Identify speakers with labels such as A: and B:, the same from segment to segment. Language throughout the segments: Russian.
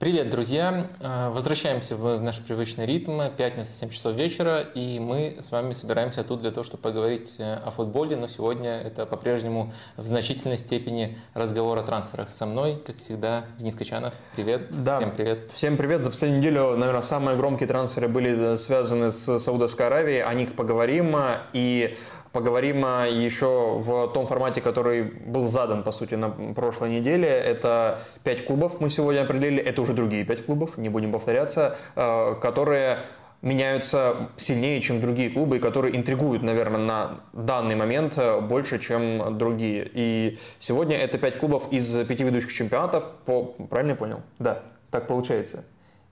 A: Привет, друзья! Э, возвращаемся в наш привычный ритм. Пятница, 7 часов вечера, и мы с вами собираемся тут для того, чтобы поговорить э, о футболе, но сегодня это по-прежнему в значительной степени разговор о трансферах. Со мной, как всегда, Денис Качанов. Привет.
B: Да.
A: Всем привет.
B: Всем привет. За последнюю неделю, наверное, самые громкие трансферы были связаны с Саудовской Аравией. О них поговорим. И Поговорим а, еще в том формате, который был задан, по сути, на прошлой неделе. Это пять клубов мы сегодня определили. Это уже другие пять клубов, не будем повторяться, а, которые меняются сильнее, чем другие клубы, которые интригуют, наверное, на данный момент а, больше, чем другие. И сегодня это пять клубов из пяти ведущих чемпионатов. По... Правильно я понял? Да, так получается.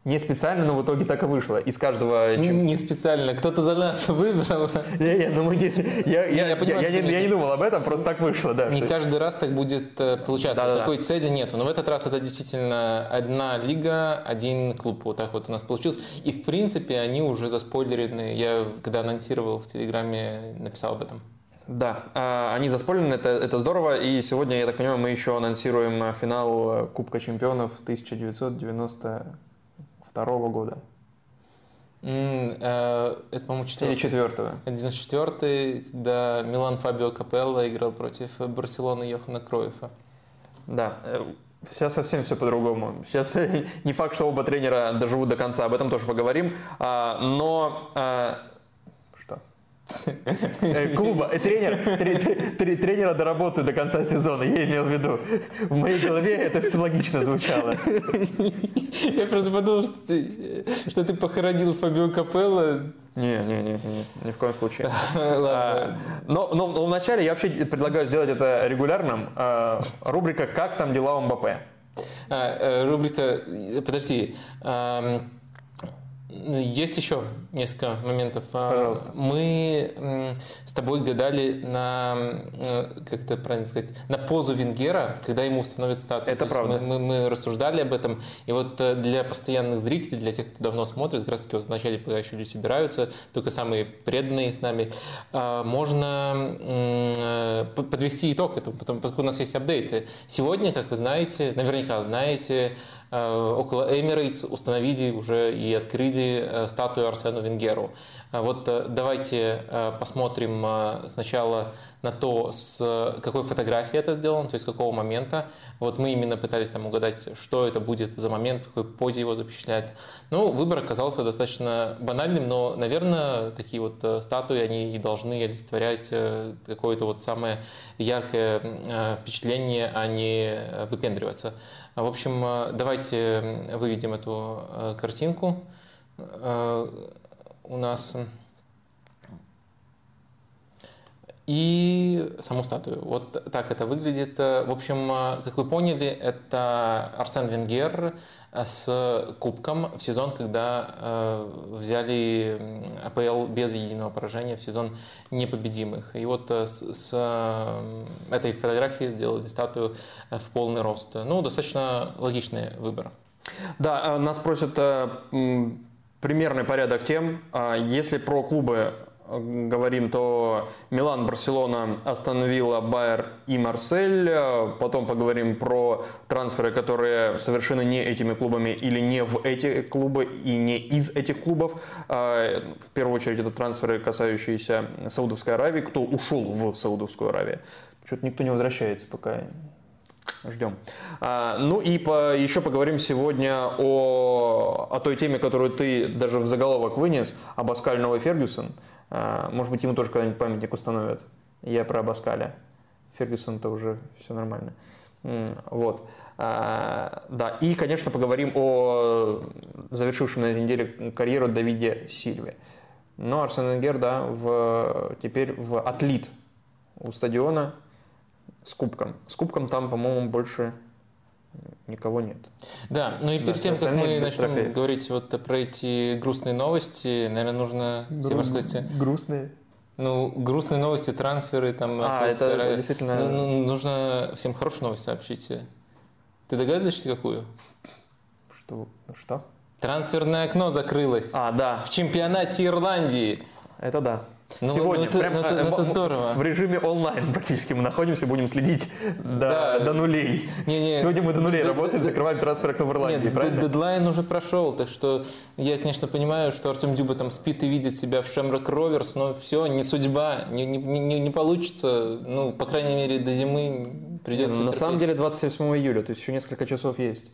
B: Не специально, но в итоге так и вышло. Из каждого...
A: Не специально, кто-то за нас выбрал.
B: Не, не, ну мы не... Я, я, я, понимаю, я, я, я не думал об этом, просто так вышло, да.
A: Не каждый раз так будет э, получаться. Да, Такой да. цели нету. Но в этот раз это действительно одна лига, один клуб. Вот так вот у нас получилось. И в принципе они уже заспойлерены. Я когда анонсировал в Телеграме, написал об этом.
B: Да, а, они заспойлены, это, это здорово. И сегодня, я так понимаю, мы еще анонсируем финал Кубка чемпионов 1990 второго года.
A: Mm, э, это, по-моему, четвертый.
B: Или четвертого.
A: 94 когда Милан Фабио Капелло играл против Барселоны Йохана Кроефа.
B: Да, э, Сейчас совсем все по-другому. Сейчас не факт, что оба тренера доживут до конца, об этом тоже поговорим. А, но а, Э, клуба, э, тренер, тренера доработаю до конца сезона, я имел в виду. В моей голове это все логично звучало.
A: Я просто подумал, что ты, что ты похоронил Фабио Капелло.
B: Не, не, не, не, ни в коем случае. А, но, но, но вначале я вообще предлагаю сделать это регулярным. А, рубрика «Как там дела у МБП?»
A: а, э, Рубрика, подожди, есть еще несколько моментов.
B: А, Пожалуйста.
A: Мы с тобой гадали на, как это правильно сказать, на позу Венгера, когда ему установят статус.
B: Это правда.
A: Мы, мы, мы рассуждали об этом. И вот э, для постоянных зрителей, для тех, кто давно смотрит, как раз таки вот вначале, пока еще люди собираются, только самые преданные с нами, а, можно э, подвести итог этому, потому, поскольку у нас есть апдейты. Сегодня, как вы знаете, наверняка знаете, около Эмирейтс установили уже и открыли э, статую Арсену Венгеру. Э, вот давайте посмотрим сначала на то, с какой фотографии это сделано, то есть с какого момента. Вот мы именно пытались там угадать, что это будет за момент, в какой позе его запечатляют. Ну, выбор оказался достаточно банальным, но, наверное, такие вот статуи, они и должны олицетворять какое-то вот самое яркое впечатление, а не выпендриваться. В общем, э, давайте выведем эту э, картинку. Э, у нас и саму статую. Вот так это выглядит. В общем, как вы поняли, это Арсен Венгер с кубком в сезон, когда э, взяли АПЛ без единого поражения в сезон непобедимых. И вот э, с, с э, этой фотографии сделали статую в полный рост. Ну, достаточно логичный выбор.
B: Да, нас просят примерный порядок тем. Если про клубы говорим, то Милан, Барселона, Астон Вилла, Байер и Марсель. Потом поговорим про трансферы, которые совершены не этими клубами или не в эти клубы и не из этих клубов. А, в первую очередь это трансферы, касающиеся Саудовской Аравии. Кто ушел в Саудовскую Аравию? Что-то никто не возвращается пока. Ждем. А, ну и по, еще поговорим сегодня о, о той теме, которую ты даже в заголовок вынес, об Аскаль Новый Фергюсон. А, может быть, ему тоже когда-нибудь памятник установят. Я про Абаскаля. Фергюсон-то уже все нормально. Вот. А, да, и, конечно, поговорим о завершившем на этой неделе карьеру Давиде Сильве. Но Арсен Венгер, да, в, теперь в отлит у стадиона с кубком. С кубком там, по-моему, больше никого нет.
A: Да, ну и перед тем, как мы начнем трофеев. говорить вот про эти грустные новости, наверное, нужно Гру- всем рассказать.
B: Грустные?
A: Ну, грустные новости, трансферы, там...
B: А, это, это действительно...
A: Ну, ну, нужно всем хорошую новость сообщить. Ты догадываешься, какую?
B: Что? Что?
A: Трансферное окно закрылось.
B: А, да.
A: В чемпионате Ирландии.
B: Это да.
A: Ну,
B: Сегодня
A: ну, это,
B: прям,
A: ну, это,
B: э,
A: ну, это
B: в-
A: здорово.
B: В режиме онлайн практически мы находимся, будем следить до,
A: Да.
B: до нулей.
A: Не-не.
B: Сегодня мы до нулей
A: Д-
B: работаем,
A: д-
B: закрываем трансфер окно в Ирландии,
A: Нет,
B: правильно?
A: дедлайн уже прошел, так что я, конечно, понимаю, что Артем Дюба там спит и видит себя в Шемрак Роверс, но все, не судьба, не, не, не, не получится, ну, по крайней мере, до зимы придется
B: Ну, На самом деле 27 июля, то есть еще несколько часов есть.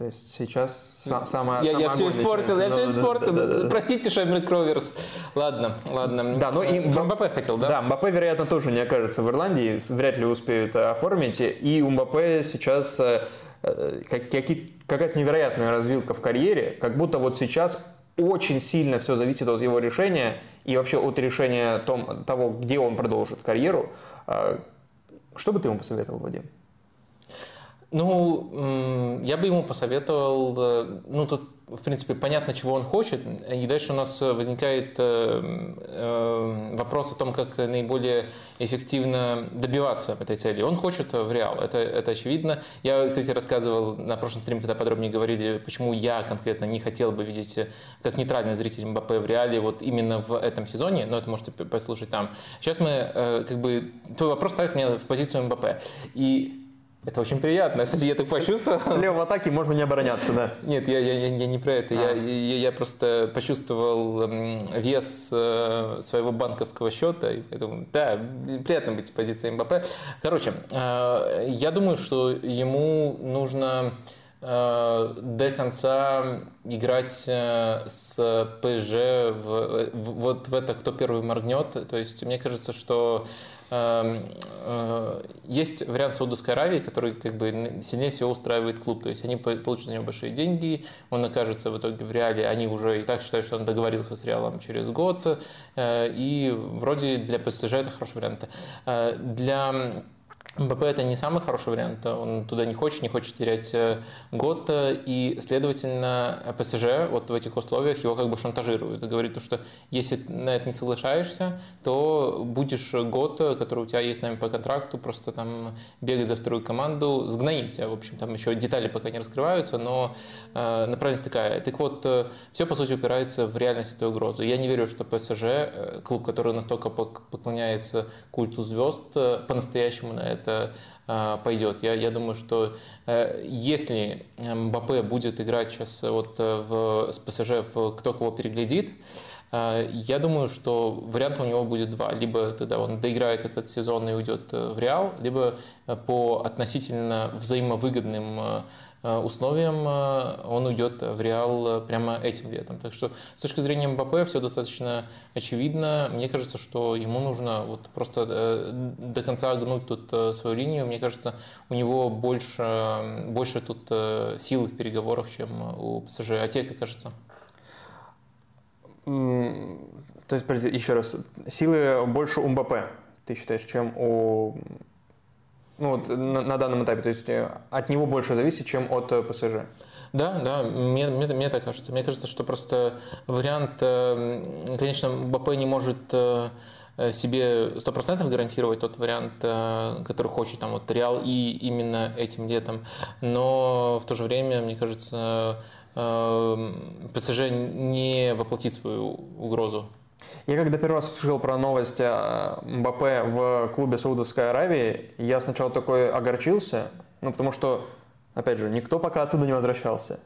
B: То есть сейчас са- самое
A: Я, я все испортил, я все испортил.
B: да, да.
A: Простите, Шемрак Роверс. Ладно, ладно.
B: Да, ну и-
A: Про Мбаппе хотел, да?
B: Да, Мбаппе, вероятно, тоже не окажется в Ирландии, вряд ли успеют э, оформить. И у Мбаппе сейчас э, э, какая-то невероятная развилка в карьере, как будто вот сейчас очень сильно все зависит от его решения и вообще от решения том, того, где он продолжит карьеру. А, Что бы ты ему посоветовал, Вадим?
A: Ну, я бы ему посоветовал, э, ну, тут, в принципе, понятно, чего он хочет, и дальше у нас возникает э, э, вопрос о том, как наиболее эффективно добиваться этой цели. Он хочет в Реал, это, это очевидно. Я, кстати, рассказывал на прошлом стриме, когда подробнее говорили, почему я конкретно не хотел бы видеть как нейтральный зритель Мбаппе в Реале вот именно в этом сезоне, но это можете послушать там. Сейчас мы, как бы, твой вопрос ставит меня в позицию Мбаппе. И это очень приятно. Кстати, я так почувствовал.
B: Слева в атаке можно не обороняться, да.
A: Нет, я, я, я, я не про это. Я,
B: А.
A: я, я просто почувствовал м, вес э, своего банковского счета. И поэтому, да, приятно быть в позиции МБП. Короче, э, я думаю, что ему нужно э, до конца играть с ПСЖ в, в- вот в это, кто первый моргнет. То есть мне кажется, что эм, есть вариант Саудовской Аравии, который как бы сильнее всего устраивает клуб. То есть они по- получат за него большие деньги, он окажется в итоге в Реале. Они уже и так считают, что он договорился с Реалом через год. Э, И вроде для ПСЖ это хороший вариант. Э, Для МБП это не самый хороший вариант, он туда не хочет, не хочет терять э, год, э, и, следовательно, ПСЖ вот в этих условиях его как бы шантажирует говорит, то, что если на это не соглашаешься, то будешь год, э, который у тебя есть с нами по контракту, просто там бегать за вторую команду, сгноим тебя, в общем, там еще детали пока не раскрываются, но направленность такая. Так вот, все, по сути, упирается в реальность этой угрозы. Я не верю, что ПСЖ, клуб, который настолько пок- поклоняется культу звезд, по-настоящему на это э, пойдет. Я, я думаю, что э, если Мбаппе будет играть сейчас вот э, в, с ПСЖ в кто кого переглядит, э, я думаю, что вариантов у него будет два. Либо тогда он доиграет этот сезон и уйдет э, в Реал, либо э, по относительно взаимовыгодным э, э, условиям э, он уйдет в Реал э, прямо этим летом. Так что с точки зрения Мбаппе все достаточно очевидно. Мне кажется, что ему нужно вот просто э, до конца гнуть тут э, свою линию. Мне кажется, у него больше, больше тут э, силы в переговорах, чем у ПСЖ. А тебе как кажется?
B: То есть, еще раз, силы больше у Мбаппе, ты считаешь, чем у... Ну, вот на, на данном этапе, то есть э, от него больше зависит, чем от э, ПСЖ.
A: Да, да, мне, мне, мне так кажется. Мне кажется, что просто вариант, э, конечно, Мбаппе не может себе 100% гарантировать тот вариант, который хочет там вот Реал и именно этим летом, но в то же время, мне кажется, ПСЖ не воплотит свою угрозу.
B: Я когда первый раз услышал про новость о Мбаппе в клубе Саудовской Аравии, я сначала такой огорчился, ну, потому что, опять же, никто пока оттуда не возвращался.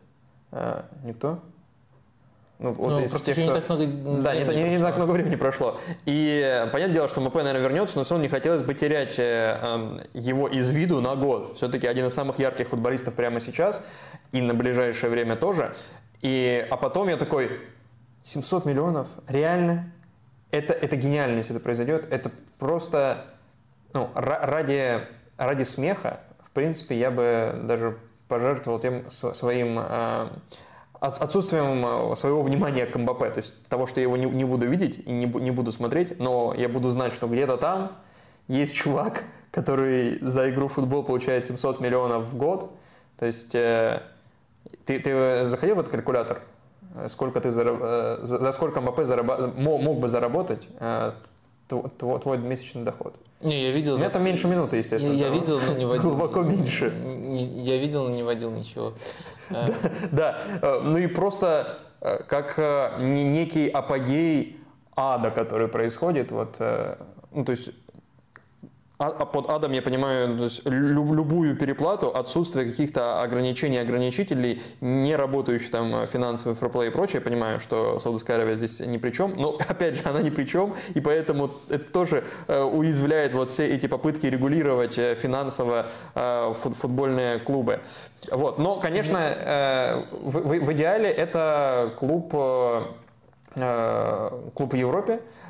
B: Э, Никто? Ну, вот
A: Ну,
B: из
A: просто
B: тех,
A: еще не
B: кто-
A: так много
B: Да, не, не- не так много времени прошло. И э, понятное дело, что МП, наверное, вернется, но все равно не хотелось бы терять э, эм, его из виду на год. Все-таки один из самых ярких футболистов прямо сейчас и на ближайшее время тоже. И, а потом я такой, 700 миллионов, реально? Это, это гениально, если это произойдет. Это просто, ну, ра- ради, ради смеха, в принципе, я бы даже пожертвовал тем св- своим э, от- отсутствием своего внимания к МБП, то есть того, что я его не, не буду видеть и не, не буду смотреть, но я буду знать, что где-то там есть чувак, который за игру в футбол получает 700 миллионов в год. То есть э, ты, ты заходил в этот калькулятор? Э, Сколько ты зараб- э, за, сколько МБП зараба- мо- мог бы заработать э, тв- тв- твой месячный доход?
A: Не, я видел.
B: У меня
A: за-
B: там меньше минуты, естественно.
A: я
B: там
A: видел, но не водил.
B: Глубоко меньше.
A: Я видел, но не водил ничего.
B: Да, ну и просто как не- некий апогей ада, который происходит, вот, ну, то есть а, а под адом я понимаю то есть, любую переплату, отсутствие каких-то ограничений, ограничителей, не работающий там финансовый форплей и прочее. Я понимаю, что Саудовская Аравия здесь ни при чем, но опять же она ни при чем, и поэтому это тоже э, уязвляет вот все эти попытки регулировать э, финансово э, футбольные клубы. Вот. Но, конечно, в, в, в идеале это клуб, клуб в Европе, Э,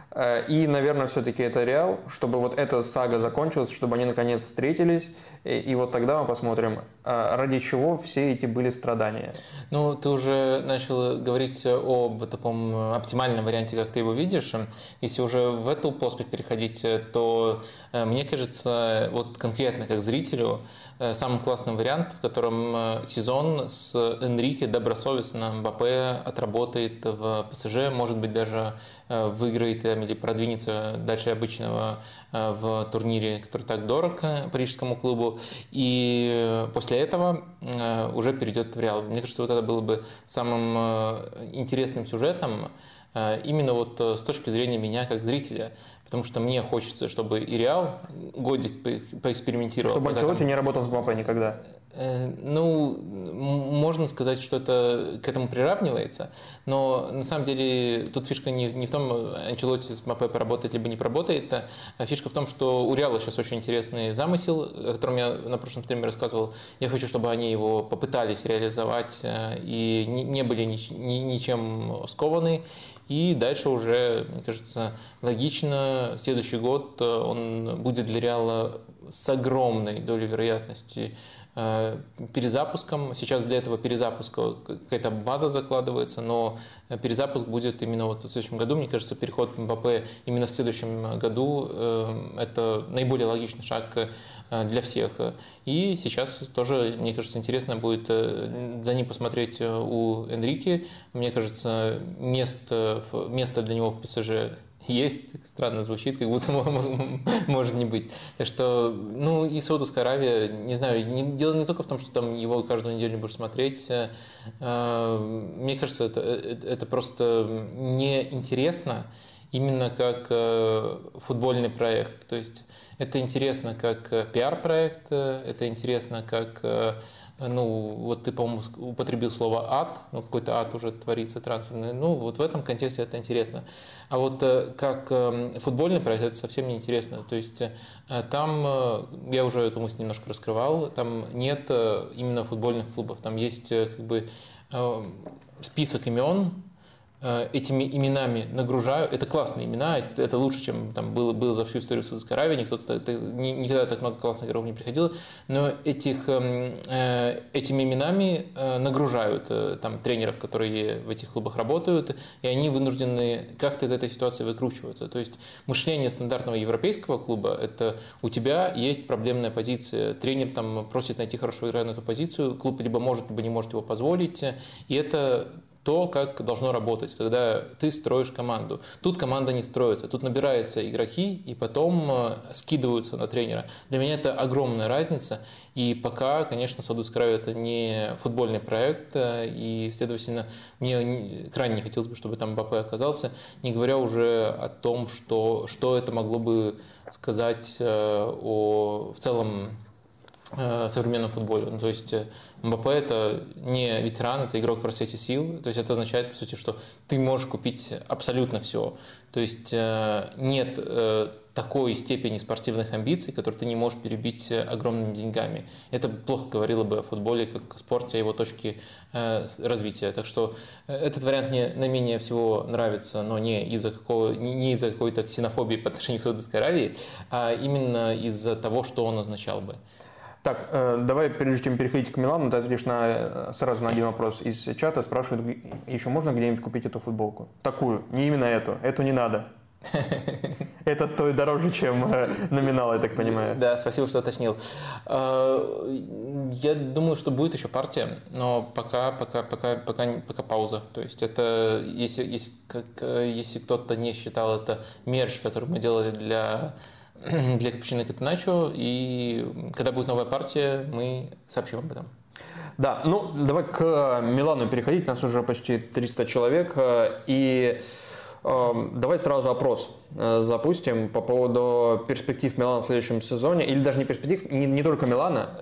B: и, наверное, все-таки это Реал, чтобы вот эта сага закончилась, чтобы они наконец встретились, и, и вот тогда мы посмотрим, э, ради чего все эти были страдания.
A: Ну, ты уже начал говорить об таком оптимальном варианте, как ты его видишь. Если уже в эту плоскость переходить, то э, мне кажется, вот конкретно как зрителю, самый классный вариант, в котором сезон с Энрике добросовестно Мбаппе отработает в ПСЖ, может быть, даже выиграет или продвинется дальше обычного э, в турнире, который так дорог э, парижскому клубу. И после этого э, уже перейдет в Реал. Мне кажется, вот это было бы самым интересным сюжетом именно вот с точки зрения меня как зрителя. Потому что мне хочется, чтобы и Реал годик поэкспериментировал.
B: Чтобы Анчелотти не работал с Мбаппе никогда.
A: Э, ну, можно сказать, что это к этому приравнивается, но на самом деле тут фишка не, не в том, Анчелотти с МАП поработает либо не поработает, а фишка в том, что у Реала сейчас очень интересный замысел, о котором я на прошлом стриме рассказывал. Я хочу, чтобы они его попытались реализовать э, и не, не были ни, ни, ничем скованы. И дальше уже, мне кажется, логично, следующий год э, он будет для Реала с огромной долей вероятности перезапуском. Сейчас для этого перезапуска какая-то база закладывается, но перезапуск будет именно вот в следующем году. Мне кажется, переход МБП именно в следующем году э, – это наиболее логичный шаг э, для всех. И сейчас тоже, мне кажется, интересно будет за ним посмотреть у Энрике. Мне кажется, место, место для него в ПСЖ есть, странно звучит, как будто может не быть. Так что, ну и Саудовская Аравия, не знаю, не, дело не только в том, что там его каждую неделю будешь смотреть. Э, мне кажется, это, это, это просто неинтересно именно как э, футбольный проект. То есть это интересно как э, пиар-проект, это интересно как ну, вот ты, по-моему, употребил слово ад, ну, какой-то ад уже творится трансферный, ну, вот в этом контексте это интересно. А вот э, как эм, футбольный проект это совсем не интересно. То есть э, там, э, я уже эту мысль немножко раскрывал, там нет именно футбольных клубов, там есть как бы список имен, Э, этими именами нагружаю. Это классные имена, это лучше, чем там было, было за всю историю Саудовской Аравии. Никто, никогда так много классных игроков не приходило. Но этих, эм, э, этими именами э, нагружают там, тренеров, которые в этих клубах работают, и они вынуждены как-то из этой ситуации выкручиваться. То есть мышление стандартного европейского клуба – это у тебя есть проблемная позиция, тренер там просит найти хорошего игрока на эту позицию, клуб либо может, либо не может его позволить, и это то, как должно работать, когда ты строишь команду. Тут команда не строится, тут набираются игроки и потом э, скидываются на тренера. Для меня это огромная разница, и пока, конечно, Саудовская Аравия это не футбольный проект, э, и, следовательно, мне крайне не хотелось бы, чтобы там БП оказался, не говоря уже о том, что, что это могло бы сказать э, о в целом Э, современном футболе. Ну, то есть э, МБП это не ветеран, это игрок в рассвете сил. То есть это означает, по сути, что ты можешь купить абсолютно все. То есть э, нет такой степени спортивных амбиций, которые ты не можешь перебить огромными деньгами. Это плохо говорило бы о футболе как о спорте, о его точке развития. Так что этот вариант мне наименее всего нравится, но не из-за, какого, не из-за какой-то ксенофобии по отношению к Саудовской Аравии, а именно из-за того, что он означал бы.
B: Так, э, давай, прежде чем переходить к Милану, ты ответишь на, э, сразу на один вопрос из чата. Спрашивают, еще можно где-нибудь купить эту футболку? Такую, не именно эту. Эту не надо. Это стоит дороже, чем э, номинал, я так понимаю.
A: Да, спасибо, что уточнил. Я думаю, что будет еще партия, но пока, пока, пока, пока, пока пауза. То есть это, если, если, как, если кто-то не считал это мерч, который мы делали для для Капучино Капиначо, и когда будет новая партия, мы сообщим об этом.
B: Да, ну давай к Милану переходить, нас уже почти 300 человек, и Эм, давай сразу опрос э, запустим по поводу перспектив Милана в следующем сезоне. Или даже не перспектив, не, не только Милана.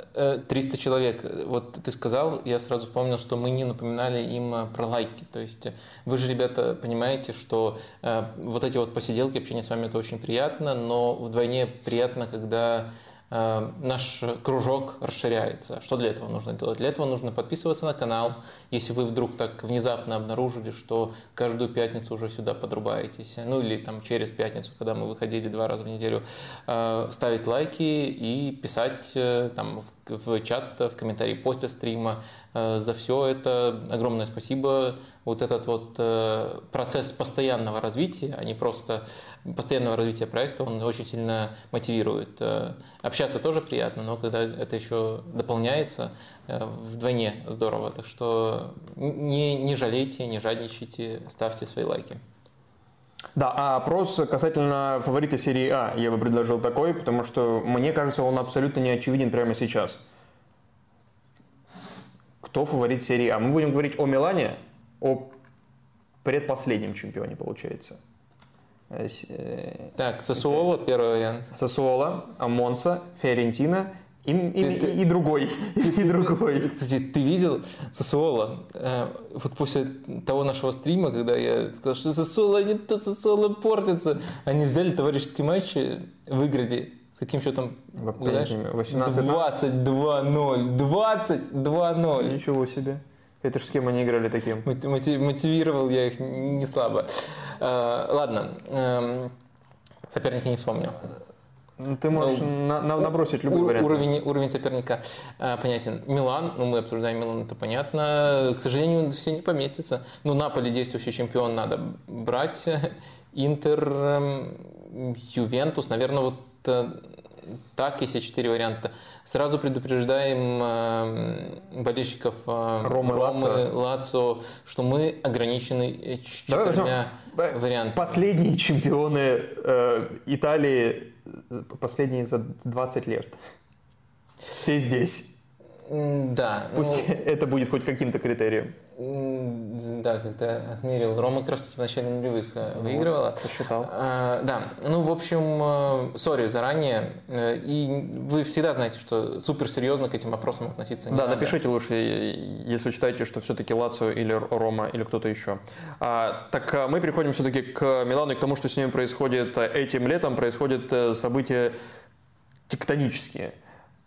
A: 300 человек. Вот ты сказал, я сразу вспомнил, что мы не напоминали им про лайки. То есть вы же, ребята, понимаете, что вот эти вот посиделки, общение с вами, это очень приятно, но вдвойне приятно, когда Э, наш кружок расширяется. Что для этого нужно делать? Для этого нужно подписываться на канал. Если вы вдруг так внезапно обнаружили, что каждую пятницу уже сюда подрубаетесь, ну или там через пятницу, когда мы выходили два раза в неделю, э, ставить лайки и писать э, там в чат, в комментарии после стрима. За все это огромное спасибо. Вот этот вот процесс постоянного развития, а не просто постоянного развития проекта, он очень сильно мотивирует. Э, общаться тоже приятно, но когда это еще дополняется, э, вдвойне здорово. Так что не, не жалейте, не жадничайте, ставьте свои лайки.
B: Да, а опрос касательно фаворита серии А я бы предложил такой, потому что мне кажется, он абсолютно не очевиден прямо сейчас. Кто фаворит серии А? Мы будем говорить о Милане, о предпоследнем чемпионе, получается.
A: Э, э, так, Сосуола первый вариант.
B: Сосуола, Монса, Фиорентина и, и, ты, и, и другой. И другой.
A: Кстати, ты видел Сосуола? Э, вот после того нашего стрима, когда я сказал, что Сосуола не то, Сосуола портится, они взяли товарищеские матчи, выиграли с каким счетом?
B: 18
A: 22-0. 22-0.
B: Ничего себе. Это же с кем они играли таким?
A: Мотивировал я их не слабо. Э, ладно, эм, соперника не вспомню.
B: Ну, ты можешь ну, на, на, набросить любой вариант.
A: Уровень, уровень соперника э, понятен. Милан, ну мы обсуждаем Милан, это понятно. К сожалению, все не поместится. Ну, Наполи действующий чемпион надо брать. Интер, эм, Ювентус, наверное, вот э, так, если четыре варианта. Сразу предупреждаем э, болельщиков э, Ромы, Ромы Лацо, что мы ограничены четырьмя вариантами.
B: Последние чемпионы э, Италии, последние за 20 лет. Все здесь.
A: Да.
B: Пусть ну, это будет хоть каким-то критерием.
A: Да, как-то отмерил. Рома как раз таки в начале нулевых э, ну, выигрывала.
B: Посчитал.
A: А, да, ну, в общем, э, сори заранее. Э, и вы всегда знаете, что супер серьезно к этим вопросам относиться не
B: Да,
A: надо.
B: напишите лучше, если считаете, что все-таки Лацио или Рома или кто-то еще. А, так мы переходим все-таки к Милану и к тому, что с ними происходит этим летом. Происходят события тектонические.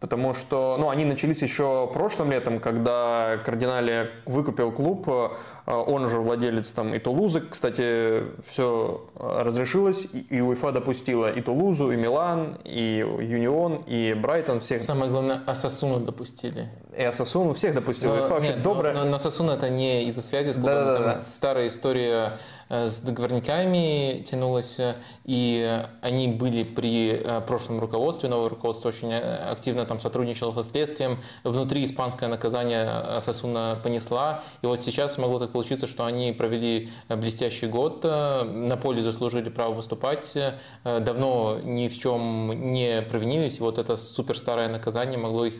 B: Потому что ну, они начались еще прошлым летом, когда Кардинали выкупил клуб, э, он же владелец там и Тулузы. Кстати, все разрешилось, и УЕФА допустила и Тулузу, и Милан, и Юнион, и Брайтон. Всех...
A: Самое главное, Асасуну допустили.
B: И Асасуну всех допустил. Но, УЕФА
A: нет, доброе. Но, но, но Асасуна это не из-за связи с клубом, да, да, да. старая история Э, с договорниками тянулась, э, и они были при э, прошлом руководстве, новое руководство очень активно там сотрудничало со следствием, внутри испанское наказание Сасуна понесла, и вот сейчас могло так получиться, что они провели блестящий год, на поле заслужили право выступать, давно ни в чем не провинились, и вот это супер старое наказание могло их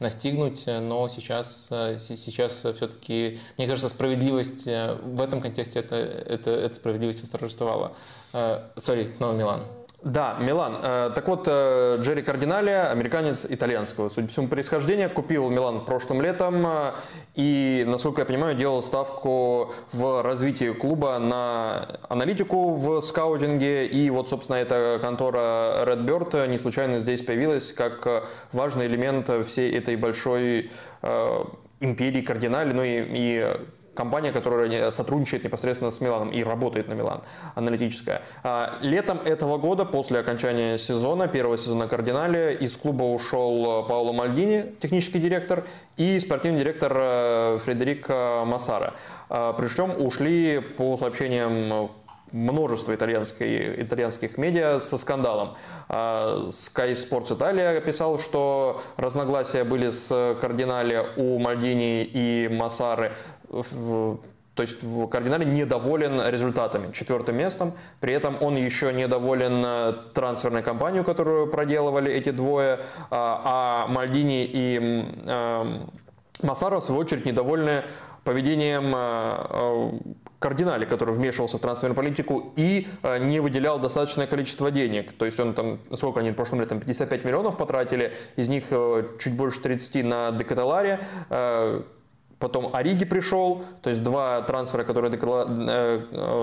A: настигнуть, но сейчас, сейчас все-таки, мне кажется, справедливость в этом контексте это, это это, эта справедливость восторжествовала. Э, сори, снова Милан.
B: Да, Милан. Э, так вот, э, Джерри Кардинали, американец итальянского, судя по всему, происхождения, купил Милан прошлым летом и, насколько я понимаю, делал ставку в развитии клуба на аналитику в скаутинге. И вот, собственно, эта контора Redbird не случайно здесь появилась как важный элемент всей этой большой империи Кардинали, ну и, и компания, которая сотрудничает непосредственно с Миланом и работает на Милан, аналитическая. А, летом этого года, после окончания сезона, первого сезона Кардинале, из клуба ушел Пауло Мальдини, технический директор, и спортивный директор э, Фредерик Массара. А, Причем ушли по сообщениям множество итальянской, итальянских медиа со скандалом. А, Sky Sports Italia писал, что разногласия были с кардинале у Мальдини и То есть в кардинале недоволен результатами, четвертым местом. При этом он еще недоволен э, трансферной кампанию, которую проделывали эти двое. А, а Мальдини и э, Массара, в свою очередь, недовольны поведением э, кардинале, который вмешивался в трансферную политику и э, не выделял достаточное количество денег. То есть он там, сколько они в прошлом летом, 55 миллионов потратили, из них э, чуть больше 30 на Декаталаре, э, Потом Ориги пришел, то есть два трансфера, которые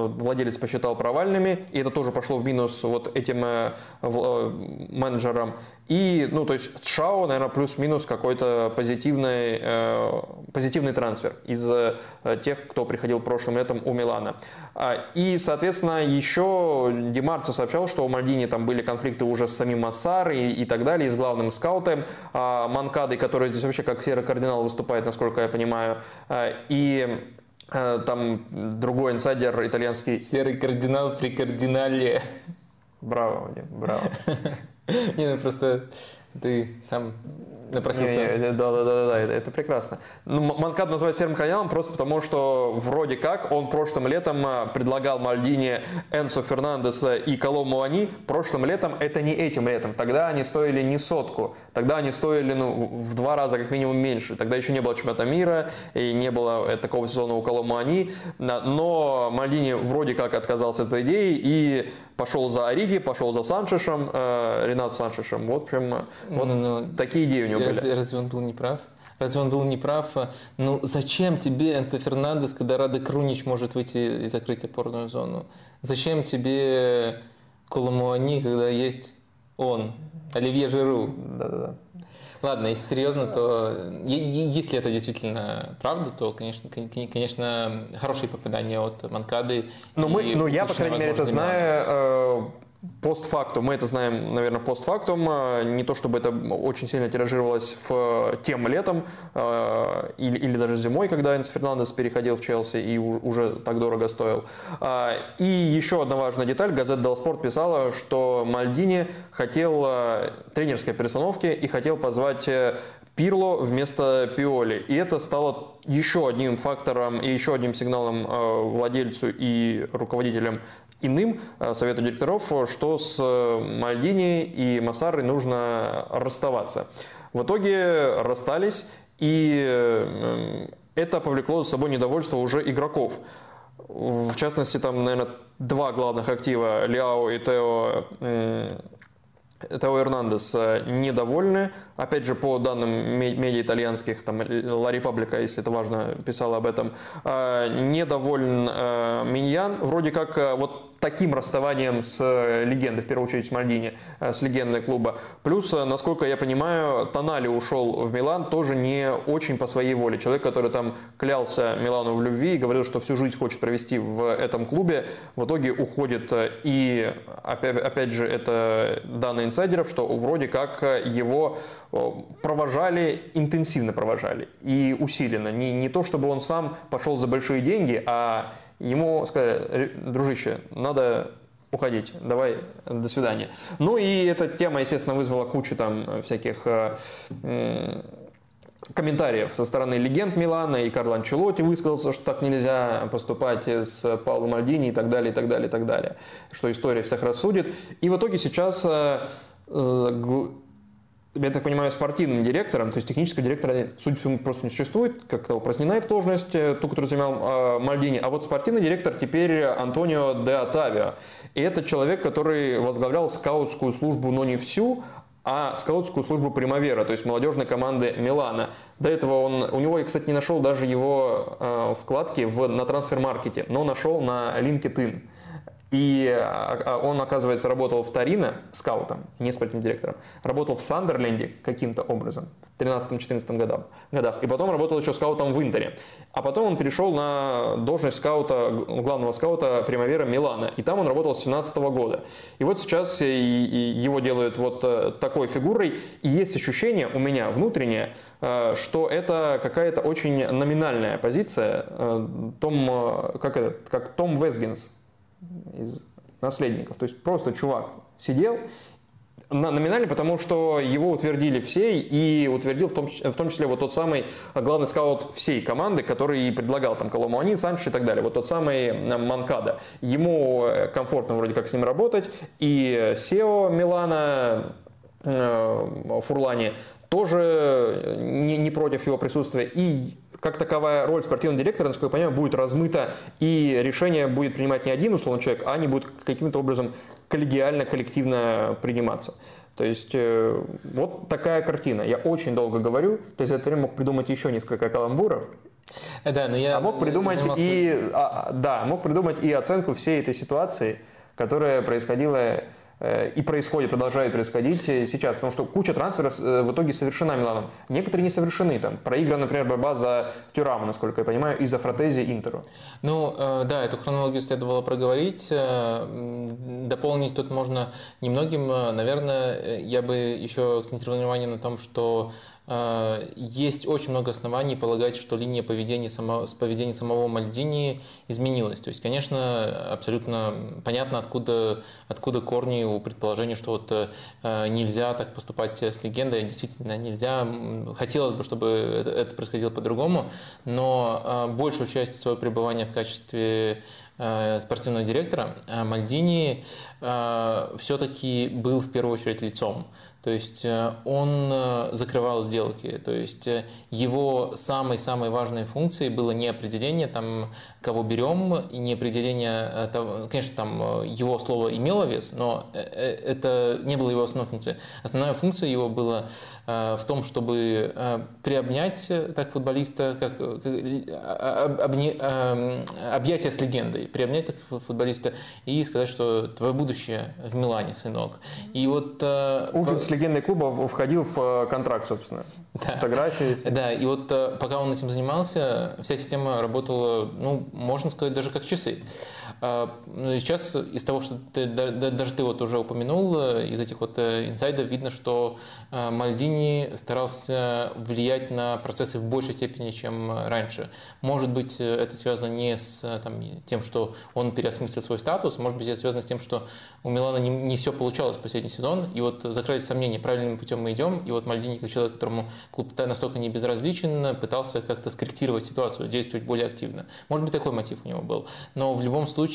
B: владелец посчитал провальными, и это тоже пошло в минус вот этим менеджерам. И, ну, то есть Шао, наверное, плюс-минус какой-то позитивный, э, позитивный трансфер из э, тех, кто приходил прошлым летом у Милана. А, и, соответственно, еще Демарцо сообщал, что у Мальдини там были конфликты уже с самим Массар и, и так далее, и с главным скаутом э, Манкадой, который здесь вообще как серый кардинал выступает, насколько я понимаю. А, и э, там другой инсайдер итальянский.
A: Серый кардинал при кардинале.
B: Браво, Вадим, браво.
A: Не, ну просто ты сам напросился.
B: Не, не, да, да, да, да, это, это прекрасно. Ну, Манкад называют серым кардиналом просто потому, что вроде как он прошлым летом а, предлагал Мальдине Энсо Фернандеса и Колому Ани. Прошлым летом, это не этим летом. Тогда они стоили не сотку. Тогда они стоили ну, в два раза как минимум меньше. Тогда еще не было чемпионата мира и не было э, такого сезона у Колому Ани. Но Мальдини вроде как отказался от этой идеи и пошел за Ориги, пошел за Санчешем, э, Ренату Санчешем. Вот, в общем, вот ну, ну, такие идеи у него
A: разве, были. Разве он был неправ? Разве он был неправ? Ну, зачем тебе Энсо Фернандес, когда Рада Крунич может выйти и закрыть опорную зону? Зачем тебе Коломуани, когда есть он, Оливье Жиру?
B: Да-да-да.
A: Ладно, если серьезно, то если это действительно правда, то, конечно, конечно, хорошие попадания от Манкады.
B: Но, мы, но я, по крайней мере, это знаю постфактум, мы это знаем, наверное, постфактум, а, не то чтобы это очень сильно тиражировалось в тем летом а, или, или даже зимой, когда Энс Фернандес переходил в Челси и уже так дорого стоил. И еще одна важная деталь, газета Дел Спорт писала, что Мальдини хотел тренерской перестановки и хотел позвать э, Пирло вместо Пиоли. И это стало еще одним фактором и еще одним сигналом владельцу и руководителям иным э, совету директоров, что с э, Мальдини и Массарой нужно расставаться. В итоге расстались, и э, это повлекло за собой недовольство уже игроков. В частности, там, наверное, два главных актива, Ляо и Тео, Тео Эрнандес, недовольны. Опять же, по данным медиа итальянских, там, Ла Репаблика, если это важно, писала об этом, недоволен Миньян. Вроде как вот таким расставанием с э, легендой, в первую очередь с Мальдини, э, с легендой клуба. Плюс, э, насколько я понимаю, Тонали ушел в Милан тоже не очень по своей воле. Человек, который там клялся Милану в любви и говорил, что всю жизнь хочет провести в этом клубе, в итоге уходит. И опять, опять же, это данные инсайдеров, что вроде как его провожали, интенсивно провожали и усиленно. Не, не то, чтобы он сам пошел за большие деньги, а ему сказали, дружище, надо уходить, давай, до свидания. Ну и эта тема, естественно, вызвала кучу там всяких э, комментариев со стороны легенд Милана, и Карло Анчелоти высказался, что так нельзя поступать с Паулом Мальдини и так далее, и так далее, и так далее, что история всех рассудит. И в итоге сейчас э, я так понимаю, спортивным директором, то есть технического директора, судя по всему, просто не существует, как-то упразднена эта должность, э, ту, которую занимал э, Мальдини, а вот спортивный директор теперь Антонио де Атавио. И это человек, который возглавлял скаутскую службу, но не всю, а скаутскую службу Примавера, то есть молодежной команды Милана. До этого он, у него, я, кстати, не нашел даже его э, вкладки в, на трансфер-маркете, но нашел на LinkedIn. И а, а он, оказывается, работал в Торино скаутом, не спортивным директором. Работал в Сандерленде каким-то образом в 13-14 годах. И потом работал еще скаутом в Интере. А потом он перешел на должность скаута, главного скаута Примавера Милана. И там он работал с 17 года. И вот сейчас его делают вот э, такой фигурой. И есть ощущение у меня внутреннее, э, что это какая-то очень номинальная позиция. Э, Том, как, это, как Том Весгинс из наследников. То есть просто чувак сидел номинально, потому что его утвердили все и утвердил в том, в том числе вот тот самый главный скаут всей команды, который предлагал там Коломуани, Санчес и так далее, вот тот самый Манкада. Ему э, комфортно вроде как с ним работать, и Сео Милана э, Фурлани тоже не, не против его присутствия, и как таковая роль спортивного директора, насколько я понимаю, будет размыта, и решение будет принимать не один условный человек, а они будут каким-то образом коллегиально, коллективно приниматься. То есть э, вот такая картина. Я очень долго говорю, то есть за это время мог придумать еще несколько каламбуров.
A: Да, но я
B: а мог придумать занимался... и а, да, мог придумать и оценку всей этой ситуации, которая происходила Э, и происходит, продолжает происходить э, сейчас, потому что куча трансферов э, в итоге совершена Миланом. Некоторые не совершены, там, проиграна, например, борьба за Тюраму, насколько я понимаю, и за Фратези Интеру.
A: Ну, да, эту хронологию следовало проговорить, дополнить тут можно немногим, наверное, я бы еще акцентировал внимание на том, что есть очень много оснований полагать, что линия поведения, само, поведения самого Мальдини изменилась. То есть, конечно, абсолютно понятно, откуда, откуда корни у предположения, что вот э, нельзя так поступать с легендой. Действительно, нельзя. Хотелось бы, чтобы это, происходило по-другому, но э, большую часть своего пребывания в качестве э, спортивного директора Мальдини все-таки был в первую очередь лицом. То есть э, он э, закрывал сделки. То есть э, его самой-самой важной функцией было не определение, там, кого берем, и не определение, конечно, там его слово имело вес, но это не было его основной функцией. Основная функция его была в том, чтобы приобнять так футболиста, как обне, объятия с легендой, приобнять так футболиста и сказать, что твое будущее в Милане, сынок.
B: И вот... Ужин с легендой клуба входил в э, контракт, собственно.
A: Да. Фотографии. Да, и вот э, пока он этим занимался, вся система работала, ну, можно сказать, даже как часы. А, ну, сейчас из того, что ты, даже ты вот уже упомянул, э, из этих вот инсайдов видно, что Мальдини старался влиять на процессы в большей степени, чем раньше. Может быть, это связано не с там, тем, что он переосмыслил свой статус, может быть, это связано с тем, что у Милана не, не все получалось в последний сезон, и вот закрылись сомнения правильным путем мы идем. И вот Мальдини, как человек, которому клуб настолько не безразличен, пытался как-то скорректировать ситуацию, действовать более активно. Может быть, такой мотив у него был. Но в любом случае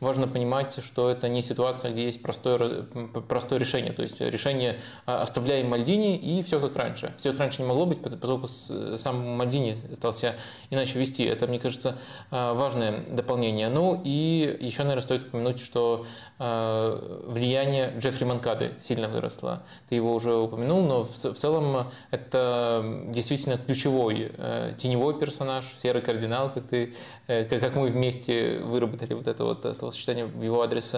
A: важно понимать, что это не ситуация, где есть простое, простое решение. То есть решение а, оставляем Мальдини и все как раньше. Все как раньше не могло быть, поскольку сам Мальдини стал себя иначе вести. Это, мне кажется, а, важное дополнение. Ну и еще, наверное, стоит упомянуть, что а, влияние Джеффри Манкады сильно выросло ты его уже упомянул, но в, в целом это действительно ключевой э, теневой персонаж, серый кардинал, как, ты, э, как мы вместе выработали вот это вот словосочетание в его адрес.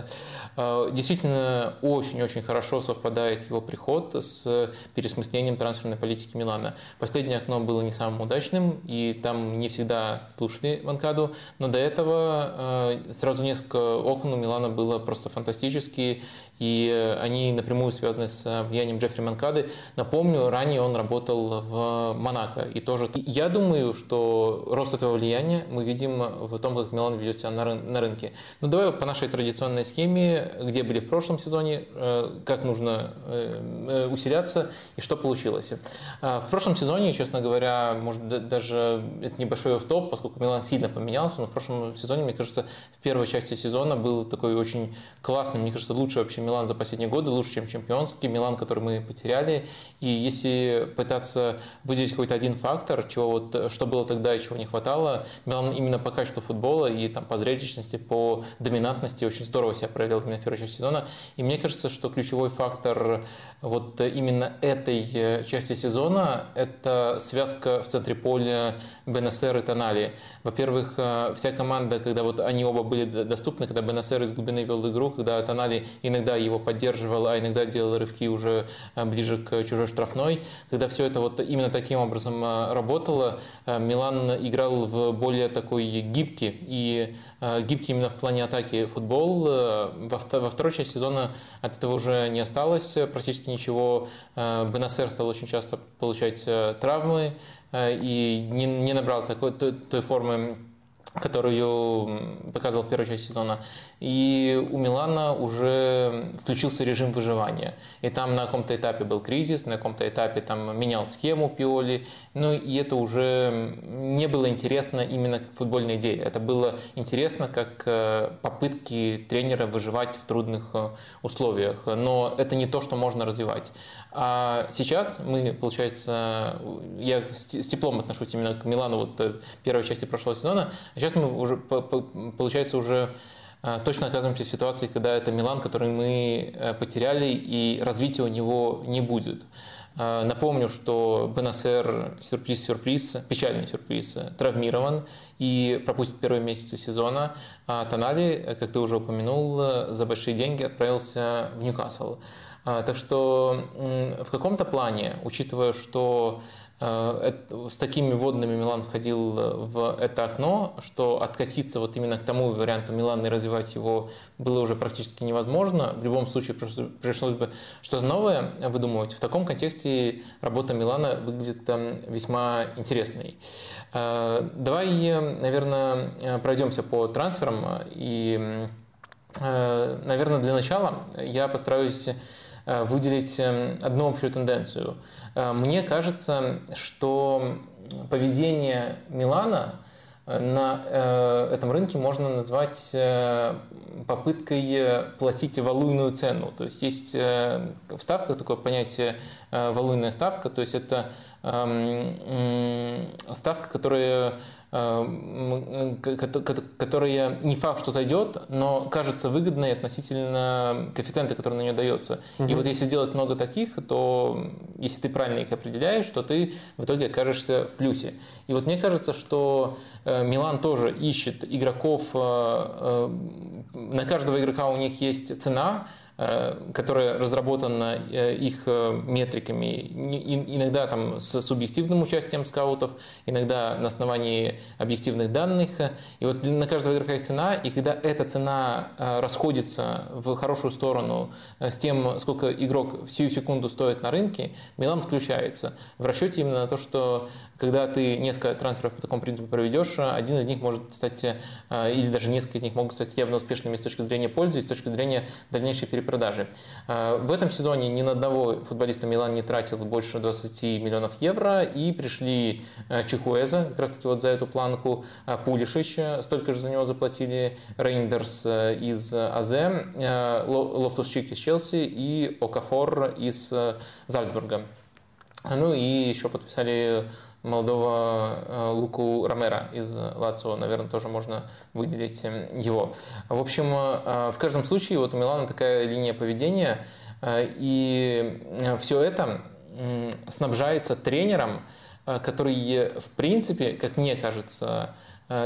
A: Э, действительно очень-очень хорошо совпадает его приход с пересмыслением трансферной политики Милана. Последнее окно было не самым удачным, и там не всегда слушали Ванкаду, но до этого э, сразу несколько окон у Милана было просто фантастические, и э, они напрямую связаны с э, влиянием Джеффри Манкады. Напомню, ранее он работал в Монако. И тоже я думаю, что рост этого влияния мы видим в том, как Милан ведет себя на, рын- на рынке. Ну, давай по нашей традиционной схеме, где были в прошлом сезоне, э, как нужно усиляться и что получилось. В прошлом сезоне, честно говоря, может даже это небольшой топ, поскольку Милан сильно поменялся, но в прошлом сезоне, мне кажется, в первой части сезона был такой очень классный, мне кажется, лучший вообще Милан за последние годы, лучше, чем чемпионский Милан, который мы потеряли. И если пытаться выделить какой-то один фактор, чего вот, что было тогда и чего не хватало, Милан именно по качеству футбола и там, по зрелищности, по доминантности очень здорово себя именно в первой части сезона. И мне кажется, что ключевой фактор вот именно этой э, части сезона – это связка в центре поля Бенасер и Тонали. Во-первых, э, вся команда, когда вот они оба были доступны, когда Бенасер из глубины вел игру, когда Тонали иногда его поддерживал, а иногда делал рывки уже э, ближе к чужой штрафной. Когда все это вот именно таким образом э, работало, э, Милан играл в более такой гибкий и гибкий именно в плане атаки футбол. Во второй части сезона от этого уже не осталось практически ничего. Бенасер стал очень часто получать травмы и не набрал такой, той формы которую показывал в первой части сезона. И у Милана уже включился режим выживания. И там на каком-то этапе был кризис, на каком-то этапе там менял схему Пиоли. Ну и это уже не было интересно именно как футбольная идея. Это было интересно как э, попытки тренера выживать в трудных э, условиях. Но это не то, что можно развивать. А сейчас мы, получается, я с теплом отношусь именно к Милану вот э, первой части прошлого сезона, а сейчас мы уже, получается, уже э, точно оказываемся в ситуации, когда это Милан, который мы э, потеряли, и развития у него не будет. Напомню, что Бенасер, сюрприз-сюрприз, печальный сюрприз, травмирован и пропустит первые месяцы сезона. А Тонали, как ты уже упомянул, за большие деньги отправился в Ньюкасл. А, так что в каком-то плане, учитывая, что э, с такими водными Милан входил в это окно, что откатиться вот именно к тому варианту Милана и развивать его было уже практически невозможно. В любом случае пришлось бы что-то новое выдумывать. В таком контексте работа Милана выглядит весьма интересной. Э, давай, наверное, пройдемся по трансферам. И, э, наверное, для начала я постараюсь Э, выделить эм, одну общую тенденцию. Э, мне кажется, что поведение Милана э, на этом рынке можно назвать попыткой платить валуйную цену. То есть есть в ставках такое понятие валуйная ставка, то есть это эм, ставка, которая которая не факт, что зайдет, но кажется выгодной относительно коэффициента, который на нее дается. Угу. И вот если сделать много таких, то если ты правильно их определяешь, то ты в итоге окажешься в плюсе. И вот мне кажется, что э, Милан тоже ищет игроков, э, э, на каждого игрока у них есть цена, Э, которая разработана э, их э, метриками, иногда там с субъективным участием скаутов, иногда на основании объективных данных. И вот на каждого игрока есть цена, и когда эта цена расходится в хорошую сторону с тем, сколько игрок в сию секунду стоит на рынке, Милан включается в расчете именно на то, что когда ты несколько трансферов по такому принципу проведешь, один из них может стать, или даже несколько из них могут стать явно успешными с точки зрения пользы с точки зрения дальнейшей перепродажи продажи. Э, в этом сезоне ни на одного футболиста Милан не тратил больше 20 миллионов евро, и пришли э, Чуквезе, как раз таки вот за эту планку, э, Пулишич, столько же за него заплатили, Рейндерс из АЗ, Лофтус Чик из Челси и Окафор из Зальцбурга. Ну и еще подписали молодого э, Луку Ромера из Лацио, наверное, тоже можно выделить эм, его. В общем, э, в каждом случае вот у Милана такая линия поведения, э, и все это снабжается тренером, который, в принципе, как мне кажется, Э,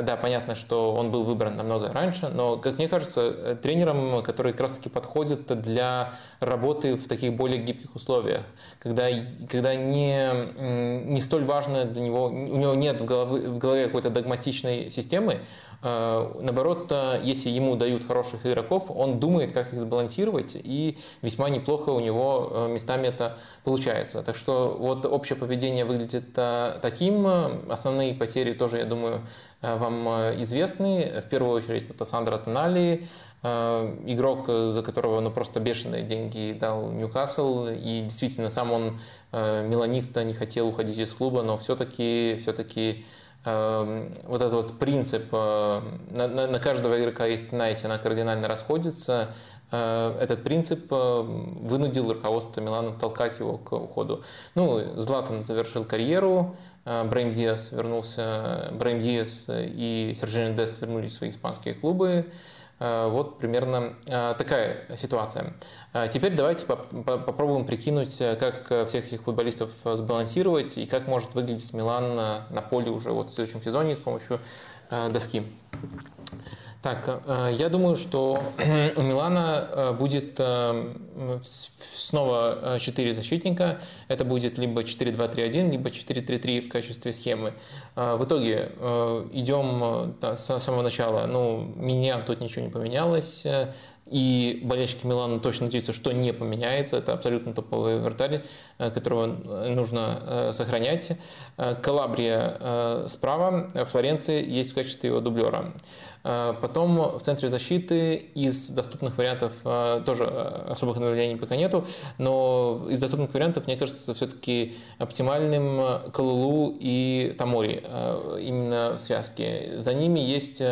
A: да, понятно, что он был выбран намного раньше, но, как мне кажется, э, тренером, который как раз-таки подходит для работы в таких более гибких условиях, когда, когда не, не столь важно для него, у него нет в голове, в голове какой-то догматичной системы, Э, наоборот, э, если ему дают хороших игроков, он думает, как их сбалансировать, и весьма неплохо у него э, местами это получается. Так что вот общее поведение выглядит таким. Основные потери тоже, я думаю, вам известны. В первую очередь это Сандра Тонали, игрок, за которого ну, просто бешеные деньги дал Ньюкасл, и действительно сам он миланиста не хотел уходить из клуба, но все-таки Эм, вот этот вот принцип, э, на, на, каждого игрока есть цена, если она кардинально расходится, э, этот принцип э, вынудил руководство Милана толкать его к уходу. Ну, Златан завершил карьеру, Брейм Диас вернулся, Брейм Диас и Сержин Дест вернулись в свои испанские клубы. Э, вот примерно э, такая ситуация. Теперь давайте попробуем прикинуть, как всех этих футболистов сбалансировать и как может выглядеть Милан на поле уже вот в следующем сезоне с помощью доски. Так, э, я думаю, что у Милана э, будет э, снова 4 защитника. Это будет либо 4-2-3-1, либо 4-3-3 в качестве схемы. В итоге идем с самого начала. Ну, меня тут ничего не поменялось. И болельщики Милана точно надеются, что не поменяется. Это абсолютно топовый вратарь, которого нужно сохранять. Калабрия справа, Флоренция есть в качестве его дублера. Э, потом в центре защиты из доступных вариантов э, тоже э, особых обновлений пока нету, но из доступных вариантов, мне кажется, все-таки оптимальным Калулу и Тамори именно в связке. За ними есть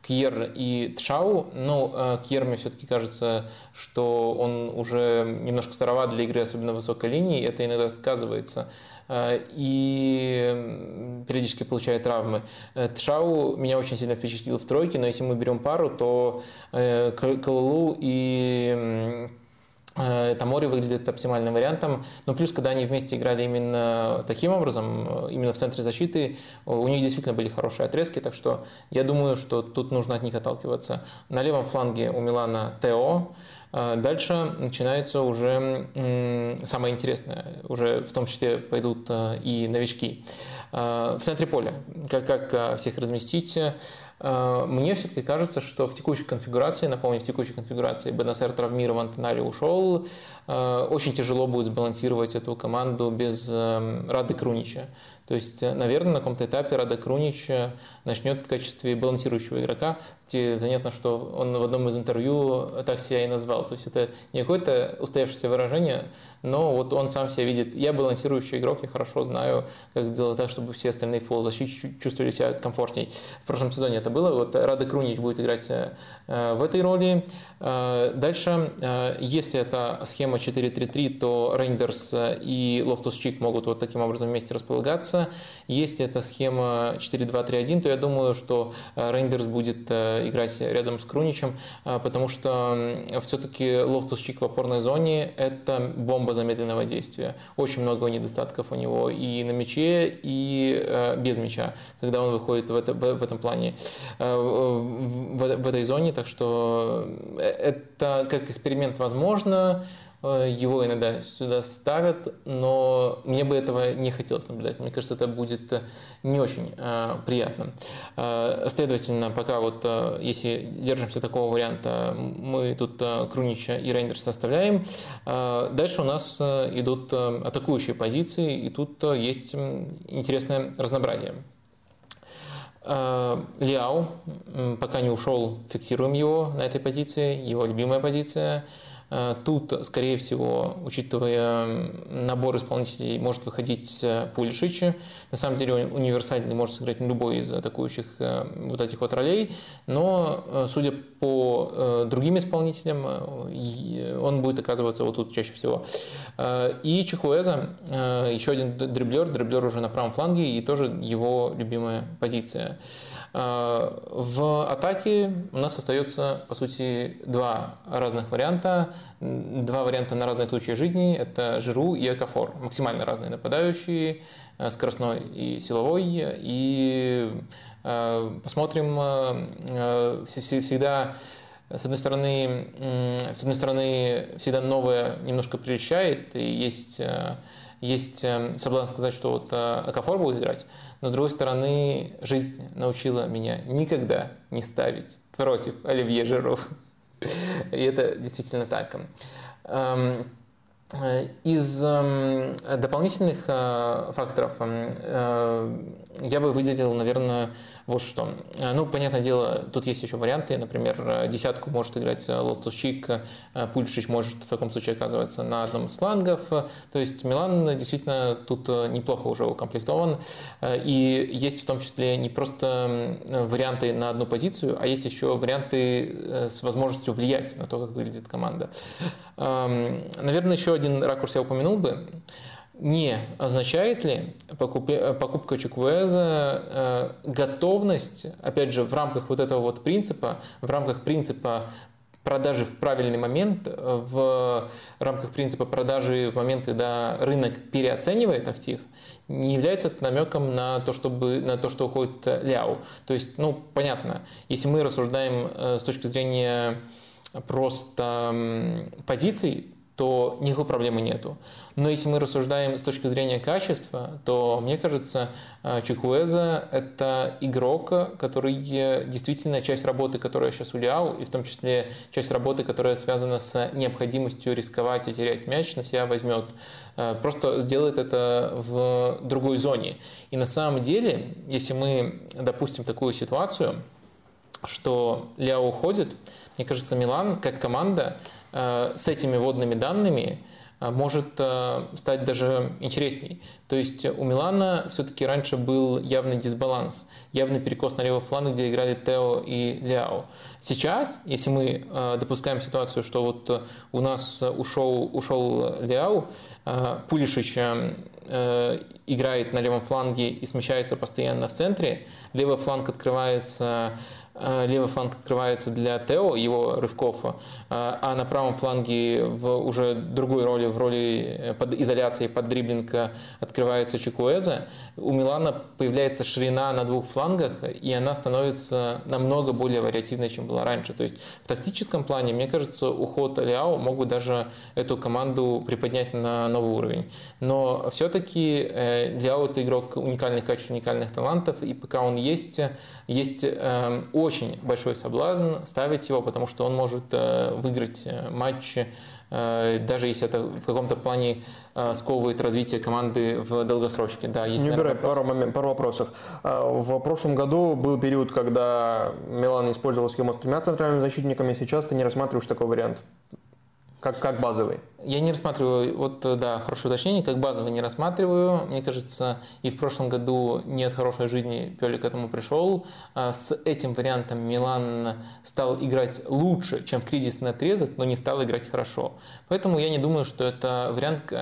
A: Кьер и Тшау, но Кьер мне все-таки кажется, что он уже немножко староват для игры, особенно высокой линии, это иногда сказывается и периодически получает травмы. Э, Тшау меня очень сильно впечатлил в тройке, но если мы берем пару, то э, Калулу и Тамори выглядит оптимальным вариантом. Но плюс, когда они вместе играли именно таким образом, именно в центре защиты, у них действительно были хорошие отрезки, так что я думаю, что тут нужно от них отталкиваться. На левом фланге у Милана Тео, а дальше начинается уже самое интересное. Уже в том числе пойдут а, и новички. А, в центре поля. Как, как всех разместить? Мне все-таки кажется, что в текущей конфигурации, напомню, в текущей конфигурации БНСР травмирован, Тонали ушел, очень тяжело будет сбалансировать эту команду без Рады Крунича. То есть, э, наверное, на каком-то этапе Рада Крунич начнет в качестве балансирующего игрока. Где занятно, что он в одном из интервью так себя и назвал. То есть это не какое-то устоявшееся выражение, но вот он сам себя видит. Я балансирующий игрок, я хорошо знаю, как сделать так, чтобы все остальные в полузащите чувствовали себя комфортней. В прошлом сезоне это было. Вот Рада Крунич будет играть э, в этой роли. Дальше, если это схема 4-3-3, то Рейндерс и Лофтус Чик могут вот таким образом вместе располагаться. Если эта схема 4-2-3-1, то я думаю, что Рейндерс будет э, играть рядом с Круничем, э, потому что все-таки Лофтус-Чик в опорной зоне – это бомба замедленного действия. Очень много недостатков у него и на мяче, и э, без мяча, когда он выходит в, это, в этом плане, в, в этой зоне. Так что это как эксперимент возможно, Э, его иногда сюда ставят, но мне бы этого не хотелось наблюдать. Мне кажется, это будет э, не очень э, приятно. Э, следовательно, пока вот э, если держимся такого варианта, мы тут э, Крунича и Рейндерса оставляем. Э, дальше у нас э, идут э, атакующие позиции, и тут э, есть интересное разнообразие. Ляо пока не ушел, фиксируем его на этой позиции, его любимая позиция. Э, тут, скорее всего, учитывая набор исполнителей, может выходить э, Пулишич. На самом деле он универсальный, может сыграть любой из атакующих э, вот этих вот ролей, но, судя по другим исполнителям, он будет оказываться вот тут чаще всего. И Чихуэза, еще один дриблер, дриблер уже на правом фланге, и тоже его любимая позиция. В атаке у нас остается, по сути, два разных варианта. Два варианта на разные случаи жизни. Это Жиру и Экофор. Максимально разные нападающие, э, скоростной и силовой. И э, посмотрим э, всегда с одной стороны, с одной стороны, всегда новое немножко прельщает, и есть, есть соблазн сказать, что вот Акафор будет играть, но с другой стороны, жизнь научила меня никогда не ставить против Оливье Жиру. И это действительно так. Эм, э, из эм, дополнительных э, факторов эм, э, я бы выделил, наверное, вот что. Э, ну, понятное дело, тут есть еще варианты. Например, э, десятку может играть э, Лостусчик, Пульшич может в таком случае оказываться на одном из флангов. То есть Милан действительно тут неплохо уже укомплектован. И есть в том числе не просто варианты на одну позицию, а есть еще варианты с возможностью влиять на то, как выглядит команда. Эм, наверное, еще один ракурс я упомянул бы не означает ли покупка Чуквеза э, готовность, опять же, в рамках вот этого вот принципа, в рамках принципа продажи в правильный момент, в рамках принципа продажи в момент, когда рынок переоценивает актив, не является намеком на то, чтобы, на то, что уходит Ляо. То есть, ну, понятно, если мы рассуждаем с точки зрения просто позиций, то никакой проблемы нету. Но если мы рассуждаем с точки зрения качества, то мне кажется, э, Чикуэза – это игрок, который действительно часть работы, которая сейчас у Ляо, и в том числе часть работы, которая связана с необходимостью рисковать и терять мяч, на себя возьмет. Э, просто сделает это в другой зоне. И на самом деле, если мы допустим такую ситуацию, что Ляо уходит, мне кажется, Милан как команда э, с этими водными данными э, может э, стать даже интересней. То есть у Милана все-таки раньше был явный дисбаланс, явный перекос на левый фланг, где играли Тео и Ляо. Сейчас, если мы допускаем ситуацию, что вот у нас ушел, ушел Ляо, Пулишич играет на левом фланге и смещается постоянно в центре, левый фланг открывается Э, левый фланг открывается для Тео, его рывков, э, а на правом фланге в уже другой роли, в роли э, под изоляции, под дриблинг открывается Чикуэза. У Милана появляется ширина на двух флангах, и она становится намного более вариативной, чем была раньше. То есть в тактическом плане, мне кажется, уход Ляо мог бы даже эту команду приподнять на новый уровень. Но все-таки Ляо это игрок уникальных качеств, уникальных талантов, и пока он есть, есть эм, очень большой соблазн ставить его, потому что он может э, выиграть э, матч, э, даже если это в каком-то плане сковывает развитие команды в долгосрочке. Да,
B: есть, Не убирай, пару, момент, пару вопросов. А, в прошлом году был период, когда Милан использовал схему с тремя центральными защитниками, сейчас ты не рассматриваешь такой вариант как, как базовый?
A: Я не рассматриваю, вот да, хорошее уточнение, как базовый не рассматриваю. Мне кажется, и в прошлом году нет хорошей жизни Пёли к этому пришел. А с этим вариантом Милан стал играть лучше, чем в кризисный отрезок, но не стал играть хорошо. Поэтому я не думаю, что это вариант,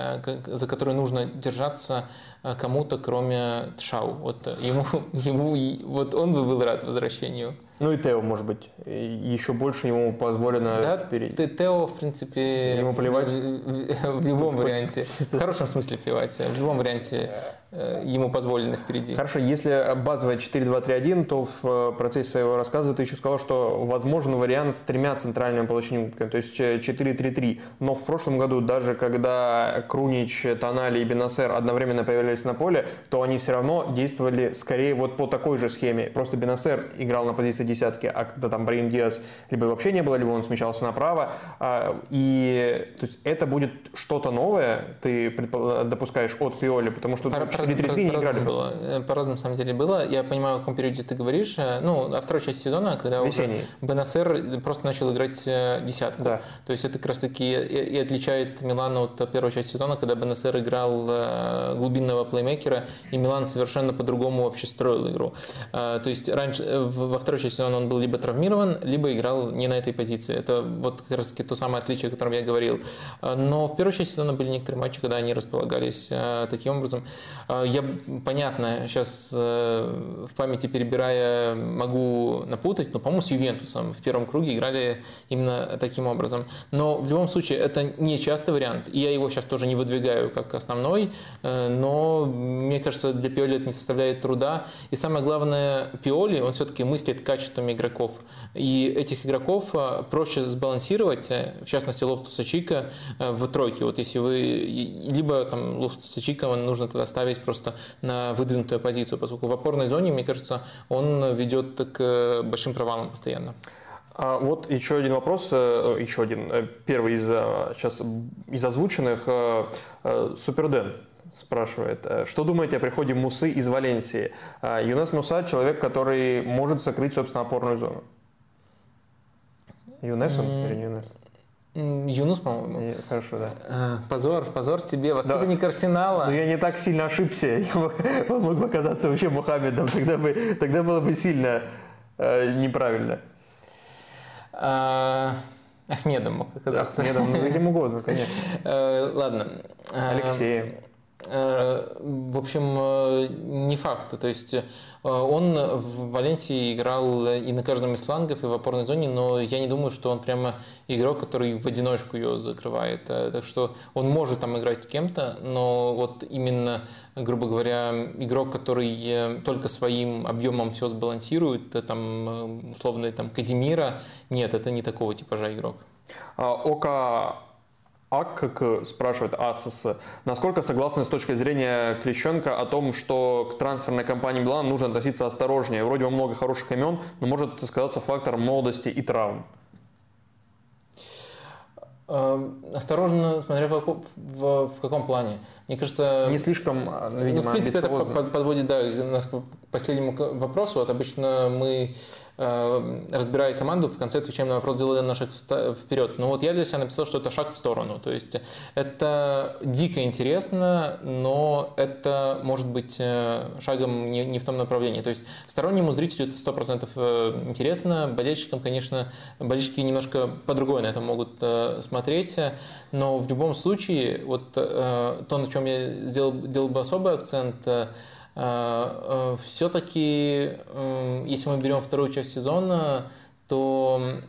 A: за который нужно держаться а, кому-то, кроме Тшау. Вот ему, ему, вот он бы был рад возвращению.
B: Ну и Тео, может быть, еще больше ему позволено
A: да, впереди. Ты Тео, в принципе,
B: ему плевать в,
A: в, в любом варианте, в хорошем смысле плевать, в любом варианте ему позволено впереди.
B: Хорошо, если базовая 4-2-3-1, то в э, процессе своего рассказа ты еще сказал, что возможен вариант с тремя центральными полочниками, то есть 4-3-3. Но в прошлом году, даже когда Крунич, Тонали и Бенасер одновременно появлялись на поле, то они все равно действовали скорее вот по такой же схеме. Просто Бенасер играл на позиции десятки, а когда там Брейм Диас либо вообще не было, либо он смещался направо. А, и то есть это будет что-то новое, ты допускаешь от Пиоли, потому что
A: по-разному, по, по, по было. Э, по-разному, на самом деле, было. Я понимаю, о каком периоде ты говоришь. Э, ну, а второй часть сезона, когда Весенний. уже Бенасер просто начал играть э, десятку. Да. То есть это как раз-таки и, и отличает Милана от первой части сезона, когда Бенасер играл глубинного плеймейкера, и Милан совершенно по-другому вообще строил игру. То есть раньше, во второй части сезона он был либо травмирован, либо играл не на этой позиции. Это вот как раз-таки то самое отличие, о котором я говорил. Но в первой части сезона были некоторые матчи, когда они располагались таким образом. А, я, понятно, сейчас э, в памяти перебирая могу напутать, но, по-моему, с Ювентусом в первом круге играли именно таким образом. Но в любом случае это не частый вариант, и я его сейчас тоже не выдвигаю как основной, э, но мне кажется, для Пиоли это не составляет труда. И самое главное, Пиоли, он все-таки мыслит качествами игроков. И этих игроков э, проще сбалансировать, в частности, Лофтуса Чика в тройке. Вот если вы, либо там Лофтуса Чика нужно тогда ставить просто на выдвинутую позицию, поскольку в опорной зоне, мне кажется, он ведет к большим провалам постоянно.
B: А вот еще один вопрос, э, еще один, э, первый из сейчас из озвученных. Э, Суперден спрашивает, что думаете о приходе Мусы из Валенсии? Юнас Муса – человек, который может закрыть, собственно, опорную зону. Юнес он mm. или не Юнес?
A: Юнус, по-моему.
B: Хорошо, да.
A: А, позор, позор тебе, воспитанник да. Арсенала.
B: Но я не так сильно ошибся. Он мог бы оказаться вообще Мухаммедом. Тогда, бы, тогда было бы сильно э, неправильно.
A: А, Ахмедом мог оказаться.
B: Ахмедом, ну каким угодно, конечно.
A: Э, ладно.
B: Алексеем.
A: В общем, не факт. То есть он в Валенсии играл и на каждом из флангов, и в опорной зоне, но я не думаю, что он прямо игрок, который в одиночку ее закрывает. Так что он может там играть с кем-то, но вот именно, грубо говоря, игрок, который только своим объемом все сбалансирует, там, условно, там, Казимира, нет, это не такого типажа игрок.
B: А, Ока АКК спрашивает Асос, насколько согласны с точки зрения Клещенко о том, что к трансферной кампании Милана нужно относиться осторожнее? Вроде бы много хороших имен, но может сказаться фактор молодости и травм.
A: Э, осторожно, смотря в, в, в каком плане. Мне кажется...
B: Не слишком, видимо,
A: ну, в принципе, это подводит да, нас к последнему вопросу. Вот обычно мы Э, разбирая команду, в конце отвечаем на вопрос, сделали на шаг вперед. Но вот я для себя написал, что это шаг в сторону. То есть это дико интересно, но это может быть э, шагом не, не в том направлении. То есть стороннему зрителю это 100% э, интересно, болельщикам, конечно, болельщики немножко по-другому на это могут смотреть, но в любом случае, вот то, на чем я сделал, делал бы особый акцент, все-таки, если мы берем вторую часть сезона, то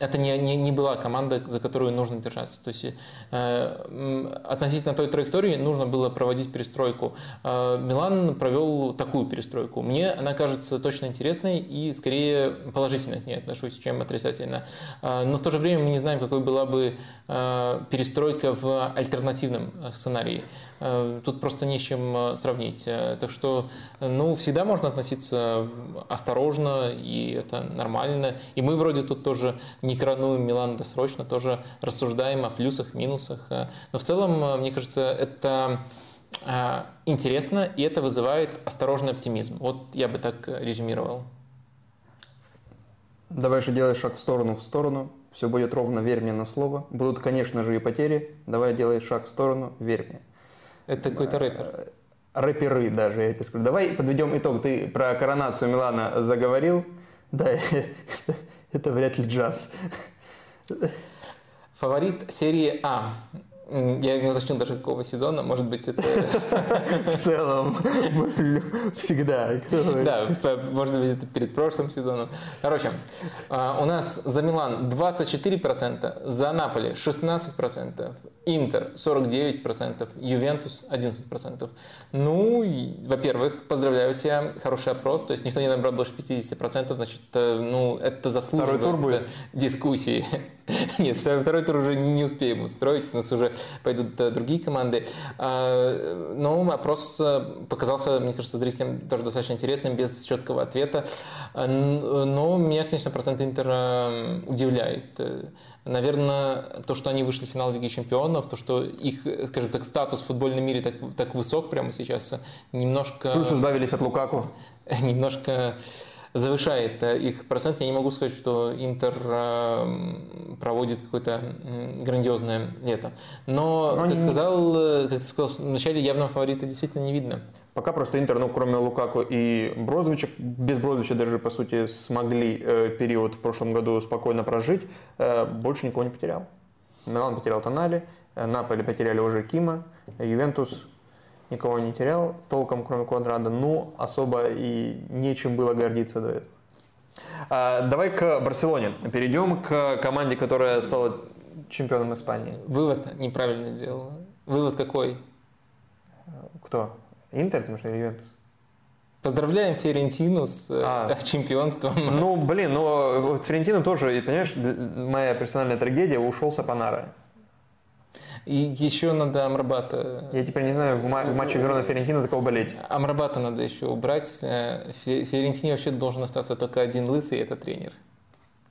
A: это не, не, не была команда, за которую нужно держаться. То есть э, относительно той траектории нужно было проводить перестройку. Э, Милан провел такую перестройку. Мне она кажется точно интересной и скорее положительно к ней отношусь, чем отрицательно. Э, но в то же время мы не знаем, какой была бы э, перестройка в альтернативном сценарии. Э, тут просто не с чем э, сравнить. Э, так что, ну, всегда можно относиться осторожно, и это нормально. И мы вроде тут тоже не коронуем Милан досрочно, тоже рассуждаем о плюсах, минусах. Но в целом, мне кажется, это интересно, и это вызывает осторожный оптимизм. Вот я бы так резюмировал.
B: Давай же делай шаг в сторону, в сторону. Все будет ровно, верь мне на слово. Будут, конечно же, и потери. Давай делай шаг в сторону, верь мне.
A: Это какой-то рэпер.
B: Рэперы даже, я тебе скажу. Давай подведем итог. Ты про коронацию Милана заговорил. Да, это вряд ли джаз.
A: Фаворит серии А. Я не уточнил даже какого сезона, может быть, это...
B: В целом, всегда.
A: Да, может быть, это перед прошлым сезоном. Короче, а, у нас за Милан 24%, за Наполи 16%, Интер 49%, Ювентус 11%. Ну, во-первых, поздравляю тебя, хороший опрос, то есть никто не набрал больше 50%, значит, э, ну, это заслуживает
B: Второй тур будет?
A: дискуссии. Нет, второй, второй тур уже не успеем устроить, у нас уже пойдут э, другие команды. А, но опрос э, показался, мне кажется, зрителям тоже достаточно интересным, без четкого ответа. Но меня, конечно, процент Интера удивляет. Наверное, то, что они вышли в финал Лиги Чемпионов, то, что их, скажем так, статус в футбольном мире так, так высок прямо сейчас, немножко...
B: Плюс избавились от Лукаку.
A: Немножко завышает э, их процент. Я не могу сказать, что Интер э, проводит какое-то грандиозное лето. Но, Но как, не... сказал, э, как ты сказал, вначале явного фаворита действительно не видно.
B: Пока просто Интер, ну, кроме Лукаку и Бродовича, без Бродовича даже, по сути, смогли э, период в прошлом году спокойно прожить, э, больше никого не потерял. Милан потерял Тонали, Наполи потеряли уже Кима, Ювентус никого не терял толком, кроме Квадрада, ну, особо и нечем было гордиться до этого. А, давай к Барселоне. Перейдем к команде, которая стала чемпионом Испании.
A: Вывод неправильно сделал. Вывод какой?
B: Кто? Интер, ты или Ювентус?
A: Поздравляем Ферентину с э, а, чемпионством.
B: Ну, блин, ну вот Ферентина тоже, понимаешь, моя персональная трагедия, ушел Сапонара.
A: И еще надо Амрабата...
B: Я теперь не знаю, в, в матче Верона Ферентина за кого болеть.
A: Амрабата надо еще убрать. Ферентине вообще должен остаться только один лысый, это тренер.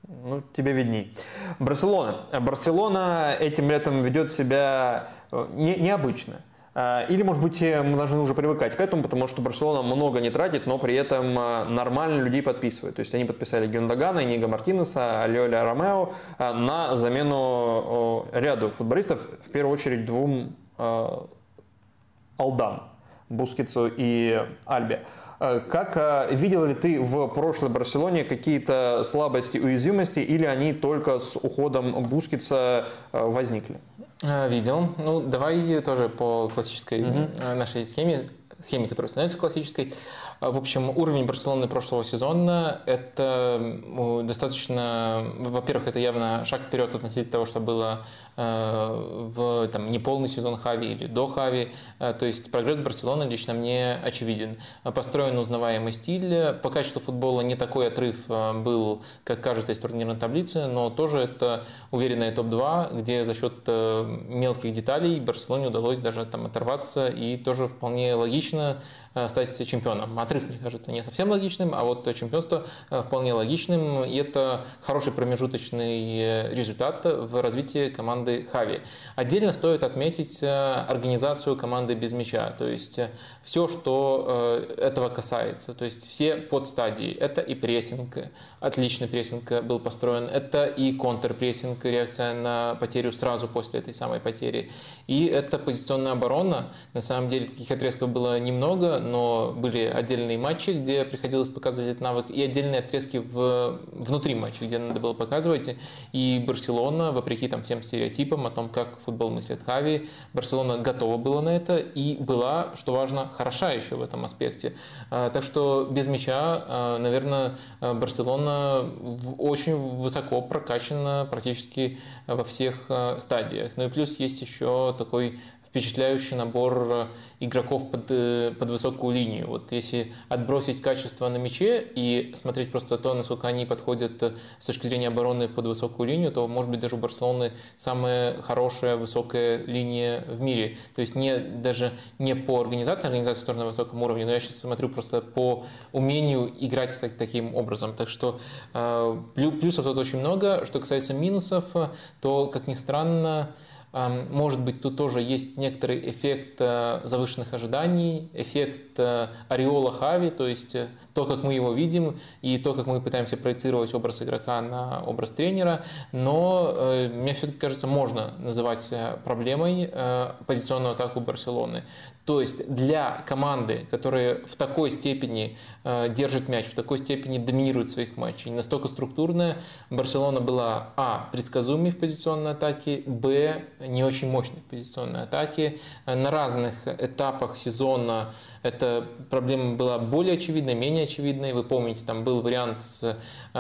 B: Ну, тебе видней. Барселона. Барселона этим летом ведет себя э, не, необычно. А, или, может быть, э, мы должны уже привыкать к этому, потому что Барселона много не тратит, но при этом а, нормально людей подписывает. То есть они подписали Гюндагана, Нига Мартинеса, Алиоля Ромео а, на замену ряду футболистов, в первую очередь двум Алдан, Бускицу и Альбе. Как видел ли ты в прошлой Барселоне какие-то слабости, уязвимости, или они только с уходом Бускица возникли?
A: Видел. Ну, давай тоже по классической угу. нашей схеме, схеме, которая становится классической. А, в общем, уровень Барселоны прошлого сезона – это достаточно, во-первых, это явно шаг вперед относительно того, что было э, в там, неполный сезон Хави или до Хави. Э, то есть прогресс Барселоны лично мне очевиден. Построен узнаваемый стиль. По качеству футбола не такой отрыв э, был, как кажется из турнирной таблицы, но тоже это уверенная топ-2, где за счет мелких деталей Барселоне удалось даже там оторваться и тоже вполне логично стать чемпионом. Отрыв, мне кажется, не совсем логичным, а вот чемпионство э, вполне логичным. И это хороший промежуточный э, результат в развитии команды Хави. Отдельно стоит отметить э, организацию команды без мяча. То есть все, что этого касается. То есть все подстадии. Это и прессинг, отличный прессинг был построен. Это и контрпрессинг, реакция на потерю сразу после этой самой потери. И это позиционная оборона. На самом деле таких отрезков было немного, но были отдельные матчи, где приходилось показывать этот навык, и отдельные отрезки в, внутри матча, где надо было показывать. И Барселона, вопреки там, всем стереотипам о том, как футбол мыслит Хави, Барселона готова была на это и была, что важно, хороша еще в этом аспекте. А, так что без мяча, а, наверное, Барселона очень высоко прокачана практически во всех а, стадиях. Ну и плюс есть еще такой впечатляющий набор э, игроков под, э, под высокую линию. Вот если отбросить качество на мяче и смотреть просто то, насколько они подходят э, с точки зрения обороны под высокую линию, то, может быть, даже у Барселоны самая хорошая высокая линия в мире. То есть не, даже не по организации, организация тоже на высоком уровне, но я сейчас смотрю просто по умению играть так, таким образом. Так что э, плюсов тут очень много. Что касается минусов, то, как ни странно, может быть, тут тоже есть некоторый эффект э, завышенных ожиданий, эффект э, ореола Хави, то есть э, то, как мы его видим, и то, как мы пытаемся проецировать образ игрока на образ тренера. Но мне все-таки кажется, можно называть проблемой позиционную атаку Барселоны. То есть для команды, которая в такой степени э, держит мяч, в такой степени доминирует своих матчах, настолько структурная, Барселона была а. предсказуемой в позиционной атаке, б. не очень мощной в позиционной атаке. На разных этапах сезона эта проблема была более очевидной, менее очевидной. Вы помните, там был вариант с э,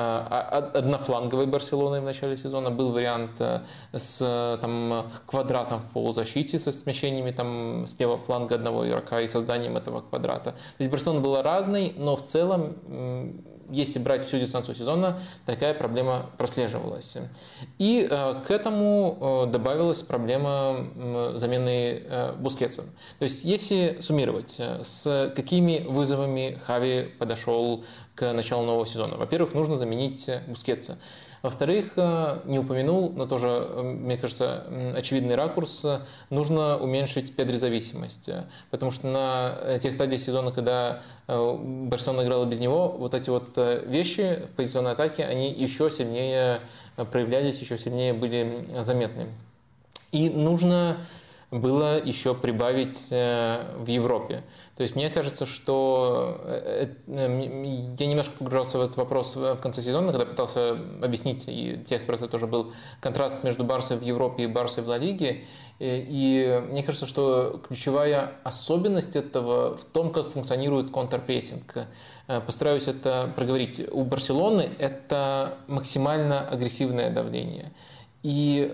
A: однофланговой Барселоной в начале сезона, был вариант э, с там, квадратом в полузащите, со смещениями там, с левого фланга одного игрока и созданием этого квадрата. То есть Барселона была разной, но в целом если брать всю дистанцию сезона, такая проблема прослеживалась. И э, к этому э, добавилась проблема замены э, Бускетса. То есть, если суммировать, с какими вызовами Хави подошел к началу нового сезона? Во-первых, нужно заменить Бускетса. Во-вторых, э, не упомянул, но тоже, э, мне кажется, очевидный ракурс, нужно уменьшить педрезависимость. Потому что на тех стадиях сезона, когда э, Барселона играла без него, вот эти вот вещи в позиционной атаке, они еще сильнее проявлялись, еще сильнее были заметны. И нужно было еще прибавить в Европе. То есть мне кажется, что э, э, я немножко погружался в этот вопрос в конце сезона, когда пытался объяснить, и текст просто тоже был контраст между Барсой в Европе и Барсой в Ла Лиге. И мне кажется, что ключевая особенность этого в том, как функционирует контрпрессинг. Э, постараюсь это проговорить. У Барселоны это максимально агрессивное давление. И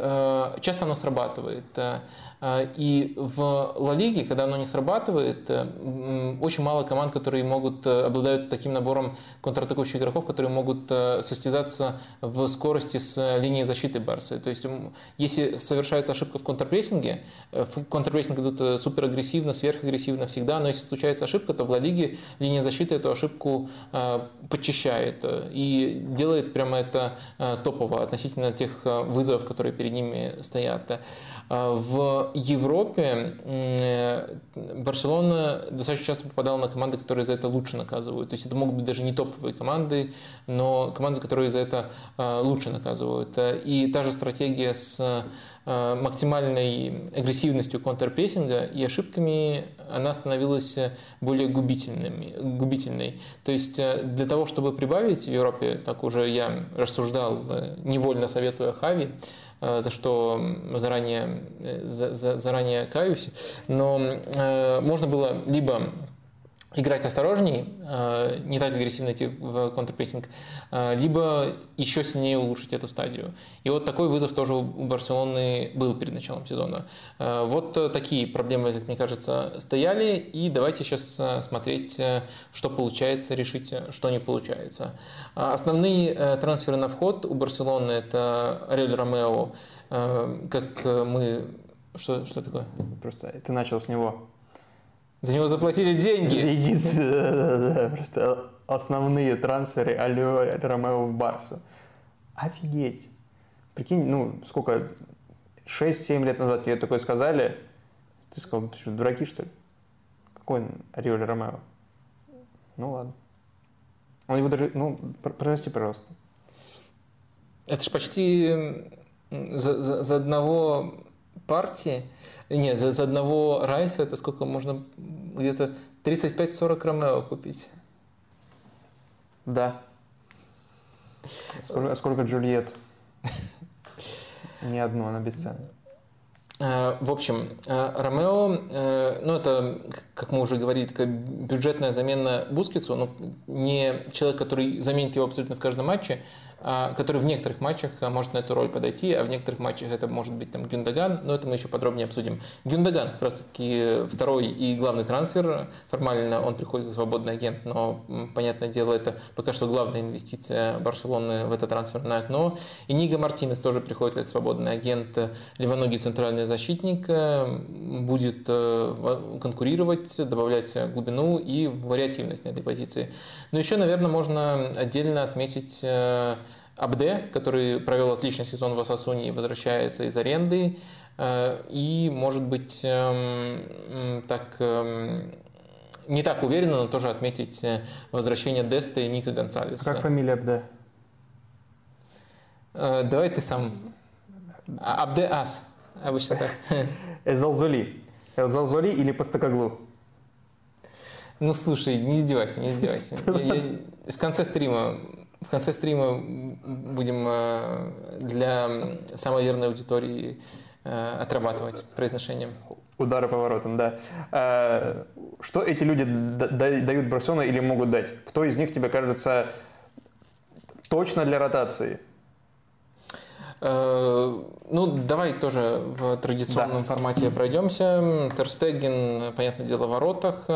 A: часто оно срабатывает. А, и в Ла Лиге, когда оно не срабатывает, э, очень мало команд, которые могут, э, обладают таким набором контратакующих игроков, которые могут э, состязаться в скорости с линией защиты Барса. То есть, если совершается ошибка в контрпрессинге, в контрпрессинг идут супер агрессивно, сверхагрессивно всегда, но если случается ошибка, то в Ла Лиге линия защиты эту ошибку подчищает и делает прямо это топово относительно тех вызовов, которые перед ними стоят. А, в Европе э, Барселона достаточно часто попадала на команды, которые за это лучше наказывают. То есть это могут быть даже не топовые команды, но команды, которые за это а, лучше наказывают. И та же стратегия с максимальной агрессивностью контрпрессинга и ошибками она становилась более губительными, губительной. То есть для того, чтобы прибавить в Европе, так уже я рассуждал, невольно советуя Хави, за что заранее, за, за, заранее каюсь, но э, можно было либо играть осторожней, э, не так агрессивно идти в контрпрессинг, э, либо еще сильнее улучшить эту стадию. И вот такой вызов тоже у Барселоны был перед началом сезона. Э, вот такие проблемы, как мне кажется, стояли, и давайте сейчас смотреть, что получается, решить, что не получается. Основные трансферы на вход у Барселоны – это Рель Ромео, как мы... Что, что такое?
B: Просто ты начал с него.
A: За него заплатили деньги.
B: Единственное, просто основные трансферы Алио Ромео в Барсу. Офигеть. Прикинь, ну, сколько, 6-7 лет назад тебе такое сказали, ты сказал, ты что, дураки, что ли? Какой Ариоль Ромео? Ну ладно. Он его даже, ну, прости, пожалуйста.
A: Это же почти за, за, за одного партии нет, за, за одного Райса это сколько можно где-то 35-40 Ромео купить.
B: Да. Сколько, сколько Джульет? Ни одно, она бесценна.
A: Э, в общем, э, Ромео, э, ну это, как мы уже говорили, такая бюджетная замена Бускицу, но не человек, который заменит его абсолютно в каждом матче, а, который в некоторых матчах а, может на эту роль подойти, а в некоторых матчах это может быть там Гюндаган, но это мы еще подробнее обсудим. Гюндаган как раз таки второй и главный трансфер, формально он приходит как свободный агент, но, понятное дело, это пока что главная инвестиция Барселоны в это трансферное окно. И Нига Мартинес тоже приходит как свободный агент, левоногий центральный защитник, э, будет э, конкурировать, добавлять глубину и вариативность на этой позиции. Но еще, наверное, можно отдельно отметить э, Абде, который провел отличный сезон в Асасуне и возвращается из аренды. Э, и, может быть, эм, так эм, не так уверенно, но тоже отметить э, возвращение Деста и Ника Гонсалеса.
B: Как фамилия Абде?
A: Давай ты сам. А, Абде Ас. Обычно так.
B: Эзалзоли. Эзалзоли или Пастакаглу?
A: Ну слушай, не издевайся, не издевайся. Я, я, в конце стрима в конце стрима будем э, для самой верной аудитории э, отрабатывать произношением.
B: Удары поворотом, да. Э, что эти люди дают Барселоне или могут дать? Кто из них тебе кажется точно для ротации?
A: Ну, давай тоже в традиционном да. формате пройдемся. Терстеген, понятное дело, в воротах.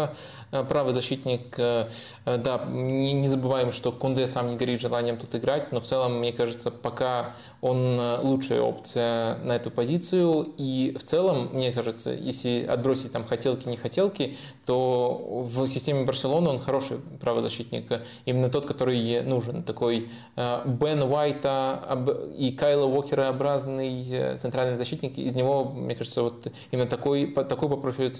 A: Э, правый защитник, э, э, да, не, забываем, что Кунде сам не горит желанием тут играть, но в целом, мне кажется, пока он лучшая опция на эту позицию. И в целом, мне кажется, если отбросить там хотелки, не хотелки, то в системе Барселоны он хороший правозащитник. Именно тот, который нужен. Такой Бен Уайта и Кайла Уокера образный центральный защитник. Из него, мне кажется, вот именно такой, такой по профилю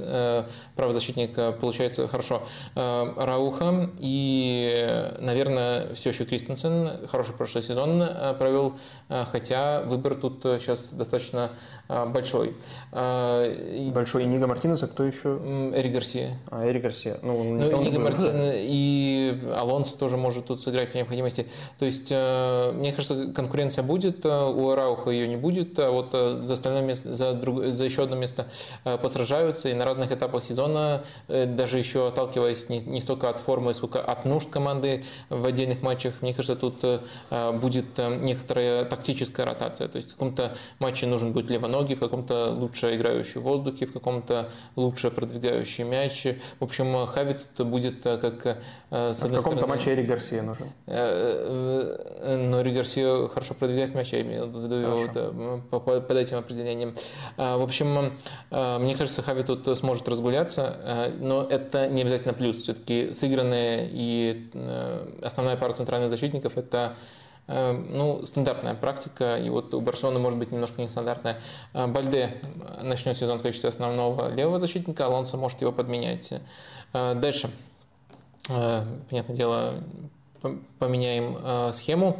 A: правозащитник получается хороший хорошо. Э, Рауха и, наверное, все еще Кристенсен хороший прошлый сезон э, провел, э, хотя выбор тут сейчас достаточно большой.
B: Большой Нига Мартинеса, кто еще?
A: Эри Гарсия.
B: А, Эри Гарсия.
A: Ну, ну Нига Мартин и Алонсо тоже может тут сыграть по необходимости. То есть, мне кажется, конкуренция будет, у Рауха ее не будет, а вот за остальное место, за, друг, за еще одно место посражаются, и на разных этапах сезона даже еще отталкиваясь не, не столько от формы, сколько от нужд команды в отдельных матчах, мне кажется, тут э, будет э, некоторая тактическая ротация. То есть в каком-то матче нужен будет левоногий, в каком-то лучше играющий в воздухе, в каком-то лучше продвигающий мяч. В общем, Хави тут будет э, как
B: с а в каком-то матче Эрик Гарсия нужен?
A: Но Эрик Гарсия хорошо продвигает мяч, я имею в виду вот, под этим определением. В общем, мне кажется, Хави тут сможет разгуляться, но это не обязательно плюс. Все-таки сыгранные и э, основная пара центральных защитников – это э, ну, стандартная практика, и вот у Барселоны может быть немножко нестандартная. Э, Бальде начнет сезон в качестве основного левого защитника, Алонсо может его подменять. Дальше, понятное дело, поменяем схему.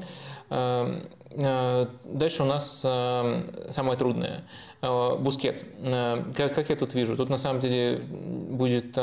A: Дальше у нас самое трудное. Бускетс. Как я тут вижу? Тут на самом деле будет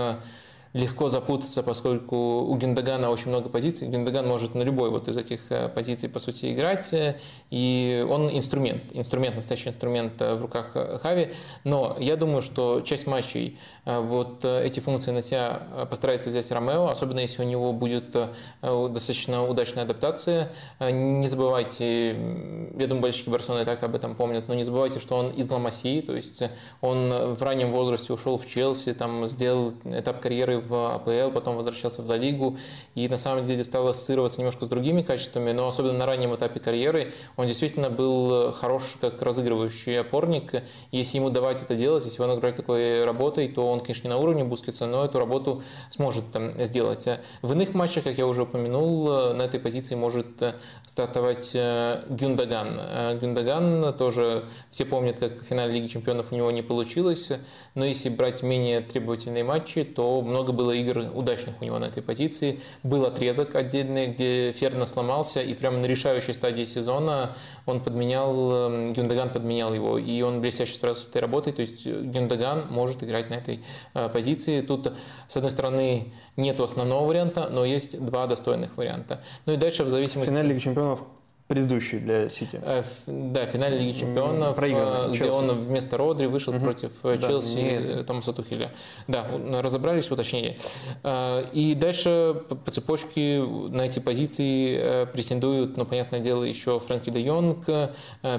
A: легко запутаться, поскольку у Гюндогана очень много позиций. Гюндоган может на любой вот из этих э, позиций, по сути, играть, э, и он инструмент, инструмент, настоящий инструмент э, в руках Хави. Но я думаю, что часть матчей вот эти функции на себя постарается взять Ромео, особенно если у него будет достаточно удачная адаптация. Не забывайте, я думаю, болельщики Барселоны так об этом помнят, но не забывайте, что он из Ламасии, то есть он в раннем возрасте ушел в Челси, там сделал этап карьеры в АПЛ, потом возвращался в Ла Лигу и на самом деле стал ассоциироваться немножко с другими качествами, но особенно на раннем этапе карьеры он действительно был хорош как разыгрывающий опорник. Если ему давать это делать, если он играет такой работой, то он, конечно, не на уровне Бускетса, но эту работу сможет там, сделать. В иных матчах, как я уже упомянул, на этой позиции может стартовать э, Гюндаган. Э, Гюндаган тоже все помнят, как в финале Лиги Чемпионов у него не получилось, но если брать менее требовательные матчи, то много много было игр удачных у него на этой позиции. Был отрезок отдельный, где Ферна сломался, и прямо на решающей стадии сезона он подменял, эм, Гюндаган подменял его, и он блестяще справился с этой работой. То есть Гюндаган может играть на этой э, позиции. Тут, с одной стороны, нет основного варианта, но есть два достойных варианта. Ну и дальше в зависимости...
B: В финале Лиги Чемпионов предыдущий для Сити.
A: Э, да, финале Лиги Чемпионов, Проигранный, э, где Челси. он вместо Родри вышел угу. против э, да, Челси нет. Томаса Тухеля. Да, разобрались, уточнили. И дальше по цепочке на эти позиции претендуют, ну, понятное дело, еще Фрэнки де Йонг,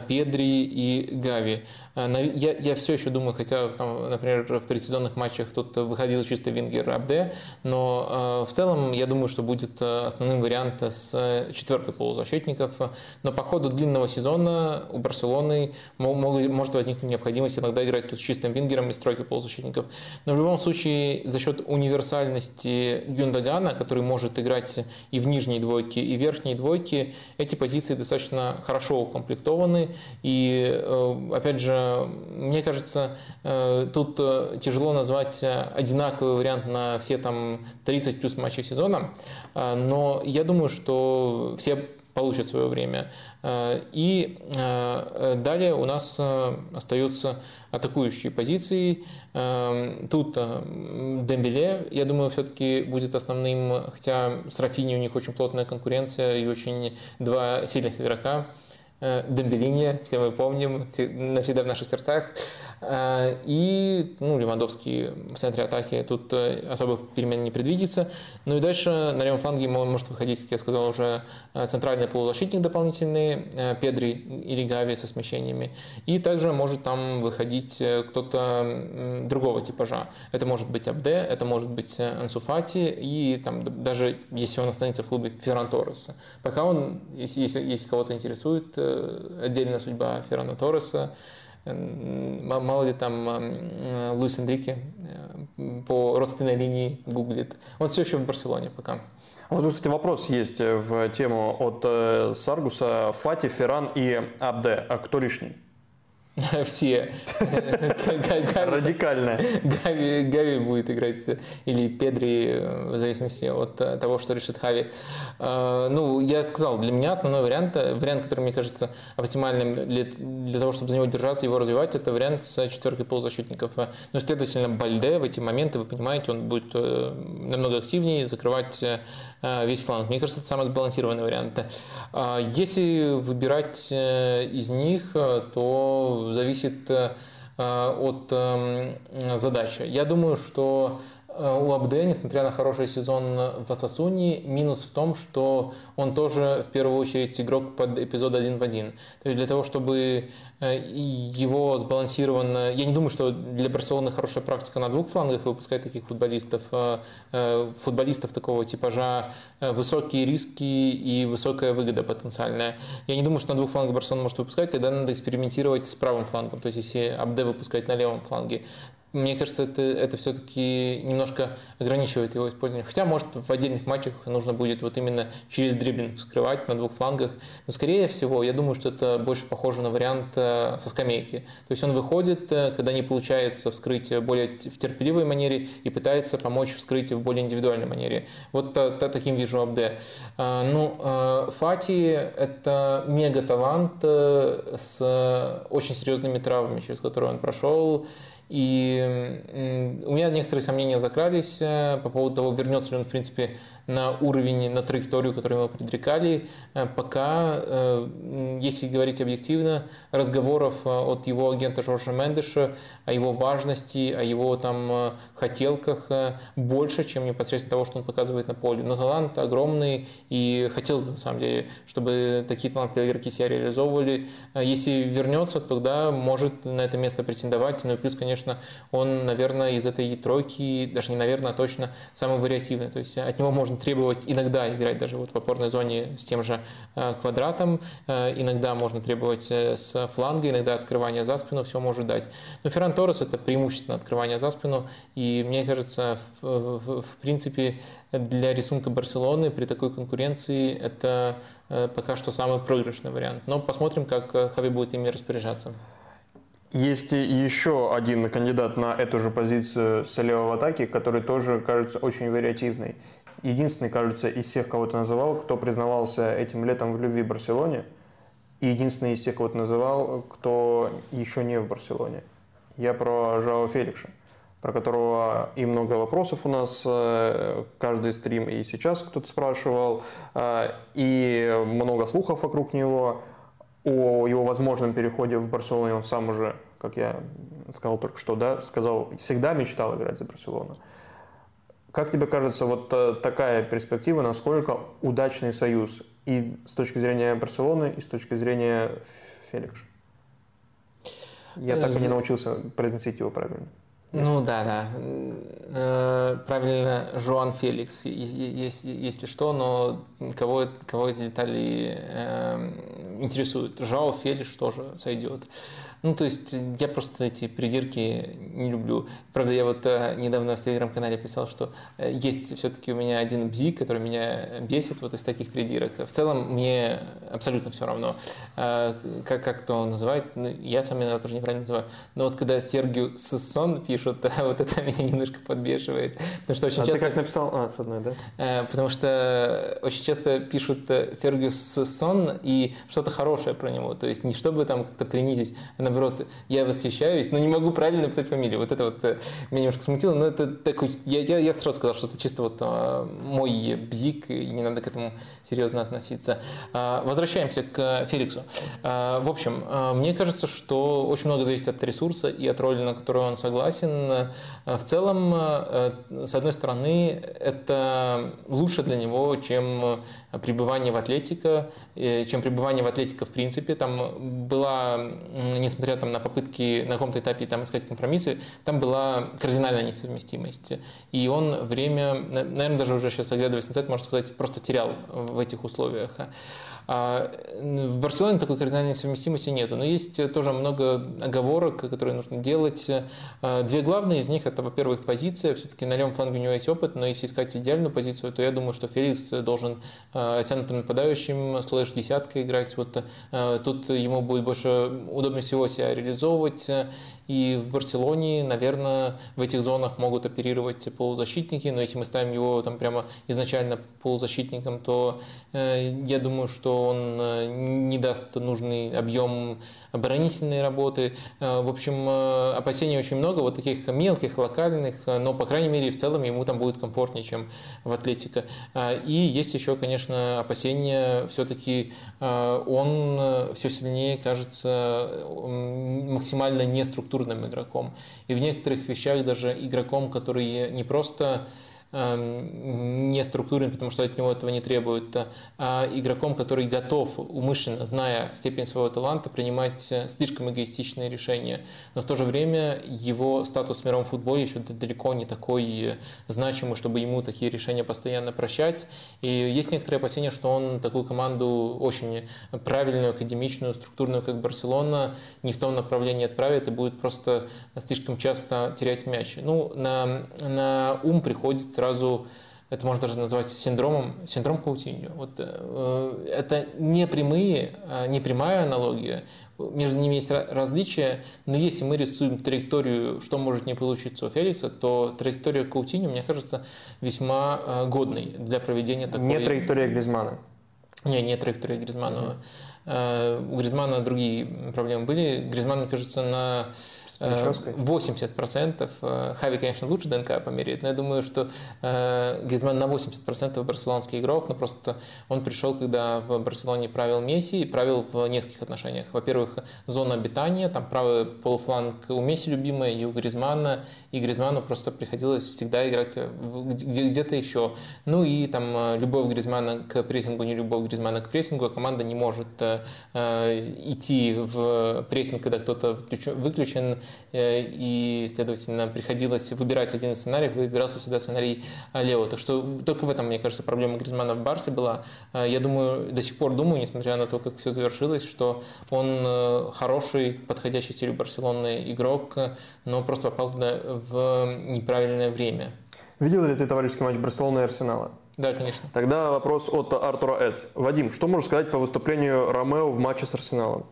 A: Педри и Гави. Я, я все еще думаю, хотя, там, например, в предсезонных матчах тут выходил чисто Вингер Абде, но в целом я думаю, что будет основным вариант с четверкой полузащитников – но по ходу длинного сезона у Барселоны может возникнуть необходимость иногда играть тут с чистым вингером и стройкой полузащитников. Но в любом случае за счет универсальности Гюндагана, который может играть и в нижней двойке, и в верхней двойке, эти позиции достаточно хорошо укомплектованы. И э, опять же, мне кажется, э, тут э, тяжело назвать одинаковый вариант на все там 30 плюс матчей сезона, но я думаю, что все получат свое время. Э, и э, далее у нас э, остаются атакующие позиции. Тут Дембеле, я думаю, все-таки будет основным, хотя с Рафини у них очень плотная конкуренция и очень два сильных игрока. Дембелине, все мы помним, навсегда в наших сердцах. Э, и ну, Левандовский в центре атаки тут э, особо перемен не предвидится. Ну и дальше на левом фланге может выходить, как я сказал, уже э, центральный полузащитник дополнительный, Педри или Гави со смещениями. И также может там выходить кто-то другого типажа. Это может быть Абде, это может быть Ансуфати и там даже если он останется в клубе Ферран Торреса. Пока он, если, если, если кого-то интересует отдельная судьба Феррана Торреса, Мало ли там э, Луис Энрике э, по родственной линии гуглит. Он все еще в Барселоне пока.
B: Вот тут, кстати, вопрос есть в тему от э, Саргуса. Фати, Ферран и Абде. А кто лишний?
A: все.
B: Радикально.
A: Гави, Гави будет играть, или Педри, в зависимости от того, что решит Хави. А, ну, я сказал, для меня основной вариант, вариант, который мне кажется оптимальным для, для того, чтобы за него держаться, его развивать, это вариант с четверкой полузащитников. Ну, следовательно, Бальде в эти моменты, вы понимаете, он будет э, намного активнее закрывать э, весь фланг. Мне кажется, это самый сбалансированный вариант. А, если выбирать э, из них, то зависит э, от эм, задачи. Я думаю, что Э, у Абде, несмотря на хороший сезон в Асасуни, минус в том, что он тоже в первую очередь игрок под эпизод один в один. То есть для того, чтобы э, его сбалансированно... Я не думаю, что для Барселоны хорошая практика на двух флангах выпускать таких футболистов. Э, футболистов такого типажа высокие риски и высокая выгода потенциальная. Я не думаю, что на двух флангах Барселона может выпускать, тогда надо экспериментировать с правым флангом. То есть если Абде выпускать на левом фланге, мне кажется, это, это все-таки немножко ограничивает его использование. Хотя, может, в отдельных матчах нужно будет вот именно через дриблинг скрывать на двух флангах. Но, скорее всего, я думаю, что это больше похоже на вариант э, со скамейки. То есть он выходит, э, когда не получается вскрыть более в терпеливой манере и пытается помочь вскрыть в более индивидуальной манере. Вот таким вижу Абде. А, ну, э, Фати – это мега-талант с очень серьезными травмами, через которые он прошел. И у меня некоторые сомнения закрались э, по поводу того, вернется ли он, в принципе, на уровень, на траекторию, которую мы предрекали. Э, пока, э, если говорить объективно, разговоров от его агента Жоржа Мендеша о его важности, о его там хотелках больше, чем непосредственно того, что он показывает на поле. Но талант огромный, и хотелось бы, на самом деле, чтобы такие талантливые игроки себя реализовывали. Если вернется, тогда может на это место претендовать. Ну и плюс, конечно, он, наверное, из этой тройки, даже не наверное, а точно самый вариативный. То есть от него можно требовать иногда играть даже вот в опорной зоне с тем же э, квадратом, э, иногда можно требовать э, с фланга, иногда открывание за спину, все может дать. Но Ферран Торрес это преимущественно открывание за спину, и мне кажется, в, в, в принципе, для рисунка Барселоны при такой конкуренции это пока что самый проигрышный вариант. Но посмотрим, как Хави будет ими распоряжаться.
B: Есть еще один кандидат на эту же позицию слева в атаке, который тоже кажется очень вариативный. Единственный, кажется, из всех, кого ты называл, кто признавался этим летом в любви Барселоне. И единственный из всех, кого ты называл, кто еще не в Барселоне. Я про Жао Феликса, про которого и много вопросов у нас э, каждый стрим, и сейчас кто-то спрашивал, э, и много слухов вокруг него о его возможном переходе в Барселону он сам уже, как я сказал только что, да, сказал, всегда мечтал играть за Барселону. Как тебе кажется, вот э, такая перспектива, насколько удачный союз и с точки зрения Барселоны, и с точки зрения Феликса? Я так и не научился произносить его правильно.
A: Ну да, да. Э, правильно, Жуан Феликс, если что, но кого, кого эти детали э, интересуют? Жао Феликс тоже сойдет. Ну, то есть я просто эти придирки не люблю. Правда, я вот э, недавно в телеграм-канале писал, что э, есть все-таки у меня один бзик, который меня бесит вот из таких придирок. В целом мне абсолютно все равно, э, как, как кто называет. Ну, я сам иногда тоже неправильно называю. Но вот когда Фергю Сессон пишут, вот это меня немножко подбешивает.
B: Потому что очень а часто... ты как написал? А, с одной, да?
A: Потому что очень часто пишут Фергю Сессон и что-то хорошее про него. То есть не чтобы там как-то принизить, а наоборот, я восхищаюсь, но не могу правильно написать фамилию. Вот это вот э, меня немножко смутило, но это такой, я, я, я сразу сказал, что это чисто вот а, мой бзик, и не надо к этому серьезно относиться. А, возвращаемся к Феликсу. А, в общем, мне кажется, что очень много зависит от ресурса и от роли, на которую он согласен. В целом, с одной стороны, это лучше для него, чем пребывание в Атлетико, э, чем пребывание в Атлетико в принципе. Там была, несмотря несмотря там, на попытки на каком-то этапе там, искать компромиссы, там была кардинальная несовместимость. И он время, наверное, даже уже сейчас оглядываясь назад, можно сказать, просто терял в этих условиях. А в Барселоне такой кардинальной совместимости нету, но есть тоже много оговорок, которые нужно делать. А, две главные из них – это, во-первых, позиция. Все-таки на левом фланге у него есть опыт, но если искать идеальную позицию, то я думаю, что Феликс должен а, тянутым нападающим слэш десяткой играть. Вот тут ему будет больше удобнее всего себя реализовывать. И в Барселоне, наверное, в этих зонах могут оперировать полузащитники, но если мы ставим его там прямо изначально полузащитником, то э, я думаю, что он э, не даст нужный объем оборонительной работы. Э, в общем, э, опасений очень много, вот таких мелких, локальных, э, но, по крайней мере, в целом ему там будет комфортнее, чем в Атлетико. И есть еще, конечно, опасения, все-таки он все сильнее кажется максимально неструктурным игроком. И в некоторых вещах даже игроком, который не просто не структурным, потому что от него этого не требуют, а игроком, который готов умышленно, зная степень своего таланта, принимать слишком эгоистичные решения. Но в то же время его статус в мировом футболе еще далеко не такой значимый, чтобы ему такие решения постоянно прощать. И есть некоторые опасения, что он такую команду очень правильную, академичную, структурную, как Барселона, не в том направлении отправит и будет просто слишком часто терять мяч. Ну, на, на ум приходит сразу это можно даже назвать синдромом, синдром Каутиньо. Вот, э, это не прямые, а, не прямая аналогия, между ними есть различия, но если мы рисуем траекторию, что может не получиться у Феликса, то траектория Каутиньо, мне кажется, весьма э, годной для проведения такой...
B: Не траектория Гризмана.
A: Не, не траектория Гризманова. Mm-hmm. У Гризмана другие проблемы были. Гризман, мне кажется, на 80%. Э, Хави, конечно, лучше ДНК померяет, но я думаю, что э, Гризман на 80% барселонский игрок, но просто он пришел, когда в Барселоне правил Месси и правил в нескольких отношениях. Во-первых, зона обитания, там правый полуфланг у Месси любимый, и у Гризмана, и Гризману просто приходилось всегда играть где-то еще. Ну и там э, любовь Гризмана к прессингу, не любовь Гризмана к прессингу, а команда не может идти в прессинг, когда кто-то выключен, Э, и, следовательно, приходилось выбирать один из сценариев, выбирался всегда сценарий Лео. Так что только в этом, мне кажется, проблема Гризмана в Барсе была. Э, я думаю, до сих пор думаю, несмотря на то, как все завершилось, что он э, хороший, подходящий стилю Барселоны игрок, но просто попал туда в неправильное время.
B: Видел ли ты товарищеский матч Барселоны и Арсенала?
A: Да, конечно.
B: Тогда вопрос от Артура С. Вадим, что можешь сказать по выступлению Ромео в матче с Арсеналом?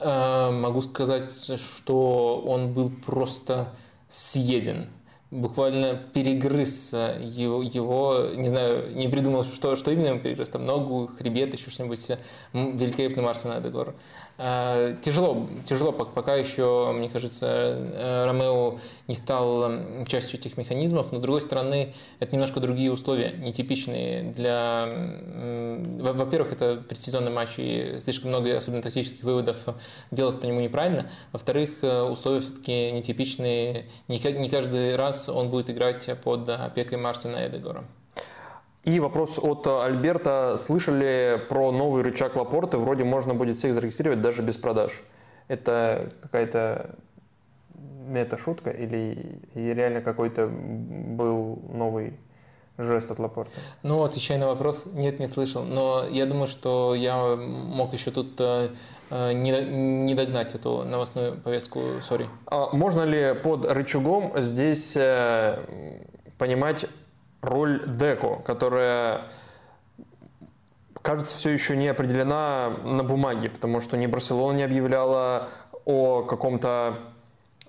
A: Э, могу сказать, что он был просто съеден. Буквально перегрыз его, его, не знаю, не придумал, что, что именно ему перегрыз, там ногу, хребет, еще что-нибудь великолепный Мартин Эдегор. Э, тяжело, тяжело, пока еще, мне кажется, э, Ромео не стал частью этих механизмов, но с другой стороны, это немножко другие условия, нетипичные для... Во-первых, это предсезонный матч, и слишком много, особенно тактических выводов, делать по нему неправильно. Во-вторых, э, условия все-таки нетипичные, не каждый раз он будет играть под опекой Мартина Эдегора.
B: И вопрос от Альберта. Слышали про новый рычаг Лапорты? Вроде можно будет всех зарегистрировать даже без продаж. Это какая-то мета-шутка или, реально какой-то был новый жест от Лапорта?
A: Ну, отвечая на вопрос, нет, не слышал. Но я думаю, что я мог еще тут э, э, не, не догнать эту новостную повестку, сори.
B: А можно ли под рычагом здесь э, понимать роль Деко, которая кажется, все еще не определена на бумаге, потому что ни Барселона не объявляла о каком-то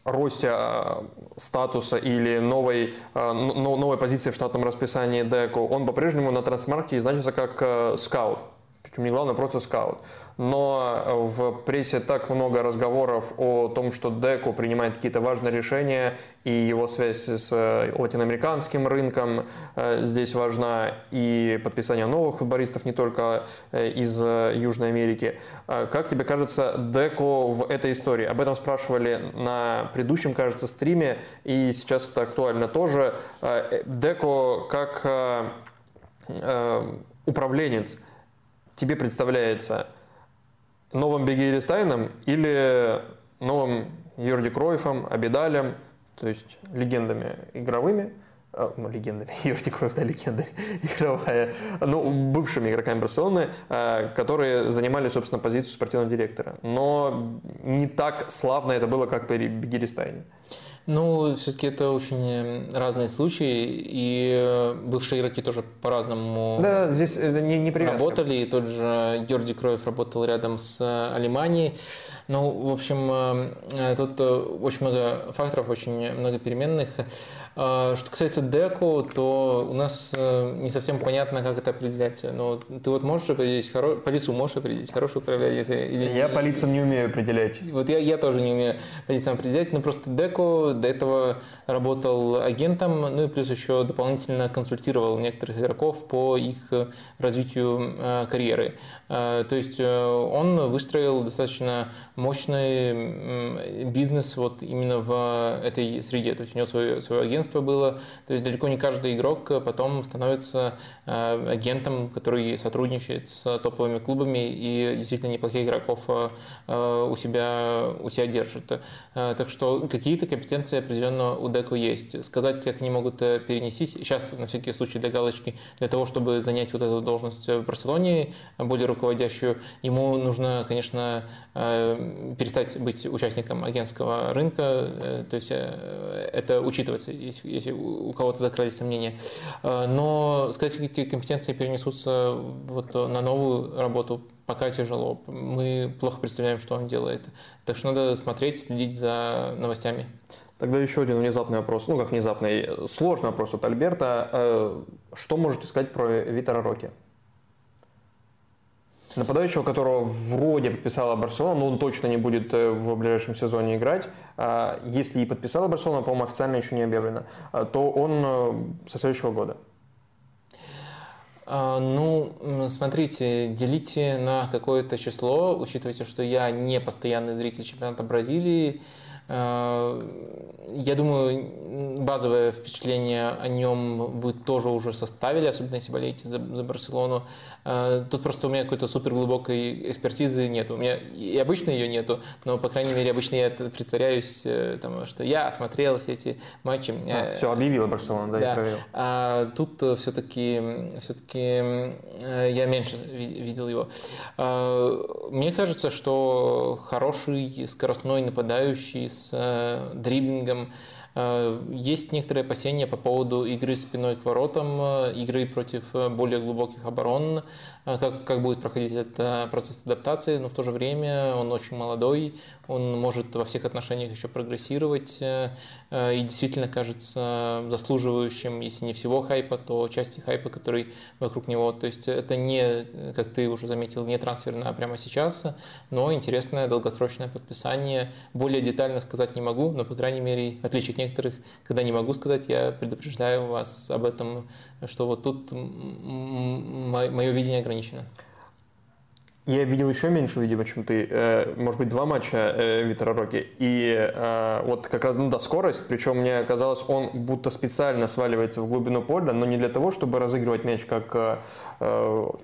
B: росте а, статуса или новой, а, новой позиции в штатном расписании Деко. Он по-прежнему на трансмарке значится как э, скаут. Причем не главное, просто скаут но э, в прессе так много разговоров о том, что Деку принимает какие-то важные решения, и его связь с э, латиноамериканским рынком э, здесь важна, и подписание новых футболистов не только из Южной Америки. Как тебе кажется, Деку в этой истории? Об этом спрашивали на предыдущем, кажется, стриме, и сейчас это актуально тоже. Деку как управленец тебе представляется – новым Бегири Стайном или новым Йорди Кройфом, Абидалем, то есть легендами игровыми, а, ну, легендами, Йорди Кройф, да, легенда игровая, ну, бывшими игроками Барселоны, а, которые занимали, собственно, позицию спортивного директора. Но не так славно это было, как при Бегири Стайне.
A: Ну, все-таки это очень разные случаи, и э, бывшие игроки тоже по-разному
B: да, здесь не, не
A: работали. И тот же Георгий Кроев работал рядом с э, Алиманией. Ну, в общем, э, тут очень много факторов, очень много переменных. А, что касается деко, то у нас э, не совсем понятно, как это определять. Но ты вот можешь определить, хоро... по лицу можешь определить, хороший управляющий или
B: Я по лицам не умею определять.
A: Вот я, я тоже не умею по лицам определять, но просто деко до этого работал агентом, ну и плюс еще дополнительно консультировал некоторых игроков по их развитию э, карьеры. Э, то есть он выстроил достаточно мощный бизнес вот именно в этой среде. То есть у него свое, свое агентство было. То есть далеко не каждый игрок потом становится агентом, который сотрудничает с топовыми клубами и действительно неплохих игроков у себя, у себя держит. Так что какие-то компетенции определенно у Деко есть. Сказать, как они могут перенести, сейчас на всякий случай для галочки, для того, чтобы занять вот эту должность в Барселоне, более руководящую, ему нужно, конечно, э, перестать быть участником агентского рынка, э, то есть э, это учитывается, если у кого-то закрылись сомнения. Но сказать, как эти компетенции перенесутся вот на новую работу, пока тяжело. Мы плохо представляем, что он делает. Так что надо смотреть, следить за новостями.
B: Тогда еще один внезапный вопрос, ну как внезапный, сложный вопрос от Альберта. Что можете сказать про Витера Роки? Нападающего, которого вроде подписала Барселона, но он точно не будет э, в ближайшем сезоне играть. А, если и подписала Барселона, по-моему, официально еще не объявлено, а, то он э, со следующего года.
A: А, ну, смотрите, делите на какое-то число, учитывайте, что я не постоянный зритель чемпионата Бразилии, я думаю, базовое впечатление о нем вы тоже уже составили, особенно если болеете за, за Барселону. Э, тут просто у меня какой-то супер глубокой экспертизы нет. У меня и обычно ее нету, но, по крайней мере, обычно я притворяюсь, э, там, что я смотрел все эти матчи.
B: А, все, объявила Барселона, да, да. я проверил.
A: А тут все-таки все-таки я меньше видел его. Мне кажется, что хороший скоростной нападающий с э, дриблингом. Э, есть некоторые опасения по поводу игры спиной к воротам, э, игры против более глубоких оборон, как, как будет проходить этот процесс адаптации, но в то же время он очень молодой, он может во всех отношениях еще прогрессировать и действительно кажется заслуживающим, если не всего хайпа, то части хайпа, который вокруг него. То есть это не, как ты уже заметил, не трансферное прямо сейчас, но интересное долгосрочное подписание. Более детально сказать не могу, но, по крайней мере, в отличие от некоторых, когда не могу сказать, я предупреждаю вас об этом, что вот тут мое видение ограничено.
B: Я видел еще меньше, видимо, чем ты. Э, может быть, два матча э, Витера Роки. И э, вот как раз, ну да, скорость. Причем мне казалось, он будто специально сваливается в глубину поля, но не для того, чтобы разыгрывать мяч, как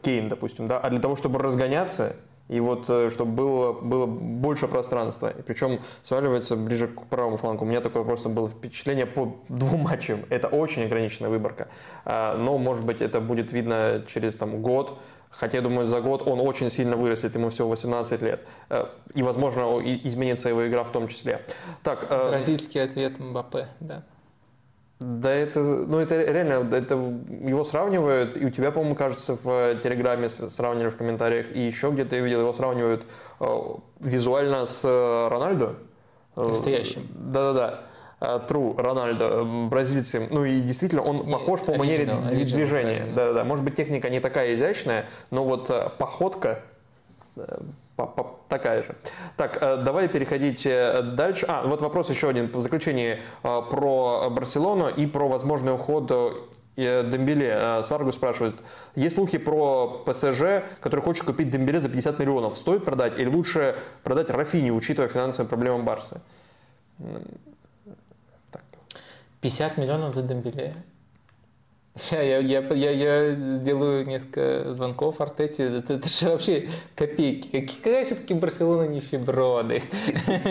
B: Кейн, допустим, да, а для того, чтобы разгоняться и вот чтобы было, было больше пространства. И причем сваливается ближе к правому флангу. У меня такое просто было впечатление по двум матчам. Это очень ограниченная выборка. Но, может быть, это будет видно через там, год, Хотя, я думаю, за год он очень сильно вырастет, ему всего 18 лет. Э, и, возможно, изменится его игра в том числе.
A: Так, э, Бразильский ответ Мбаппе, да.
B: Да, это, ну это реально, это его сравнивают, и у тебя, по-моему, кажется, в Телеграме сравнивали в комментариях, и еще где-то я видел, его сравнивают э, визуально с Рональдо.
A: Настоящим.
B: Да-да-да. Тру, Рональдо, бразильцы. Ну и действительно, он похож по манере движения. Да, да, Может быть, техника не такая изящная, но вот э, походка э, такая же. Так, э, давай переходить дальше. А, вот вопрос еще один в заключении про Барселону и про возможный уход Дембеле. Саргу спрашивает, есть слухи про ПСЖ, который хочет купить Дембеле за 50 миллионов. Стоит продать или лучше продать Рафини, учитывая финансовые проблемы Барса?
A: 50 миллионов за Дембеле. Я, я, я, я, я сделаю несколько звонков Артете. Это, это же вообще копейки. Какие, какая все-таки Барселона нищеброды.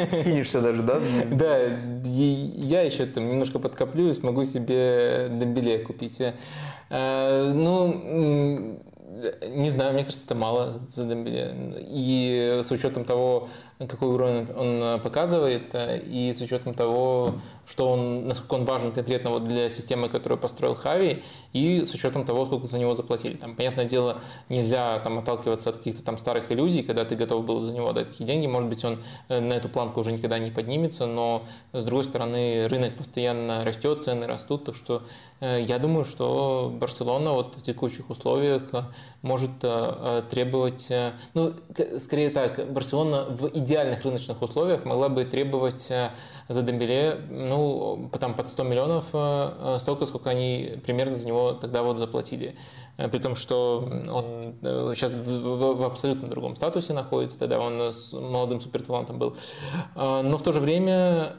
B: Скинешься даже, да?
A: Да. Я еще там немножко подкоплю и смогу себе Дембеле купить. А, ну, не знаю, мне кажется, это мало за Дембеле. И с учетом того, какой уровень он показывает, и с учетом того, что он, насколько он важен конкретно вот для системы, которую построил Хави, и с учетом того, сколько за него заплатили. Там, понятное дело, нельзя там отталкиваться от каких-то там старых иллюзий, когда ты готов был за него отдать такие деньги. Может быть, он э, на эту планку уже никогда не поднимется, но с другой стороны, рынок постоянно растет, цены растут, так что э, я думаю, что Барселона вот в текущих условиях э, может требовать, ну, скорее так, Барселона в идеальных рыночных условиях могла бы требовать за Дембеле, ну, там под 100 миллионов, столько, сколько они примерно за него тогда вот заплатили. При том, что он сейчас в, в абсолютно другом статусе находится, тогда он с молодым суперталантом был. Но в то же время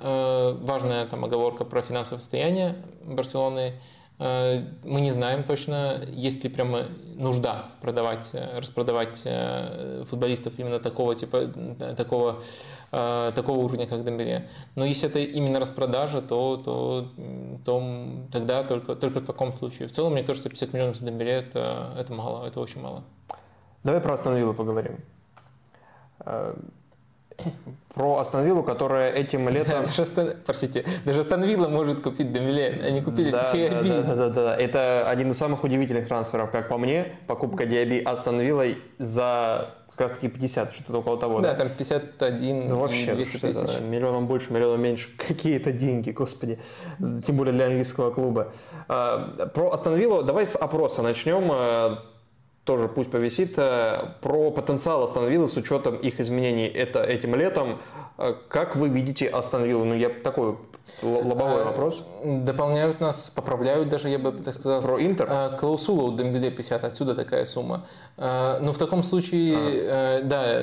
A: важная там оговорка про финансовое состояние Барселоны – Э, мы не знаем точно, есть ли прямо нужда продавать, э, распродавать э, футболистов именно такого типа, такого, такого уровня, как Дембеле. Но если это именно распродажа, то, то, то тогда только, только в таком случае. В целом, мне кажется, 50 миллионов за Дембеле это, это мало, это очень мало.
B: Давай про Астон поговорим про Астон которая этим летом...
A: даже Астон... Простите, даже Астон может купить Демиле, они купили
B: да,
A: Диаби.
B: Да, да, да, да, да, это один из самых удивительных трансферов, как по мне, покупка Диаби Астон за как раз таки 50, что-то около того.
A: Да, да? там 51 ну, вообще, 200 тысяч.
B: Миллионом больше, миллионом меньше. Какие это деньги, господи. Тем более для английского клуба. А, про Астон давай с опроса начнем а, тоже пусть повисит, э, про потенциал Астон с учетом их изменений это этим летом. Э, как вы видите Астон Ну, я такой лобовой э, вопрос.
A: Дополняют нас, поправляют даже, я бы так сказал.
B: Про Интер?
A: Клаусула у Дембеле 50, отсюда такая сумма. Ну, в таком случае, ага. да,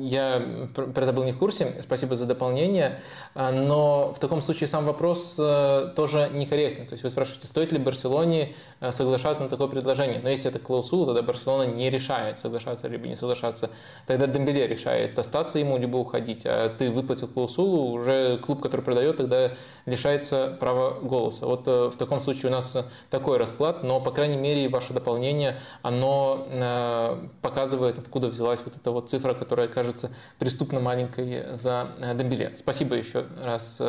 A: я про это был не в курсе, спасибо за дополнение, но в таком случае сам вопрос тоже некорректный. То есть вы спрашиваете, стоит ли Барселоне соглашаться на такое предложение. Но если это клаусула, тогда Барселона не решает, соглашаться либо не соглашаться. Тогда Дембеле решает, остаться ему, либо уходить. А ты выплатил клаусулу, уже клуб, который продает, тогда лишается права голоса. Вот э, в таком случае у нас такой расклад, но, по крайней мере, ваше дополнение, оно э, показывает, откуда взялась вот эта вот цифра, которая кажется преступно маленькой за э, Дембеле. Спасибо еще раз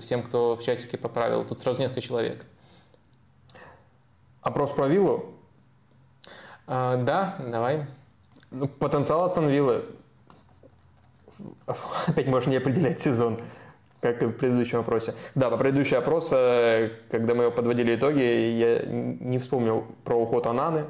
A: всем, кто в чатике поправил. Тут сразу несколько человек.
B: Опрос про виллу
A: а, да, давай.
B: Ну, потенциал Астон Опять можно не определять сезон, как и в предыдущем опросе. Да, по предыдущему опросу, когда мы подводили итоги, я не вспомнил про уход Ананы.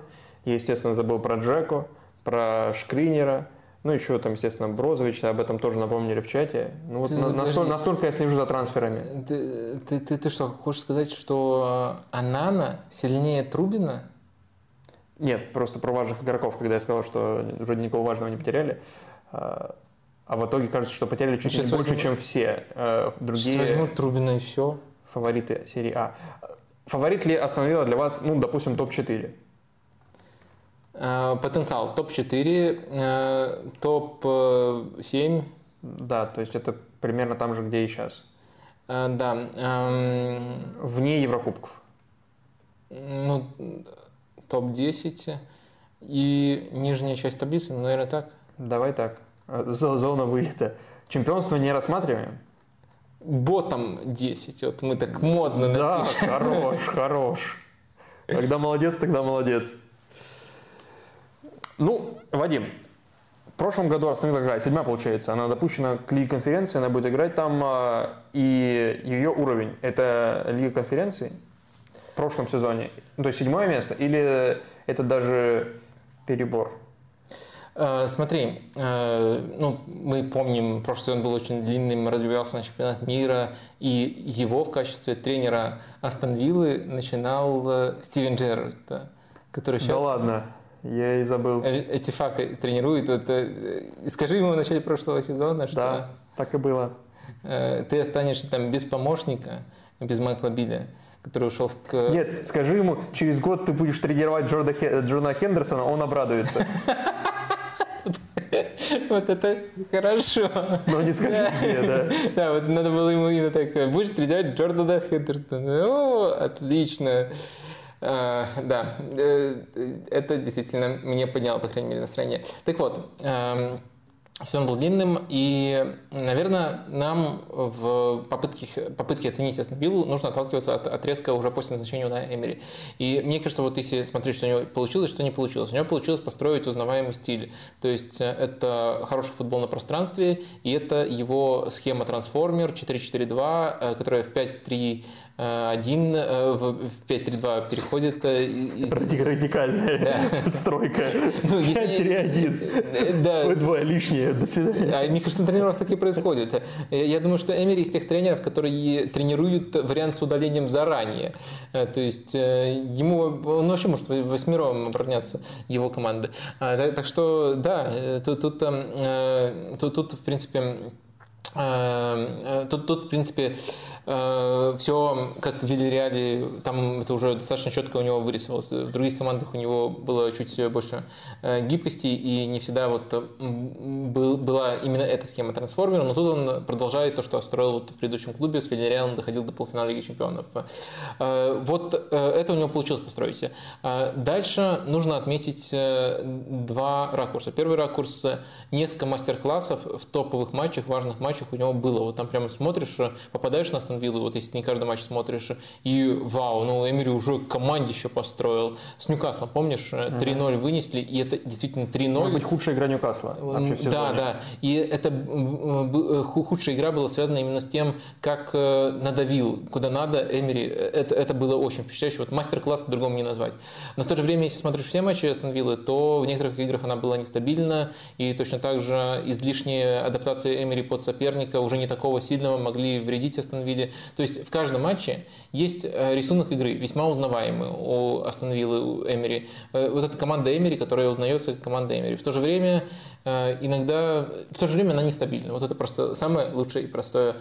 B: Я, естественно, забыл про Джеко, про Шкринера, ну, еще там, естественно, Брозович, об этом тоже напомнили в чате. Ну, вот ты, на, настолько, настолько я слежу за трансферами.
A: Ты, ты, ты, ты что, хочешь сказать, что Анана сильнее Трубина?
B: Нет, просто про важных игроков, когда я сказал, что вроде никого важного не потеряли. А, а в итоге кажется, что потеряли чуть Сейчас больше, возьму... чем все э, другие.
A: Сейчас возьмут Трубина и все.
B: Фавориты серии А. Фаворит ли остановила для вас, ну, допустим, топ-4?
A: Э, потенциал топ-4, э, топ-7.
B: Да, то есть это примерно там же, где и сейчас.
A: Да. Эм,
B: Вне Еврокубков.
A: Ну, топ-10 и нижняя часть таблицы, ну, наверное, так.
B: Давай так. Зона вылета. Чемпионство не рассматриваем?
A: Ботом 10. Вот мы так модно
B: Да, напишем. хорош, хорош. Когда молодец, тогда молодец. Ну, Вадим, в прошлом году Астон играет, седьмая получается, она допущена к Лиге конференции, она будет играть там, а, и ее уровень – это Лига конференции – прошлом сезоне? Ну, то есть седьмое место или это даже перебор?
A: Э, смотри, э, ну, мы помним, прошлый сезон был очень длинным, разбивался на чемпионат мира, и его в качестве тренера Астон Виллы начинал э, Стивен Джерард, который сейчас...
B: Да ладно, я и забыл.
A: Эти факты тренирует. Вот, скажи ему в начале прошлого сезона, что...
B: Да, так и было.
A: Ты останешься там без помощника, без Майкла Билля который ушел в...
B: Нет, скажи ему, через год ты будешь тренировать Джорда, Джона Хендерсона, он обрадуется.
A: Вот это хорошо.
B: Но не скажи где, да.
A: Да, вот надо было ему именно так, будешь тренировать Джордана Хендерсона. О, отлично. А, да, э, это действительно мне подняло, по крайней мере, настроение. Так вот, Сезон был длинным, и, наверное, нам в попытке, попытке оценить Астон Виллу нужно отталкиваться от отрезка уже после назначения на Эмери. И мне кажется, вот если смотреть, что у него получилось, что не получилось. У него получилось построить узнаваемый стиль. То есть э, это хороший футбол на пространстве, и это его схема трансформер 4-4-2, э, которая в 5-3 один э, в 5-3-2 переходит.
B: Радикальная да. отстройка. Ну, 5-3-1. Да. Вы двое лишние. до свидания.
A: А на тренировках так и происходит. Я думаю, что Эмери из тех тренеров, которые тренируют вариант с удалением заранее. То есть ему, он вообще может восьмером обороняться его команды. Так что, да, тут, тут, тут, тут в принципе, тут, тут, в принципе, Э, все как в Вильяреале, там это уже достаточно четко у него вырисовалось. В других командах у него было чуть больше э, гибкости, и не всегда вот была именно эта схема трансформера, но тут он продолжает то, что строил вот в предыдущем клубе, с Вильяреалом доходил до полуфинала Лиги Чемпионов. Э, вот это у него получилось построить. Дальше нужно отметить два ракурса. Первый ракурс – несколько мастер-классов в топовых матчах, важных матчах у него было. Вот там прямо смотришь, попадаешь на Астон Виллы, вот если не каждый матч смотришь, и вау, ну Эмери уже команде еще построил. С Ньюкаслом, помнишь, 3-0 вынесли, и это действительно 3-0.
B: Может быть, худшая игра Ньюкасла вообще в
A: Да, да. И это э, худшая игра была связана именно с тем, как э, надавил, куда надо Эмери. Это, это было очень впечатляюще. Вот мастер-класс по-другому не назвать. Но в то же время, если смотришь все матчи Астон Виллы, то в некоторых играх она была нестабильна, и точно так же излишние адаптации Эмери под соперника уже не такого сильного могли вредить Астон Вилле. То есть в каждом матче есть э, рисунок игры, весьма узнаваемый у Астон Виллы, Эмери. Э, вот эта команда Эмери, которая узнается как команда Эмери. В то же время Э, иногда, в то же время она нестабильна. Вот это просто самое лучшее и простое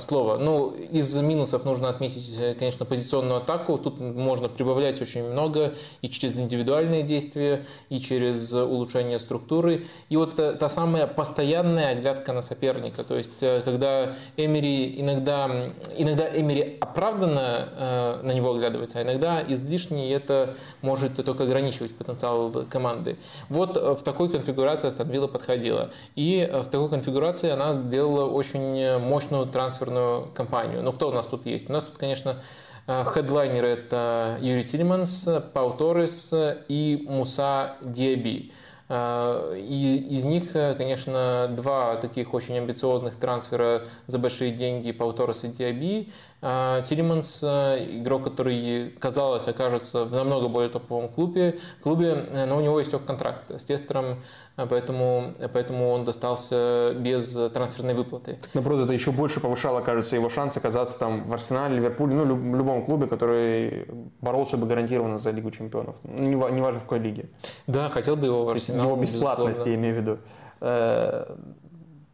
A: слово. Ну, из минусов нужно отметить, конечно, позиционную атаку. Тут можно прибавлять очень много и через индивидуальные действия, и через улучшение структуры. И вот та, та самая постоянная оглядка на соперника. То есть, когда Эмери иногда, иногда Эмери оправданно на него оглядывается, а иногда излишне, это может только ограничивать потенциал команды. Вот в такой конфигурации Вилла подходила. И э, в такой конфигурации она сделала очень мощную трансферную кампанию. Ну, кто у нас тут есть? У нас тут, конечно, э, хедлайнеры это Юрий Тилеманс, Пау Торрес и Муса Диаби. Э, и из них, конечно, два таких очень амбициозных трансфера за большие деньги Пау Торрес и Диаби. Тилиманс э, игрок, который, казалось, окажется в намного более топовом клубе, клубе э, но у него есть контракт с Тестером, э, поэтому, поэтому он достался без трансферной выплаты.
B: Наоборот, это еще больше повышало, кажется, его шанс оказаться там в Арсенале, Ливерпуле, ну, в любом клубе, который боролся бы гарантированно за Лигу Чемпионов. Ну, неважно в какой лиге.
A: Да, хотел бы его в Арсенал.
B: Его бесплатность, я имею в виду.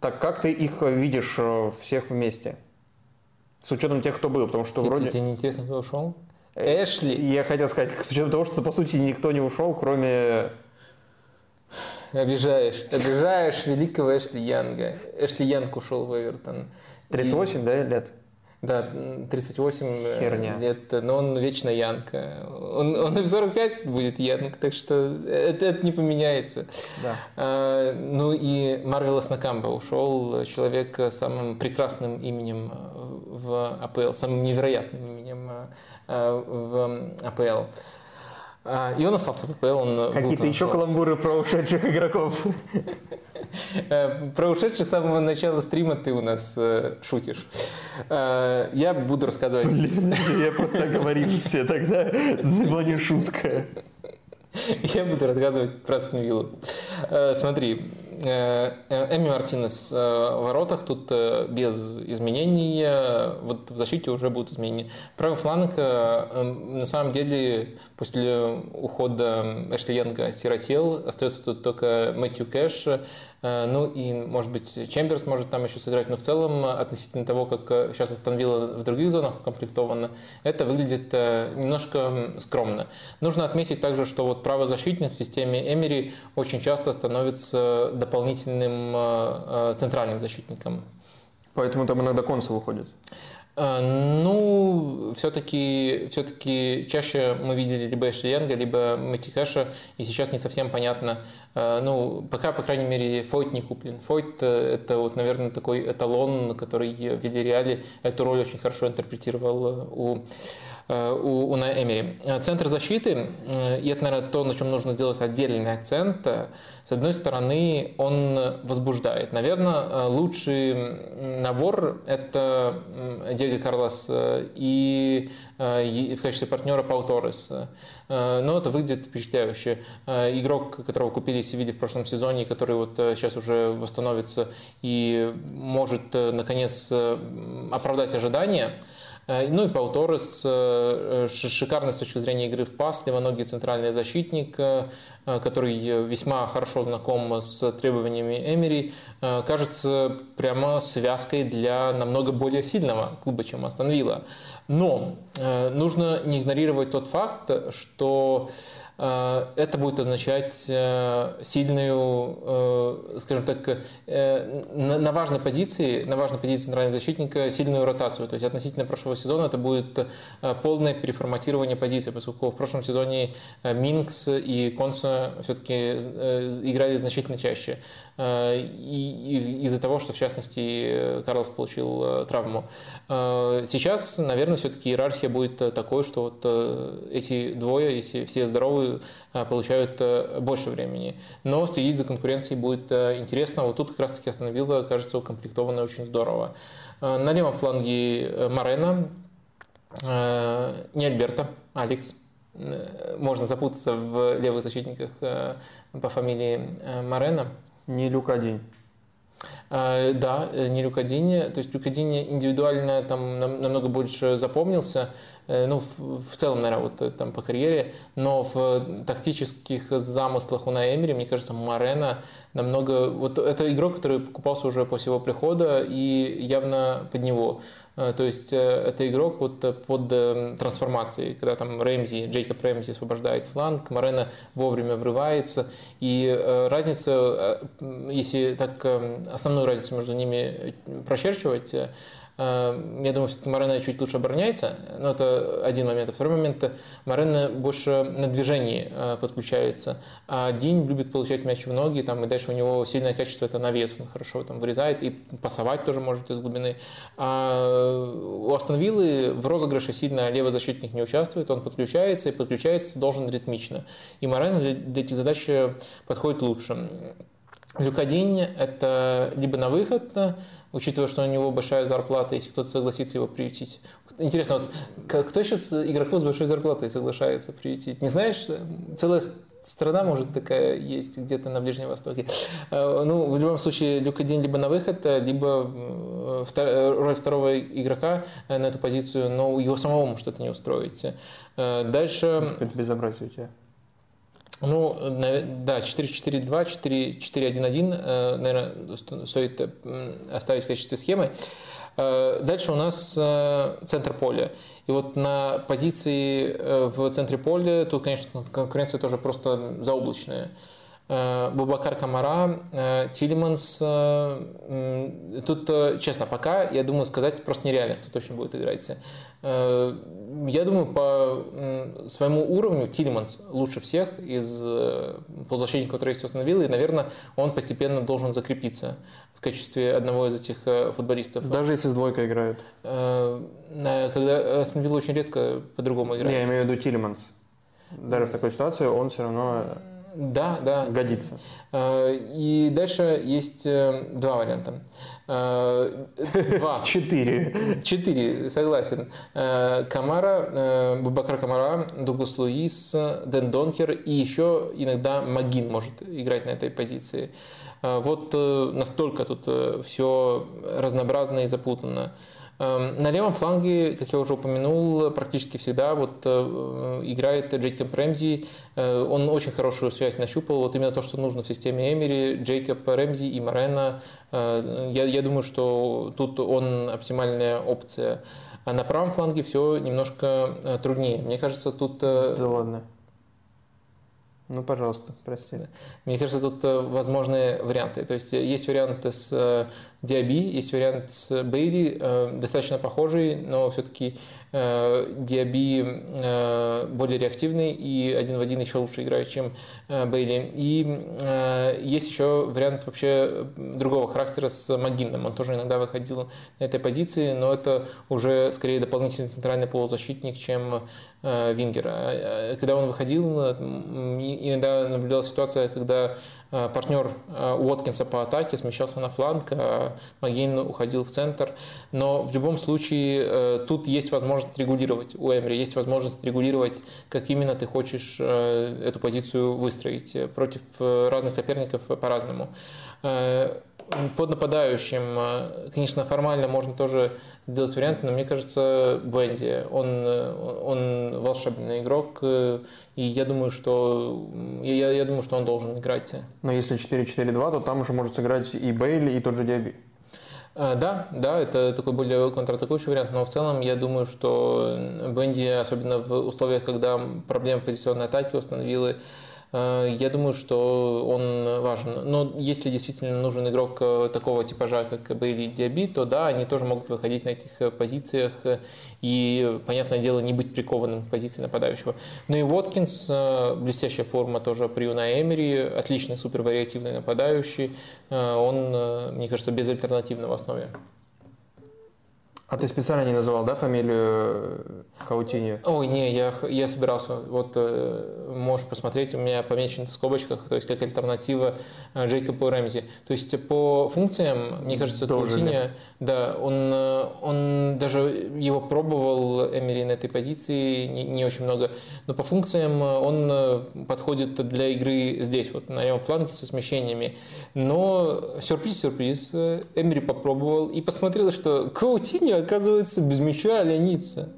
B: Так как ты их видишь всех вместе? С учетом тех, кто был, потому что вроде...
A: Тебе не интересно, кто ушел? Э, Эшли.
B: Я хотел сказать, с учетом того, что по сути никто не ушел, кроме...
A: Обижаешь. Обижаешь великого Эшли Янга. Эшли Янг ушел в Эвертон.
B: 38, и... да, лет?
A: Да, 38
B: э, Херня.
A: лет, но он вечно Янг. Он, он и в 45 будет Янг, так что это, это не поменяется.
B: Да.
A: А, ну и Марвелос Накамба ушел, человек с самым прекрасным именем в АПЛ, самым невероятным именем э, в АПЛ. А, и он остался в АПЛ. Он
B: Какие-то еще каламбуры про ушедших игроков?
A: Э, про ушедших с самого начала стрима ты у нас э, шутишь. Я буду рассказывать...
B: Блин, я просто оговорился тогда. Это была не шутка.
A: Я буду рассказывать про Астон Смотри, Э, Эми Мартинес э, в воротах, тут э, без изменений, вот в защите уже будут изменения. Правый фланг, на самом деле, после ухода Эшли Янга сиротел, остается тут только Мэтью Кэш, ну и, может быть, Чемберс может там еще сыграть, но в целом, относительно того, как сейчас остановила в других зонах укомплектовано, это выглядит немножко скромно. Нужно отметить также, что вот правозащитник в системе Эмери очень часто становится дополнительным э, э, центральным защитником.
B: Поэтому там иногда консул выходит?
A: Э, ну, все-таки все чаще мы видели либо Эшли Янга, либо Мэтти Хэша, и сейчас не совсем понятно. Ну, пока, по крайней мере, Фойт не куплен. Фойт – это, вот, наверное, такой эталон, который в Вильяреале эту роль очень хорошо интерпретировал у Э, у, у Эмери. Э, центр защиты, э, и это, наверное, то, на чем нужно сделать отдельный акцент, с одной стороны, он возбуждает. Наверное, лучший набор – это Диего Карлос и в качестве партнера Пау Торрес. Но это выглядит впечатляюще. Игрок, которого купили Севилье в прошлом сезоне, который вот сейчас уже восстановится и может наконец оправдать ожидания – Э, ну и Пау Торрес, э, шикарный с точки зрения игры в пас, левоногий центральный защитник, э, который весьма хорошо знаком с требованиями Эмери, кажется прямо связкой для намного более сильного клуба, чем Астон Вилла. Но нужно не игнорировать тот факт, что Э, это будет означать э, сильную, э, скажем так, на важной позиции, на важной позиции центрального защитника сильную ротацию. То есть относительно прошлого сезона это будет полное переформатирование позиции, поскольку в прошлом сезоне Минкс и Конса все-таки играли значительно чаще. И из-за того, что в частности Карлос получил травму. Сейчас, наверное, все-таки иерархия будет такой, что вот эти двое, если все здоровы, Э, получают э, больше времени. Но следить за конкуренцией будет э, интересно. Вот тут как раз таки остановила, кажется, укомплектована очень здорово. На левом фланге Марена, не Альберта, Алекс. Можно запутаться в левых защитниках по фамилии Марена.
B: Не Люкадинь.
A: Да, не Люкадини. То есть Люкадини индивидуально там намного больше запомнился. Э, ну, в, в целом, наверное, вот э, там по карьере, но в тактических замыслах у Наэмери, мне кажется, Марена намного... Вот это игрок, который покупался уже после его прихода и явно под него. Э, то есть это игрок вот под трансформацией, когда там Рэмзи, Джейкоб Рэмзи освобождает фланг, Марена вовремя врывается. И разница, если так основную разницу между ними прочерчивать, Эм, я думаю, все-таки Морено чуть лучше обороняется, но это один момент. А второй момент, Морено больше на движении э, подключается, а Дин любит получать мяч в ноги, там, и дальше у него сильное качество это навес, он хорошо там вырезает и пасовать тоже может из глубины. А у Астон Виллы в розыгрыше сильно левый защитник не участвует, он подключается и подключается должен ритмично. И Морено для, для этих задач подходит лучше. Люкадинь – это либо на выход, учитывая, что у него большая зарплата, если кто-то согласится его приютить. Интересно, вот кто сейчас игроков с большой зарплатой соглашается приютить? Не знаешь, целая страна, может, такая есть где-то на Ближнем Востоке. Э, ну, в любом случае, Люка Дин либо на выход, либо э, роль второго игрока на эту позицию, но его самого может это не устроить. Э, дальше...
B: Это безобразие у тебя.
A: Ну, да, 4-4-2, 4-4-1-1, наверное, стоит оставить в качестве схемы. Э, дальше у нас э, центр поля. И вот на позиции э, в центре поля тут, конечно, конкуренция тоже просто заоблачная. Бубакар Камара, Тилиманс. Тут, честно, пока, я думаю, сказать просто нереально, кто точно будет играть. Э, я думаю, по своему уровню Тилиманс лучше всех из э, полузащитников, которые есть установил, и, наверное, он постепенно должен закрепиться в качестве одного из этих э, футболистов.
B: Даже если с двойкой играют?
A: Когда Астон очень редко по-другому играет.
B: Я имею в виду Тилиманс. Даже в такой ситуации он все равно
A: да, да.
B: Годится.
A: И дальше есть два варианта.
B: Э, два. Четыре.
A: Четыре, согласен. Э, Камара, э, Бубакар Камара, Дуглас Луис, Дэн Донкер и еще иногда Магин может играть на этой позиции. Вот настолько тут все разнообразно и запутанно. Эм, на левом фланге, как я уже упомянул, практически всегда вот э, играет Джейкоб Рэмзи. Э, он очень хорошую связь нащупал. Вот именно то, что нужно в системе Эмери. Джейкоб Рэмзи и Морена. Э, я, я думаю, что тут он оптимальная опция. А на правом фланге все немножко труднее. Мне кажется, тут...
B: Да ладно. Ну, пожалуйста, прости.
A: Мне кажется, тут возможные варианты. То есть есть варианты с Диаби, есть вариант с Бейли, э, достаточно похожий, но все-таки э, Диаби э, более реактивный и один в один еще лучше играет, чем Бейли. И есть еще вариант вообще другого характера с Магином. Он тоже иногда выходил на этой позиции, но это уже скорее дополнительный центральный полузащитник, чем Вингер. Когда он выходил, иногда наблюдалась ситуация, когда партнер Уоткинса по атаке смещался на фланг, а Магейн уходил в центр. Но в любом случае э, тут есть возможность регулировать у Эмри, есть возможность регулировать, как именно ты хочешь э, эту позицию выстроить. Против разных соперников по-разному под нападающим, э, конечно, формально можно тоже сделать варианты, но мне кажется, Бенди, он, э, он волшебный игрок, э, и я думаю, что я, я думаю, что он должен играть.
B: Но если 4-4-2, то там уже может сыграть и Бейли, и тот же Диаби.
A: Да, да, это такой более контратакующий вариант, но в целом я думаю, что Бенди, особенно в условиях, когда проблемы позиционной атаки установили Э, я думаю, что он важен. Но если действительно нужен игрок э, такого типажа, как Бейли и Диаби, то да, они тоже могут выходить на этих э, позициях и, понятное дело, не быть прикованным к позиции нападающего. Ну и Уоткинс, блестящая форма тоже при Унай Эмери, отличный супервариативный нападающий. Он, мне кажется, безальтернативно в основе.
B: А ты специально не называл, да, фамилию Каутини?
A: Ой, не, я, я собирался. Вот э, можешь посмотреть, у меня помечен в скобочках, то есть как альтернатива э, Джейкобу Рэмзи. То есть по функциям, мне кажется, Каутини, да, он, э, он даже его пробовал, Эмери, на этой позиции, не, не очень много, но по функциям он подходит для игры здесь, вот на левом фланге со смещениями. Но сюрприз-сюрприз, Эмери попробовал и посмотрел, что Каутини оказывается, без мяча ленится.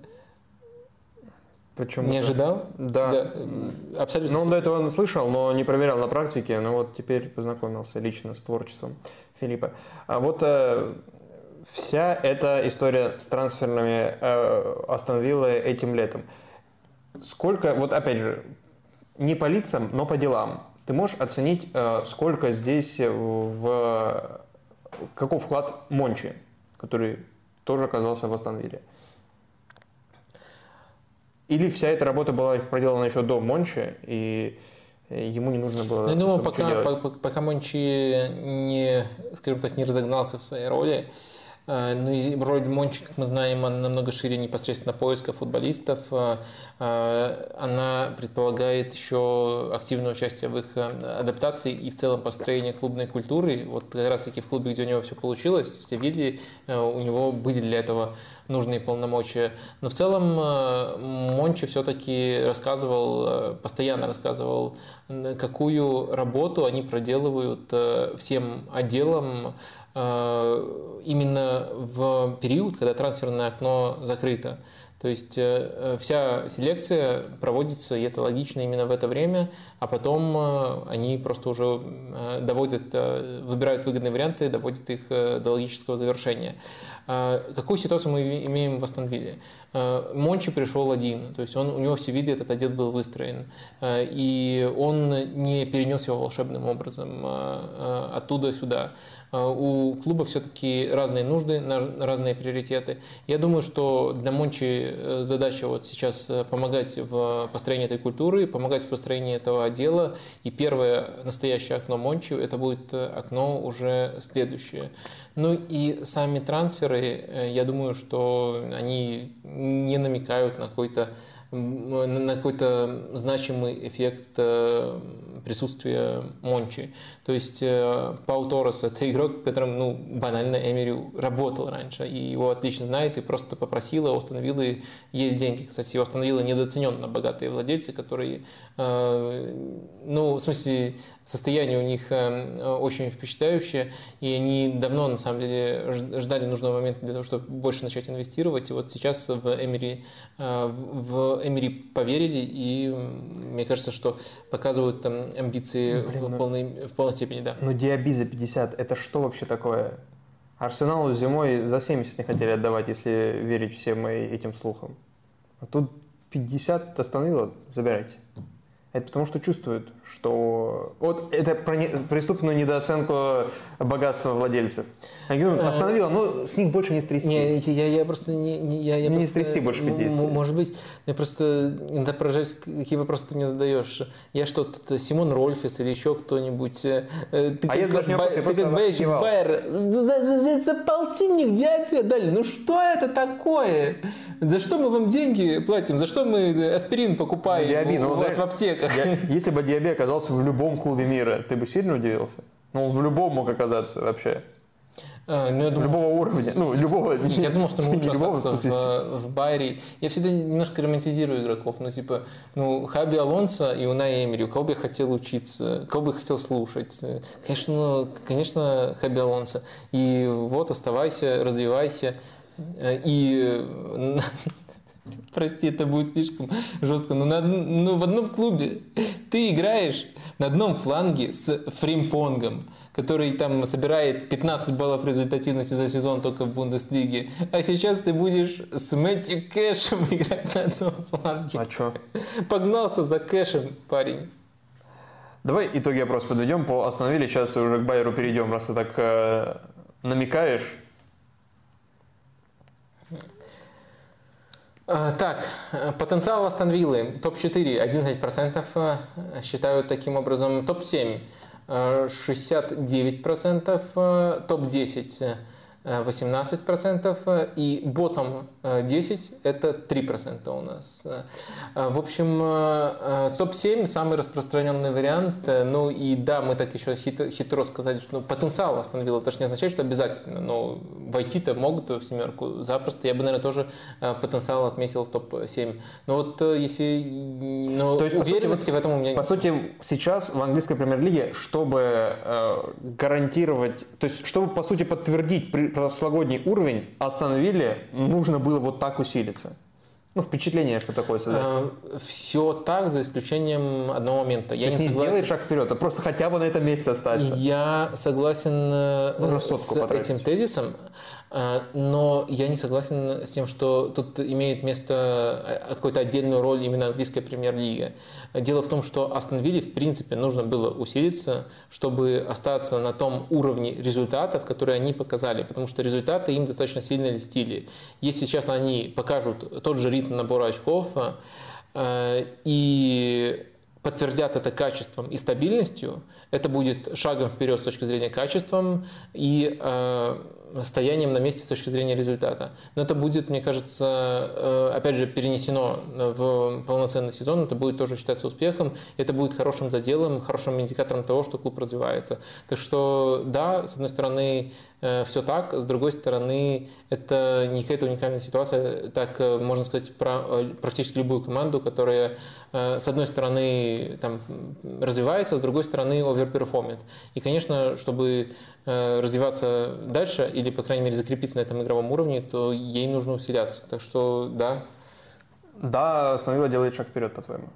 B: Почему?
A: Не ожидал?
B: Да. да. Абсолютно. Ну, он до этого слышал, но не проверял на практике. Но вот теперь познакомился лично с творчеством Филиппа. А вот э, вся эта история с трансферными э, остановила этим летом. Сколько, вот опять же, не по лицам, но по делам. Ты можешь оценить, э, сколько здесь в... Каков вклад Мончи, который тоже оказался в Астон Вилле. Или вся эта работа была проделана еще до Мончи, и ему не нужно было...
A: Ну, я думаю, пока, пока, Мончи не, скажем так, не разогнался в своей роли, э, ну и роль Мончи, как мы знаем, она намного шире непосредственно поиска футболистов. Э, э, она предполагает еще активное участие в их адаптации и в целом построение клубной культуры. Вот как раз таки в клубе, где у него все получилось, все видели, у него были для этого нужные полномочия. Но в целом э, Мончи все-таки рассказывал, э, постоянно рассказывал, какую работу они проделывают э, всем отделам именно в период, когда трансферное окно закрыто. То есть вся селекция проводится, и это логично именно в это время, а потом они просто уже доводят, выбирают выгодные варианты, доводят их до логического завершения. Какую ситуацию мы имеем в Астон Вилле? А, Мончи пришел один, то есть он, у него все виды этот отдел был выстроен, и он не перенес его волшебным образом оттуда сюда. У клуба все-таки разные нужды, разные приоритеты. Я думаю, что для Мончи э, задача вот сейчас э, помогать в построении этой культуры, помогать в построении этого отдела. И первое настоящее окно Мончи это будет э, окно уже следующее. Ну и сами трансферы, я думаю, что они не намекают на какой-то на какой-то значимый эффект э, присутствия Мончи. То есть э, Пау Торрес – это игрок, которым ну, банально Эмери работал раньше, и его отлично знает, и просто попросил, его установил, и есть деньги. Кстати, его установила недооцененно богатые владельцы, которые, ну, в смысле, состояние у них очень впечатляющее, и они давно, на самом деле, ждали нужного момента для того, чтобы больше начать инвестировать, и вот сейчас в Эмери, в Эмери поверили, и мне кажется, что показывают там амбиции Блин, в, ну, полной, в полной степени, да.
B: Ну, Диаби за 50, это что вообще такое? Арсеналу зимой за 70 не хотели отдавать, если верить всем этим слухам. А тут 50 остановило, забирайте. Это потому что чувствуют, что... Вот это про не... преступную недооценку богатства владельцев. Они говорят, остановила, но с них больше не стрясти.
A: Не, я, я просто не... Не, я, я
B: не
A: просто,
B: стрясти больше 50.
A: Может быть. Я просто иногда поражаюсь, какие вопросы ты мне задаешь. Я что, тут Симон Рольфес или еще кто-нибудь? Э,
B: ты а как, я даже не
A: ты как Байер. За, за, за, за полтинник диабет дали. Ну что это такое? За что мы вам деньги платим? За что мы аспирин покупаем Диаби, у, ну, у вас в аптеках?
B: Я, если бы Диаби оказался в любом клубе мира, ты бы сильно удивился? Ну, он в любом мог оказаться вообще.
A: А, ну, я думал,
B: любого уровня, ну, любого...
A: Я думал, что мы лучше остаться в, в Байере. Я всегда немножко романтизирую игроков. Ну, типа, ну, Хаби Алонсо и Унай Эмери, у кого бы я хотел учиться, кого бы я хотел слушать. Конечно, ну, конечно, Хаби Алонсо. И вот, оставайся, развивайся. И Прости, это будет слишком жестко, но на, ну, в одном клубе ты играешь на одном фланге с Фримпонгом, который там собирает 15 баллов результативности за сезон только в Бундеслиге, а сейчас ты будешь с Мэтью Кэшем играть на одном фланге.
B: А что?
A: Погнался за Кэшем, парень.
B: Давай итоги опроса подведем. По остановили, сейчас уже к Байеру перейдем, раз ты так э, намекаешь.
A: Так, потенциал Астон Виллы. Топ-4 11% э, считают таким образом. Топ-7 69%, э, топ-10 18%, и ботом 10 это 3% у нас. В общем, топ-7 самый распространенный вариант. Ну и да, мы так еще хитро, хитро сказали, что ну, потенциал остановил. Это же не означает, что обязательно. Но войти-то могут в семерку запросто. Я бы, наверное, тоже потенциал отметил в топ-7. Но вот если но То есть, уверенности сути, в этом у меня
B: нет. По сути, сейчас в английской премьер-лиге, чтобы э, гарантировать, то есть чтобы, по сути, подтвердить прошлогодний уровень остановили, нужно было вот так усилиться. Ну, впечатление, что такое создать.
A: А, Все так, за исключением одного момента.
B: Я не, не согласен... сделает шаг вперед, а просто хотя бы на этом месте остаться.
A: Я согласен э, с потратить. этим тезисом. А, но я не согласен с тем, что тут имеет место э, какую-то отдельную роль именно английская премьер-лига. Дело в том, что Астон Вилле в принципе нужно было усилиться, чтобы остаться на том уровне результатов, которые они показали, потому что результаты им достаточно сильно льстили. Если сейчас они покажут тот же ритм набора очков э, и подтвердят это качеством и стабильностью, это будет шагом вперед с точки зрения качества и э, стоянием на месте с точки зрения результата. Но это будет, мне кажется, э, опять же, перенесено в полноценный сезон, это будет тоже считаться успехом, это будет хорошим заделом, хорошим индикатором того, что клуб развивается. Так что, да, с одной стороны, все так, с другой стороны, это не какая-то уникальная ситуация, так э, можно сказать про практически любую команду, которая, с одной стороны, там, развивается, с другой стороны, overperform ит. И, конечно, чтобы развиваться дальше, или, по крайней мере, закрепиться на этом игровом уровне, то ей нужно усиляться. Так что, да.
B: Да, Астон делает шаг вперед, по-твоему?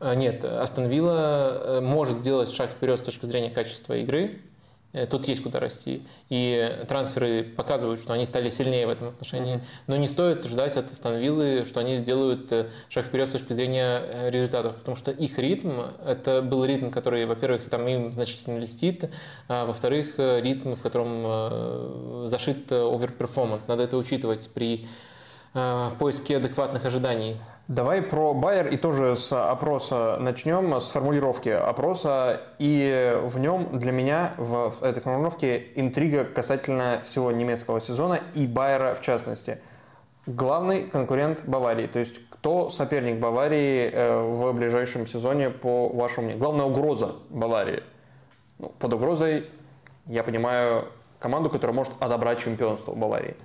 A: Нет, Астон э, может сделать шаг вперед с точки зрения качества игры, Э, тут есть куда расти. И трансферы показывают, что они стали сильнее в этом отношении. Mm-hmm. Но не стоит ждать от Астон что они сделают э, шаг вперед с точки зрения э, результатов, потому что их ритм, это был ритм, который, во-первых, там им значительно льстит, а во-вторых, ритм, в котором зашит overperformance. Надо это учитывать при поиске адекватных ожиданий.
B: Давай про Байер и тоже с опроса начнем, с формулировки опроса. И в нем для меня в этой формулировке интрига касательно всего немецкого сезона и Байера в частности. Главный конкурент Баварии, то есть кто соперник Баварии э, в ближайшем сезоне, по вашему мнению? Главная угроза Баварии. Ну, под угрозой я понимаю команду, которая может отобрать чемпионство Баварии.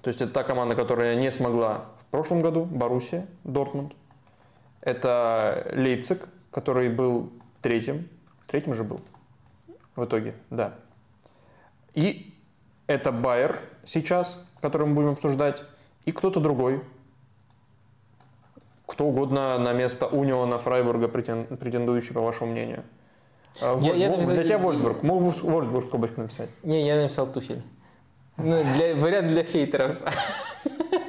B: То есть это та команда, которая не смогла в прошлом году Боруссия, Дортмунд. Это Лейпциг, который был третьим. Третьим же был в итоге, да. И это Байер сейчас, который мы будем обсуждать, и кто-то другой. Кто угодно на место Униона, Фрайбурга претендующий, по вашему мнению. А, я, я, для я, тебя Вольсбург. Мог бы Вольсбург скобочку написать.
A: Не, я написал Тухель. Ну, для, вариант для хейтеров.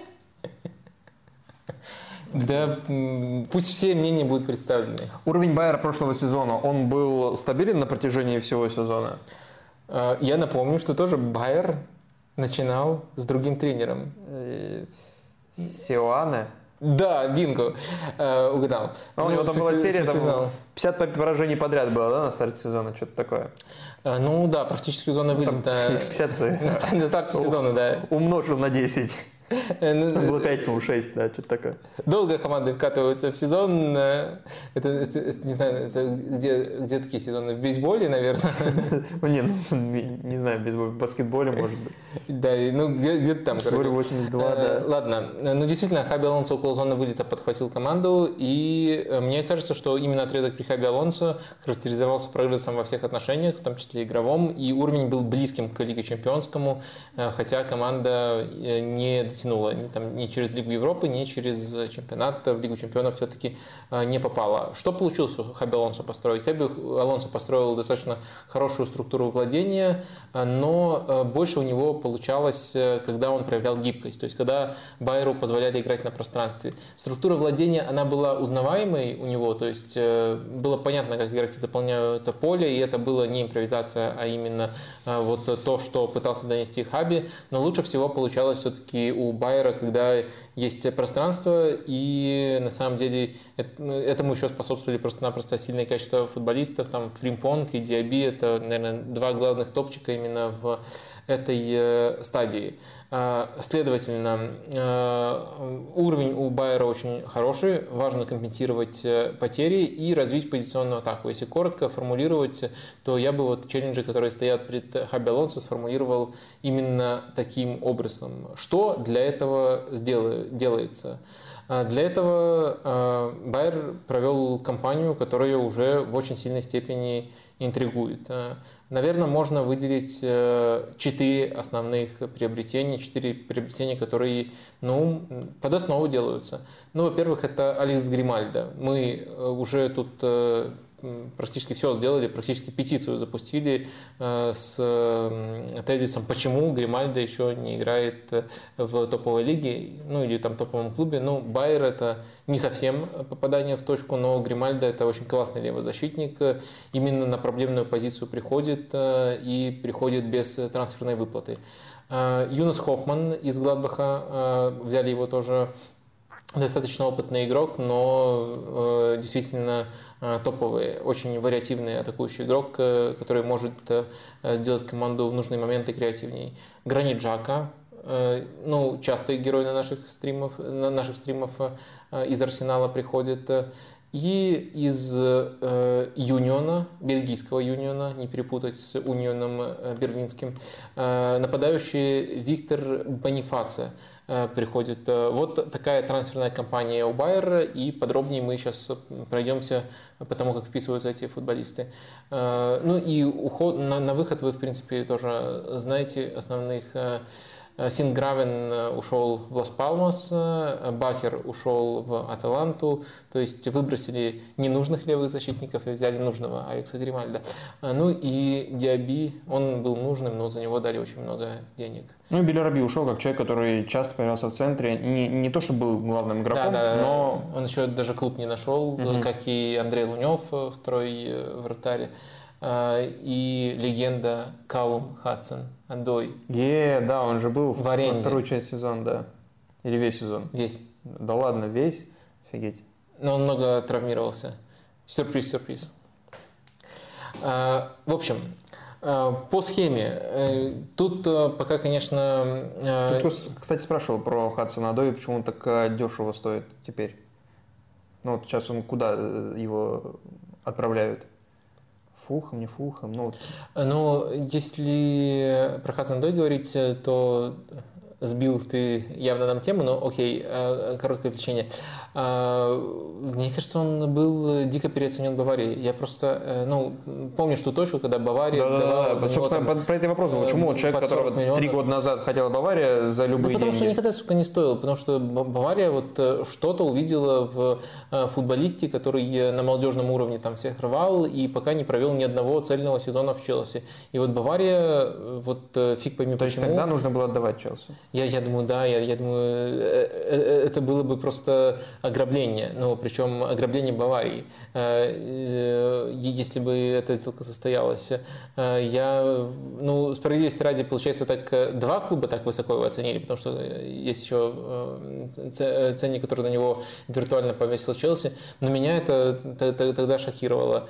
A: Да, пусть все мнения будут представлены.
B: Уровень Байера прошлого сезона, он был стабилен на протяжении всего сезона?
A: А, я напомню, что тоже Байер начинал с другим тренером.
B: Э, Сиоане?
A: Да, бинго, э, угадал.
B: А у него ну, там была серия, там 50 поражений подряд было, да, на старте сезона, что-то такое?
A: Э, ну да, практически зона ну, вылета.
B: 50
A: на, на старте сезона, да.
B: Умножил на 10. Э, ну, было 5, по 6, да, что-то такое.
A: Долго команды вкатываются в сезон. Э, это, это, это не знаю, это где, где такие сезоны? В бейсболе, наверное?
B: Ну, не, ну, не знаю, в баскетболе, может быть.
A: Да, ну где-то там.
B: В 82, э, да.
A: Ладно, ну действительно, Хаби Алонсо около зоны вылета подхватил команду, и мне кажется, что именно отрезок при Хаби Алонсо характеризовался прогрессом во всех отношениях, в том числе игровом, и уровень был близким к Лиге Чемпионскому, хотя команда не дотянула там, ни через Лигу Европы, ни через чемпионат в Лигу чемпионов все-таки а, не попало. Что получилось у Хаби Алонсо построить? Хаби Алонсо построил достаточно хорошую структуру владения, но больше у него получалось, э, когда он проявлял гибкость, то есть когда Байеру позволяли играть на пространстве. Структура владения, она была узнаваемой у него, то есть э, было понятно, как игроки заполняют поле, и это было не импровизация, а именно вот то, что пытался донести Хаби, но лучше всего получалось все-таки Байера, когда есть пространство, и на самом деле ну, этому еще способствовали просто-напросто сильные качества футболистов, там Фримпонг и Диаби, это, наверное, два главных топчика именно в этой э, стадии. А, следовательно, э, уровень у Байера очень хороший, важно компенсировать э, потери и развить позиционную атаку. Если коротко формулировать, то я бы вот челленджи, которые стоят перед Хаби Алонсо, сформулировал именно таким образом. Что для этого делается? А для этого а, Байер провел кампанию, которая уже в очень сильной степени интригует. А, наверное, можно выделить э, четыре основных приобретения, четыре приобретения, которые ну, под основу делаются. Ну, во-первых, это Алекс Гримальда. Мы э, уже тут э, практически все сделали, практически петицию запустили э, с тезисом, почему Гримальдо еще не играет э, в топовой лиге, ну или там топовом клубе. Ну, Байер это не совсем попадание в точку, но Гримальдо это очень классный левый защитник, именно на проблемную позицию приходит э, и приходит без трансферной выплаты. Юнос Хоффман из Гладбаха, взяли его тоже достаточно опытный игрок, но э, действительно э, топовый, очень вариативный атакующий игрок, э, который может э, сделать команду в нужные моменты креативней. Гранит Джака, э, ну, частый герой на наших стримах, на наших стримах э, из Арсенала приходит. И из э, Юниона, бельгийского Юниона, не перепутать с Унионом э, берлинским, э, нападающий Виктор Бонифация э, приходит. Вот такая трансферная кампания у Байера, и подробнее мы сейчас пройдемся по тому, как вписываются эти футболисты. Э, ну и уход, на, на выход вы, в принципе, тоже знаете основных э, Э, Сингравен э, ушел в Лас-Палмас, э, Бахер ушел в Аталанту, то есть выбросили ненужных левых защитников и взяли нужного Алекса Гримальда. Ну и Диаби, он был нужным, но за него дали очень много денег.
B: Ну и Белераби ушел как человек, который часто появлялся в центре. Не, не то, что был главным игроком, да, да, но...
A: Он еще даже клуб не нашел, угу. как и Андрей Лунев, второй вратарь. А, и легенда Калум Хадсон, Андой.
B: Е, да, он же был в аренде. вторую часть сезона, да. Или весь сезон?
A: Весь.
B: Да ладно, весь? Офигеть.
A: Но он много травмировался. Сюрприз, сюрприз. А, в общем, а, по схеме. Э, тут э, пока, конечно...
B: Э, Тут, кстати, спрашивал про Хадсона Адои, почему он так дешево стоит теперь. Ну вот сейчас он куда его отправляют? Фулхам, не Фулхам, ну вот.
A: Ну, если про Хасан говорить, то сбил ты явно нам тему, но окей, э, короткое отвлечение. А, мне кажется, он был дико переоценен Баварией. Я просто, э, ну, помню, что точку, когда Бавария
B: да, давала да, да. Собственно, там, про это вопрос был. Почему э, человек, которого три года назад хотела Бавария за любые
A: да потому
B: деньги?
A: что никогда, сука, не стоил. Потому что Бавария вот что-то увидела в футболисте, который на молодежном уровне там всех рвал и пока не провел ни одного цельного сезона в Челси. И вот Бавария, вот фиг пойми
B: То почему. То есть тогда нужно было отдавать Челси?
A: Я, я думаю, да, я, я думаю, э, э, э, это было бы просто ограбление, ну, причем ограбление Баварии, если бы эта сделка состоялась. Я, ну, справедливости ради, получается, так два клуба так высоко его оценили, потому что есть еще ценник, который на него виртуально повесил Челси, но меня это тогда шокировало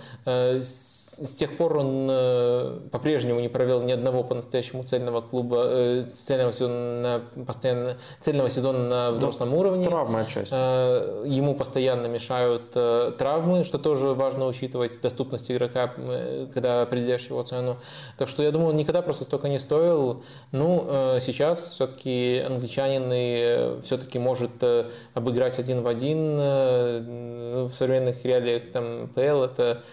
A: с тех пор он э, по-прежнему не провел ни одного по-настоящему цельного клуба, э, цельного сезона цельно, постоянно, цельного сезона на взрослом ну, уровне.
B: Травмы отчасти.
A: Ему постоянно мешают травмы, что тоже важно учитывать, доступность игрока, когда определяешь его цену. Так что я думаю, он никогда просто столько не стоил. Ну, сейчас все-таки англичанин все-таки может обыграть один в один в современных реалиях там ПЛ это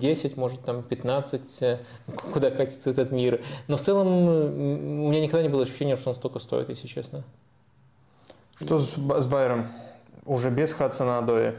A: 10, э, может там 15, э, куда катится этот мир. Но в целом у меня никогда не было ощущения, что он столько стоит, если честно.
B: Что с, с Байером? Уже без Хадсона Адои?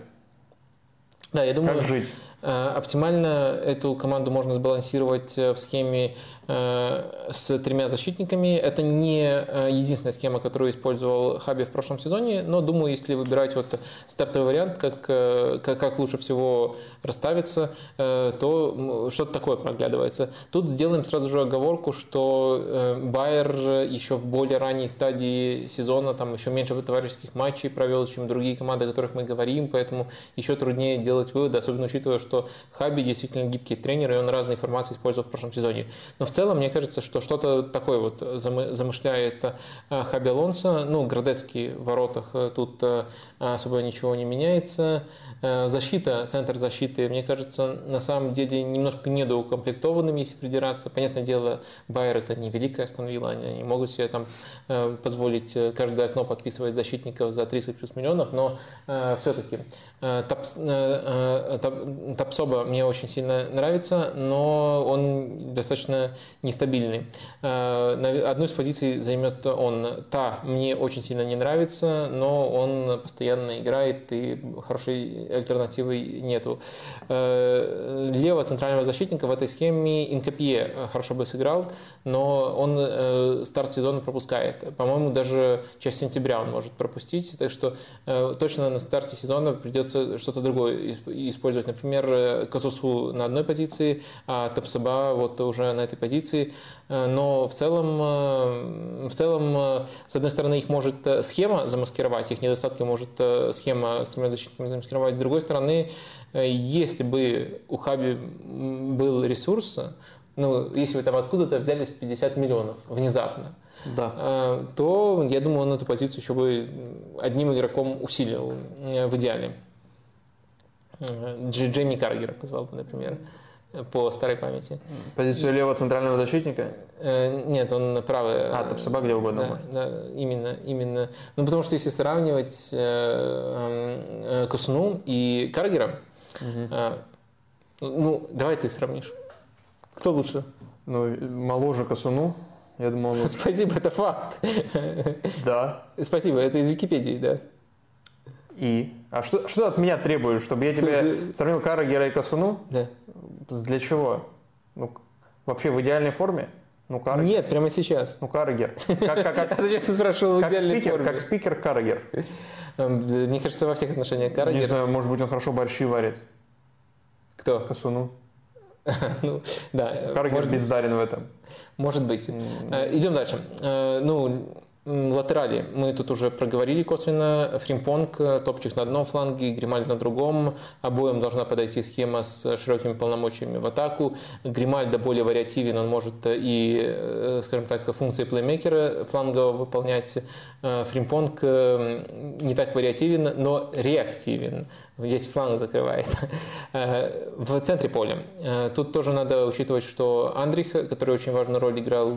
A: Да, я думаю...
B: Как жить?
A: Э, оптимально эту команду можно сбалансировать в схеме Э, с тремя защитниками. Это не э, единственная схема, которую использовал Хаби в прошлом сезоне, но думаю, если выбирать вот стартовый вариант, как, э, как, как лучше всего расставиться, то что-то такое проглядывается. Тут сделаем сразу же оговорку, что Байер еще в более ранней стадии сезона, там еще меньше товарищеских матчей провел, чем другие команды, о которых мы говорим, поэтому еще труднее делать выводы, особенно учитывая, что Хаби действительно гибкий тренер, и он разные формации использовал в прошлом сезоне. Но в целом целом, мне кажется, что что-то такое вот замышляет э, Хаби Алонсо. Ну, Градецкий в воротах э, тут э, особо ничего не меняется. Защита, центр защиты, мне кажется, на самом деле немножко недоукомплектованным, если придираться. Понятное дело, Байер это не великая остановила, они не могут себе там позволить каждое окно подписывать защитников за 30 плюс миллионов, но все-таки Тапсоба мне очень сильно нравится, но он достаточно нестабильный. Э, одну из позиций займет он. Та мне очень сильно не нравится, но он постоянно играет и хорошей альтернативы нету. Э, левого центрального защитника в этой схеме Инкопье хорошо бы сыграл, но он э, старт сезона пропускает. По-моему, даже часть сентября он может пропустить, так что точно на старте сезона придется что-то другое использовать. Например, Косусу на одной позиции, а Тапсаба вот уже на этой позиции позиций, э, но в целом, э, в целом, э, с одной стороны, их может схема замаскировать, их недостатки может схема с тремя защитниками замаскировать, с другой стороны, если бы у Хаби был ресурс, ну, если вы там откуда-то взялись 50 миллионов внезапно,
B: да.
A: то, я думаю, он эту позицию еще бы одним игроком усилил в идеале. Джейми Каргера позвал бы, например по старой памяти.
B: Позицию левого центрального защитника?
A: Э, нет, он правый.
B: А, Топсаба где угодно.
A: Да, да, именно, именно. Ну, потому что если сравнивать э, э, Косуну и Каргера, угу. э, ну, давай ты сравнишь. Кто лучше?
B: Ну, моложе Косуну. Я думал, он...
A: Спасибо, это факт.
B: Да.
A: Спасибо, это из Википедии, да.
B: И? А что, что от меня требуешь, чтобы я тебе сравнил Карагера и Косуну?
A: Да.
B: Для чего? Ну, вообще в идеальной форме?
A: Ну, Каррагер. Нет, прямо сейчас.
B: Ну, Каррагер.
A: Как, как, как, а зачем ты спрашивал в идеальной
B: спикер,
A: форме?
B: Как спикер Каррагер.
A: Эм, мне кажется, во всех отношениях Каррагер.
B: Не знаю, может быть, он хорошо борщи варит.
A: Кто?
B: Косуну.
A: ну, да.
B: Каррагер бездарен в этом.
A: Может быть. Э, идем дальше. Э, ну, Латерали мы тут уже проговорили косвенно. Фримпонг, э, топчик на одном фланге, Гримальд на другом. Обоим должна подойти схема с широкими полномочиями в атаку. Гримальда более вариативен, он может и, э, скажем так, функции плеймейкера флангового выполнять. Э, Фримпонг не так вариативен, но реактивен. Весь фланг закрывает. В центре поля. Тут тоже надо учитывать, что Андрих, который очень важную роль играл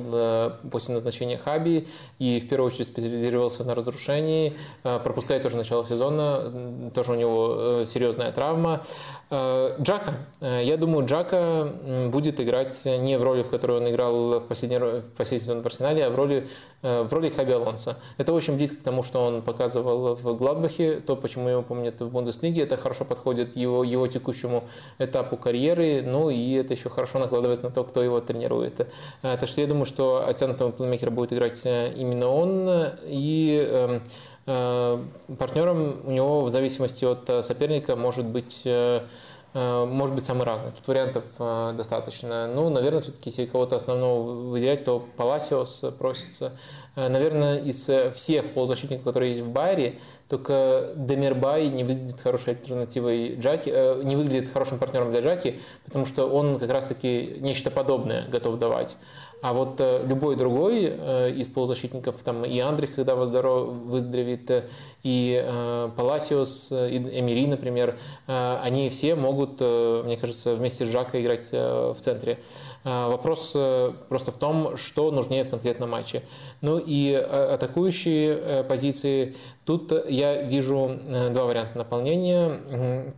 A: после назначения Хаби, и в первую очередь специализировался на разрушении, э, пропускает тоже начало сезона, тоже у него э, серьезная травма. Э, Джака. Я думаю, Джака будет играть не в роли, в которой он играл в последний, в последний сезон в Арсенале, а в роли, в роли Хаби Алонса. Это очень близко к тому, что он показывал в Гладбахе, то, почему его помнят в Бундеслиге. Это хорошо подходит его, его текущему этапу карьеры, ну и это еще хорошо накладывается на то, кто его тренирует. Так что я думаю, что оттянутого плеймейкера будет играть именно он и эм, э, партнером у него в зависимости от э, соперника может быть э, может быть самый разный. Тут вариантов достаточно. Ну, наверное, все-таки если кого-то основного выделять, то Паласиос просится. Наверное, из всех полузащитников, которые есть в Байере, только Демирбай не выглядит хорошей альтернативой Джаки, не выглядит хорошим партнером для Джаки, потому что он как раз-таки нечто подобное готов давать. А вот любой другой из полузащитников, там и Андрей, когда выздоровеет, и Паласиос, и Эмири, например, они все могут, мне кажется, вместе с Жако играть в центре. Вопрос просто в том, что нужнее в конкретном матче. Ну и атакующие позиции, тут я вижу два варианта наполнения.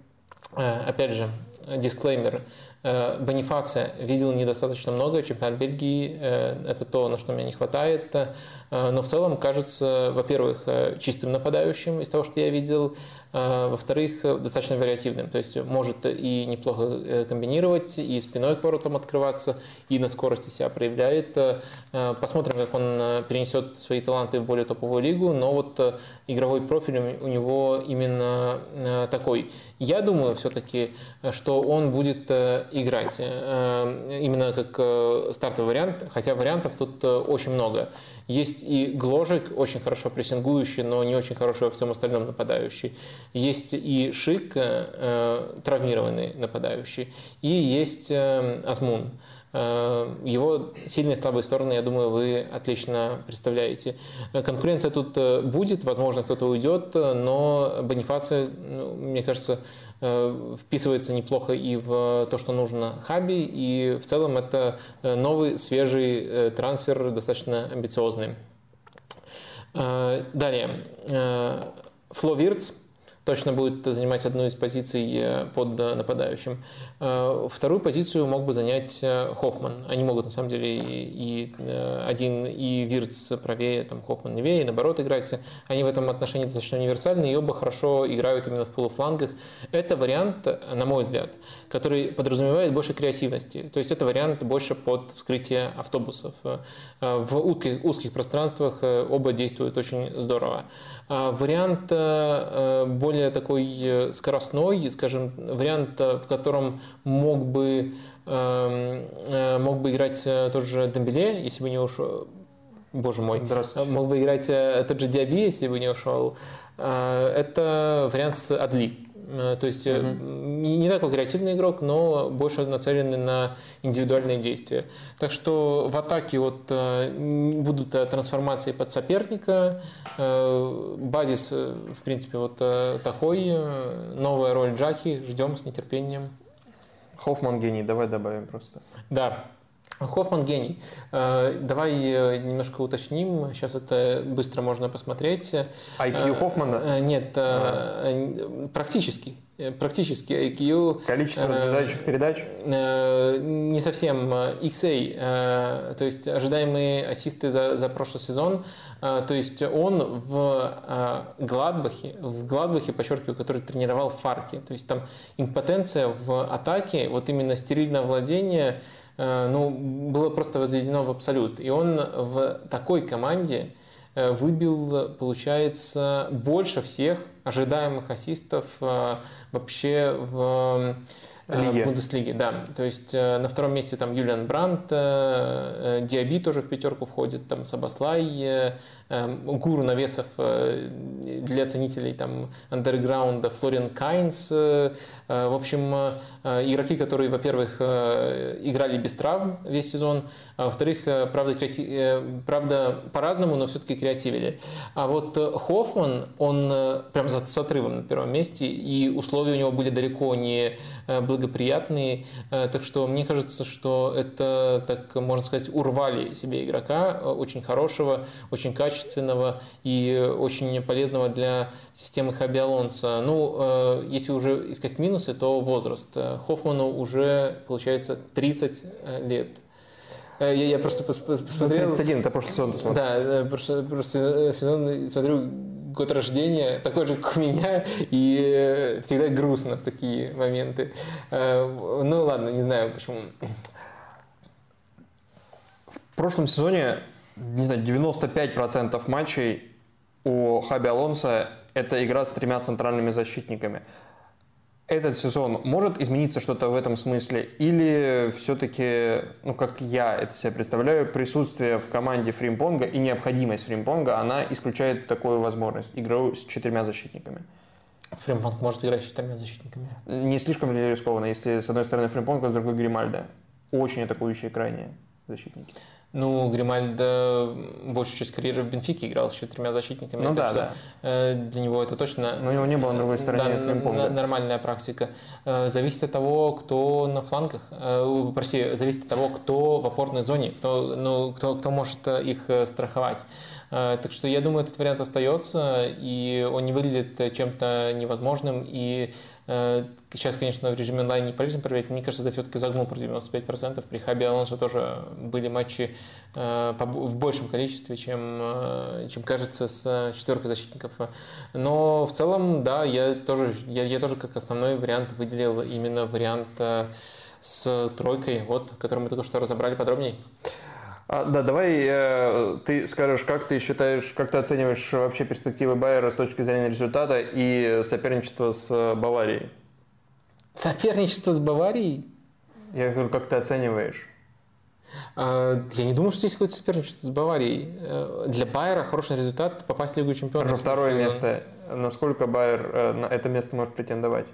A: Опять же, дисклеймер. Э, Бонифация видел недостаточно много, чемпионат Бельгии, э, это то, на что мне не хватает. Э, но в целом кажется, во-первых, чистым нападающим из того, что я видел, во-вторых, достаточно вариативным, то есть может и неплохо комбинировать, и спиной к воротам открываться, и на скорости себя проявляет. Посмотрим, как он перенесет свои таланты в более топовую лигу, но вот игровой профиль у него именно такой. Я думаю все-таки, что он будет играть. Э, именно как э, стартовый вариант, хотя вариантов тут э, очень много. Есть и Гложик, очень хорошо прессингующий, но не очень хороший во всем остальном нападающий. Есть и Шик, травмированный нападающий. И есть Азмун. Его сильные и слабые стороны, я думаю, вы отлично представляете. Конкуренция тут будет, возможно, кто-то уйдет, но Бонифация, ну, мне кажется, Э, вписывается неплохо и в то, что нужно Хаби, и в целом это э, новый, свежий э, трансфер, достаточно амбициозный. Далее. Фло Вирц точно будет занимать одну из позиций э, под э, нападающим. Э, вторую позицию мог бы занять Хоффман. Они могут на самом деле и один и Вирц правее, там Хоффман левее, и наоборот играть. Они в этом отношении достаточно универсальны, и оба хорошо играют именно в полуфлангах. Это вариант, на мой взгляд, который подразумевает больше креативности. То есть это вариант больше под вскрытие автобусов. В узких, узких пространствах оба действуют очень здорово. Вариант более более такой э, скоростной, скажем, вариант, э, в котором мог бы, эм, э, мог бы играть тот же Дембеле, если бы не ушел. Боже мой. Мог бы играть тот же Диаби, если бы не ушел. Это вариант с Адли. Э, то есть угу. не такой креативный игрок, но больше нацеленный на индивидуальные действия. Так что в атаке вот э, будут трансформации под соперника. Базис, в принципе, вот такой. Новая роль Джаки. Ждем с нетерпением.
B: Хоффман гений, давай добавим просто.
A: Да, Хоффман гений. Э, давай э, немножко уточним. Сейчас это быстро можно посмотреть.
B: IQ Хоффмана?
A: Э, нет, а. практически. Практически IQ.
B: Количество разлетающих передач?
A: Не совсем. XA, то есть ожидаемые ассисты за, за прошлый сезон. То есть он в Гладбахе, в Гладбахе, подчеркиваю, который тренировал Фарки. То есть там импотенция в атаке, вот именно стерильное владение – ну, было просто возведено в абсолют. И он в такой команде э, выбил, получается, больше всех ожидаемых ассистов э, вообще в Лиге. в Бундеслиге, да. То есть на втором месте там Юлиан Брандт, Диаби тоже в пятерку входит, там Сабаслай, гуру навесов э, для ценителей там андерграунда Флориан Кайнс. Э, э, в общем, игроки, которые, во-первых, играли без травм весь сезон, а во-вторых, правда, креатив... правда по-разному, но все-таки креативили. А вот Хоффман, он прям с отрывом на первом месте, и условия у него были далеко не благоприятные, так что мне кажется, что это, так можно сказать, урвали себе игрока, очень хорошего, очень качественного, качественного и очень полезного для системы Хаби Алонса. Ну, э, если уже искать минусы, то возраст. Хоффману уже, получается, 30 э, лет. Э, я, я просто посмотрел...
B: 31, это прошлый сезон ты смотрел.
A: Да, прошлый, прошлый сезон смотрю год рождения, такой же, как у меня, и всегда грустно в такие моменты. Ну ладно, не знаю почему.
B: В прошлом сезоне не знаю, 95% матчей у Хаби Алонса это игра с тремя центральными защитниками. Этот сезон может измениться что-то в этом смысле? Или все-таки, ну как я это себе представляю, присутствие в команде Фримпонга и необходимость Фримпонга, она исключает такую возможность, игру с четырьмя защитниками?
A: Фримпонг может играть с четырьмя защитниками.
B: Не слишком ли рискованно, если с одной стороны Фримпонг, а с другой Гримальда? Очень атакующие крайние защитники.
A: Ну, Гримальдо большую часть карьеры в Бенфике играл с четырьмя защитниками.
B: Ну
A: так
B: да,
A: что,
B: да.
A: э, Для него это точно...
B: Но у него не было на другой стороне
A: да,
B: Фримпонга.
A: н- нормальная практика. Э, Зависит от того, кто на флангах. Э, Прости, зависит от того, кто в опорной зоне, кто, ну, кто, кто может их страховать. Э, Так что я думаю, этот вариант остается, и он не выглядит э, чем-то невозможным. И э, сейчас, конечно, в режиме онлайн не полезно проверять. Мне кажется, это все-таки загнул про 95%. При Хаби Алонсо тоже были матчи э, в большем количестве, чем, чем кажется с четверкой защитников. Но в целом, да, я тоже, я, я тоже как основной вариант выделил именно вариант с тройкой, вот, который мы только что разобрали подробнее.
B: А, да, давай э, ты скажешь, как ты считаешь, как ты оцениваешь вообще перспективы Байера с точки зрения результата и соперничества с э, Баварией?
A: Соперничество с Баварией?
B: Я говорю, как ты оцениваешь?
A: А, Я не думаю, что есть какое-то соперничество с Баварией. Э, Для Байера хороший результат попасть в Лигу Чемпионов.
B: Хорошо, второе
A: Сезон.
B: место. Насколько Байер э, на это место может претендовать?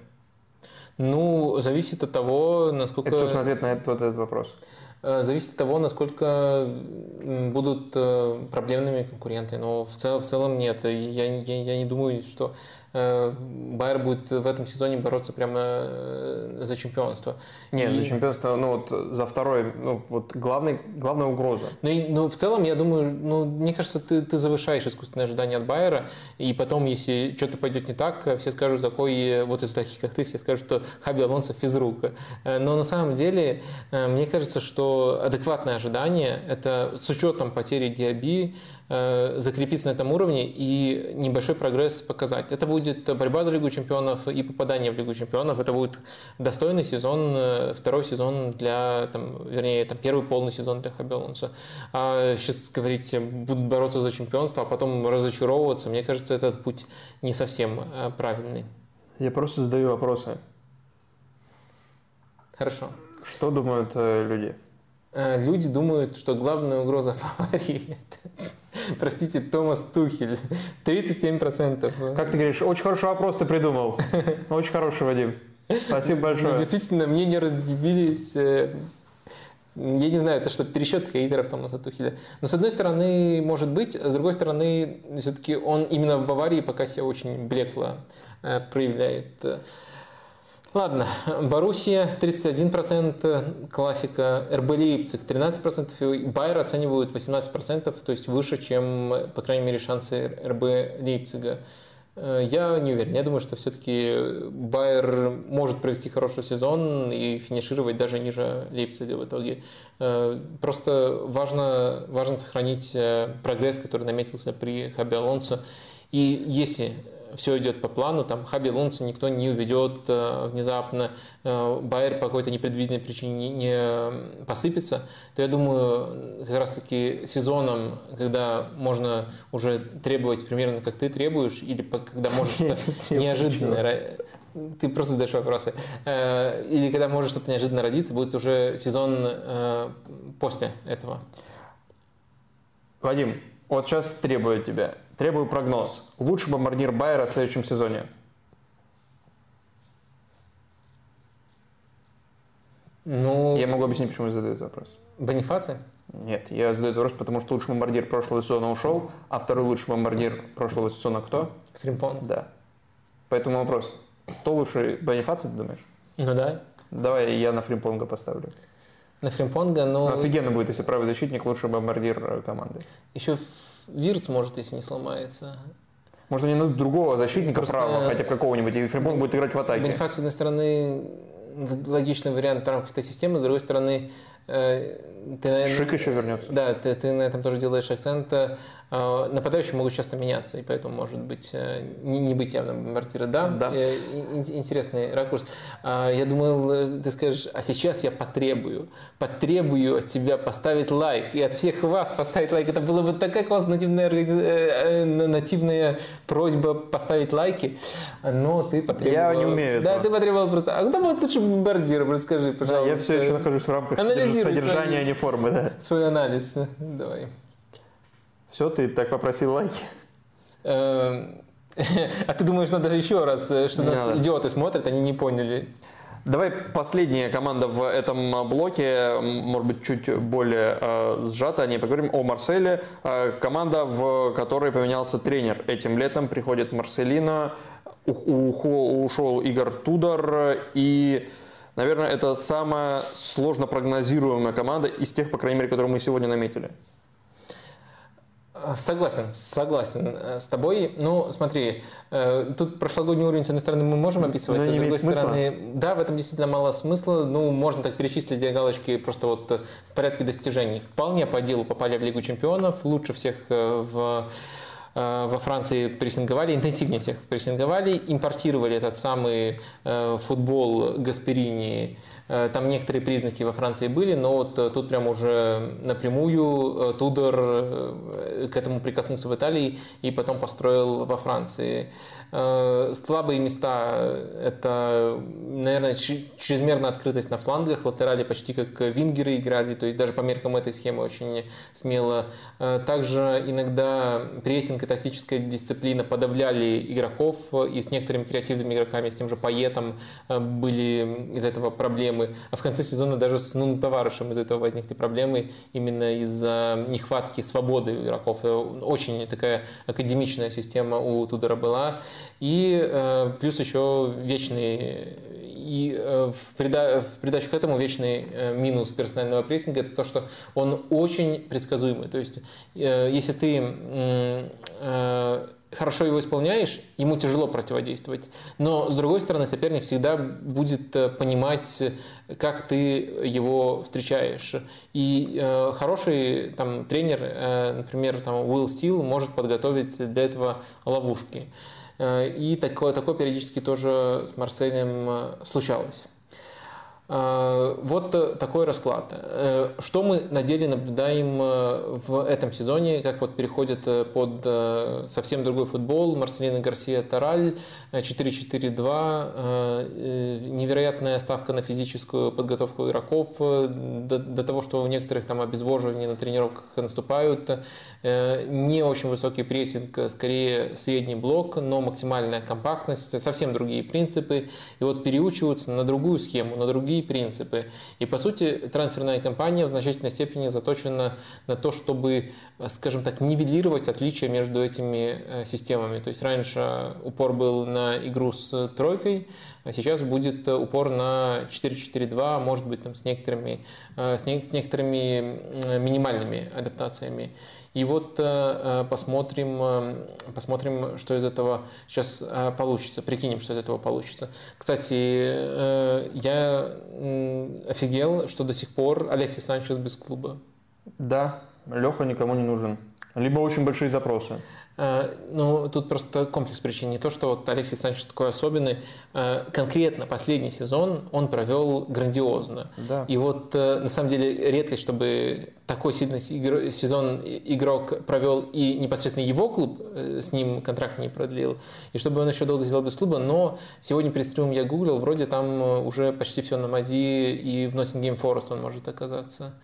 A: Ну, зависит от того, насколько...
B: Это, собственно, ответ на этот, вот этот вопрос.
A: Э, Зависит от того, насколько будут э, проблемными конкуренты. Но в, цел, в целом нет. Я, я, я не думаю, что э, Байер будет в этом сезоне бороться прямо э, за чемпионство.
B: Нет,
A: И-
B: за чемпионство, ну вот за второе, ну вот главный, главная угроза.
A: Ну, и- ну, в целом, я думаю, ну, мне кажется, ты, ты завышаешь искусственные ожидания от Байера, и потом, если что-то пойдет не так, все скажут, какой, э, вот из таких, как ты, все скажут, что Хаби Алонсо физрук. Э, Но на самом деле, э, мне кажется, что адекватное ожидание – это с учетом потери Диаби, э, закрепиться на этом уровне и небольшой прогресс показать. Это будет борьба за Лигу чемпионов и попадание в Лигу чемпионов. Это будет достойный сезон, э, второй сезон для, там, вернее, там, первый полный сезон для Хаби Алонсо. А сейчас говорить, будут бороться за чемпионство, а потом разочаровываться, мне кажется, этот путь не совсем э, правильный.
B: Я просто задаю вопросы.
A: Хорошо.
B: Что думают э, люди?
A: Э, Люди думают, что главная угроза Баварии это, простите, Томас Тухель. 37%.
B: Как ты говоришь, очень хороший вопрос ты придумал. Очень хороший, Вадим. Спасибо
A: Ну,
B: большое.
A: действительно, мнения разделились. э, Я не знаю, это что, пересчет хейтеров Томаса Тухеля. Но с одной стороны, может быть, а с другой стороны, все-таки он именно в Баварии пока себя очень блекло э, проявляет. Ладно, Боруссия 31%, классика, РБ Лейпциг 13%, и Байер оценивают 18%, то есть выше, чем, по крайней мере, шансы РБ Лейпцига. Э, Я не уверен. Я думаю, что все-таки Байер может провести хороший сезон и финишировать даже ниже Лейпцига в итоге. Э, Просто важно, важно сохранить э, прогресс, который наметился при Хаби Алонсо. И если все идет по плану, там Хаби Алонсо никто не уведет э, внезапно, э, Байер по какой-то непредвиденной причине не, посыпется, то я думаю, как раз-таки сезоном, когда можно уже требовать примерно как ты требуешь, или когда можешь что-то неожиданно ты просто задаешь вопросы. Э, Или когда может что-то неожиданно родиться, будет уже сезон после этого.
B: Вадим, вот сейчас требую тебя. Требую прогноз. Лучший бомбардир Байера в следующем сезоне.
A: Ну,
B: Я могу объяснить, почему я задаю этот вопрос.
A: Бонифаци?
B: Нет, я задаю этот вопрос, потому что лучший бомбардир прошлого сезона ушел, а второй лучший бомбардир прошлого сезона кто?
A: Фримпон?
B: Да. Поэтому вопрос. Кто лучший Бонифаци, ты думаешь?
A: Ну да.
B: Давай я на Фримпонга поставлю.
A: На Фримпонга, но
B: Ну, офигенно будет, если правый защитник лучший бомбардир э, команды.
A: еще Вирц может, если не сломается.
B: Может, они найдут другого защитника
A: Просто-
B: правого, хотя бы какого-нибудь, и Фримпонг будет играть в атаке.
A: Бонифаци, с одной стороны, логичный вариант этой системы, с другой стороны, э, ты,
B: Шик еще вернется.
A: Да, ты, ты на этом тоже делаешь акцент. Э, Нападающие могут часто меняться, и поэтому может быть э, не, не быть явным бомбардиром. Да,
B: Да.
A: Э, ин- интересный ракурс. А, Я думал, э, ты скажешь, а сейчас я потребую, потребую от тебя поставить лайк, и от всех вас поставить лайк. Это было бы такая классная нативная, нативная просьба поставить лайки, но ты потребовал...
B: Я не умею
A: Да,
B: этого.
A: ты потребовал просто... А кто будет лучше бомбардиром? Расскажи,
B: Да,
A: пожалуйста.
B: я все еще нахожусь в рамках содержания,
A: свои-
B: а не формы, да.
A: Свой анализ. Давай.
B: Все, ты так попросил лайки.
A: Эм, А ты думаешь, надо еще раз, э, что нас идиоты смотрят, они не поняли.
B: Давай последняя команда в этом блоке, может быть, чуть более э, сжато, не поговорим о Марселе. Э, команда, в которой поменялся тренер. Этим летом приходит Марселина, ушел Игорь Тудор, и, наверное, это самая сложно прогнозируемая команда из тех, по крайней мере, которые мы сегодня наметили.
A: Э, согласен, согласен э, с тобой. Ну, смотри, э, тут прошлогодний уровень, с одной стороны, мы можем описывать,
B: Но
A: а с другой
B: смысла.
A: стороны, да, в этом действительно мало смысла. Ну, можно так перечислить две галочки просто вот в порядке достижений. Вполне по делу попали в Лигу чемпионов, лучше всех в во Франции прессинговали, интенсивнее всех прессинговали, импортировали этот самый футбол Гасперини Э, там некоторые признаки во Франции были, но вот э, тут прям уже напрямую э, Тудор к этому прикоснулся в Италии и потом построил во Франции. Слабые места – это, наверное, чрезмерная открытость на флангах. Латерали почти как вингеры играли, то есть даже по меркам этой схемы очень смело. Также иногда прессинг и тактическая дисциплина подавляли игроков, и с некоторыми креативными игроками, с тем же Паетом были из-за этого проблемы. А в конце сезона даже с Нуну Товарышем из этого возникли проблемы именно из-за нехватки свободы игроков. Э, очень такая академичная система у Тудора была. И э, плюс еще вечный и э, в, прида, в придачу к этому вечный э, минус персонального прессинга это то, что он очень предсказуемый. То есть, э, если ты э, хорошо его исполняешь, ему тяжело противодействовать. Но, с другой стороны, соперник всегда будет э, понимать, как ты его встречаешь. И э, хороший там, тренер, э, например, там, Уилл Стил, может подготовить для этого ловушки. Э, и такое, такое периодически тоже с Марселем э, случалось. А, вот э, такой расклад. Э, что мы на деле наблюдаем э, в этом сезоне, как вот переходит под совсем другой футбол. Марселина Гарсия Тараль 4-4-2, невероятная ставка на физическую подготовку игроков, до, того, что у некоторых там обезвоживания на тренировках наступают, не очень высокий прессинг, скорее средний блок, но максимальная компактность, совсем другие принципы, и вот переучиваются на другую схему, на другие принципы. И, по сути, трансферная кампания в значительной степени заточена на то, чтобы, скажем так, нивелировать отличия между этими э, системами. То есть раньше упор был на игру с тройкой, а сейчас будет упор на 4-4-2, может быть, там, с, некоторыми, э, с некоторыми минимальными адаптациями. И вот э, э, посмотрим, э, посмотрим, что из этого сейчас получится, прикинем, что из этого получится. Кстати, я офигел, что до сих пор Алексей Санчес без клуба.
B: Да, Леха никому не нужен. Либо очень большие запросы.
A: Э, ну, тут просто комплекс причин. Не то, что вот Алексей Санчес такой особенный. Э, конкретно последний сезон он провел грандиозно.
B: Да.
A: И вот э, на самом деле редкость, чтобы такой сильный сезон игрок провел и непосредственно его клуб с ним контракт не продлил, и чтобы он еще долго сделал без клуба, но сегодня перед стримом я гуглил, вроде там уже почти все на мази, и в Ноттингем Форест он может оказаться.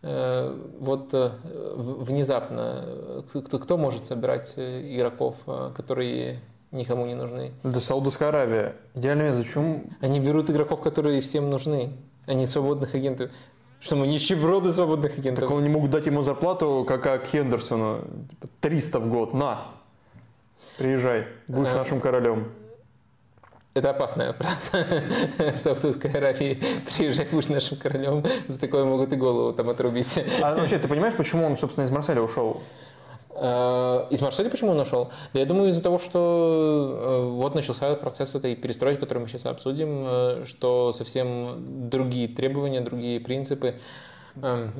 A: Э, вот э, внезапно кто, кто может собирать э, игроков, которые никому не нужны?
B: Да Саудовская Аравия. Идеально зачем?
A: Они берут игроков, которые всем нужны, а не свободных агентов. Что мы нищеброды свободных агентов?
B: Так они могут дать ему зарплату, как, как Хендерсону, 300 в год. На, приезжай, будешь а, нашим королем.
A: Это опасная фраза в Саудовской Аравии. Приезжай, будешь нашим королем. За такое могут и голову там отрубить.
B: А вообще, ты понимаешь, почему он, собственно, из Марселя ушел?
A: Э, из Марселя почему он ушел? Да я думаю из-за того, что э, вот начался процесс этой перестройки, который мы сейчас обсудим, э, что совсем другие требования, другие принципы.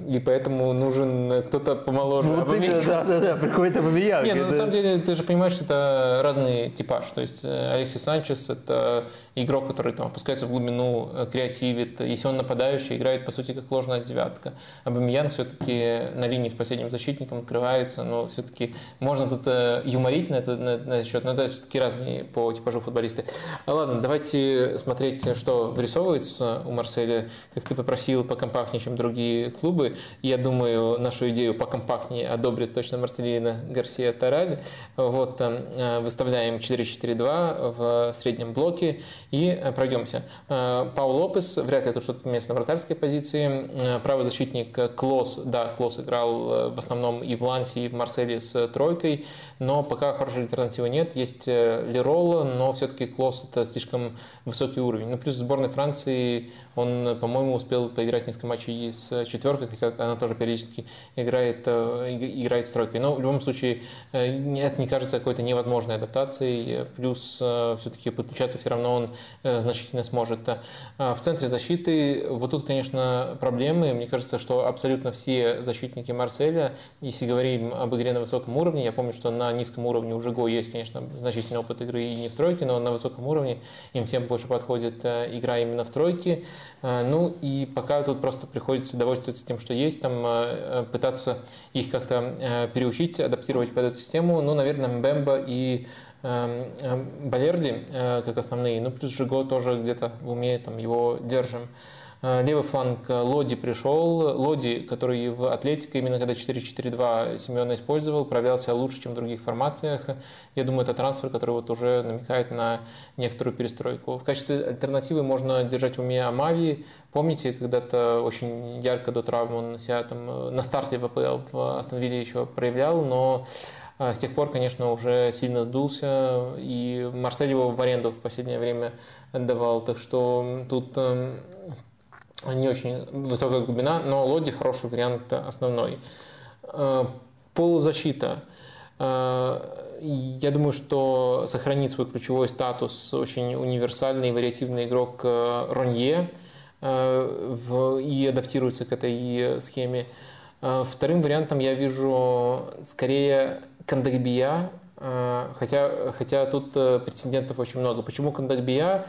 A: И поэтому нужен кто-то помоложе.
B: Вот именно, да, да, да, приходит Абамиян.
A: Нет, ну, на самом деле, ты же понимаешь, что это разный типаж. То есть э, Алексей Санчес – это игрок, который там опускается в глубину, э, креативит. Если он нападающий, играет, по сути, как ложная девятка. Абамиян все-таки на линии с последним защитником открывается, но все-таки можно тут э, юморить на, это, на, на этот счет, но это все-таки разные по типажу футболисты. Ладно, давайте смотреть, что вырисовывается у Марселя. Как ты попросил, покомпактнее, чем другие клубы. Я думаю, нашу идею покомпактнее одобрит точно Марселина Гарсия Тараль. Вот, э, выставляем 4-4-2 в среднем блоке и пройдемся. Паул Лопес, вряд ли тут что-то поменяется на вратарской позиции. Правый защитник Клос, да, Клос играл в основном и в Лансе, и в Марселе с тройкой, но пока хорошей альтернативы нет. Есть Лерола, но все-таки Клос это слишком высокий уровень. Ну, плюс в сборной Франции он, по-моему, успел поиграть несколько матчей с четверкой, хотя она тоже периодически играет, э, играет с тройкой. Но в любом случае э, это не кажется какой-то невозможной адаптацией. Плюс э, все-таки подключаться все равно он значительно сможет. А в центре защиты вот тут, конечно, проблемы. Мне кажется, что абсолютно все защитники Марселя, если говорим об игре на высоком уровне, я помню, что на низком уровне у Жиго есть, конечно, значительный опыт игры и не в тройке, но на высоком уровне им всем больше подходит игра именно в тройке. А, ну и пока тут просто приходится довольствоваться тем, что есть, там а, пытаться их как-то а, переучить, адаптировать под эту систему. Ну, наверное, Мбемба и Балерди как основные, ну плюс Жиго тоже где-то в уме там его держим. Э, левый фланг э, Лоди пришел. Лоди, который в Атлетике, именно когда 4-4-2 Семена использовал, проявлял себя лучше, чем в других формациях. Я думаю, это трансфер, который вот уже намекает на некоторую перестройку. В качестве альтернативы можно держать в уме Амави. Помните, когда-то очень ярко до травмы он себя там э, на старте ВПЛ в Астон еще проявлял, но с тех пор, конечно, уже сильно сдулся, и Марсель его в аренду в последнее время отдавал. Так что тут эм, не очень высокая глубина, но Лоди хороший вариант основной. Э, полузащита. Э, я думаю, что сохранит свой ключевой статус очень универсальный вариативный игрок э, Ронье и адаптируется к этой схеме. Вторым вариантом я вижу скорее Кандагбия, хотя, хотя тут претендентов очень много. Почему Кандагбия?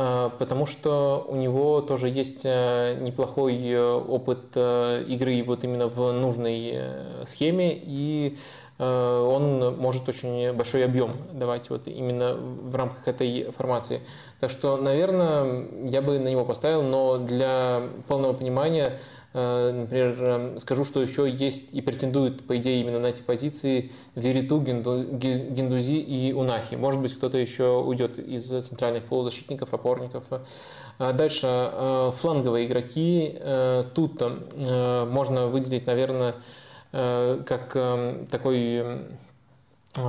A: А, потому что у него тоже есть э, неплохой э, опыт э, игры вот именно в нужной схеме, и он может очень большой объем давать вот именно в рамках этой формации. Так что, наверное, я бы на него поставил, но для полного понимания например, эм, скажу, что еще есть и претендуют, по идее, именно на эти позиции Вериту, Гендузи и Унахи. Может быть, кто-то еще уйдет из центральных полузащитников, опорников. Э, дальше, э, фланговые игроки. Тут можно выделить, наверное, как эм, такой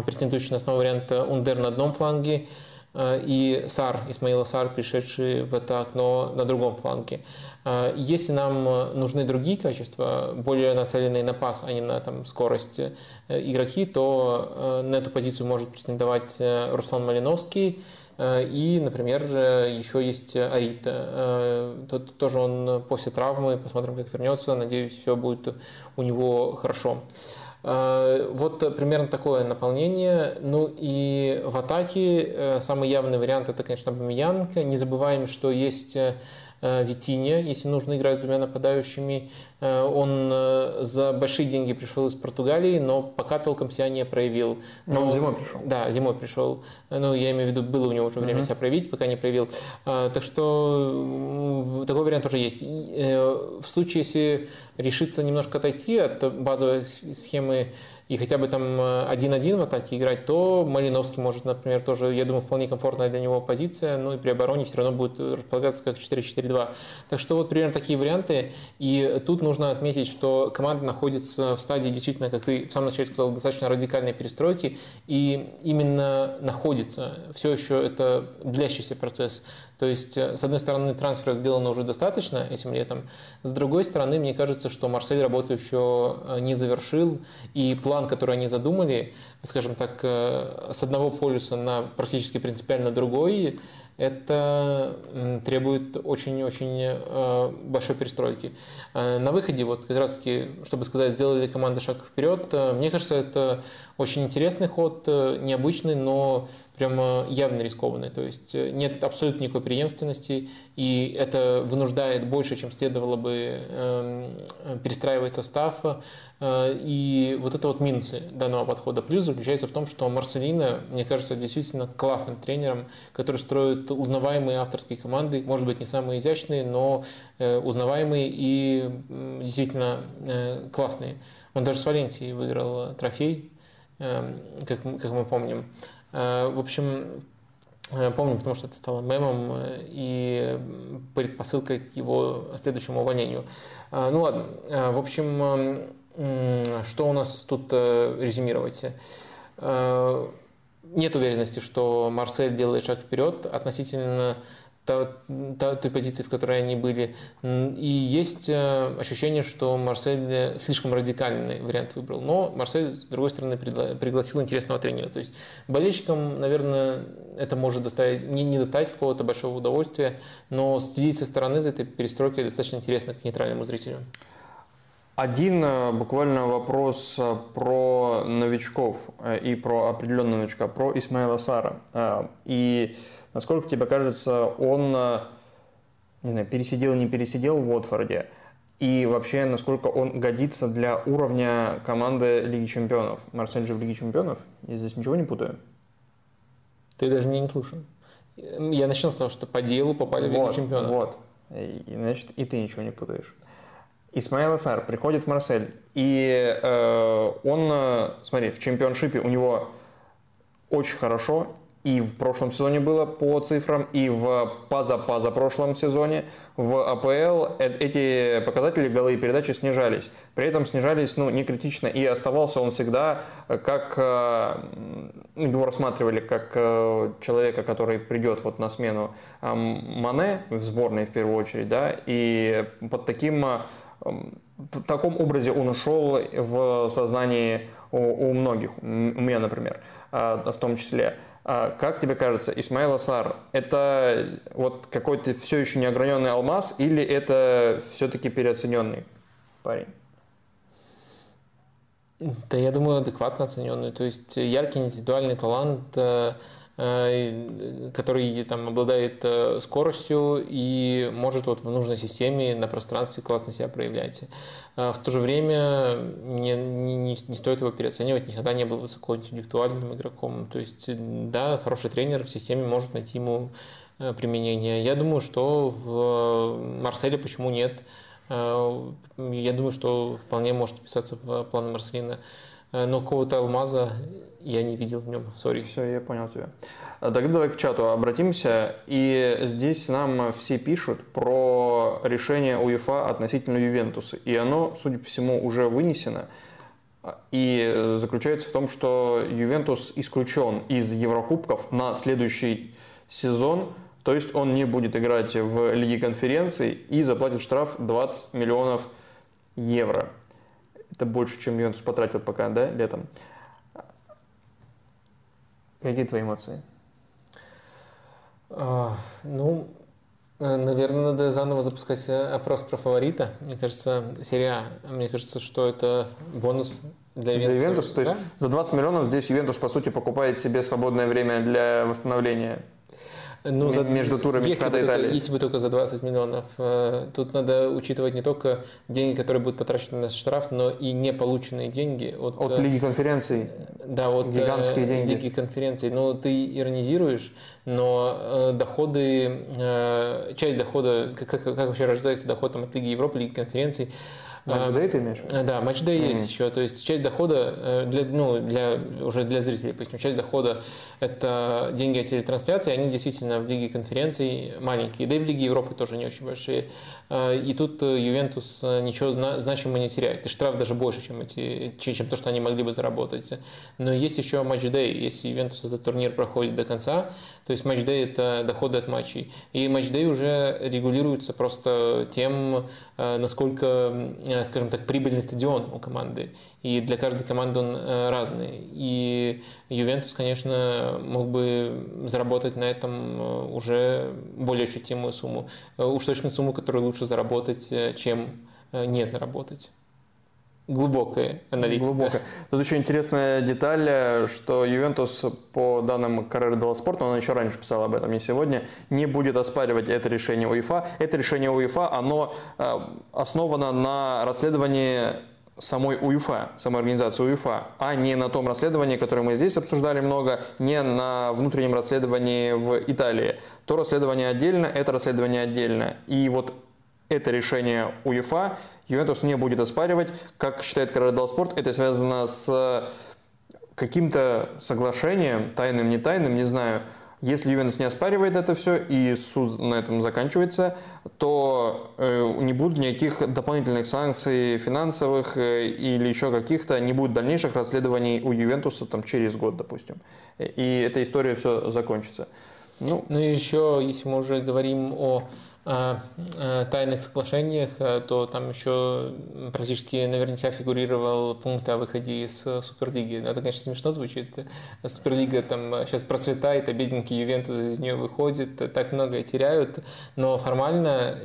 A: претендующий на основу варианта Ундер на одном фланге, и Сар, Исмаила Сар, пришедший в это окно на другом фланге. А, если нам э, нужны другие качества, более нацеленные на пас, а не на там, скорость э, игроки, то э, на эту позицию может претендовать Руслан Малиновский. И, например, еще есть Арита. Тот, тоже он после травмы, посмотрим, как вернется. Надеюсь, все будет у него хорошо. Вот примерно такое наполнение. Ну и в атаке самый явный вариант это, конечно, Бамиянка. Не забываем, что есть Э, Витине, если нужно играть с двумя нападающими. Э, он э, за большие деньги пришел из Португалии, но пока толком себя не проявил.
B: Но, но он зимой пришел.
A: Да, зимой пришел. Ну, я имею в виду, было у него уже время uh-huh. себя проявить, пока не проявил. Так что такой вариант тоже есть. В случае, если решиться немножко отойти от базовой схемы и хотя бы там 1-1 в атаке играть, то Малиновский может, например, тоже, я думаю, вполне комфортная для него позиция, ну и при обороне все равно будет располагаться как 4-4-2. Так что вот примерно такие варианты. И тут нужно отметить, что команда находится в стадии действительно, как ты в самом начале сказал, достаточно радикальной перестройки, и именно находится. Все еще это длящийся процесс. То есть, э, с одной стороны, трансферов сделано уже достаточно этим летом, с другой стороны, мне кажется, что Марсель работу еще э, не завершил, и план, который они задумали, скажем так, э, с одного полюса на практически принципиально другой, это требует очень-очень большой перестройки. На выходе, вот как раз-таки, чтобы сказать, сделали команды шаг вперед, мне кажется, это очень интересный ход, необычный, но прямо явно рискованный. То есть э, нет абсолютно никакой преемственности, и это вынуждает больше, чем следовало бы эм, перестраивать состав. Э, и вот это вот минусы данного подхода. Плюс заключается в том, что Марселина, мне кажется, действительно классным тренером, который строит узнаваемые авторские команды, может быть, не самые изящные, но э, узнаваемые и действительно э, классные. Он даже с Валенсией выиграл трофей, как, как мы помним. В общем, Помню, потому что это стало мемом и предпосылкой к его следующему увольнению. Ну ладно, в общем, что у нас тут э, резюмировать? Э, нет уверенности, что Марсель делает шаг вперед относительно той позиции, в которой они были. И есть э, ощущение, что Марсель слишком радикальный вариант выбрал. Но Марсель, с другой стороны, пригласил интересного тренера. То есть болельщикам, наверное, это может доставить, не, не доставить какого-то большого удовольствия, но следить со стороны за этой перестройкой достаточно интересно к нейтральному зрителю.
B: Один э, буквально вопрос э, про новичков э, и про определенного новичка, про Исмаила Сара. И насколько тебе кажется, он не знаю, пересидел не пересидел в Уотфорде? И вообще, насколько он годится для уровня команды Лиги Чемпионов? Марсель же в Лиге Чемпионов? Я здесь ничего не путаю?
A: Ты даже меня не слушал. Я начал с того, что по делу попали в Лигу Чемпионов.
B: Вот. И, значит, и ты ничего не путаешь. Исмаил Асар приходит в Марсель, и э, он, э, смотри, в чемпионшипе у него очень хорошо, и в прошлом сезоне было по цифрам, и в поза прошлом сезоне в АПЛ эти показатели голы и передачи снижались. При этом снижались ну, не критично, и оставался он всегда как... Э, его рассматривали как э, человека, который придет вот на смену Мане в сборной в первую очередь, да, и под таким в таком образе он ушел в сознании у, у многих, у меня, например, а, в том числе. А как тебе кажется, Исмаил Асар, это вот какой-то все еще неограненный алмаз или это все-таки переоцененный парень?
A: Да, я думаю, адекватно оцененный. То есть яркий индивидуальный талант, э, который там обладает э, скоростью и может вот в нужной системе на пространстве классно себя проявлять. Э, в то же время не, не, не стоит его переоценивать, никогда не был высокоинтеллектуальным игроком. То есть, да, хороший тренер в системе может найти ему применение. Я думаю, что в Марселе почему нет? Я думаю, что вполне может вписаться в планы Марселина. Но какого-то алмаза я не видел в нем, сори.
B: Все, я понял тебя. Тогда давай к чату обратимся. И здесь нам все пишут про решение УЕФА относительно Ювентуса. И оно, судя по всему, уже вынесено. И заключается в том, что Ювентус исключен из Еврокубков на следующий сезон. То есть он не будет играть в Лиге конференций и заплатит штраф 20 миллионов евро. Это больше, чем Ювентус потратил пока, да, летом. Какие твои эмоции?
A: А, ну, э, наверное, надо заново запускать э, опрос про фаворита. Мне кажется, серия, мне кажется, что это бонус для Ювентуса. Для Ювентуса?
B: То есть за 20 миллионов здесь Ювентус, по сути, покупает себе свободное время для восстановления ну, за, между турами
A: если бы, только, если бы только за 20 миллионов. Э, тут надо учитывать не только деньги, которые будут потрачены на штраф, но и не полученные деньги.
B: От, от Лиги конференций?
A: Да, от
B: Гигантские деньги.
A: Лиги конференций. Ну, ты иронизируешь, но э, доходы, э, часть дохода, как, как, как вообще рождается доход там, от Лиги Европы, Лиги конференций,
B: Матчдей ты имеешь?
A: Да, матчдей mm. есть еще. То есть часть дохода, э, для, ну, для, уже для зрителей, поясню, часть дохода – это деньги от телетрансляции, они действительно в Лиге конференций маленькие, да и в Лиге Европы тоже не очень большие. Э, и тут э, Ювентус ничего значимого не теряет. И штраф даже больше, чем, эти, чем то, что они могли бы заработать. Но есть еще матчдей. Если Ювентус этот турнир проходит до конца, то есть матчдей – это доходы от матчей. И матчдей уже регулируется просто тем, насколько Э, скажем так, прибыльный стадион у команды. И для каждой команды он э, разный. И Ювентус, конечно, мог бы заработать на этом э, уже более ощутимую сумму. Уж точно сумму, которую лучше заработать, чем не заработать глубокая аналитика. Глубокая.
B: Тут еще интересная деталь, что Ювентус по данным Каррера Делла Спорта, он еще раньше писал об этом, не сегодня, не будет оспаривать это решение УЕФА. Это решение УЕФА, оно э, основано на расследовании самой УЕФА, самой организации УЕФА, а не на том расследовании, которое мы здесь обсуждали много, не на внутреннем расследовании в Италии. То расследование отдельно, это расследование отдельно. И вот это решение УЕФА Ювентус не будет оспаривать. Как считает Корредал Спорт, это связано с каким-то соглашением, тайным, не тайным, не знаю, если Ювентус не оспаривает это все и суд на этом заканчивается, то э, не будет никаких дополнительных санкций финансовых э, или еще каких-то, не будет дальнейших расследований у Ювентуса там, через год, допустим. И эта история все закончится.
A: Ну, ну и еще, если мы уже говорим о тайных соглашениях, э, то там еще практически наверняка фигурировал пункт о выходе из Суперлиги. Это, конечно, смешно звучит. Суперлига там сейчас процветает, а бедненький Ювентус из нее выходит, так многое теряют, но формально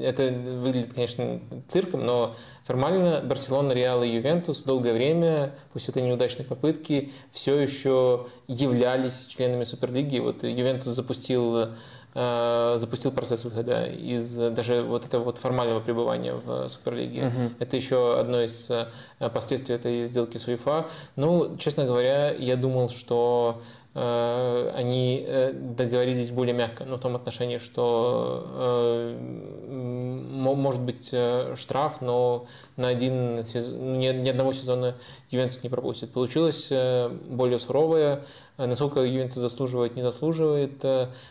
A: это выглядит, конечно, цирком, но формально Барселона, Реал и Ювентус долгое время после этой неудачной попытки все еще являлись членами Суперлиги. Вот Ювентус запустил Э, запустил процесс выхода из даже вот этого вот формального пребывания в Суперлиге. Uh-huh. Это еще одно из э, последствий этой сделки с УЕФА. Ну, честно говоря, я думал, что Э, они э, договорились более мягко, но в том отношении, что э, может быть штраф, но на один сезон, ни, ни одного сезона Ювентус не пропустит. Получилось более суровое. Насколько Ювентус заслуживает, не заслуживает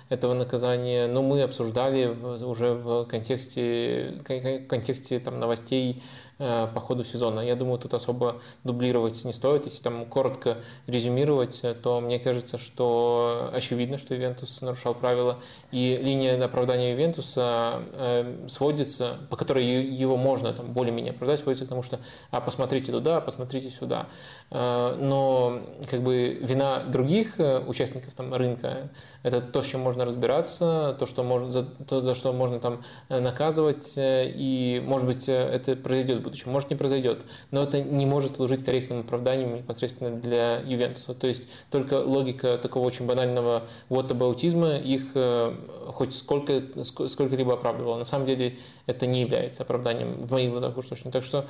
A: этого наказания, но мы обсуждали уже в контексте, контексте там, новостей Э, по ходу сезона. Я думаю, тут особо дублировать не стоит. Если там коротко резюмировать, то мне кажется, что очевидно, что Ивентус нарушал правила. И линия оправдания Ивентуса э, сводится, по которой его можно там более-менее оправдать, сводится к тому, что а посмотрите туда, а посмотрите сюда. Э, но как бы вина других участников там, рынка – это то, с чем можно разбираться, то, что можно, за, то, за что можно там наказывать, и, может быть, это произойдет будущем. Может, не произойдет, но это не может служить корректным оправданием непосредственно для Ювентуса. То есть только логика такого очень банального вот аутизма их э, хоть сколько, сколько-либо оправдывала. На самом деле это не является оправданием в моих глазах уж точно. Так что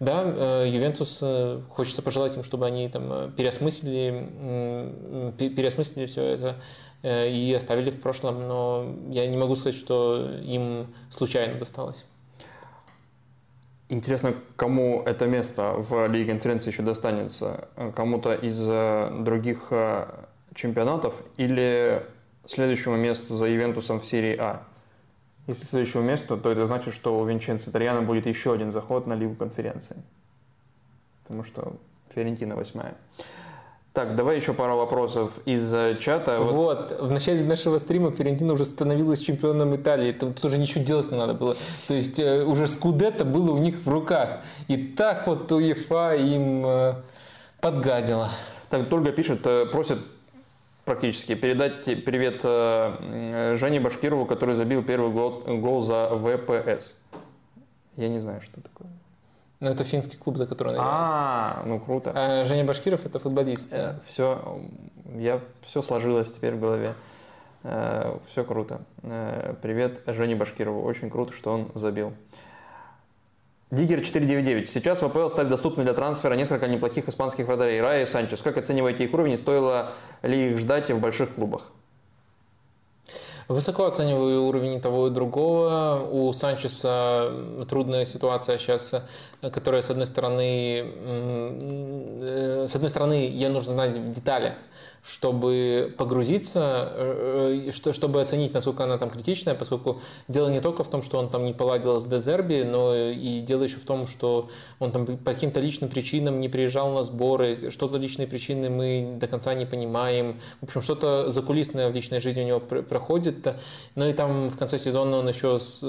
A: да, э, Ювентус, э, хочется пожелать им, чтобы они там переосмыслили, переосмыслили все это и оставили в прошлом, но я не могу сказать, что им случайно досталось.
B: Интересно, кому это место в Лиге конференции еще достанется? Кому-то из э, других э, чемпионатов или следующему месту за Ивентусом в серии А? Если следующему месту, то это значит, что у Винченцо Итальяна будет еще один заход на Лигу конференции. Потому что Фиорентина восьмая. Так, давай еще пару вопросов из э, чата.
A: Вот. вот, в начале нашего стрима Ферентина уже становилась чемпионом Италии. Тут, уже ничего делать не надо было. То есть э, уже Скудетто было у них в руках. И так вот УЕФА им э, подгадила.
B: Так, Тольга пишет, просит практически передать привет Жене Башкирову, который забил первый гол, гол за ВПС. Я не знаю, что такое.
A: Ну, это финский клуб, за который он
B: играет. А, ну круто.
A: А Женя Башкиров это футболист.
B: Все, я, все сложилось теперь в голове. Э, все круто. Э, привет Жене Башкирову. Очень круто, что он забил. Диггер 499. Сейчас в АПЛ стали доступны для трансфера несколько неплохих испанских вратарей. Рая и Санчес. Как оцениваете их уровень? Стоило ли их ждать в больших клубах?
A: Высоко оцениваю уровень того и другого. У Санчеса трудная ситуация сейчас, которая, с одной стороны, э, с одной стороны, ей нужно знать в деталях, чтобы погрузиться, э, э, чтобы оценить, насколько она там критичная, поскольку дело не только в том, что он там не поладил с Дезерби, но и дело еще в том, что он там по каким-то личным причинам не приезжал на сборы, что за личные причины мы до конца не понимаем. В общем, что-то закулисное в личной жизни у него проходит. Ну и там в конце сезона он еще с,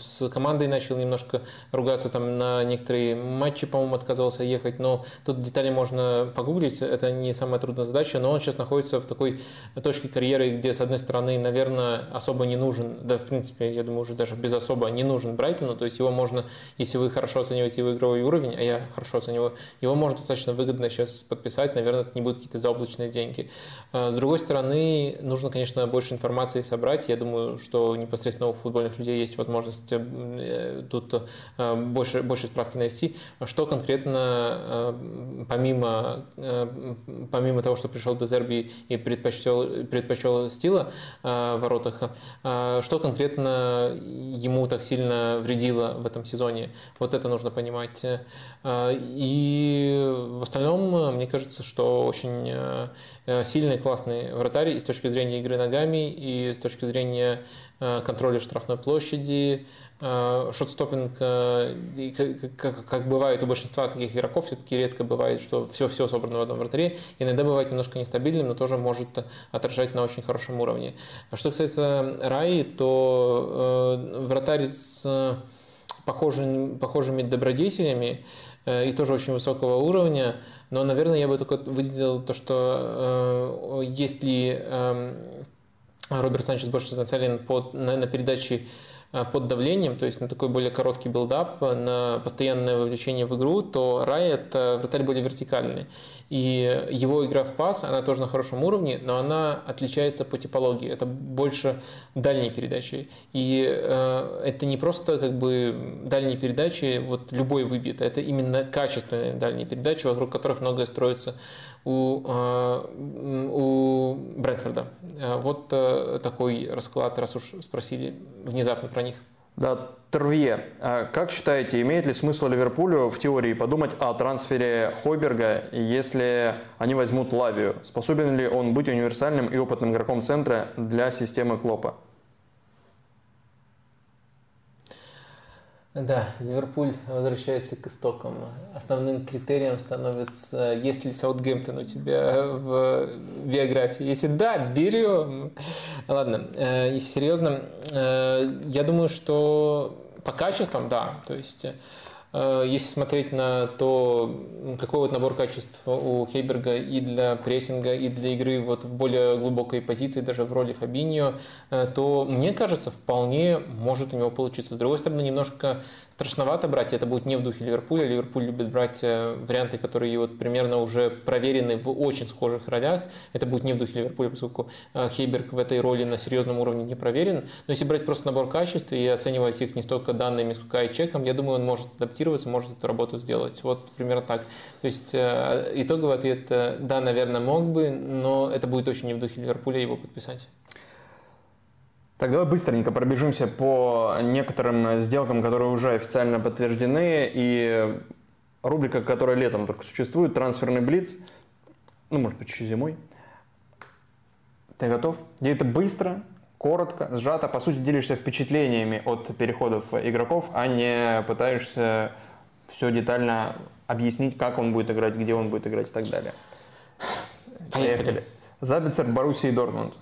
A: с командой начал немножко ругаться там на некоторые матчи, по-моему, отказывался ехать, но тут детали можно погуглить, это не самая трудная задача, но он сейчас сейчас находится в такой точке карьеры, где, с одной стороны, наверное, особо не нужен, да, в принципе, я думаю, уже даже без особо не нужен Брайтону, то есть его можно, если вы хорошо оцениваете его игровой уровень, а я хорошо оцениваю, его можно достаточно выгодно сейчас подписать, наверное, это не будут какие-то заоблачные деньги. А, с другой стороны, нужно, конечно, больше информации собрать. Я думаю, что непосредственно у футбольных людей есть возможность тут больше, больше справки навести. Что конкретно, помимо, помимо того, что пришел Дезерби и предпочел, предпочел Стила в воротах, что конкретно ему так сильно вредило в этом сезоне? Вот это нужно понимать. И в остальном, мне кажется, что очень сильный, классный вратарь и с точки зрения игры ногами, и с точки зрения э, контроля штрафной площади, э, шотстопинг, э, как, как бывает у большинства таких игроков, все-таки редко бывает, что все-все собрано в одном вратаре. Иногда бывает немножко нестабильным, но тоже может отражать на очень хорошем уровне. А что касается Раи, то вратарь с похожими, похожими добродетелями и тоже очень высокого уровня – но, наверное, я бы только выделил то, что э, если э, Роберт Санчес больше нацелен под, на, на передачи Э, под давлением, то есть на такой более короткий build-up, на постоянное вовлечение в игру, то Райет вратарь более вертикальный. И его игра в пас, она тоже на хорошем уровне, но она отличается по типологии. Это больше дальней передачи. И э, это не просто как бы дальние передачи, вот любой выбит, это именно качественные дальние передачи, вокруг которых многое строится у, э, у Брэдфорда. Э, вот э, такой расклад, раз уж спросили внезапно про них.
B: Да, Тервье, а как считаете, имеет ли смысл Ливерпулю в теории подумать о трансфере Хойберга, если они возьмут Лавию? Способен ли он быть универсальным и опытным игроком центра для системы Клопа?
A: Да, Ливерпуль возвращается к истокам. Основным критерием становится, есть ли Саутгемптон у тебя в биографии. Если да, берем. Ладно, э, если серьезно, э, я думаю, что по качествам, да. То есть Э, если смотреть на то, какой вот набор качеств у Хейберга и для прессинга, и для игры вот в более глубокой позиции, даже в роли Фабиньо, э, то мне кажется, вполне может у него получиться. С другой стороны, немножко страшновато брать, это будет не в духе Ливерпуля. Ливерпуль любит брать э, варианты, которые вот примерно уже проверены в очень схожих ролях. Это будет не в духе Ливерпуля, поскольку Хейберг в этой роли на серьезном уровне не проверен. Но если брать просто набор качеств и оценивать их не столько данными, сколько и чеком, я думаю, он может адаптироваться адаптироваться, может эту работу сделать. Вот примерно так. То есть э, итоговый ответ – да, наверное, мог бы, но это будет очень не в духе Ливерпуля его подписать.
B: Так, давай быстренько пробежимся по некоторым сделкам, которые уже официально подтверждены. И рубрика, которая летом только существует, трансферный блиц. Ну, может быть, еще зимой. Ты готов? Где это быстро, коротко, сжато, по сути, делишься впечатлениями от переходов игроков, а не пытаешься все детально объяснить, как он будет играть, где он будет играть и так далее. Поехали. Забицер, Боруссия и Дортмунд.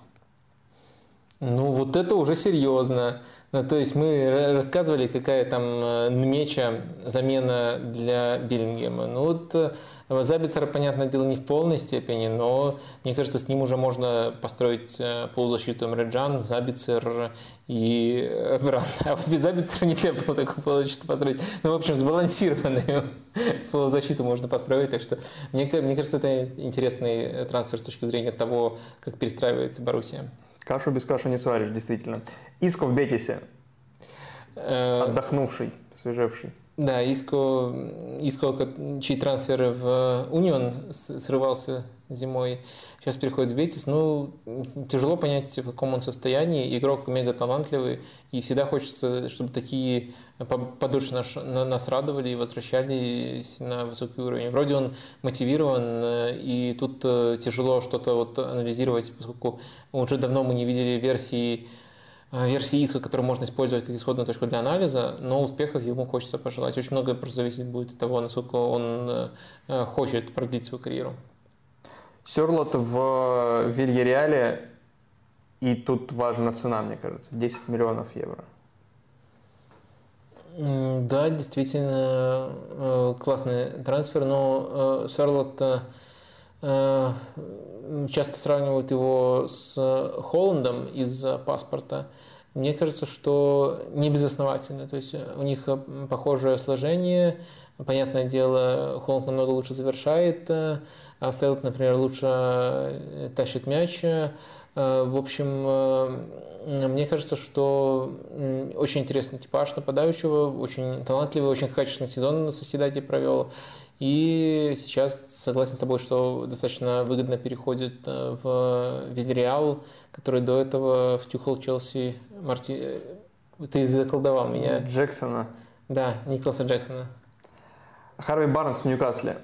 A: Ну, вот это уже серьезно. Ну, то есть мы рассказывали, какая там э, меча замена для Биллингема. Ну, вот э, Забицер, понятное дело, не в полной степени, но мне кажется, с ним уже можно построить э, полузащиту Мреджан, Забицер и Бран. А вот без Забицера нельзя было такую полузащиту построить. Ну, в общем, сбалансированную полузащиту можно построить. Так что мне, мне кажется, это интересный трансфер с точки зрения того, как перестраивается Боруссия.
B: Кашу без каши не сваришь, действительно. Иско в Бетисе. Э, Отдохнувший, свежевший.
A: Да, Иско, Иско, чей трансфер в Унион срывался зимой, сейчас переходит в Бетис. Ну, тяжело понять, в каком он состоянии. Игрок мега талантливый, и всегда хочется, чтобы такие подольше нас, нас радовали и возвращались на высокий уровень. Вроде он мотивирован, э, и тут э, тяжело что-то вот анализировать, поскольку уже давно мы не видели версии Э, версии ISO, которую можно использовать как исходную точку для анализа, но успехов ему хочется пожелать. Очень многое просто зависит будет от того, насколько он э, э, хочет продлить свою карьеру.
B: Серлот в Вильяреале, и тут важна цена, мне кажется, 10 миллионов евро.
A: Да, действительно классный трансфер, но Серлот часто сравнивают его с Холландом из паспорта. Мне кажется, что не безосновательно. То есть у них похожее сложение, Понятное дело, Холланд намного лучше завершает, а Стейлот, например, лучше тащит мяч. В общем, мне кажется, что очень интересный типаж нападающего, очень талантливый, очень качественный сезон на Соседате провел. И сейчас согласен с тобой, что достаточно выгодно переходит э, в Вильяреал, который до этого втюхал Челси. Марти... Ты заколдовал меня.
B: Джексона.
A: Да, Николаса Джексона.
B: Харви Барнс в Ньюкасле.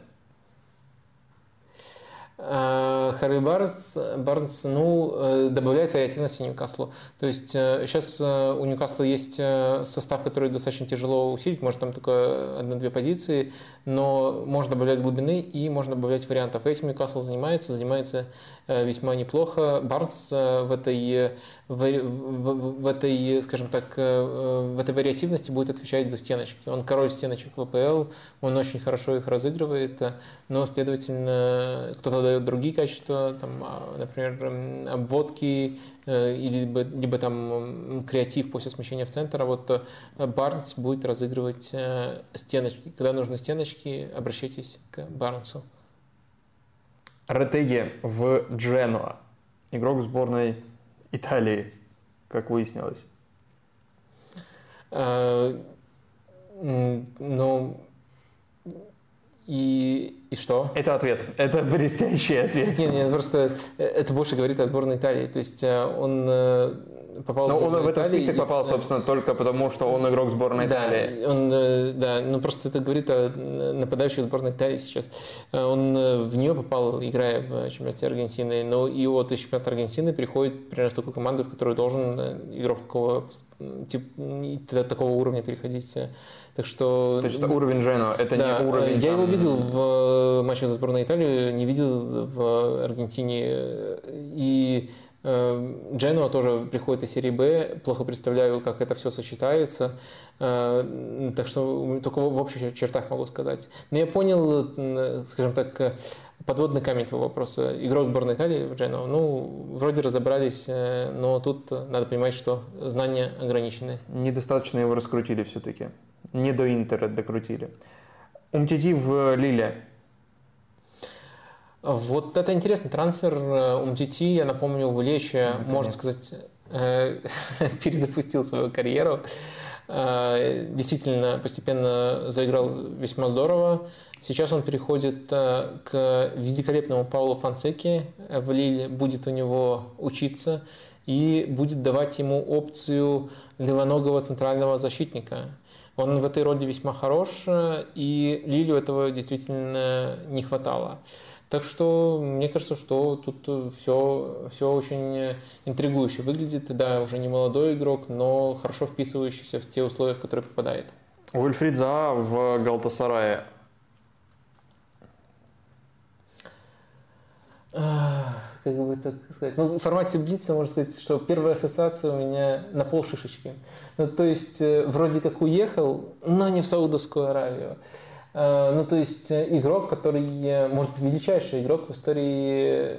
A: А, Харви Барнс, Барнс ну, э, добавляет вариативности Ньюкаслу. То есть сейчас э, у Ньюкасла есть состав, который достаточно тяжело усилить, может там только одна-две позиции, но можно добавлять глубины и можно добавлять вариантов. Этим Ньюкасл занимается, занимается э, весьма неплохо. Барнс э, в этой, в, в, этой, скажем так, э, в этой вариативности будет отвечать за стеночки. Он король стеночек в АПЛ, он очень хорошо их разыгрывает, но, следовательно, кто-то дает другие качества, там, а, например, обводки, или либо, либо там креатив после смещения в центр, а вот Барнс будет разыгрывать стеночки. Когда нужны стеночки, обращайтесь к Барнсу.
B: Ретеги в Дженуа. Игрок сборной Италии, как выяснилось.
A: А, ну, и, и что?
B: Это ответ. Это блестящий ответ.
A: Нет, нет, просто э, это больше говорит о сборной Италии. То есть э, он э, попал
B: Но
A: в
B: он в этот
A: Италии
B: список попал,
A: из-
B: собственно, только потому, что он игрок сборной
A: Да,
B: Италии.
A: он, э, да, ну просто это говорит о нападающей сборной Италии сейчас. Э, Он э, в нее попал, играя в чемпионате Аргентины, но и от чемпионата Аргентины переходит примерно в такую команду, в которую должен э, игрок такого, м, тип, м, такого уровня переходить. Так что...
B: То есть это уровень Дженуа, это
A: Да,
B: не уровень...
A: э, я
B: там,
A: его видел в э, матче за сборную Италии, не видел в Аргентине. И э, Дженуа тоже приходит из серии Б, плохо представляю, как это все сочетается. Э, Так что только в общих чертах могу сказать. Но я понял, скажем так, э, подводный камень твоего вопроса. Игрок сборной Италии в Дженуа, ну, вроде разобрались, э, но тут надо понимать, что знания ограничены.
B: Недостаточно его раскрутили все-таки. Не до Интера докрутили. Умтити в Лиле.
A: Вот это интересный трансфер. Умтити, я напомню, в Лече,
B: Наконец.
A: можно сказать, э, перезапустил свою карьеру. Э, Действительно, постепенно заиграл весьма здорово. Сейчас он переходит э, к великолепному Паулу Фансеке в Лиле, будет у него учиться и будет давать ему опцию левоногого центрального защитника. Он в этой роли весьма хорош, э, и Лилю этого действительно не хватало. Так что мне кажется, что тут все, все очень интригующе выглядит. Да, уже не молодой игрок, но хорошо вписывающийся в те условия, в которые попадает.
B: Уильфрид Заа в Галтасарае.
A: Как бы так сказать. Ну, в формате Блица можно сказать, что первая ассоциация у меня на пол шишечки. Ну, то есть, э, вроде как уехал, но не в Саудовскую Аравию. Э, Ну, то есть, э, игрок, который, э, может быть, величайший игрок в истории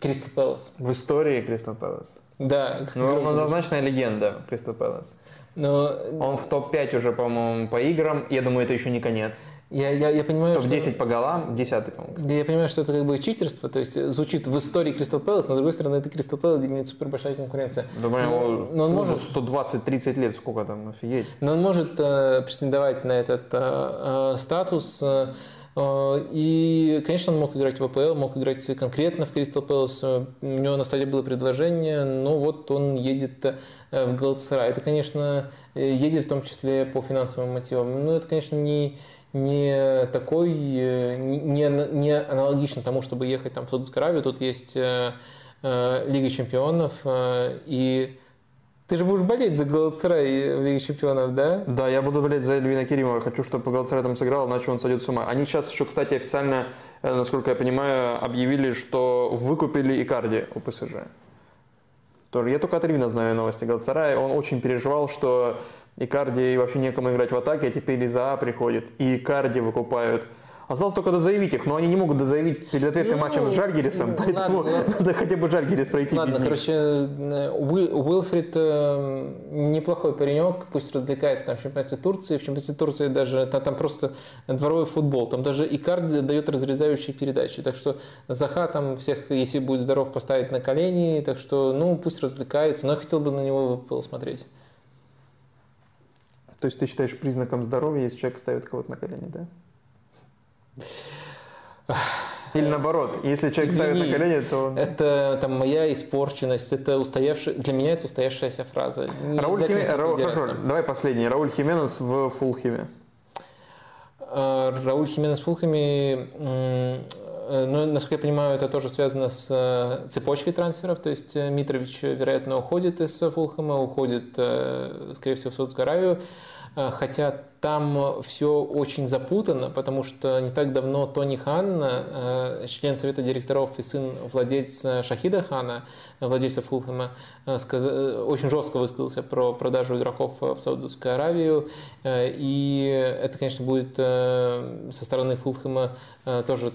A: Кристал Пэлас.
B: В истории Кристал Пэлас.
A: Да,
B: Ну, он однозначная легенда Кристал Пэлас.
A: но
B: Он в топ-5 уже, по-моему, по играм. Я думаю, это еще не конец.
A: Я, я, я понимаю, что...
B: Топ-10 по голам, 10 по-моему.
A: Я я понимаю, что это как бы читерство, то есть звучит в истории Кристал Пэлас, но с другой стороны, это Кристал Пэлас, где имеет супер большая конкуренция.
B: Думаю,
A: Но- но он может-
B: 120-30 лет, сколько там, офигеть.
A: Но он может э, претендовать на этот э, э, статус. э, э, И, конечно, он мог играть в АПЛ, мог играть конкретно в Кристал Пэлас. Э, У него на столе было предложение, но вот он едет э, в Галатасарай. Это, конечно, едет в том числе по финансовым мотивам. Но это, конечно, не, не такой, э, не, не- аналогично тому, чтобы ехать там, в Саудовскую Аравию. Тут есть э, э, Лига чемпионов, э, и ты же будешь болеть за Галатасарай в Лиге чемпионов, да?
B: Да, я буду болеть за Эльвина Керимова. Хочу, чтобы Галатасарай там сыграл, иначе он сойдет с ума. Они сейчас еще, кстати, официально, э, насколько я понимаю, объявили, что выкупили Икарди у ПСЖ. Тоже. Я только от Эльвина знаю новости Галатасарая. Он очень переживал, что Икарди вообще некому играть в атаке, а теперь и за приходит. И Икарди выкупают. Осталось только дозаявить их, но они не могут дозаявить перед ответным ну, матчем с Жальгерисом, ну, поэтому надо, надо хотя бы Жальгерис пройти
A: ладно,
B: без них.
A: короче, э, Уилфрид э, неплохой паренек, пусть развлекается там в чемпионате Турции. В чемпионате Турции даже там, там просто дворовой футбол, там даже Икарди дает разрезающие передачи. Так что Заха там всех, если будет здоров, поставить на колени. Так что, ну, пусть развлекается. Но я хотел бы на него посмотреть.
B: То есть ты считаешь признаком здоровья, если человек ставит кого-то на колени, да? Или наоборот, если человек Извини, ставит на колени, то он...
A: Это там моя испорченность, это устоявшая... Для меня это устоявшаяся фраза.
B: Рауль Химе... Рауль... Хорошо, давай последний. Рауль Хименес в Фулхеме.
A: А, Рауль Хименес в Фулхеме, ну, насколько я понимаю, это тоже связано с э, цепочкой трансферов. То есть э, Митрович, вероятно, уходит из Фулхэма, уходит, э, скорее всего, в Саудовскую Аравию. Хотя там все очень запутано, потому что не так давно Тони Хан, э, член совета директоров и сын владельца Шахида Хана, владельца Фулхэма, э, очень жестко высказался про продажу игроков в Саудовскую Аравию. Э, и это, конечно, будет со стороны Фулхэма тоже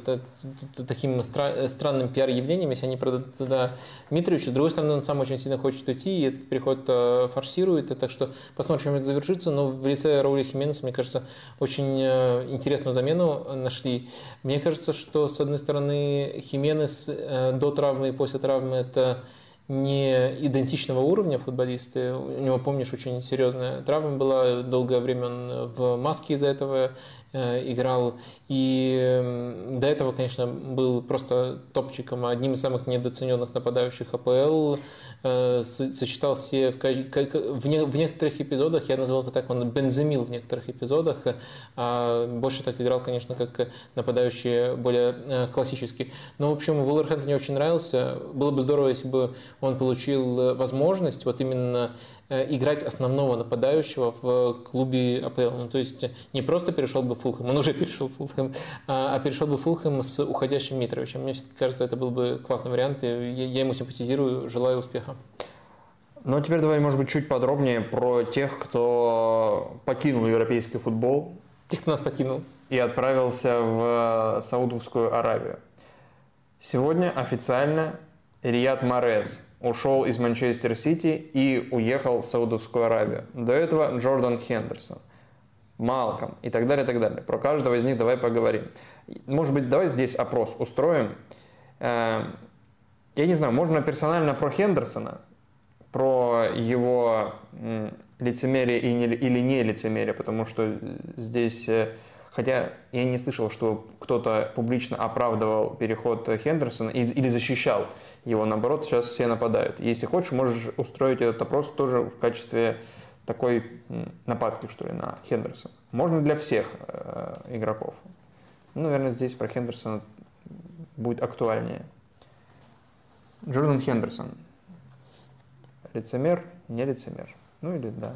A: таким странным пиар-явлением, если они продадут туда Митровича. С другой стороны, он сам очень сильно хочет уйти, и этот переход форсирует. Так что посмотрим, чем это завершится. Но в лице Рауля Хименеса Альянс, мне кажется, очень э, интересную замену нашли. Мне кажется, что, с одной стороны, Хименес э, до травмы и после травмы – это не идентичного уровня футболисты. У него, помнишь, очень серьезная травма была. Долгое время он в маске из-за этого играл. И до этого, конечно, был просто топчиком, одним из самых недооцененных нападающих АПЛ. Э, сочетал все в, некоторых эпизодах, я назвал это так, он бенземил в некоторых эпизодах, а больше так играл, конечно, как нападающий более э, классический. Но, в общем, Вулверхэмптон мне очень нравился. Было бы здорово, если бы он получил возможность вот именно Э, играть основного нападающего в клубе АПЛ. Ну, то есть не просто перешел бы Фулхэм, он уже перешел Фулхэм, а, а перешел бы Фулхэм с уходящим Митровичем. Мне кажется, это был бы классный вариант, и я ему симпатизирую, желаю успеха.
B: Ну, а теперь давай, может быть, чуть подробнее про тех, кто покинул европейский футбол.
A: Тех, кто нас покинул.
B: И отправился в Саудовскую Аравию. Сегодня официально Рият Морес ушел из Манчестер Сити и уехал в Саудовскую Аравию. До этого Джордан Хендерсон, Малком и так далее, и так далее. Про каждого из них давай поговорим. Может быть, давай здесь опрос устроим. Эм, я не знаю, можно персонально про Хендерсона, про его лицемерие или не лицемерие, потому что здесь э, Хотя я не слышал, что кто-то публично оправдывал переход Хендерсона или защищал его. Наоборот, сейчас все нападают. Если хочешь, можешь устроить этот опрос тоже в качестве такой нападки, что ли, на Хендерсона. Можно для всех э, игроков. Ну, наверное, здесь про Хендерсона будет актуальнее. Джордан Хендерсон. Лицемер, не лицемер. Ну или да.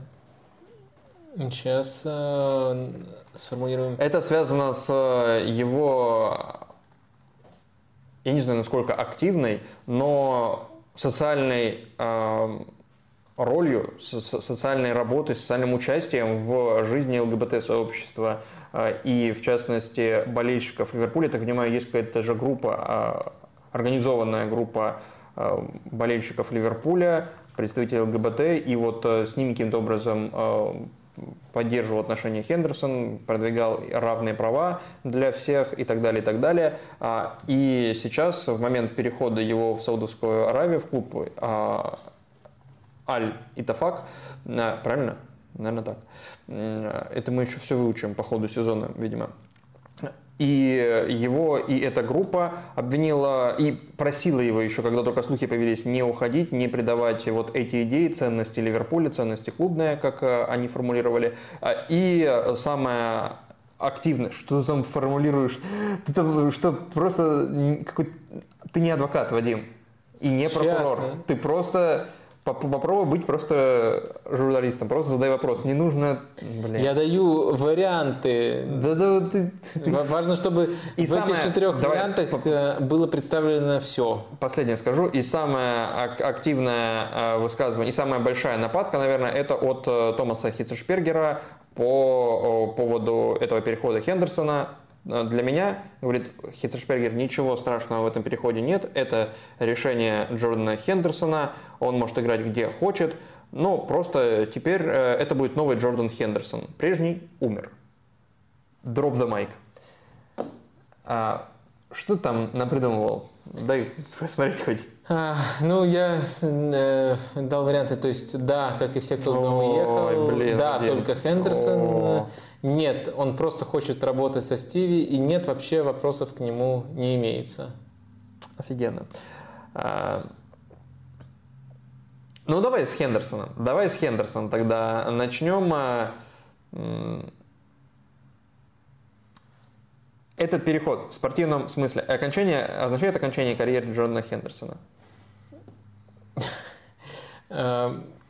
A: Сейчас э, сформулируем.
B: Это связано с э, его, я не знаю, насколько активной, но социальной э, ролью, со социальной работой, социальным участием в жизни ЛГБТ-сообщества э, и, в частности, болельщиков Ливерпуля. Я так понимаю, есть какая-то же группа, э, организованная группа э, болельщиков Ливерпуля, представителей ЛГБТ, и вот э, с ними каким-то образом э, поддерживал отношения Хендерсон, продвигал равные права для всех и так далее, и так далее. А, и сейчас, в момент перехода его в Саудовскую Аравию, в клуб а, Аль-Итафак, правильно? Наверное, так. Это мы еще все выучим по ходу сезона, видимо. И его и эта группа обвинила и просила его еще, когда только слухи появились, не уходить, не предавать вот эти идеи, ценности Ливерпуля, ценности клубные, как э, они формулировали. А, и самое активное, что ты там формулируешь, ты там что просто какой ты не адвокат, Вадим, и не прокурор, Сейчас, ты просто Попробуй быть просто журналистом, просто задай вопрос. Не нужно...
A: Блин. Я даю варианты.
B: Да, да, ты,
A: ты... Важно, чтобы и в самое... этих четырех Давай... вариантах э, было представлено все.
B: Последнее скажу. И самое активное э, высказывание, и самая большая нападка, наверное, это от э, Томаса Хитцешпергера по поводу этого перехода Хендерсона Для меня, говорит Хитцершпергер, ничего страшного в этом переходе нет. Это решение Джордана Хендерсона. Он может играть где хочет. Но просто теперь э, это будет новый Джордан Хендерсон. Прежний умер. Drop the mic. А, что ты там напридумывал? Дай посмотреть хоть.
A: А, ну, я э, дал варианты, то есть, да, как и все, кто давно уехал, блин, да, блин. только Хендерсон, О. нет, он просто хочет работать со Стиви, и нет, вообще вопросов к нему не имеется.
B: Офигенно. А, ну, давай с Хендерсона. Давай с Хендерсона тогда начнем. А, этот переход в спортивном смысле окончание, означает окончание карьеры Джордана Хендерсона?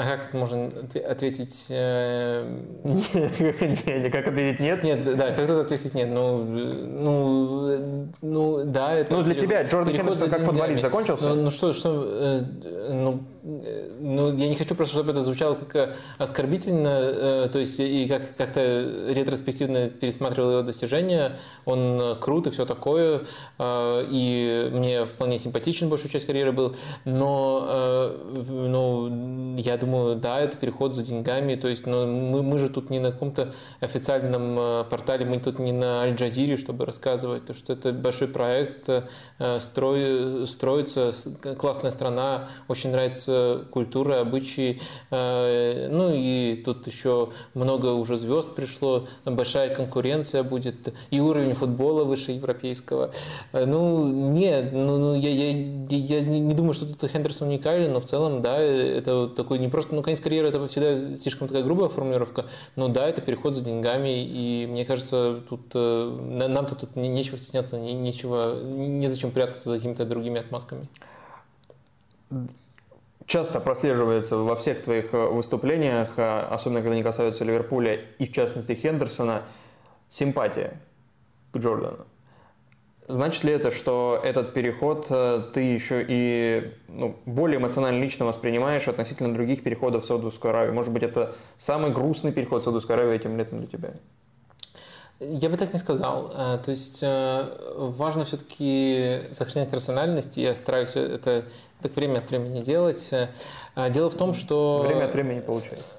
A: А как это можно ответить?
B: Э, не, как ответить нет?
A: Нет, да, как тут ответить нет? Ну, ну, ну да, это...
B: Ну, для тебя Джордан Хендерсон как футболист закончился?
A: Ну, ну что, что, э, ну, ну, я не хочу просто, чтобы это звучало как э, оскорбительно, то есть и как, как-то ретроспективно пересматривал его достижения. Он крут и все такое, и мне вполне симпатичен большую часть карьеры был, но, ну, я думаю, да, это переход за деньгами, то есть ну, мы, мы же тут не на каком-то официальном э, портале, мы тут не на Аль-Джазире, чтобы рассказывать, то, что это большой проект, э, строй, строится, классная страна, очень нравится культура, обычаи, э, ну и тут еще много уже звезд пришло, большая конкуренция будет, и уровень футбола выше европейского. Ну, нет, ну, ну я, я, я не думаю, что тут Хендерсон уникален, но в целом, да, это такой не просто, ну, конец карьеры это всегда слишком такая грубая формулировка, но да, это переход за деньгами, и мне кажется, тут э, нам-то тут нечего стесняться, нечего, незачем прятаться за какими-то другими отмазками.
B: Часто прослеживается во всех твоих э, выступлениях, э, особенно когда они касаются Ливерпуля и в частности Хендерсона, симпатия к Джордану. Значит ли это, что этот переход э, ты еще и ну, более эмоционально лично воспринимаешь относительно других переходов в Саудовскую Аравию? Может быть, это самый грустный переход в Саудовскую Аравию этим летом для тебя?
A: Я бы так не сказал. Э, то есть э, важно все-таки сохранять рациональность. Я стараюсь это так время от времени делать. Дело в том, что...
B: Время от времени получается.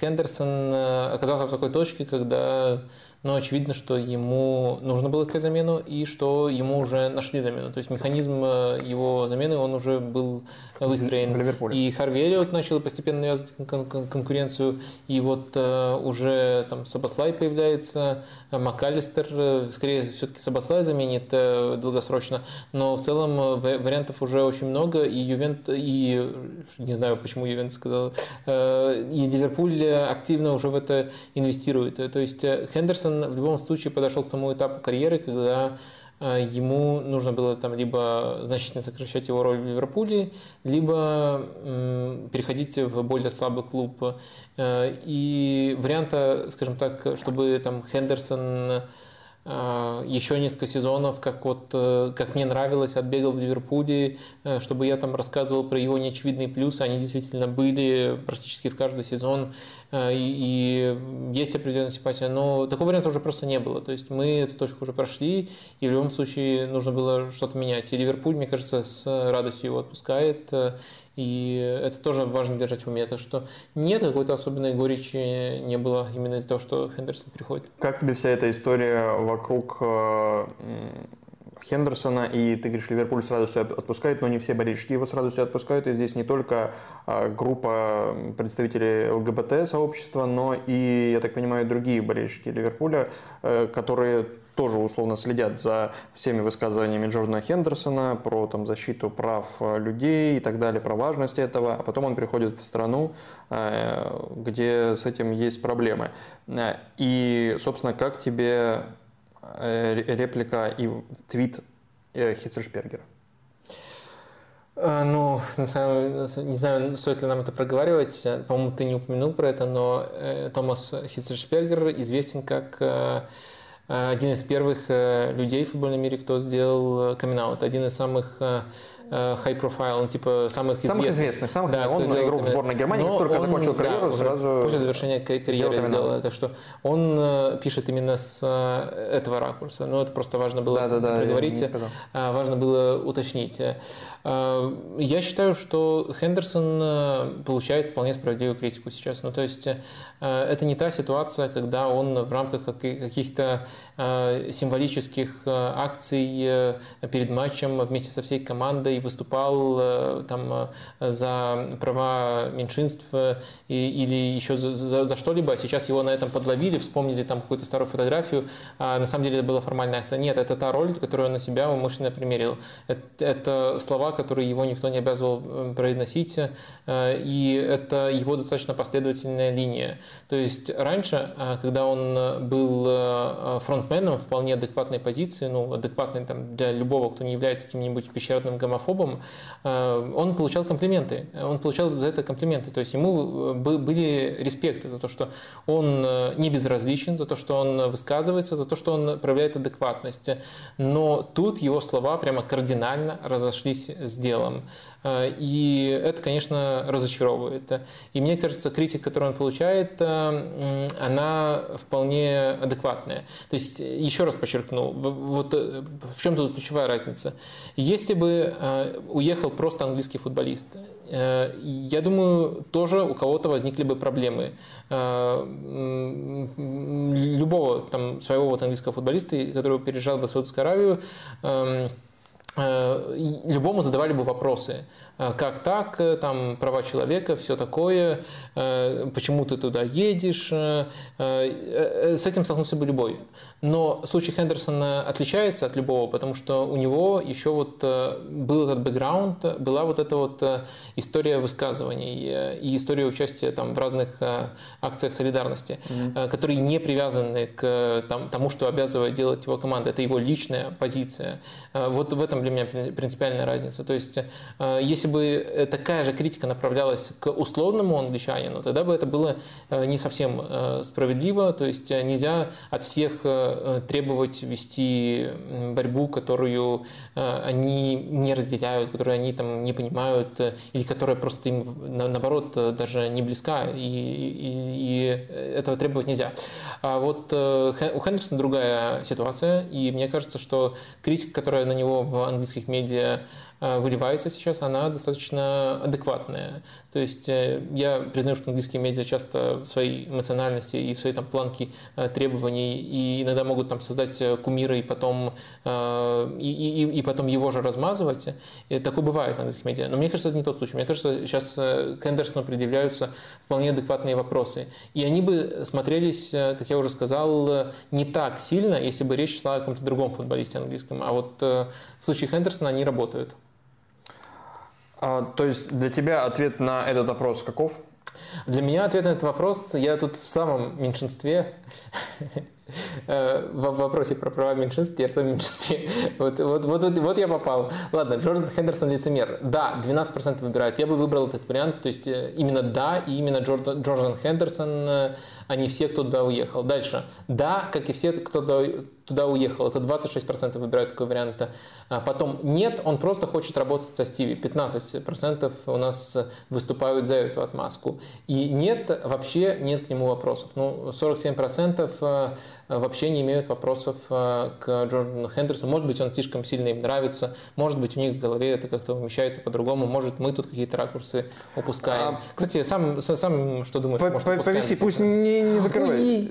A: Хендерсон оказался в такой точке, когда но очевидно, что ему нужно было искать замену и что ему уже нашли замену. То есть механизм э, его замены, он уже был выстроен.
B: В Ливерпуле.
A: И Харви Эллиот начал постепенно навязывать кон- кон- конкуренцию, и вот э, уже там Сабаслай появляется, э, МакАлистер, э, скорее все-таки Сабаслай заменит э, долгосрочно, но в целом э, вариантов уже очень много, и Ювент, и не знаю, почему Ювент сказал, э, и Ливерпуль активно уже в это инвестирует. То есть Хендерсон в любом случае подошел к тому этапу карьеры, когда э, ему нужно было там либо значительно сокращать его роль в Ливерпуле, либо переходить в более слабый клуб. Э, и варианта, скажем так, чтобы там Хендерсон а, еще несколько сезонов, как вот, э, как мне нравилось, отбегал в Ливерпуле, э, чтобы я там рассказывал про его неочевидные плюсы, они действительно были практически в каждый сезон, э, и есть определенная симпатия, но такого варианта уже просто не было, то есть мы эту точку уже прошли, и в любом случае нужно было что-то менять, и Ливерпуль, мне кажется, с радостью его отпускает, и это тоже важно держать в уме. Так что нет какой-то особенной горечи не было именно из-за того, что Хендерсон приходит.
B: Как тебе вся эта история вокруг э, Хендерсона, и ты говоришь, Ливерпуль с радостью отпускает, но не все болельщики его с радостью отпускают, и здесь не только э, группа представителей ЛГБТ-сообщества, но и, я так понимаю, другие болельщики Ливерпуля, э, которые тоже условно следят за всеми высказываниями Джордана Хендерсона про там, защиту прав э, людей и так далее, про важность этого, а потом он приходит в страну, э, где с этим есть проблемы. И, собственно, как тебе реплика и твит Хитцершпергера?
A: Ну, не знаю, стоит ли нам это проговаривать. По-моему, ты не упомянул про это, но Томас Хитцершпергер известен как один из первых людей в футбольном мире, кто сделал камин -аут. один из самых Э, high profile, ну, типа самых известных.
B: Самых известных, самых да, Он игрок в сборной Германии, Но который, он, закончил карьеру,
A: да,
B: сразу
A: После завершения карьеры сделал. Так что он э, пишет именно с э, этого ракурса. Но это просто важно было да, да, да, проговорить, важно было уточнить. Я считаю, что Хендерсон получает вполне справедливую критику сейчас. Ну, то есть это не та ситуация, когда он в рамках каких-то символических акций перед матчем вместе со всей командой выступал э, там э, за права меньшинств э, или еще за, за, за что-либо. Сейчас его на этом подловили, вспомнили там какую-то старую фотографию. А на самом деле это была формальная акция. Нет, это та роль, которую он на себя умышленно примерил. Это, это слова, которые его никто не обязывал произносить, и это его достаточно последовательная линия. То есть раньше, когда он был фронтменом вполне адекватной позиции, ну, адекватной там, для любого, кто не является каким-нибудь пещерным гомофобом, гомофобом, э, он получал комплименты. Он получал за это комплименты. То есть ему э, были респекты за то, что он э, не безразличен, за то, что он высказывается, за то, что он проявляет адекватность. Но тут его слова прямо кардинально разошлись с делом. И это, конечно, разочаровывает. И мне кажется, критика, которую он получает, она вполне адекватная. То есть, еще раз подчеркну, вот в чем тут ключевая разница. Если бы Э, уехал просто английский футболист. Э, я думаю, тоже у кого-то возникли бы проблемы. Э, любого там, своего вот английского футболиста, который переезжал бы в Саудовскую Аравию, любому задавали бы вопросы. Как так, там права человека, все такое, почему ты туда едешь. С этим столкнулся бы любой. Но случай Хендерсона отличается от любого, потому что у него еще вот э, был этот бэкграунд, была вот эта вот э, история высказываний э, и история участия там в разных акциях солидарности, mm-hmm. которые не привязаны к там, тому, что обязывает делать его команда. Это его личная позиция. Вот в этом для меня принципиальная разница. То есть, если бы такая же критика направлялась к условному англичанину, тогда бы это было не совсем справедливо. То есть нельзя от всех Э, требовать вести борьбу, которую э, они не разделяют, которую они там не понимают, э, или которая просто им наоборот даже не близка, и, и, и этого требовать нельзя. А вот у Хендерсона другая ситуация, и мне кажется, что критика, которая на него в английских медиа Э, выливается сейчас, она достаточно адекватная. То есть э, я признаю, что английские медиа часто в своей эмоциональности и в своей там планке э, требований и иногда могут там создать кумира и потом, и, и, и потом его же размазывать. И такое бывает в английских медиа. Но мне кажется, это не тот случай. Мне кажется, сейчас к Эндерсону предъявляются вполне адекватные вопросы. И они бы смотрелись, как я уже сказал, не так сильно, если бы речь шла о каком-то другом футболисте английском. А вот в случае Хендерсона они работают.
B: А, то есть для тебя ответ на этот вопрос каков?
A: Для меня ответ на этот вопрос, я тут в самом меньшинстве, э, в вопросе про права меньшинств, я в самом меньшинстве. Вот, вот, вот, вот я попал. Ладно, Джордан Хендерсон лицемер. Да, 12% выбирают. Я бы выбрал этот вариант. То есть э, именно да, и именно Джордан, Джордан Хендерсон, э, а не все, кто туда уехал. Дальше. Да, как и все, кто туда уехал. Это 26% выбирают такой вариант. А потом нет, он просто хочет работать со Стиви. 15% у нас выступают за эту отмазку. И нет, вообще нет к нему вопросов. Ну, 47% э, вообще не имеют вопросов э, к Джордану Хендерсону. Может быть, он слишком сильно им нравится. Может быть, у них в голове это как-то умещается по-другому. Может, мы тут какие-то ракурсы упускаем. А... Кстати, сам, сам что думаешь? По,
B: повиси, пусть не, не закрывай.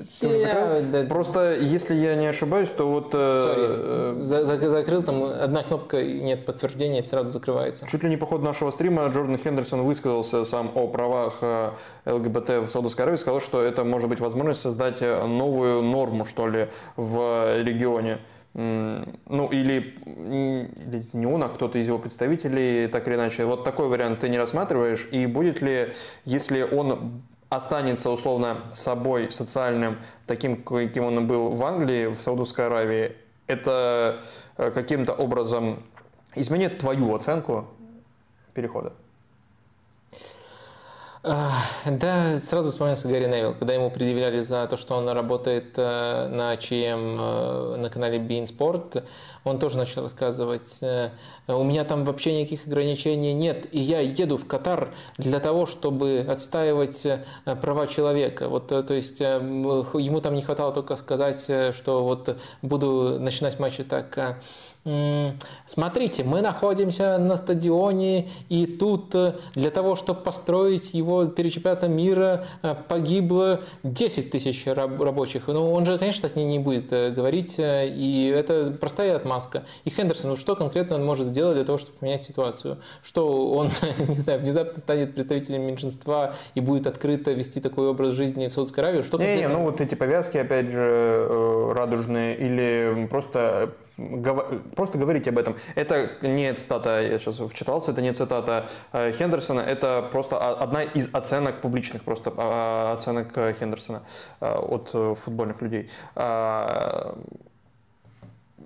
B: Просто, если я не ошибаюсь, то вот...
A: Sorry. Э, закрыл там одна кнопка, нет подтверждения, сразу закрывается.
B: Чуть ли не по ходу нашего стрима Джордан Хендерсон высказался сам о правах э, ЛГБТ в Саудовской Аравии, сказал, что это может быть возможность создать э, новую норму, что ли, в регионе. Ну, или, или не он, а кто-то из его представителей, так или иначе. Вот такой вариант ты не рассматриваешь. И будет ли, если он останется условно собой социальным, таким, каким он был в Англии, в Саудовской Аравии, это э, каким-то образом изменит твою оценку перехода?
A: Да, сразу вспомнился Гарри Невилл, когда ему предъявляли за то, что он работает э, на ЧМ э, на канале Bein Sport, он тоже начал рассказывать, э, у меня там вообще никаких ограничений нет, и я еду в Катар для того, чтобы отстаивать права человека. Вот, то есть ему там не хватало только сказать, что вот буду начинать матчи так Смотрите, мы находимся на стадионе, и тут э, для того, чтобы построить его перед чемпионатом мира, э, погибло 10 тысяч рабочих. Ну, он же, конечно, так не, не будет э, говорить, и это простая отмазка. И Хендерсон, ну что конкретно он может сделать для того, чтобы поменять ситуацию? Что он, не знаю, внезапно станет представителем меньшинства и будет открыто вести такой образ жизни в Саудовской Аравии? Что
B: не, не, ну вот эти повязки, опять же, радужные, или просто просто говорить об этом. Это не цитата, я сейчас вчитался, это не цитата э, Хендерсона, это просто одна из оценок публичных, просто а, оценок э, Хендерсона э, от футбольных людей.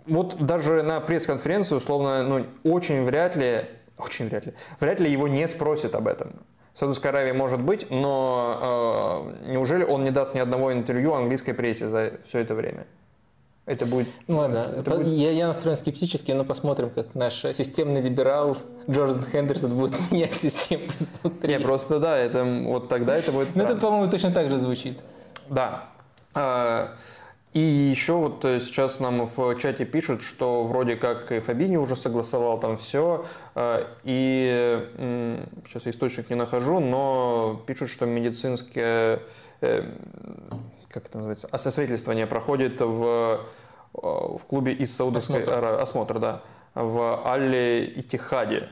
B: Вот даже на пресс-конференцию, условно, ну, очень вряд ли, очень вряд ли, вряд ли его не спросят об этом. Саудовской Аравии может быть, но э, неужели он не даст ни одного интервью английской прессе за все это время? Это будет...
A: Ну ладно, это будет... Я, я настроен скептически, но посмотрим, как наш системный либерал Джордан Хендерсон будет менять систему
B: изнутри. Не, просто да, это, вот тогда это будет
A: странно. Ну это, по-моему, точно так же звучит.
B: Да. А, и еще вот э, сейчас нам в чате пишут, что вроде как и Фабини уже согласовал там все, а, и сейчас источник не нахожу, но пишут, что медицинские э, как это называется, освидетельствование проходит в, э, в клубе из Саудовской Аравии, осмотр, да, в Аль-Итихаде.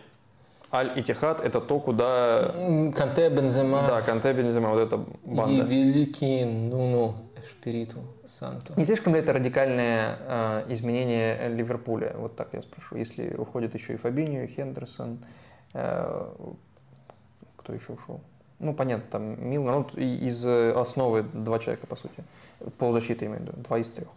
B: Аль-Итихад – это то, куда…
A: Канте, Бензема.
B: Да, Канте, Бензема, вот эта банда.
A: И великий Нуну Эшпириту Санту.
B: Не слишком ли это радикальное э, изменение Ливерпуля? Вот так я спрошу. Если уходит еще и Фабиньо, и Хендерсон, э, кто еще ушел? Ну, понятно, там Милнер, ну, из основы два человека, по сути. Полузащиты имею в виду, два из трех.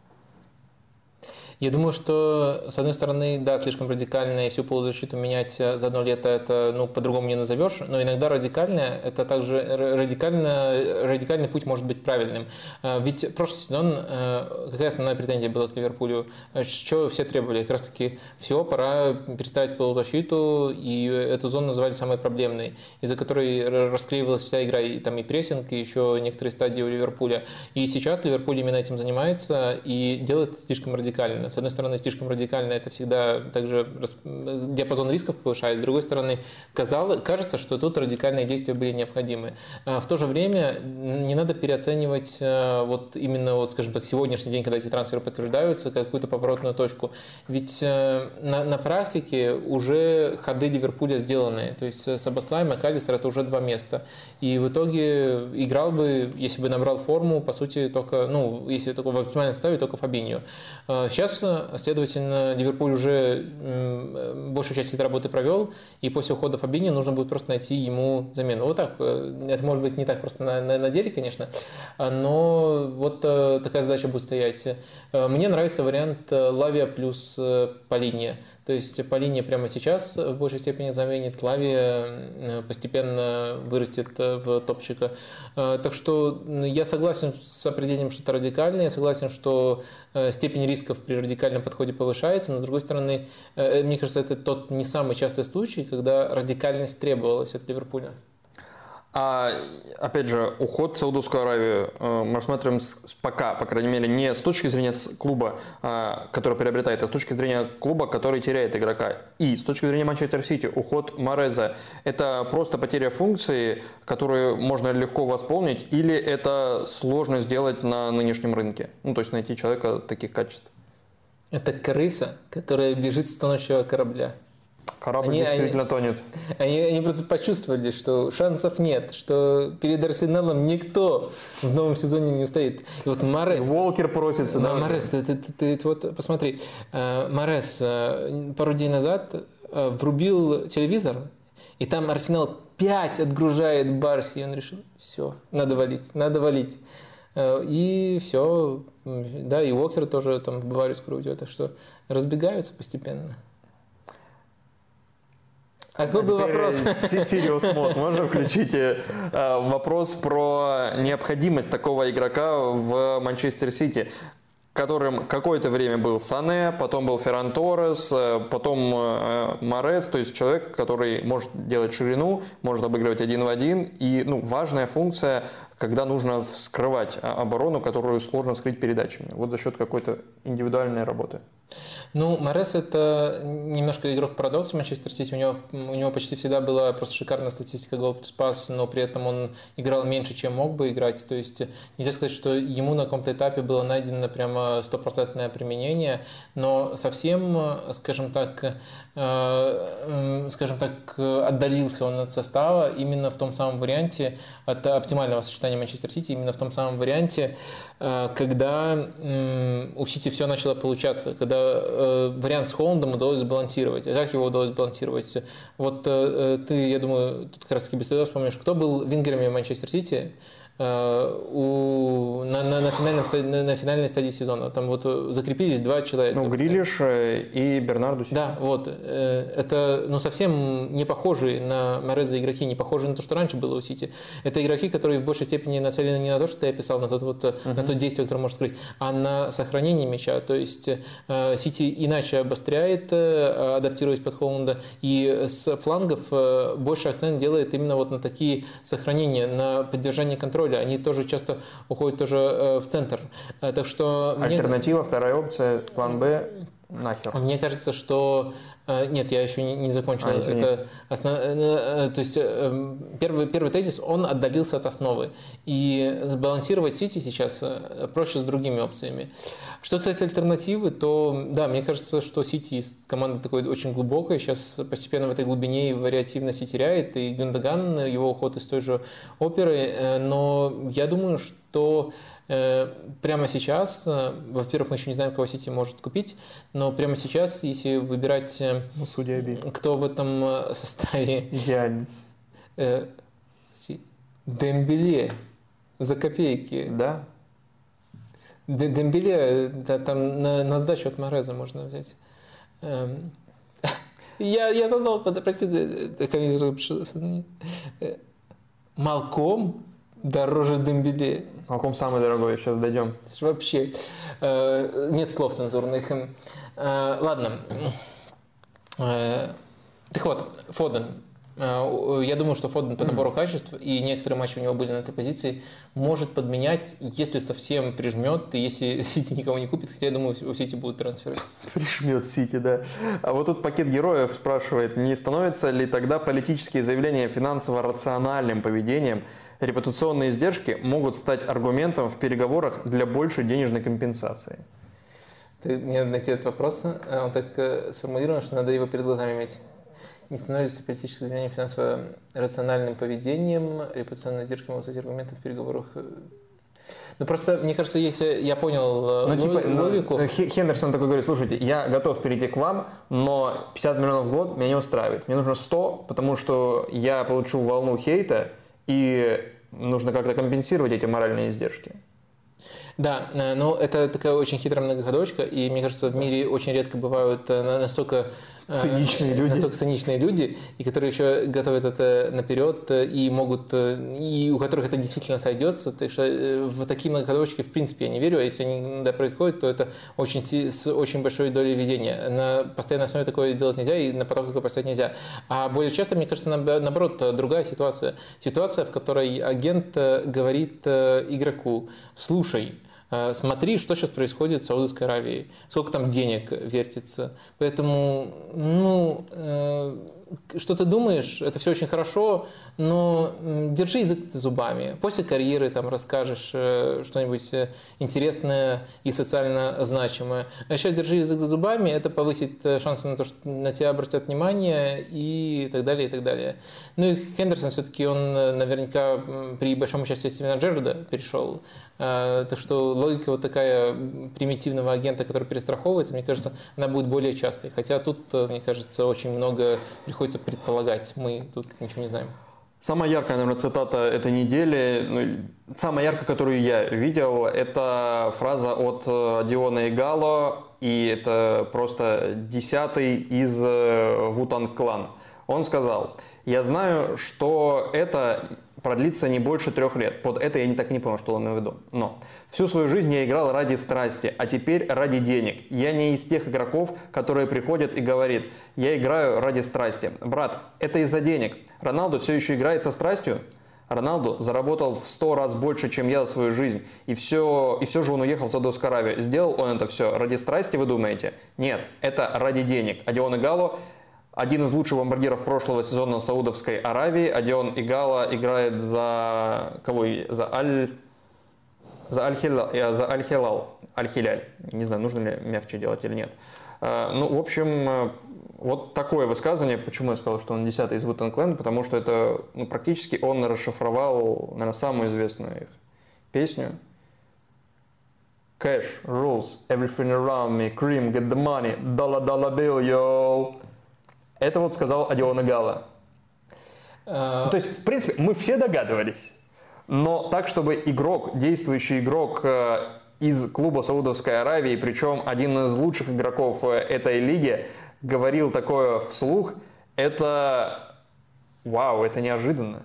A: Я думаю, что, с одной стороны, да, слишком радикально, и всю полузащиту менять за одно лето, это, ну, по-другому не назовешь, но иногда радикальное, это также радикально, радикальный путь может быть правильным. А, ведь прошлый сезон, э, какая основная претензия была к Ливерпулю? Что все требовали? Как раз таки, все, пора переставить полузащиту, и эту зону называли самой проблемной, из-за которой расклеивалась вся игра, и там и прессинг, и еще некоторые стадии у Ливерпуля. И сейчас Ливерпуль именно этим занимается и делает слишком радикально с одной стороны, слишком радикально это всегда также диапазон рисков повышает, с другой стороны, казалось, кажется, что тут радикальные действия были необходимы. А в то же время не надо переоценивать э, вот именно, вот, скажем так, сегодняшний день, когда эти трансферы подтверждаются, какую-то поворотную точку. Ведь э, на, на практике уже ходы Ливерпуля сделаны. То есть Сабаслай, Макалистер – это уже два места. И в итоге играл бы, если бы набрал форму, по сути, только, ну, если только в оптимальном составе, только Фабиньо. Сейчас следовательно, Ливерпуль уже большую часть этой работы провел, и после ухода Фабини нужно будет просто найти ему замену. Вот так. Э, это может быть не так просто на, на, на деле, конечно, но вот э, такая задача будет стоять. Э, мне нравится вариант Лавия плюс Полиния. То есть по линии прямо сейчас в большей степени заменит, Лави э, постепенно вырастет э, в топчика. Э, так что я согласен с определением, что это радикально, я согласен, что степень рисков при радикальном подходе повышается, но с другой стороны, мне кажется, это тот не самый частый случай, когда радикальность требовалась от Ливерпуля.
B: А, опять же, уход в Саудовскую Аравию э, мы рассматриваем пока, по крайней мере, не с точки зрения клуба, э, который приобретает, а с точки зрения клуба, который теряет игрока. И с точки зрения Манчестер Сити, уход Мореза – это просто потеря функции, которую можно легко восполнить, или это сложно сделать на нынешнем рынке? Ну, то есть найти человека таких качеств.
A: Это крыса, которая бежит с тонущего корабля.
B: Корабль они, действительно
A: они,
B: тонет.
A: Они, они просто почувствовали, что шансов нет, что перед Арсеналом никто в новом сезоне не устоит. И вот Морес...
B: Волкер просится, да?
A: Морес, ты, ты, ты, ты вот посмотри. Э, Морес э, пару дней назад э, врубил телевизор, и там Арсенал 5 отгружает Барси, и он решил, все, надо валить, надо валить. И все, да, и Уокер тоже там в Баварию скоро уйдет, так что разбегаются постепенно. А какой был вопрос?
B: Сириус мод. Можно включить э, вопрос про необходимость такого игрока в Манчестер Сити? которым какое-то время был Сане, потом был Ферран Торрес, э, потом э, Морес, то есть человек, который может делать ширину, может обыгрывать один в один. И ну, важная функция, когда нужно вскрывать а, оборону, которую сложно скрыть передачами. Вот за счет какой-то индивидуальной работы.
A: Ну, Морес это немножко игрок-парадокс Манчестер Сити. У него, у него почти всегда была просто шикарная статистика гол плюс но при этом он играл меньше, чем мог бы играть. То есть нельзя сказать, что ему на каком-то этапе было найдено прямо стопроцентное применение, но совсем, скажем так, э, скажем так, отдалился он от состава именно в том самом варианте, от оптимального сочетания Манчестер Сити, именно в том самом варианте, э, когда у Сити все начало получаться, когда э, вариант с Холландом удалось сбалансировать. А как его удалось сбалансировать? Вот э, ты, я думаю, тут как раз таки без вспомнишь, кто был вингерами Манчестер Сити? Э, у, на, на, на, финальном, на, на финальной стадии сезона. Там вот э, закрепились два человека.
B: Ну, Грилиш э, и Бернарду
A: Да, вот. Это ну, совсем не похожие на Мореза игроки, не похожие на то, что раньше было у Сити. Это игроки, которые в большей степени нацелены не на то, что ты описал, на, тот, вот, uh-huh. на то действие, которое может скрыть, а на сохранение мяча. То есть Сити иначе обостряет, адаптируясь под Холланда, и с флангов больше акцент делает именно вот на такие сохранения, на поддержание контроля контроля, они тоже часто уходят тоже э, в центр. Э, так что
B: Альтернатива, мне... вторая опция, план Б, нахер.
A: Мне кажется, что э, нет, я еще не, закончил. А, это основ... То есть первый, первый тезис, он отдалился от основы. И сбалансировать Сити сейчас проще с другими опциями. Что касается альтернативы, то да, мне кажется, что Сити из команды такой очень глубокой, сейчас постепенно в этой глубине и вариативности теряет, и Гюндаган, его уход из той же оперы, э, но я думаю, что э, прямо сейчас, э, во-первых, мы еще не знаем, кого Сити может купить, но прямо сейчас, если выбирать, ну, судья кто в этом составе...
B: Идеально.
A: Дембеле за копейки.
B: Да,
A: Дембеле да, там на, на сдачу от Мореза можно взять. Эм, я, я задал, прости, э, Малком дороже Дембеле.
B: Малком самый дорогой, сейчас дойдем.
A: Вообще, э, нет слов цензурных. Э, ладно. Так вот, Фоден. Э, я думаю, что Фоден по набору качеств, и некоторые матчи у него были на этой позиции, может подменять, если совсем прижмет, и если Сити никого не купит, хотя я думаю, у Сити будут трансферы.
B: Прижмет Сити, да. А вот тут пакет героев спрашивает, не становятся ли тогда политические заявления финансово-рациональным поведением, репутационные издержки могут стать аргументом в переговорах для большей денежной компенсации?
A: Ты, мне найти этот вопрос, он так э, сформулирован, что надо его перед глазами иметь не становится политическим заявлением финансово-рациональным поведением, репутационной издержкой могут стать аргументом в переговорах ну просто, мне кажется, если я понял э, ну, типа, ну, логику... Ну,
B: Хендерсон такой говорит, слушайте, я готов перейти к вам, но 50 миллионов в год меня не устраивает. Мне нужно 100, потому что я получу волну хейта, и нужно как-то компенсировать эти моральные издержки.
A: Да, э, ну это такая очень хитрая многоходочка, и мне кажется, в мире очень редко бывают э, настолько
B: циничные люди.
A: Настолько циничные люди, и которые еще готовят это наперед, и могут, и у которых это действительно сойдется. Так что э, в такие многоходовочки в принципе я не верю, а если они да, происходят, то это очень, с очень большой долей везения. На постоянной основе такое делать нельзя, и на поток такое поставить нельзя. А более часто, мне кажется, наоборот, другая ситуация. Ситуация, в которой агент э, говорит э, игроку, слушай, Э, смотри, что сейчас происходит в Саудовской Аравии, сколько там денег вертится. Поэтому, ну, э, что ты думаешь, это все очень хорошо, но держи язык за зубами. После карьеры там расскажешь э, что-нибудь э, интересное и социально значимое. А сейчас держи язык за зубами, это повысит э, шансы на то, что на тебя обратят внимание и так далее, и так далее. Ну и Хендерсон все-таки, он наверняка при большом участии Стивена Джерарда перешел. Так что логика вот такая примитивного агента, который перестраховывается, мне кажется, она будет более частой. Хотя тут, мне кажется, очень много приходится предполагать. Мы тут ничего не знаем.
B: Самая яркая, наверное, цитата этой недели, ну, самая яркая, которую я видел, это фраза от э, Диона Игало, и это просто десятый из Вутанг Клан. Он сказал, я знаю, что это продлится не больше трех лет. Под это я не так не понял, что он имел в виду. Но всю свою жизнь я играл ради страсти, а теперь ради денег. Я не из тех игроков, которые приходят и говорят, я играю ради страсти. Брат, это из-за денег. Роналду все еще играет со страстью? Роналду заработал в сто раз больше, чем я за свою жизнь. И все, и все же он уехал в Саудовскую Аравию. Сделал он это все ради страсти, вы думаете? Нет, это ради денег. А Дион Игало один из лучших бомбардиров прошлого сезона в Саудовской Аравии. Адион Игала играет за кого? За Аль... За Аль-Хилал. Э, за Аль-Хилал. Аль-Хиляль. Не знаю, нужно ли мягче делать или нет. Э, ну, в общем, э, вот такое высказывание. Почему я сказал, что он десятый из Вутен Клэн? Потому что это ну, практически он расшифровал, наверное, самую известную их песню. Cash rules everything around me. Cream, get the money. Dollar, dollar bill, yo. Это вот сказал Адиона Гала. Uh... То есть, в принципе, мы все догадывались. Но так, чтобы игрок, действующий игрок э, из клуба Саудовской Аравии, причем один из лучших игроков э, этой лиги, говорил такое вслух, это вау, это неожиданно.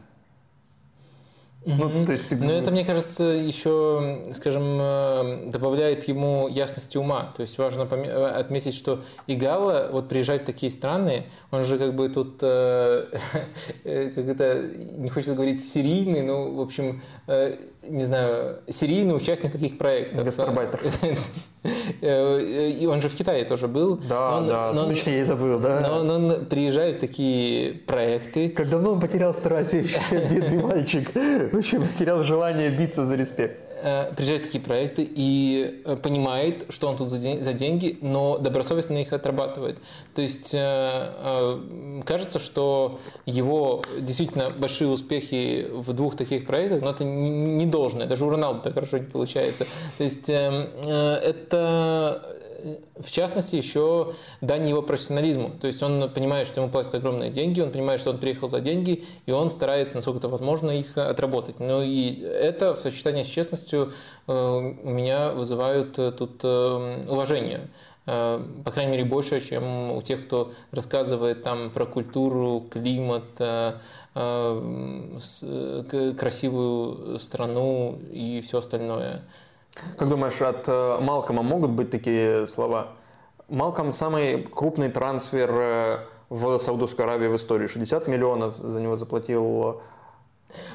A: Ну, то есть... Но это, мне кажется, еще, скажем, э, добавляет ему ясности ума. То есть важно э, отметить, что Игала, вот приезжает в такие страны, он же как бы тут, э, как это, не хочется говорить серийный, но, в общем, не знаю, серийный участник таких проектов.
B: Гастарбайтер.
A: И он же в Китае тоже был.
B: Да,
A: он,
B: да, но точно я и забыл, да.
A: Но он, он приезжает в такие проекты.
B: Как давно он потерял страсть, бедный мальчик. В общем, потерял желание биться за респект.
A: Э, приезжает такие проекты и э, понимает, что он тут за, день, за деньги, но добросовестно их отрабатывает. То есть э, кажется, что его действительно большие успехи в двух таких проектах, но это не должное. Даже у Роналду так хорошо не получается. То есть это в частности, еще дань его профессионализму. То есть он понимает, что ему платят огромные деньги, он понимает, что он приехал за деньги, и он старается, насколько это возможно, их отработать. Ну и это в сочетании с честностью э, у меня вызывают э, тут э, уважение по крайней мере, больше, чем у тех, кто рассказывает там про культуру, климат, красивую страну и все остальное.
B: Как думаешь, от э, Малкома могут быть такие слова? Малком самый крупный трансфер э, в Саудовскую Аравию в истории. 60 миллионов за него заплатил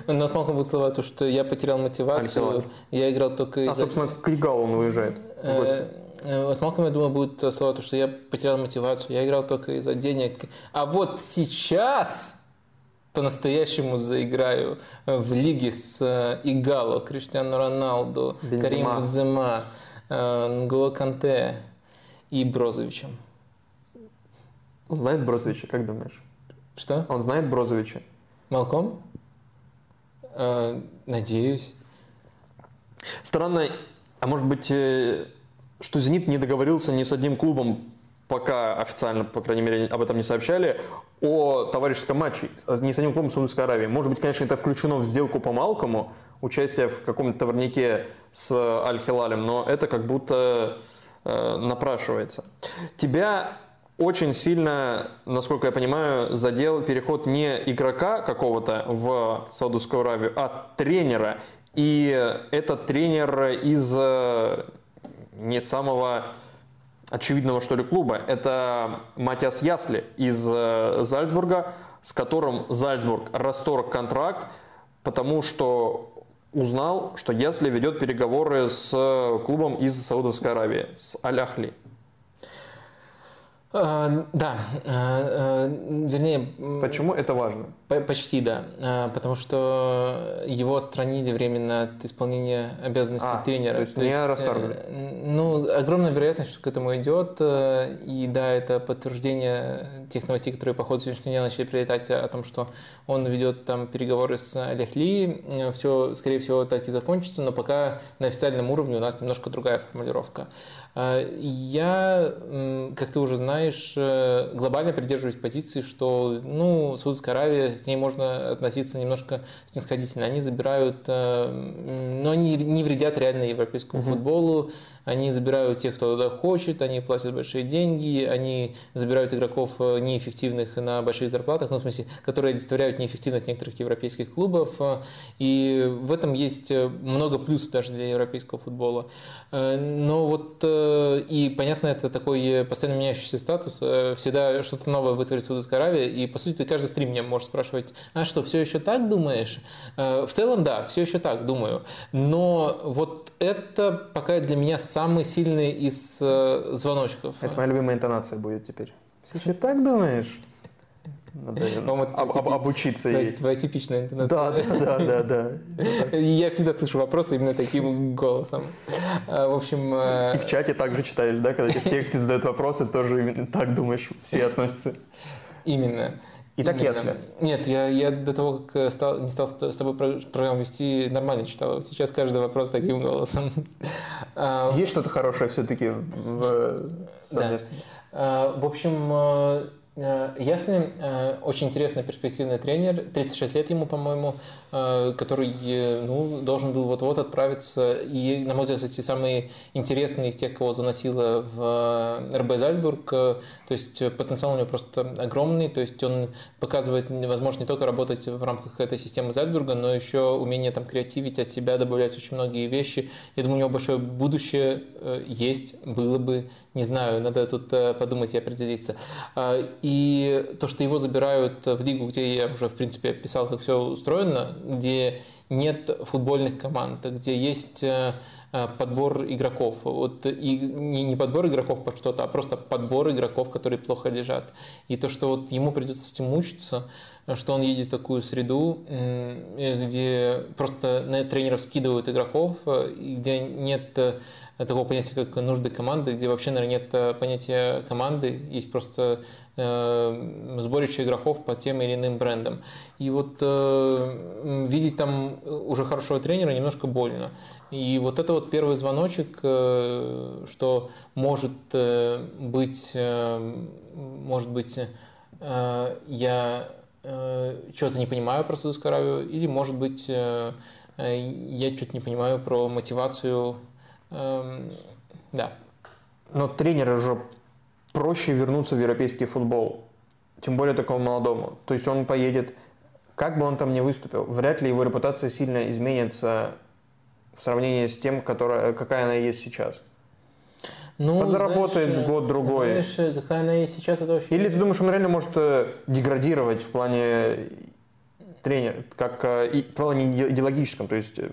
A: но ну, от Малкома будут слова, то, что я потерял мотивацию, Альтилан. я играл только...
B: А, собственно, к Игалу он уезжает
A: э, От Малкома, я думаю, будут слова, то, что я потерял мотивацию, я играл только из-за денег. А вот сейчас по-настоящему заиграю э, в лиге с э, Игало, Криштиану Роналду, Бензема. Карим Бензема, э, Нголо Канте и Брозовичем.
B: Он знает Брозовича, как думаешь?
A: Что?
B: Он знает Брозовича.
A: Малком? Э, надеюсь.
B: Странно, а может быть, что «Зенит» не договорился ни с одним клубом пока официально, по крайней мере, об этом не сообщали, о товарищеском матче не с одним клубом Саудовской Аравии. Может быть, конечно, это включено в сделку по Малкому, участие в каком-то товарнике с Аль-Хилалем, но это как будто э, напрашивается. Тебя очень сильно, насколько я понимаю, задел переход не игрока какого-то в Саудовскую Аравию, а тренера. И этот тренер из э, не самого очевидного, что ли, клуба. Это Матиас Ясли из э, Зальцбурга, с которым Зальцбург расторг контракт, потому что узнал, что Ясли ведет переговоры с клубом из Саудовской Аравии, с Аль-Ахли.
A: А, да, а, а, вернее...
B: Почему это важно?
A: Почти, да. Потому что его отстранили временно от исполнения обязанностей а, тренера.
B: То есть то не есть, расторгли?
A: Э, ну, огромная вероятность, что к этому идет. Э, и да, это подтверждение тех новостей, которые по ходу сегодняшнего дня начали прилетать о том, что он ведет там переговоры с Лехли. Все, скорее всего, так и закончится, но пока на официальном уровне у нас немножко другая формулировка. Я, как ты уже знаешь, глобально придерживаюсь позиции, что ну, Саудовская Аравия, к ней можно относиться немножко снисходительно. Они забирают, но они не вредят реально европейскому угу. футболу. Они забирают тех, кто туда хочет, они платят большие деньги, они забирают игроков э, неэффективных на больших зарплатах, ну, в смысле, которые олицетворяют неэффективность некоторых европейских клубов. И в этом есть э, много плюсов даже для европейского футбола. Э, но вот, и понятно, это такой постоянно меняющийся статус. Всегда что-то новое вытворит Саудовская Аравия, и, по сути, каждый стрим меня можешь спрашивать, а что, все еще так думаешь? В целом, да, все еще так думаю. Но вот это пока для меня самый сильный из э, звоночков.
B: Это моя любимая интонация будет теперь. Все еще так думаешь? Надо об, об, обучиться
A: ей. Твоя типичная интонация.
B: Да, да, да,
A: да. Я всегда слышу вопросы именно таким голосом. А, в общем...
B: Э, И в чате также читаешь, да? Когда тебе в тексте задают вопросы, тоже именно так думаешь, все относятся.
A: Именно.
B: Итак, Именно. если.
A: Нет, я, я до того, как э, стал, не стал с тобой программу вести, нормально читал. Сейчас каждый вопрос таким голосом.
B: Есть что-то хорошее все-таки в совместном?
A: Да. В общем, э, Э, Ясный, э, очень интересный перспективный тренер, 36 лет ему, по-моему, э, который ну, должен был вот-вот отправиться. И, на мой взгляд, кстати, самый интересный из тех, кого заносило в РБ Зальцбург. То есть потенциал у него просто огромный. То есть он показывает возможность не только работать в рамках этой системы Зальцбурга, но еще умение там креативить от себя, добавлять очень многие вещи. Я думаю, у него большое будущее есть, было бы, не знаю, надо тут подумать и определиться. И то, что его забирают в лигу, где я уже, в принципе, описал, как все устроено, где нет футбольных команд, где есть э, э, подбор игроков. Вот и не, подбор игроков под что-то, а просто подбор игроков, которые плохо лежат. И то, что вот ему придется с этим мучиться, что он едет в такую среду, где просто на тренеров скидывают игроков, э, где нет такого понятия, как нужды команды, где вообще, наверное, нет э, понятия команды, есть просто э, сборище игроков по тем или иным брендам. И вот э, видеть там уже хорошего тренера немножко больно. И вот это вот первый звоночек, э, что может э, быть, э, может быть, э, я э, чего-то не понимаю про Саудовскую Аравию, или, может быть, э, я что-то не понимаю про мотивацию да.
B: Но тренеру же проще вернуться в европейский футбол, тем более такому молодому. То есть он поедет, как бы он там ни выступил, вряд ли его репутация сильно изменится в сравнении с тем, которая, какая она есть сейчас. Ну, Подзаработает год-другой.
A: Знаешь, какая она есть сейчас, это вообще...
B: Или ты думаешь, он реально может э, деградировать в плане тренера, как э, в плане идеологическом, то есть э,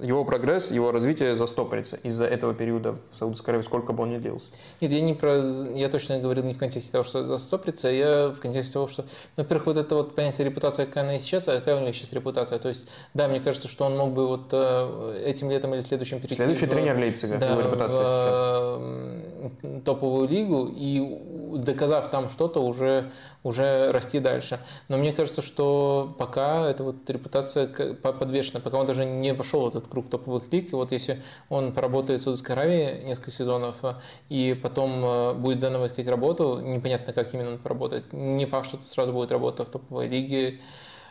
B: его прогресс, его развитие застопорится из-за этого периода в Саудовской Аравии, сколько бы он ни длился.
A: Нет, я не про, я точно говорил не в контексте того, что застопорится, а я в контексте того, что, во-первых, вот это вот понятие репутация, какая она сейчас, а какая у него сейчас репутация. То есть, да, мне кажется, что он мог бы вот э, этим летом или следующим перейти.
B: Следующий в, тренер Лейпцига, да, его репутация
A: в, сейчас. топовую лигу и доказав там что-то, уже, уже расти дальше. Но мне кажется, что пока эта вот репутация подвешена, пока он даже не вошел в этот круг топовых лиг, и вот если он поработает в Саудовской Аравии несколько сезонов, э, и потом э, будет заново искать работу, непонятно, как именно он поработает. Не факт, что это сразу будет работа в топовой лиге,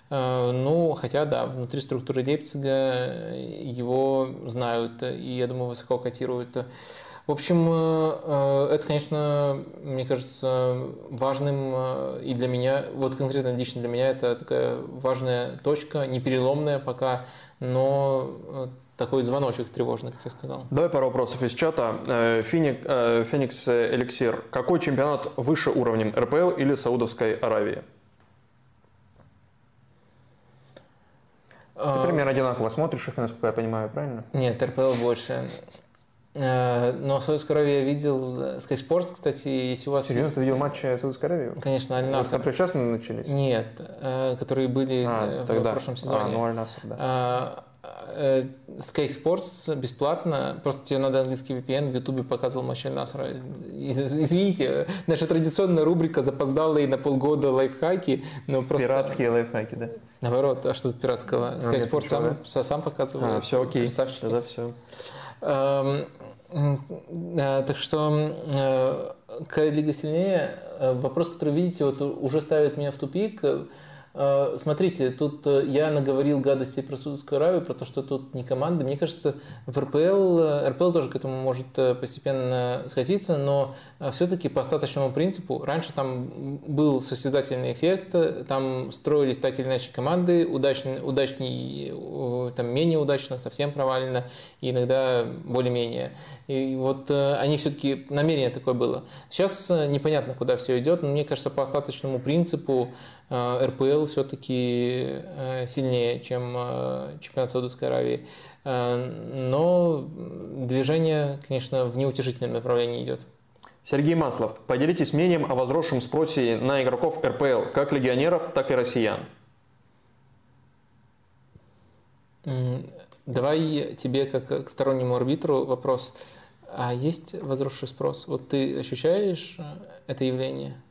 A: э, ну, хотя, да, внутри структуры Лейпцига его знают и, я думаю, высоко котируют. В общем, э, э, это, конечно, мне кажется, важным э, и для меня, вот конкретно лично для меня, это такая важная точка, не переломная пока, но такой звоночек тревожный, как я сказал.
B: Давай пару вопросов из чата. Феник, Феникс Эликсир. Какой чемпионат выше уровнем, РПЛ или Саудовской Аравии? Ты примерно одинаково смотришь их, насколько я понимаю, правильно?
A: Нет, РПЛ больше. Э, но Саудовской Аравии я видел, э, Sky Sports, кстати, если у вас...
B: Серьезно, ты видел матчи Саудовской Аравии?
A: Конечно, Аль-Наср.
B: Которые сейчас начались?
A: Нет, э, которые были а, в тогда. прошлом сезоне. А,
B: ну Аль-Наср, да.
A: Sky Sports бесплатно, просто тебе надо английский VPN, в Ютубе показывал матч Аль-Насра. Извините, наша традиционная рубрика запоздалые на полгода лайфхаки, но просто...
B: Пиратские лайфхаки, да?
A: Наоборот, а что тут пиратского? Sky Sports сам, сам показывал.
B: А, все окей, Красавчики. тогда все.
A: Эм, Так что какая лига сильнее, вопрос, который видите, вот уже ставит меня в тупик. Смотрите, тут э, я наговорил гадостей про Саудовскую Аравию, про то, что тут не команда. Мне кажется, в РПЛ, э, РПЛ тоже к этому может э, постепенно скатиться, но все-таки по остаточному принципу. Раньше там был состязательный эффект, там строились так или иначе команды, удачный, удачней, там менее удачно, совсем провалено, иногда более-менее. И вот они все-таки, намерение такое было. Сейчас непонятно, куда все идет, но мне кажется, по остаточному принципу Э, РПЛ все-таки э, сильнее, чем э, чемпионат Саудовской Аравии. Но движение, конечно, в неутешительном направлении идет.
B: Сергей Маслов, поделитесь мнением о возросшем спросе на игроков РПЛ, как легионеров, так и россиян.
A: Давай тебе, как к стороннему арбитру, вопрос. А есть возросший спрос? Вот ты ощущаешь это явление?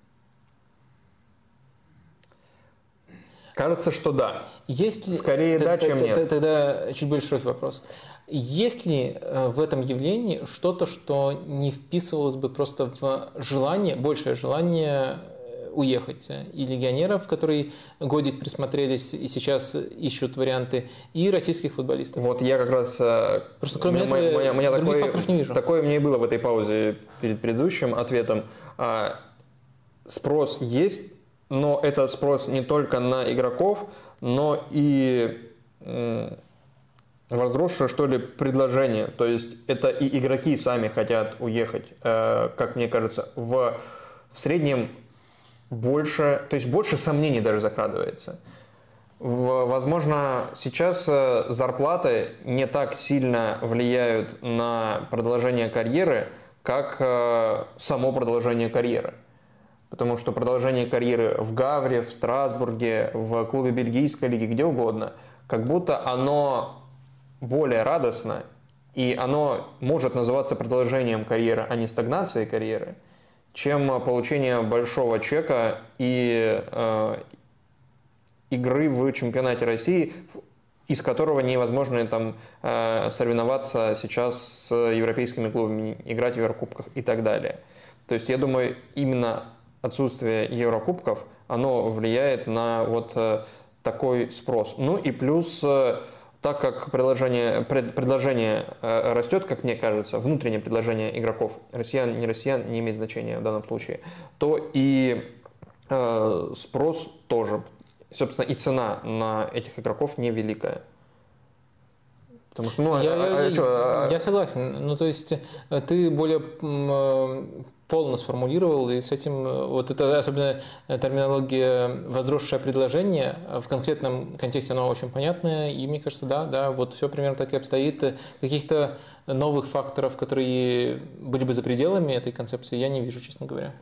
B: Кажется, что да.
A: Есть ли,
B: Скорее да, чем нет.
A: Тогда чуть больше широкий вопрос. Есть ли э, в этом явлении что-то, что не вписывалось бы просто в желание, большее желание э, уехать и легионеров, которые годик присмотрелись и сейчас ищут варианты, и российских футболистов.
B: Вот я как раз... Э,
A: просто кроме этого меня, меня такое, факторов не вижу.
B: Такое мне и было в этой паузе перед предыдущим ответом. А, спрос есть, но это спрос не только на игроков, но и возросшее, что ли, предложение. То есть это и игроки сами хотят уехать, э, как мне кажется, в, в среднем больше, то есть больше сомнений даже закрадывается. Возможно, сейчас э, зарплаты не так сильно влияют на продолжение карьеры, как э, само продолжение карьеры потому что продолжение карьеры в Гавре, в Страсбурге, в клубе бельгийской лиги, где угодно, как будто оно более радостно, и оно может называться продолжением карьеры, а не стагнацией карьеры, чем получение большого чека и э, игры в чемпионате России, из которого невозможно там э, соревноваться сейчас с европейскими клубами, играть в Еврокубках и так далее. То есть я думаю, именно отсутствие Еврокубков, оно влияет на вот э, такой спрос. Ну и плюс, э, так как предложение, предложение э, растет, как мне кажется, внутреннее предложение игроков, россиян, не россиян, не имеет значения в данном случае, то и спрос тоже. Собственно, и цена на этих игроков невеликая.
A: Потому что, ну, я, а, а, я, что, а... я согласен. Ну, то есть ты более полно сформулировал, и с этим э, вот это особенно терминология возросшее предложение, в конкретном контексте оно очень понятное, и мне кажется, да, да, вот все примерно так и обстоит. Каких-то новых факторов, которые были бы за пределами этой концепции, я не вижу, честно говоря.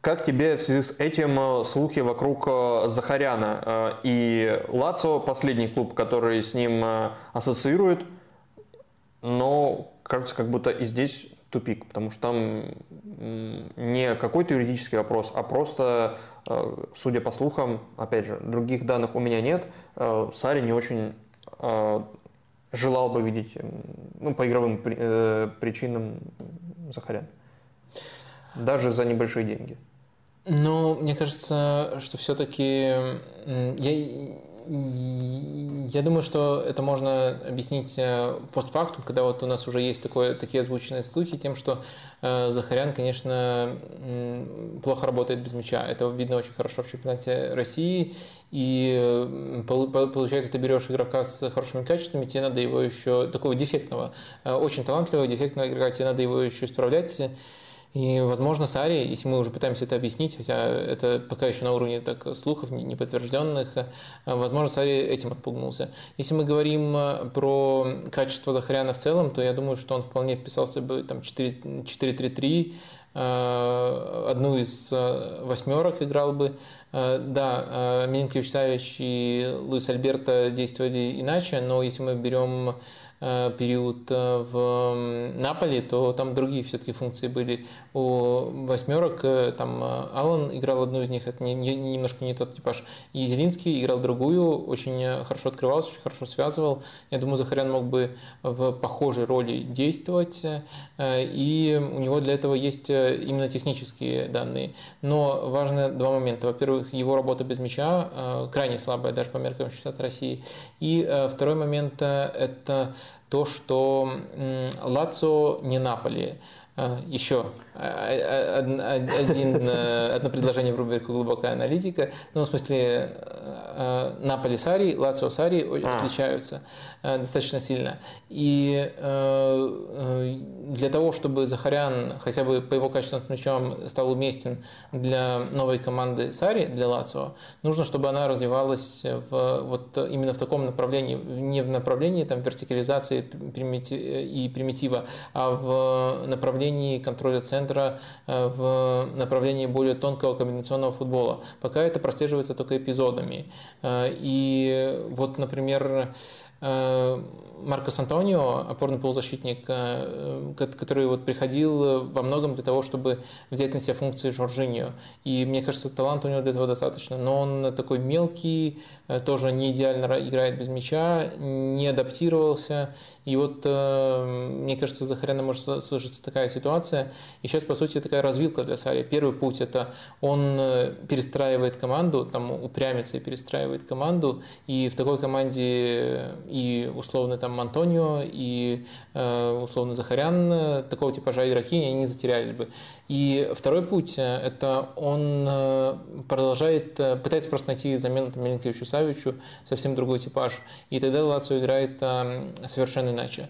B: Как тебе в связи с этим э, слухи вокруг э, Захаряна и Лацо, последний клуб, который с ним ассоциирует, но кажется, как будто и здесь тупик, потому что там не какой-то юридический вопрос, а просто, э, судя по слухам, опять же, других данных у меня нет, э, Сари не очень э, желал бы видеть, ну, по игровым причинам Захарян. Даже за небольшие деньги.
A: Ну, мне кажется, что все-таки я, я думаю, что это можно объяснить э, постфактум, когда вот у нас уже есть такое, такие озвученные слухи тем, что э, Захарян, конечно, плохо работает без мяча. Это видно очень хорошо в чемпионате России. И получается, ты берешь игрока с хорошими качествами, тебе надо его еще, такого дефектного, э, очень талантливого, дефектного игрока, тебе надо его еще исправлять и, возможно, Сари, если мы уже пытаемся это объяснить, хотя это пока еще на уровне так, слухов неподтвержденных, э, возможно, Сари этим отпугнулся. Если мы говорим э, про качество Захаряна в целом, то я думаю, что он вполне вписался бы там 4-3-3, э, одну из восьмерок играл бы, Да, Милинкович Савич и Луис Альберто действовали иначе, но если мы берем Э, период э, в Наполе, то там другие все-таки функции были у восьмерок. Э, там Алан играл одну из них, это не, не, немножко не тот типаж. И Зелинский играл другую, очень хорошо открывался, очень хорошо связывал. Я думаю, Захарян мог бы в похожей роли действовать, и у него для этого есть именно технические данные. Но важно два момента. Во-первых, его работа без мяча крайне слабая, даже по меркам чемпионата России. И второй момент – это то, что Лацо не Наполи. Еще один, одно предложение в рубрику «Глубокая аналитика». Ну, в смысле, Наполи Сари, Лацио Сари отличаются. Э, достаточно сильно. И э, э, для того, чтобы Захарян хотя бы по его качествам с мячом стал уместен для новой команды Сари, для Лацио, нужно, чтобы она развивалась в, вот именно в таком направлении, не в направлении там, вертикализации и примитива, а в направлении контроля центра, в направлении более тонкого комбинационного футбола. Пока это прослеживается только эпизодами. И вот, например, Э, Маркос Антонио, опорный полузащитник, э, который вот приходил во многом для того, чтобы взять на себя функции Жоржиньо. И мне кажется, талант у него для этого достаточно. Но он такой мелкий, э, тоже не идеально играет без мяча, не адаптировался. И вот, мне кажется, за Захаряна может сложиться такая ситуация. И сейчас, по сути, такая развилка для Сари. Первый путь – это он перестраивает команду, там упрямится и перестраивает команду. И в такой команде и условно там Антонио, и э, условно Захарян, э, такого типажа игроки, они не затерялись бы. И второй путь э, – это он продолжает, пытается просто найти замену там, Савичу, совсем другой типаж. И тогда Лацо играет совершенно иначе.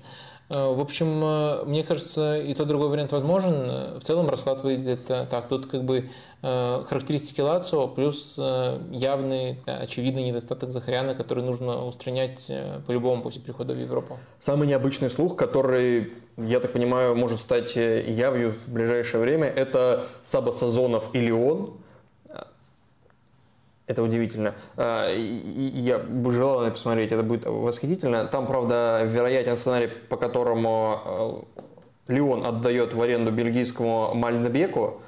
A: Э, в общем, э, мне кажется, и тот другой вариант возможен. В целом расклад выйдет э, так. Тут как бы характеристики Лацио плюс явный, очевидный недостаток Захаряна, который нужно устранять по-любому после прихода в Европу.
B: Самый необычный слух, который, я так понимаю, может стать явью в ближайшее время, это Саба Сазонов и Леон – это удивительно. А, я бы желал на посмотреть, это будет восхитительно. Там, правда, вероятен сценарий, по которому э, Леон отдает в аренду бельгийскому Мальнебеку.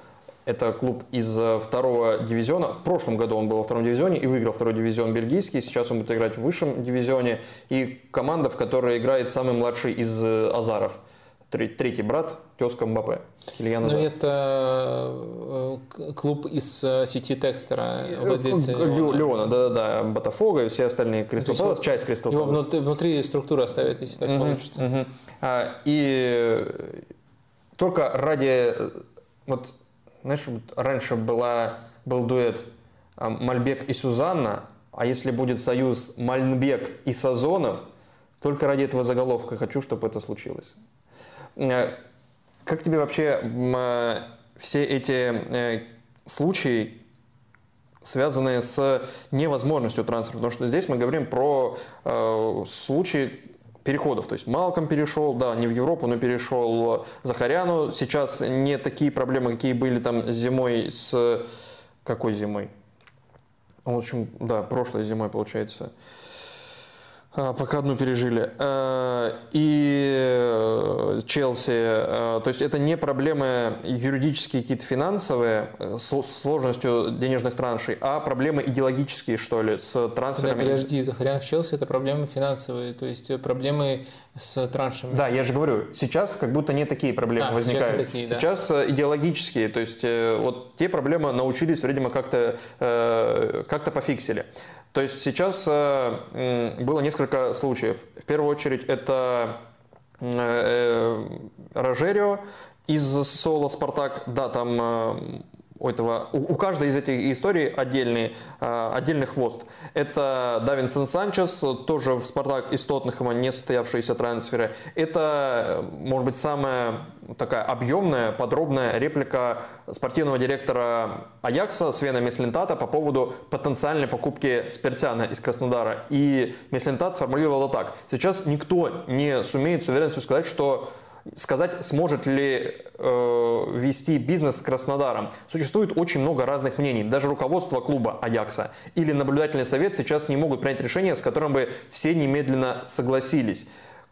B: Это клуб из э, второго дивизиона. В прошлом году он был во втором дивизионе и выиграл второй дивизион бельгийский. Сейчас он будет играть в высшем дивизионе. И команда, в которой играет самый младший из Азаров – третий брат, тезка Мбаппе.
A: Илья Ну, это э, клуб из э, сети Текстера,
B: э, владельца Леона. Леона, да-да-да, Ботафога и все остальные Кристал Пэлас, часть Кристал
A: Его внутри, внутри структуры оставят, если так угу, получится. Угу.
B: А, и только ради, вот, знаешь, раньше была, был дуэт а, Мальбек и Сюзанна, а если будет союз Мальнбек и Сазонов, только ради этого заголовка хочу, чтобы это случилось. Э, как тебе вообще э, все эти э, случаи, связанные с невозможностью трансфера? Потому что здесь мы говорим про случаи переходов. То есть Малком перешел, да, не в Европу, но перешел Захаряну. Сейчас не такие проблемы, какие были там зимой с... Какой зимой? В общем, да, прошлой зимой, получается. А, пока одну пережили. Э, и э, Челси, э, то есть это не проблемы юридические, какие-то финансовые, с сложностью денежных траншей, а проблемы идеологические, что ли, с трансферами.
A: Да, подожди, Захарян в Челси это проблемы финансовые, то есть проблемы с траншами.
B: Да, я же говорю, сейчас как будто не такие проблемы а, возникают. Сейчас, такие, да. сейчас идеологические, то есть вот те проблемы научились, видимо, как-то как пофиксили. То есть сейчас э, было несколько случаев. В первую очередь это э, Рожерио из Соло Спартак, да, там у этого, у, у каждой из этих историй отдельный, э, отдельный хвост. Это Давинсон Санчес, тоже в Спартак из Тоттенхэма не состоявшиеся трансферы. Это, может быть, самая такая объемная, подробная реплика спортивного директора Аякса Свена Меслентата по поводу потенциальной покупки Спиртяна из Краснодара. И Меслентат сформулировал это так. Сейчас никто не сумеет с уверенностью сказать, что сказать, сможет ли э, вести бизнес с Краснодаром. Существует очень много разных мнений. Даже руководство клуба Аякса или наблюдательный совет сейчас не могут принять решение, с которым бы все немедленно согласились.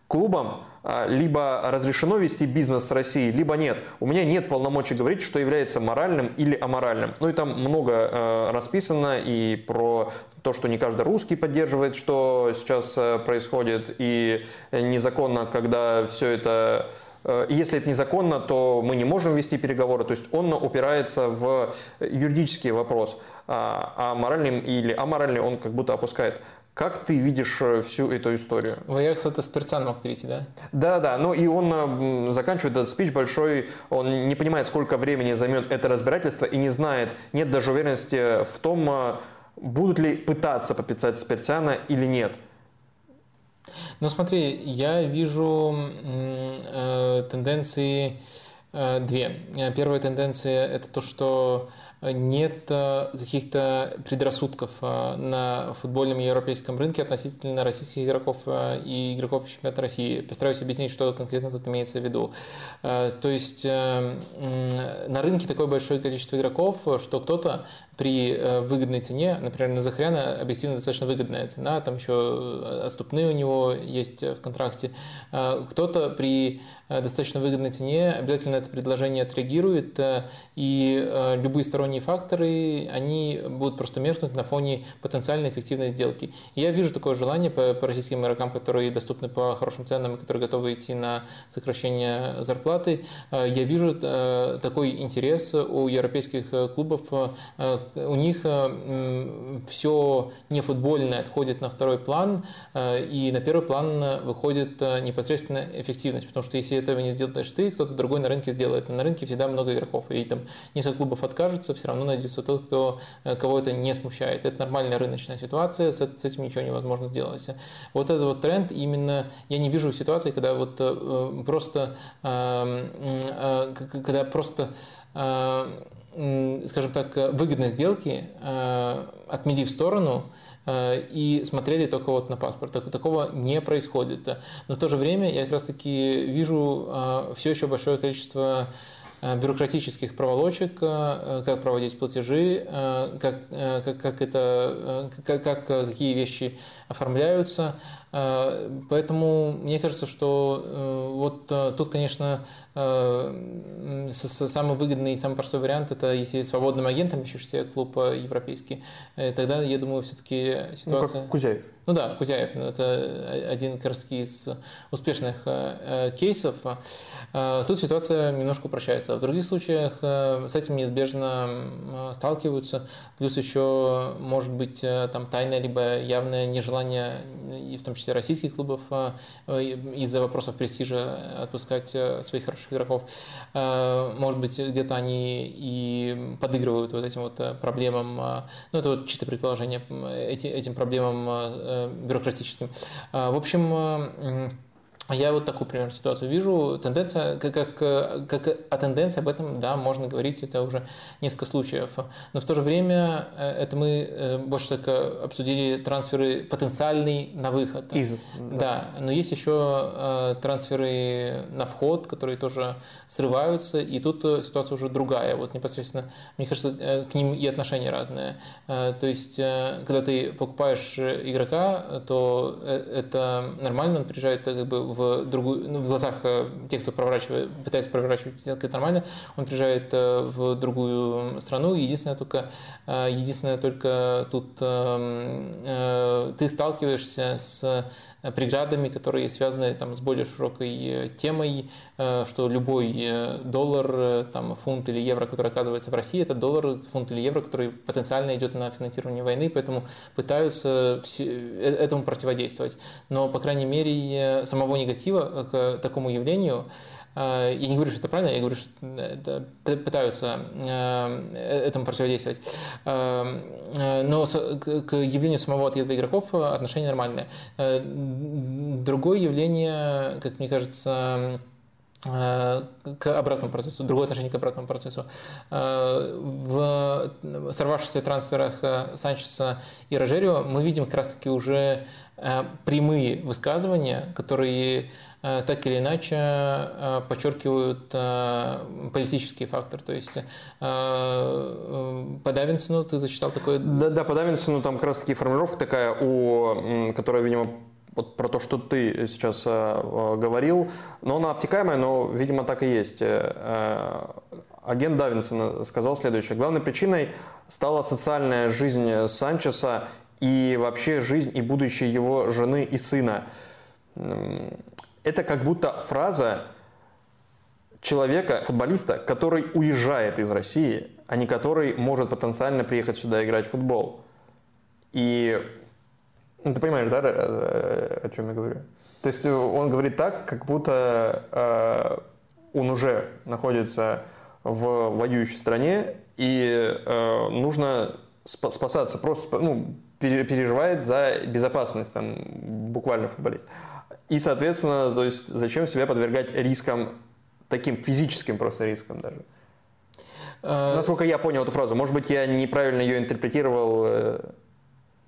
B: Клубам либо разрешено вести бизнес с Россией, либо нет. У меня нет полномочий говорить, что является моральным или аморальным. Ну и там много э, расписано и про то, что не каждый русский поддерживает, что сейчас э, происходит, и незаконно, когда все это Э, если это незаконно, то мы не можем вести переговоры. То есть он упирается в юридический вопрос, а, а моральный или аморальный он как будто опускает. Как ты видишь э, всю эту историю?
A: В Аякс это Спиртсан мог перейти, да?
B: Да, да. Ну и он заканчивает этот спич большой, он не понимает, сколько времени займет это разбирательство и не знает, нет даже уверенности в том, э, будут ли пытаться подписать Спиртсяна или нет.
A: Ну смотри, я вижу э, тенденции э, две. Первая тенденция это то, что нет э, каких-то предрассудков э, на футбольном европейском рынке относительно российских игроков э, и игроков чемпионата России. Постараюсь объяснить, что конкретно тут имеется в виду. То есть на рынке такое большое количество игроков, что кто-то при выгодной цене, например, на Захаряна объективно достаточно выгодная цена, там еще отступные у него есть в контракте. Кто-то при достаточно выгодной цене обязательно это предложение отреагирует, и любые сторонние факторы, они будут просто меркнуть на фоне потенциальной эффективной сделки. И я вижу такое желание по, по российским игрокам, которые доступны по хорошим ценам и которые готовы идти на сокращение зарплаты. Э, я вижу э, такой интерес у европейских э, клубов. У них все не футбольное отходит на второй план, и на первый план выходит непосредственно эффективность, потому что если этого не сделаешь ты, кто-то другой на рынке сделает. И на рынке всегда много игроков, и там несколько клубов откажутся, все равно найдется тот, кто, э, кого это не смущает. Это нормальная рыночная ситуация, с, этим ничего невозможно сделать. Вот этот вот тренд именно, я не вижу ситуации, когда вот э, просто, э, когда просто скажем так, выгодной сделки отмели в сторону, и смотрели только вот на паспорт. Такого не происходит. Но в то же время я как раз таки вижу все еще большое количество Э, бюрократических проволочек, э, как проводить платежи, э, как, как, как, это, как, как, какие вещи оформляются. Поэтому мне кажется, что вот тут, конечно, самый выгодный и самый простой вариант – это если свободным агентом ищешь себе клуб европейский, тогда, я думаю, все-таки ситуация…
B: Ну, как Кузяев.
A: Ну да, Кузяев, ну, это один как раз из успешных э, кейсов. Э, тут ситуация немножко упрощается. В других случаях э, с этим неизбежно сталкиваются. Плюс еще может быть там тайное либо явное нежелание, и в том числе российских клубов, из-за вопросов престижа отпускать своих хороших игроков. Может быть, где-то они и подыгрывают вот этим вот проблемам, ну это вот чисто предположение, этим проблемам бюрократическим. А, в общем, я вот такую, примерно, ситуацию вижу. Тенденция, как, как, как о тенденции об этом, да, можно говорить, это уже несколько случаев. Но в то же время э, это мы э, больше так обсудили трансферы потенциальный на выход.
B: Из,
A: да. да, но есть еще э, трансферы на вход, которые тоже срываются, и тут ситуация уже другая. Вот непосредственно, мне кажется, к ним и отношения разные. То есть, когда ты покупаешь игрока, то это нормально, он приезжает как бы в в, другую, ну, в глазах э, тех, кто проворачивает, пытается проворачивать сделки нормально, он приезжает э, в другую страну. Единственное только, э, единственное только тут эм, ты сталкиваешься с преградами, которые связаны там, с более широкой темой, что любой доллар, там, фунт или евро, который оказывается в России, это доллар, фунт или евро, который потенциально идет на финансирование войны, поэтому пытаются этому противодействовать. Но, по крайней мере, самого негатива к такому явлению я не говорю, что это правильно, я говорю, что это, пытаются этому противодействовать. Но к явлению самого отъезда игроков отношение нормальное. Другое явление, как мне кажется, Э, к обратному процессу, другое отношение к обратному процессу. Э, в сорвавшихся трансферах э, Санчеса и Рожерио мы видим как раз-таки уже прямые высказывания, которые так или иначе подчеркивают политический фактор. То есть по Давинсону ты зачитал такое...
B: Да, да, по Давинсону там как раз-таки формулировка такая, у, которая, видимо, вот про то, что ты сейчас э, э, говорил, но она обтекаемая, но, видимо, так и есть. Э, э, агент Давинсона сказал следующее. Главной причиной стала социальная жизнь Санчеса и вообще жизнь и будущее его жены и сына. Это как будто фраза человека, футболиста, который уезжает из России, а не который может потенциально приехать сюда играть в футбол. И ну, ты понимаешь, да, э, о чем я говорю? То есть он говорит так, как будто э, он уже находится в воюющей стране, и э, нужно спасаться, просто ну, переживает за безопасность, там, буквально футболист. И, соответственно, то есть зачем себя подвергать рискам, таким физическим просто рискам даже. Насколько я понял эту фразу, может быть, я неправильно ее интерпретировал,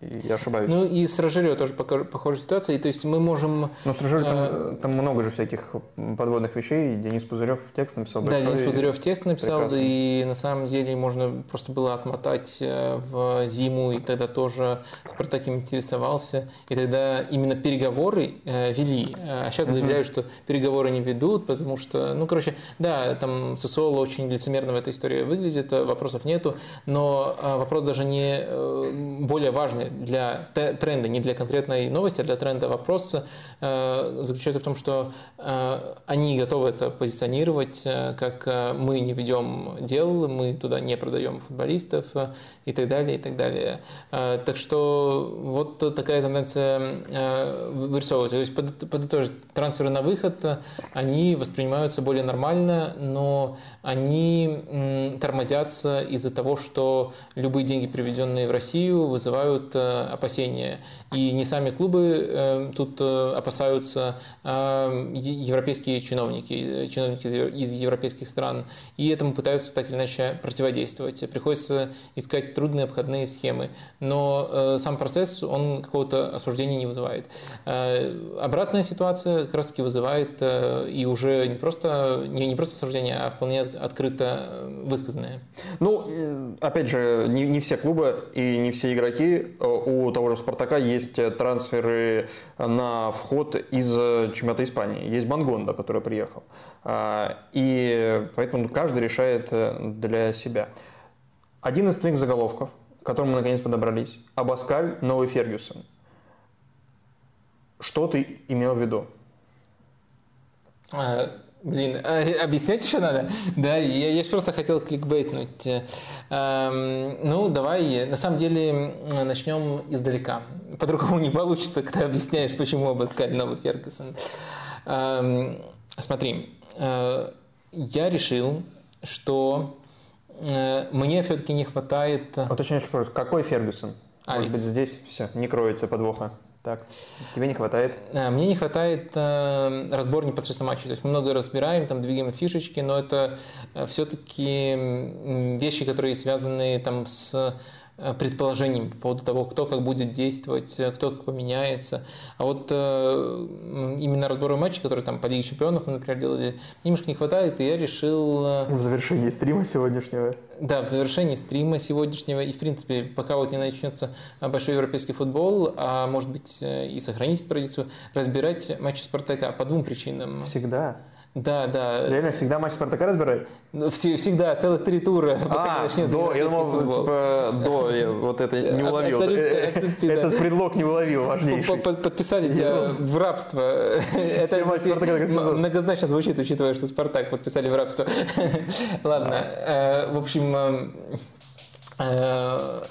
B: я ошибаюсь.
A: Ну и с Рожерио тоже похожая ситуация. И, то есть мы можем...
B: Ну с Рожерио там, там много же всяких подводных вещей. Денис Пузырев текст написал.
A: Да, Денис Пузырев текст написал, Прекрасно. да и на самом деле можно просто было отмотать э, в зиму, и тогда тоже Спартак им интересовался. И тогда именно переговоры э, вели. А сейчас заявляют, что переговоры не ведут, потому что, ну, короче, да, там Сосоло очень лицемерно в этой истории выглядит, э, вопросов нету, но вопрос даже не более важный для тренда, не для конкретной новости, а для тренда вопрос э, заключается в том, что э, они готовы это позиционировать, э, как мы не ведем дел, мы туда не продаем футболистов и так далее, и так далее. Так что вот такая тенденция вырисовывается. То есть подытожить, трансферы на выход, они воспринимаются более нормально, но они тормозятся из-за того, что любые деньги, приведенные в Россию, вызывают опасения. И не сами клубы э, тут э, опасаются, а европейские чиновники, чиновники из европейских стран. И этому пытаются так или иначе противодействовать. Приходится искать трудные обходные схемы. Но сам процесс, он какого-то осуждения не вызывает. Обратная ситуация как раз таки вызывает и уже не просто, не, не просто осуждение, а вполне открыто высказанное.
B: Ну, опять же, не, не все клубы и не все игроки у того же «Спартака» есть трансферы на вход из чемпионата Испании. Есть Бангонда, который приехал. А, и поэтому каждый решает э, для себя. Один из твоих заголовков, к которому мы наконец подобрались, Абаскаль, новый Фергюсон. Что ты имел в виду?
A: Блин, а, объяснять еще надо? Да, я, я просто хотел кликбейтнуть. Эм, ну, давай, на самом деле, начнем издалека. По-другому не получится, когда объясняешь, почему Абаскаль новый Фергюсон. Эм, смотри, э, я решил, что э, мне все-таки не хватает...
B: Уточняющий вопрос, какой Фергюсон?
A: Алекс.
B: Может быть, здесь все, не кроется подвоха. Так, тебе не хватает?
A: Э, мне не хватает э, разбор непосредственно матча. То есть мы много разбираем, там двигаем фишечки, но это э, все-таки вещи, которые связаны там с предположениями по поводу того, кто как будет действовать, э, кто как поменяется. А вот э, именно разборы матчей, которые там по Лиге Чемпионов мы, например, делали, немножко не хватает, и я решил... Э,
B: в завершении стрима сегодняшнего.
A: Да, в завершении стрима сегодняшнего, и в принципе, пока вот не начнется большой европейский футбол, а может быть и сохранить традицию, разбирать матчи Спартака по двум причинам.
B: Всегда.
A: Да, да.
B: Реально всегда матч Спартака разбирает?
A: Все, всегда, целых три тура.
B: А, до, я думал, типа, до, я вот это не а, уловил. Этот предлог не уловил, важнейший.
A: Подписали тебя в рабство. Это многозначно звучит, учитывая, что Спартак подписали в рабство. Ладно, э, в общем, э, э,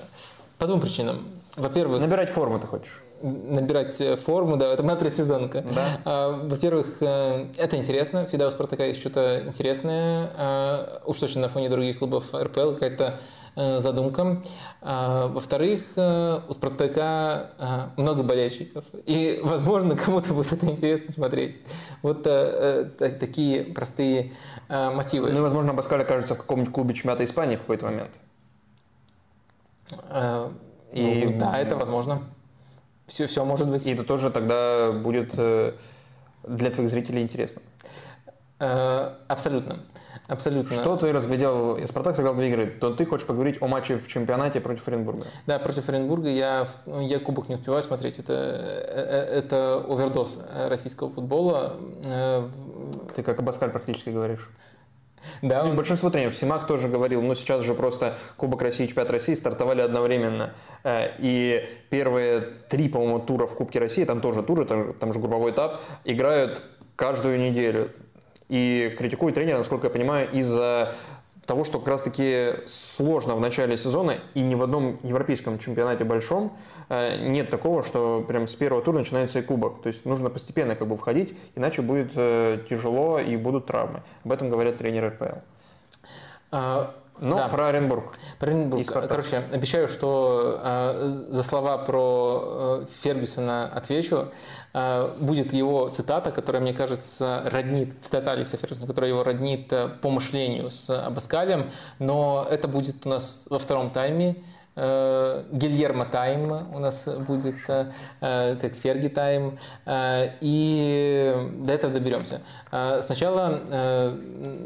A: по двум причинам. Во-первых...
B: Набирать форму ты хочешь?
A: Набирать э, форму, да, это моя предсезонка. Да. А, во-первых, э, это интересно, всегда у Спартака есть что-то интересное, а, уж точно на фоне других клубов РПЛ, какая-то задумка. Во-вторых, у «Спартака» много болельщиков, и, возможно, кому-то будет это интересно смотреть. Вот такие простые мотивы.
B: Ну и, возможно, Баскаль окажется в каком-нибудь клубе чемпионата Испании в какой-то момент.
A: И... Ну, да, это возможно. Все, все может быть.
B: И это тоже тогда будет для твоих зрителей интересно.
A: Э, абсолютно. Абсолютно.
B: Что ты разглядел? Спартак сыграл две игры. То ты хочешь поговорить о матче в чемпионате против Оренбурга?
A: Да, против Оренбурга я, я кубок не успеваю смотреть. Это, э, э, это овердоз российского футбола.
B: Ты как Абаскаль практически говоришь.
A: Да,
B: он... Большинство тренеров, Симак тоже говорил, но сейчас же просто Кубок России и Чемпионат России стартовали одновременно. И первые три, по-моему, тура в Кубке России, там тоже туры, там, там же групповой этап, играют каждую неделю и критикует тренера, насколько я понимаю, из-за того, что как раз-таки сложно в начале сезона и ни в одном европейском чемпионате большом э, нет такого, что прям с первого тура начинается и кубок. То есть нужно постепенно как бы входить, иначе будет э, тяжело и будут травмы. Об этом говорят тренеры РПЛ.
A: А,
B: ну, да. про Оренбург.
A: Про Оренбург. Короче, обещаю, что э, за слова про э, Фергюсона отвечу. Э, будет его цитата, которая, мне кажется, роднит, цитата Алекса Фергюсона, которая его роднит э, по мышлению с Абаскалем, но это будет у нас во втором тайме. Э, Гильермо Тайм у нас будет, э, э, как Ферги Тайм, и до этого доберемся. Сначала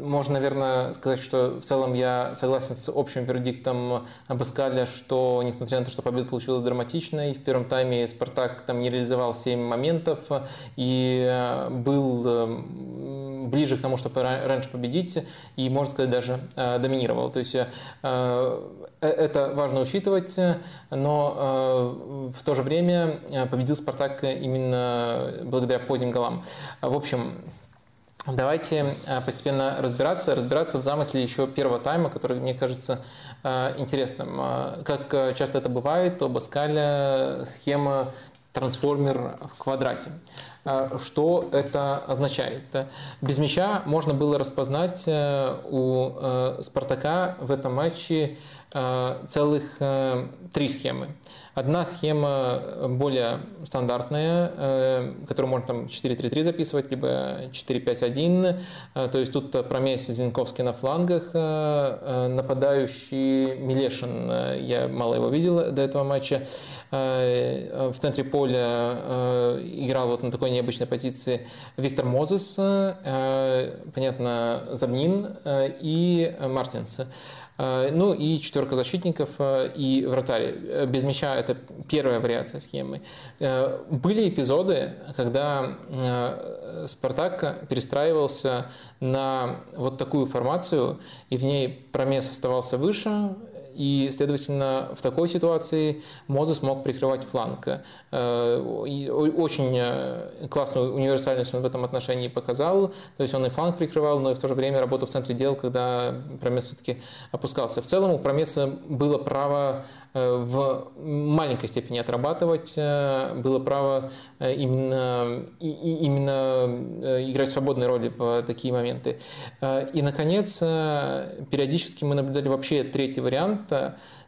A: можно, наверное, сказать, что в целом я согласен с общим вердиктом Абаскаля, что, несмотря на то, что победа получилась драматичной, в первом тайме Спартак там не реализовал 7 моментов и был ближе к тому, чтобы раньше победить, и, можно сказать, даже доминировал. То есть это важно учитывать, но э, в то же время э, победил «Спартак» именно благодаря поздним голам. В общем, Давайте э, постепенно разбираться, разбираться в замысле еще первого тайма, который мне кажется интересным. Как часто это бывает, у Баскаля схема трансформер в квадрате. Что это означает? Без мяча можно было распознать у Спартака в этом матче Э, целых э, три схемы. Одна схема более стандартная, э, которую можно там 4-3-3 записывать, либо 4-5-1. То есть тут Промес Зинковский на флангах, нападающий Милешин, я мало его видел до этого матча. В центре поля играл вот на такой необычной позиции Виктор Мозес, понятно, Забнин и Мартинс. Э, ну и четверка защитников э, и вратарь. Э, без мяча это первая вариация схемы. Были эпизоды, когда Спартак перестраивался на вот такую формацию, и в ней промес оставался выше, и, следовательно, в такой ситуации Мозес мог прикрывать фланг. Э, очень э, классную универсальность он в этом отношении показал. То есть он и фланг прикрывал, но и в то же время работал в центре дел, когда Промес все-таки опускался. В целом у Промеса было право Э, в маленькой степени отрабатывать, было право именно, именно играть свободные роли в такие моменты. И, наконец, периодически мы наблюдали вообще третий вариант,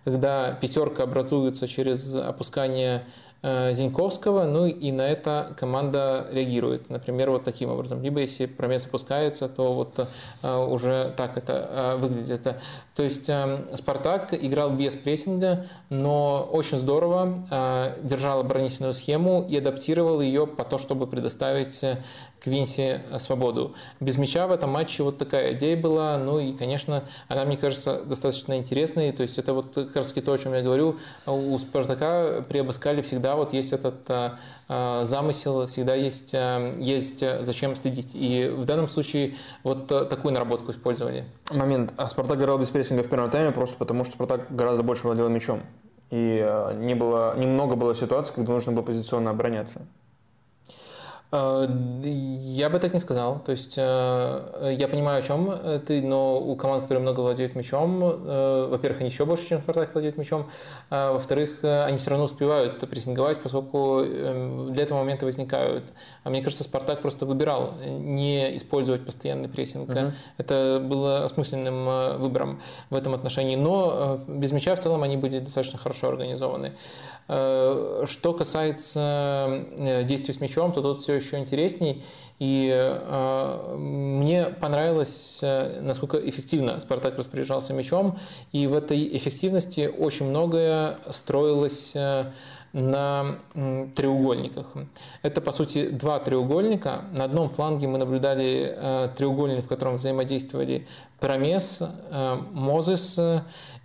A: когда пятерка образуется через опускание Э, Зиньковского, ну и на это команда реагирует. Например, вот таким образом. Либо если промес опускается, то вот э, уже так это э, выглядит. То есть Спартак играл без прессинга, но очень здорово держал оборонительную схему и адаптировал ее по то, чтобы предоставить Квинси свободу. Без мяча в этом матче вот такая идея была, ну и, конечно, она, мне кажется, достаточно интересной, то есть это вот как раз то, о чем я говорю, у Спартака при Абаскале всегда вот есть этот а, замысел, всегда есть, а, есть зачем следить. И в данном случае вот такую наработку использовали.
B: Момент. А Спартак играл без прессинга в первом тайме просто потому, что Спартак гораздо больше владел мячом. И не было, немного было ситуаций, когда нужно было позиционно обороняться.
A: Э, я бы так не сказал. То есть э, я понимаю, о чем ты, но у команд, которые много владеют мячом, э, во-первых, они еще больше, чем Спартак владеют мячом, а во-вторых, они все равно успевают прессинговать, поскольку эм, для этого момента возникают. А мне кажется, Спартак просто выбирал не использовать постоянный прессинг. Угу. Это было осмысленным выбором в этом отношении. Но без мяча в целом они были достаточно хорошо организованы. Что касается действий с мячом, то тут все еще интересней. И э, мне понравилось, э, насколько эффективно Спартак распоряжался мячом. И в этой эффективности очень многое строилось э, на треугольниках. Это, по сути, два треугольника. На одном фланге мы наблюдали э, треугольник, в котором взаимодействовали Промес, Мозес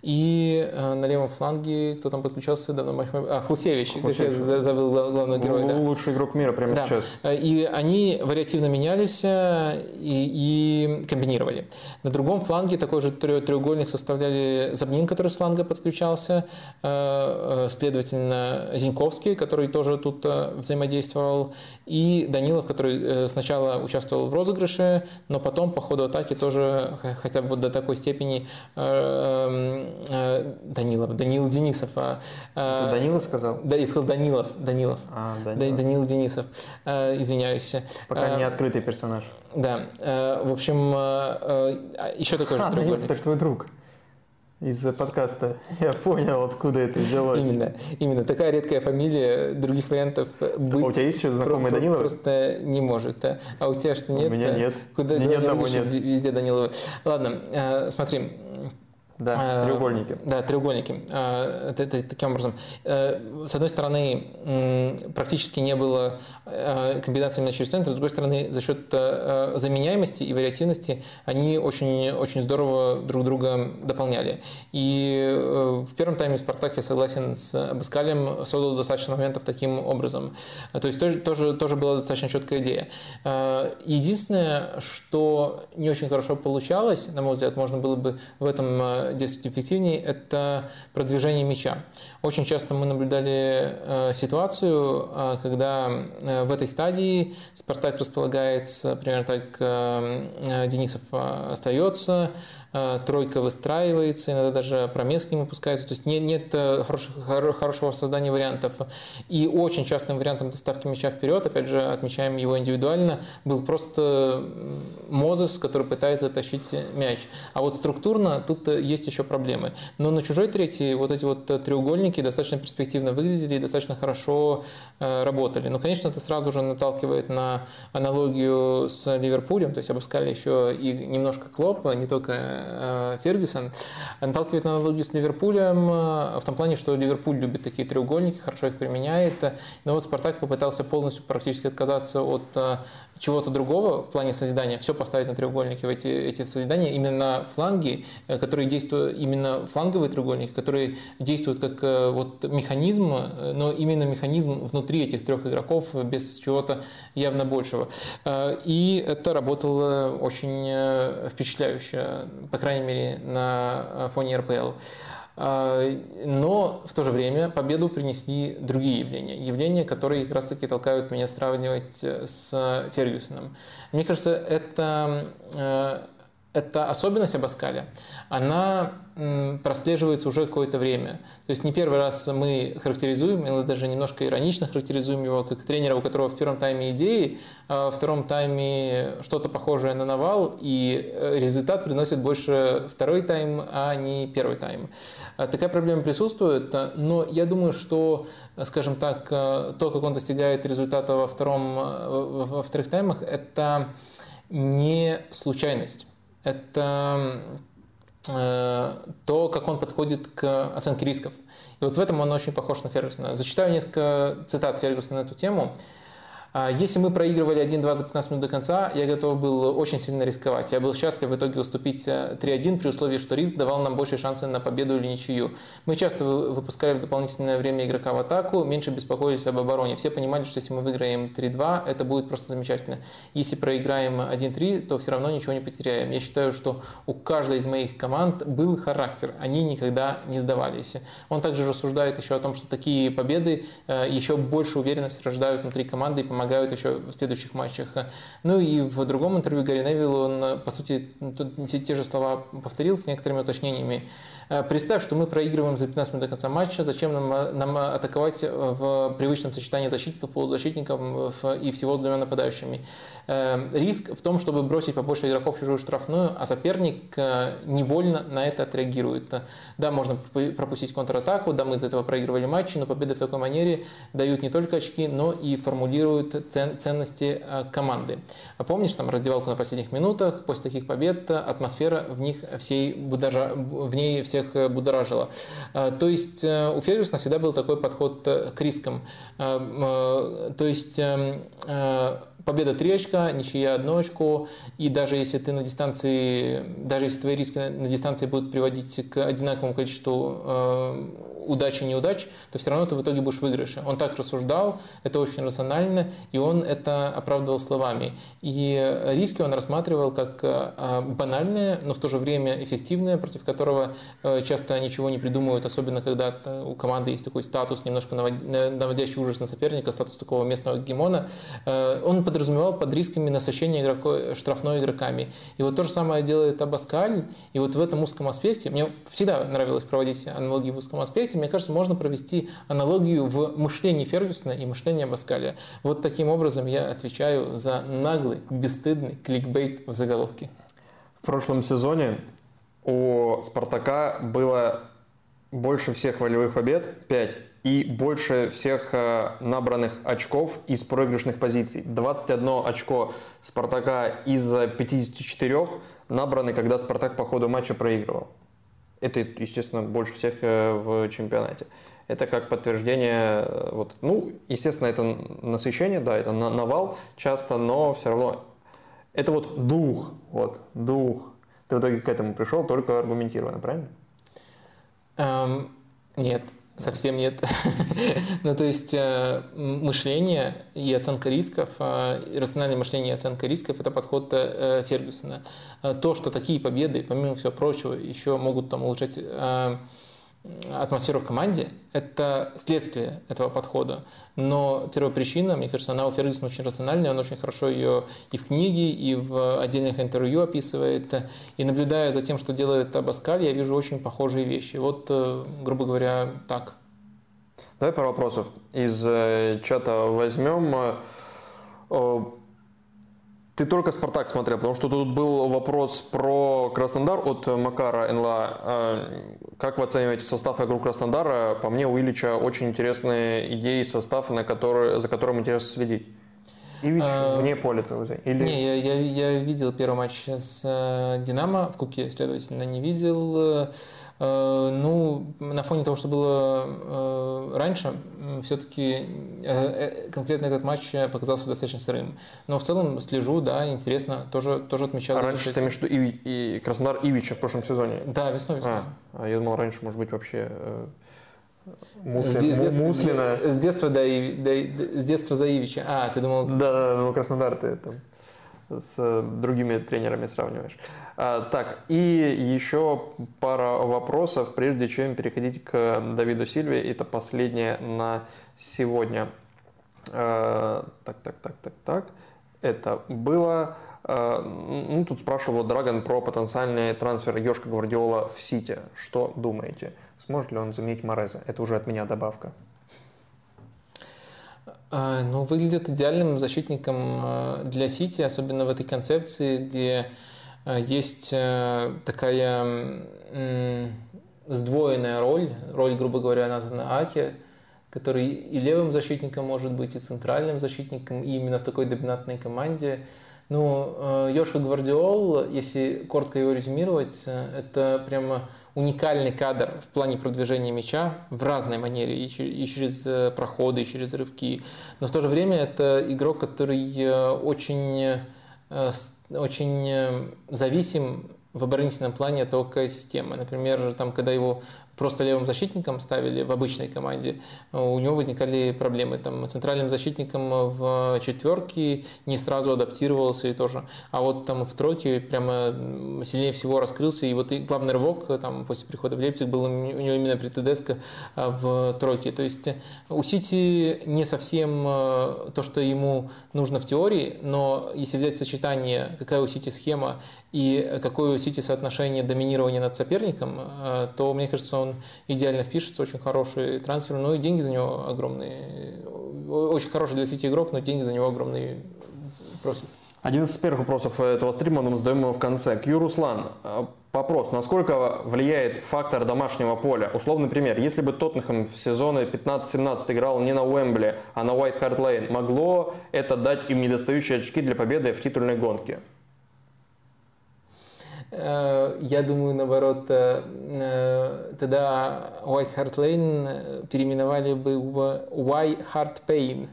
A: и э, на левом фланге, кто там подключался давно матч? А, Хлусевич, Хлусевич. я забыл главного героя.
B: Да. Лучший игрок мира прямо да. сейчас.
A: Э, и они вариативно менялись э, и, и комбинировали. На другом фланге такой же треугольник составляли Забнин, который с фланга подключался, следовательно, Зиньковский, который тоже тут взаимодействовал, и Данилов, который сначала участвовал в розыгрыше, но потом по ходу атаки тоже хотя бы вот до такой степени эм, Э, Данилов, Данил Денисов. А,
B: э, Ты Данилов сказал?
A: Да, я сказал Данилов, Данилов.
B: А, Данилов.
A: Данил Денисов, э, извиняюсь.
B: Пока не открытый персонаж.
A: Да, в общем, еще такой же треугольник. Данилов,
B: твой друг из подкаста. Я понял, откуда это взялось.
A: Именно, именно. Такая редкая фамилия, других вариантов быть. А
B: у тебя есть еще знакомый про- Данилов?
A: Просто не может. А у тебя что нет?
B: У меня нет.
A: Куда
B: ни одного нет.
A: Везде Данилова. Ладно, смотри.
B: Да, треугольники.
A: Да, треугольники. А, таким образом, э, с одной стороны, практически не было э, комбинации именно через центр, с другой стороны, за счет э, заменяемости и вариативности они очень, очень здорово друг друга дополняли. И в первом тайме Спартак, я согласен с Абаскалем, создал достаточно моментов таким образом. То есть тоже, тоже, тоже была достаточно четкая идея. Единственное, что не очень хорошо получалось, на мой взгляд, можно было бы в этом действует эффективнее, это продвижение мяча. Очень часто мы наблюдали э, ситуацию, э, когда э, в этой стадии Спартак располагается, примерно так Денисов остается, тройка выстраивается, иногда даже промес к ним опускается, то есть нет, нет э, хороших, хорошего создания вариантов. И очень частым вариантом доставки мяча вперед, опять же, отмечаем его индивидуально, был просто Мозес, который пытается тащить мяч. А вот структурно тут есть еще проблемы. Но на чужой третьей вот эти вот треугольники достаточно перспективно выглядели и достаточно хорошо э, работали. Но, конечно, это сразу же наталкивает на аналогию с Ливерпулем, то есть обыскали еще и немножко Клопа, не только Э, Фергюсон, наталкивает на аналогию с Ливерпулем э, в том плане, что Ливерпуль любит такие треугольники, хорошо их применяет. Но вот Спартак попытался полностью практически отказаться от э, чего-то другого в плане созидания, все поставить на треугольники в эти, эти созидания, именно фланги, которые действуют, именно фланговые треугольники, которые действуют как вот механизм, но именно механизм внутри этих трех игроков без чего-то явно большего. И это работало очень впечатляюще по крайней мере, на э, фоне РПЛ. А, но в то же время победу принесли другие явления. Явления, которые как раз-таки толкают меня сравнивать э, с Фергюсоном. Мне кажется, это э, эта особенность Абаскаля, она прослеживается уже какое-то время. То есть не первый раз мы характеризуем, или даже немножко иронично характеризуем его как тренера, у которого в первом тайме идеи, а во втором тайме что-то похожее на навал, и э, результат приносит больше второй тайм, а не первый тайм. А такая проблема присутствует, но я думаю, что, скажем так, э, то, как он достигает результата во, втором, э, во вторых таймах, это не случайность это э, то, как он подходит к оценке рисков. И вот в этом он очень похож на Фергюсона. Зачитаю несколько цитат Фергюсона на эту тему. А, если мы проигрывали 1-2 за 15 минут до конца, я готов был очень сильно рисковать. Я был счастлив в итоге уступить 3-1 э, при условии, что риск давал нам больше шансы на победу или ничью. Мы часто выпускали в дополнительное время игрока в атаку, меньше беспокоились об обороне. Все понимали, что если мы выиграем 3-2, это будет просто замечательно. Если проиграем 1-3, то все равно ничего не потеряем. Я считаю, что у каждой из моих команд был характер. Они никогда не сдавались. Он также рассуждает еще о том, что такие победы э, еще больше уверенности рождают внутри команды и помогают помогают еще в следующих матчах. Ну и в другом интервью Гарри Невилл, он, по сути, тут те же слова повторил с некоторыми уточнениями. Э, представь, что мы проигрываем за 15 минут до конца матча, зачем нам, э, нам атаковать в привычном сочетании защитников, полузащитников и всего с двумя нападающими. Э, риск в том, чтобы бросить побольше игроков в чужую штрафную, а соперник невольно на это отреагирует. Да, можно пропустить контратаку, да, мы из этого проигрывали матчи, но победы в такой манере дают не только очки, но и формулируют ценности команды. А помнишь, там раздевалку на последних минутах, после таких побед атмосфера в них всей будажа, в ней всех э, будоражило. А, то есть э, у Фергюсона всегда был такой подход э, к рискам. То есть эм, победа 3 очка, ничья 1 очко, и даже если ты на дистанции, даже если твои риски на дистанции будут приводить к одинаковому количеству удач и неудач, то все равно ты в итоге будешь в выигрыше. Он так рассуждал, это очень рационально, и он это оправдывал словами. И риски он рассматривал как а, банальные, но в то же время эффективные, против которого э, часто ничего не придумывают, особенно когда у команды есть такой статус, немножко наводящий ужас на соперника, статус такого местного гегемона. Э, он подразумевал под рисками насыщения игроко, штрафной игроками. И вот то же самое делает Абаскаль, и вот в этом узком аспекте, мне всегда нравилось проводить аналогии в узком аспекте, аспекте, мне кажется, можно провести аналогию в мышлении Фергюсона и мышлении Абаскаля. Вот таким образом я отвечаю за наглый, бесстыдный кликбейт в заголовке.
B: В прошлом сезоне у «Спартака» было больше всех волевых побед, 5, и больше всех э, набранных очков из проигрышных позиций. 21 очко «Спартака» из 54 набраны, когда «Спартак» по ходу матча проигрывал. Это, естественно, больше всех э, в чемпионате. Это как подтверждение, э, вот, ну, естественно, это насыщение, да, это навал часто, но все равно это вот дух, вот, дух. Ты в итоге к этому пришел только аргументированно, правильно?
A: Um, нет. Совсем нет. ну, то есть э, мышление и оценка рисков, э, рациональное мышление и оценка рисков – это подход э, Фергюсона. То, что такие победы, помимо всего прочего, еще могут там улучшать атмосферу в команде – это следствие этого подхода. Но первопричина, мне кажется, она у Фергюсона очень рациональная, он очень хорошо ее и в книге, и в отдельных интервью описывает. И наблюдая за тем, что делает Абаскаль, я вижу очень похожие вещи. Вот, э, грубо говоря, так.
B: Давай пару вопросов из э, чата возьмем. Ты только «Спартак» смотрел, потому что тут был вопрос про Краснодар от Макара Энла. А, как вы оцениваете состав игру Краснодара? По мне, у Ильича очень интересные идеи состав, на который, за которым интересно следить.
A: Ивич а, вне поля твоего Или... Не, я, я, я видел первый матч с э, «Динамо» в Кубке, следовательно, не видел. Э, ну, на фоне того, что было э, раньше, все-таки э, конкретно этот матч показался достаточно сырым. Но в целом слежу, да, интересно, тоже, тоже отмечал.
B: А раньше имеешь в виду и, Краснодар Ивича в прошлом сезоне?
A: Да, весной, весной. А,
B: а я думал, раньше, может быть, вообще
A: Муслина. С, с, Муслина. С детства, да, и, да, с детства за Ивича. А, ты думал...
B: Да, да, ну Краснодар ты там с другими тренерами сравниваешь. А, так, и еще пара вопросов, прежде чем переходить к Давиду Сильве. Это последнее на сегодня. А, так, так, так, так, так. Это было... А, ну, тут спрашивал Драгон про потенциальный трансфер Йошка Гвардиола в Сити. Что думаете? Сможет ли он заменить Мореза? Это уже от меня добавка.
A: А, ну, выглядит идеальным защитником а, для Сити, особенно в этой концепции, где а, есть такая сдвоенная роль, роль, грубо говоря, Натана Аки, который и левым защитником может быть, и центральным защитником, и именно в такой доминантной команде. Ну, Йошка Гвардиол, если коротко его резюмировать, это прямо уникальный кадр в плане продвижения мяча в разной манере, и через э, проходы, и через рывки. Но в то же время это игрок, который э, очень, э, очень зависим в оборонительном плане от того, какая система. Например, там, когда его просто левым защитником ставили в обычной команде, у него возникали проблемы. Там, центральным защитником в четверке не сразу адаптировался и тоже. А вот там в тройке прямо сильнее всего раскрылся. И вот и главный рывок там, после прихода в Лейпциг был у него именно при Тедеско а, в тройке. То есть у Сити не совсем э, то, что ему нужно в теории, но если взять сочетание, какая у Сити схема и какое у Сити соотношение доминирования над соперником, э, то, мне кажется, он идеально впишется, очень хороший трансфер, ну и деньги за него огромные. Очень хороший для Сити игрок, но деньги за него огромные просят.
B: Один из первых вопросов этого стрима, мы задаем его в конце. Кью Руслан, э, вопрос. Насколько влияет фактор домашнего поля? Условный пример. Если бы Тоттенхэм в сезоне 15-17 играл не на Уэмбли, а на Уайт Харт Лейн, могло это дать им недостающие очки для победы в титульной гонке?
A: Э, я думаю, наоборот, э, тогда White Hart Lane переименовали бы в White Hart Pain.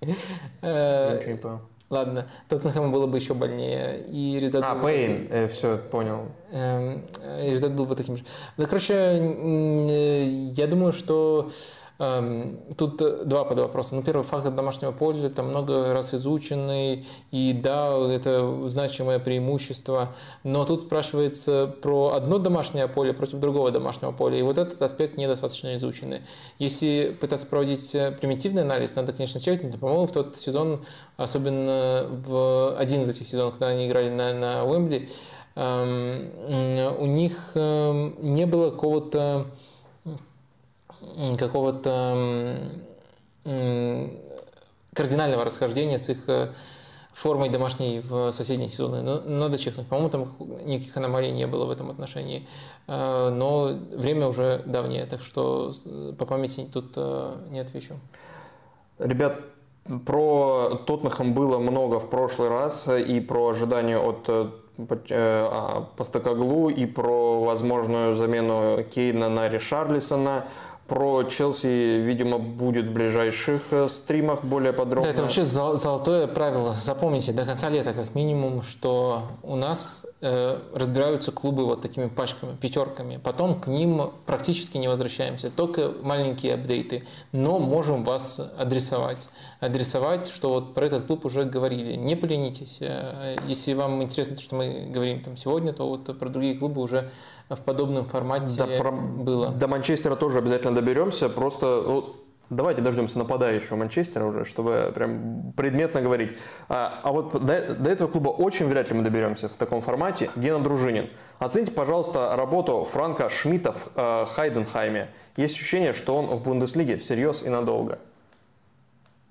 B: Ничего не понял.
A: Ладно, Тоттенхэму было бы еще больнее. И результат
B: а, Пейн, э, все, понял.
A: Э, результат был бы таким же. Да, короче, э, я думаю, что Эм, тут два под вопроса. Ну, первый фактор домашнего поля, там много раз изученный, и да, это значимое преимущество, но тут спрашивается про одно домашнее поле против другого домашнего поля, и вот этот аспект недостаточно изученный. Если пытаться проводить э, примитивный анализ, надо, конечно, тщательно. По-моему, в тот сезон, особенно в один из этих сезонов, когда они играли на, на Уэмбли, эм, у них эм, не было какого-то какого-то кардинального расхождения с их э, формой домашней в соседние сезоны. Но надо чекнуть. По-моему, там никаких аномалий не было в этом отношении. Э, но время уже давнее, так что по памяти тут э, не отвечу.
B: Ребят, про Тоттенхэм было много в прошлый раз и про ожидания от а, Постакоглу и про возможную замену Кейна на Ришарлисона. Про Челси, видимо, будет в ближайших э, стримах более подробно.
A: Да, это вообще золотое правило. Запомните до конца лета как минимум, что у нас разбираются клубы вот такими пачками, пятерками. Потом к ним практически не возвращаемся, только маленькие апдейты. Но можем вас адресовать. Адресовать, что вот про этот клуб уже говорили. Не поленитесь. Э, если вам интересно, что мы говорим там сегодня, то вот про другие клубы уже в подобном формате
B: да, про...
A: было.
B: До Манчестера тоже обязательно доберемся. Просто ну, давайте дождемся нападающего Манчестера уже, чтобы прям предметно говорить. А, а вот до, до этого клуба очень вряд ли мы доберемся в таком формате. Гена Дружинин. Оцените, пожалуйста, работу Франка Шмидта в э, Хайденхайме. Есть ощущение, что он в Бундеслиге всерьез и надолго.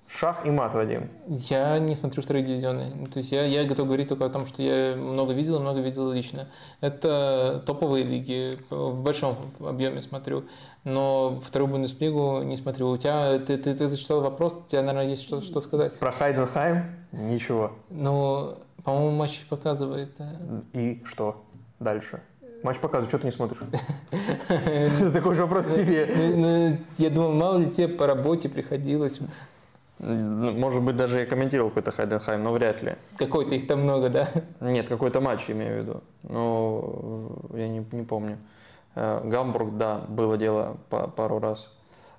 B: Шах и мат, Вадим.
A: Я не смотрю вторые дивизионы. То есть я, я готов говорить только о том, что я много видел, много видел лично. Это топовые лиги, в большом объеме смотрю. Но вторую Бундеслигу не смотрю. У тебя, ты, ты, ты зачитал вопрос, у тебя, наверное, есть что, что сказать.
B: Про Хайденхайм? Ничего.
A: Ну, по-моему, матч показывает.
B: Э, и что дальше? Матч показывает, что ты не смотришь? Такой же вопрос к тебе.
A: Ну, ну, я думал, мало ли тебе по работе приходилось.
B: Ну, может быть, даже я комментировал какой-то Хайденхайм, но вряд ли.
A: Какой-то их там много, да?
B: Нет, какой-то матч имею в виду. Ну, я не, не помню. Э, Гамбург, да, было дело пару раз.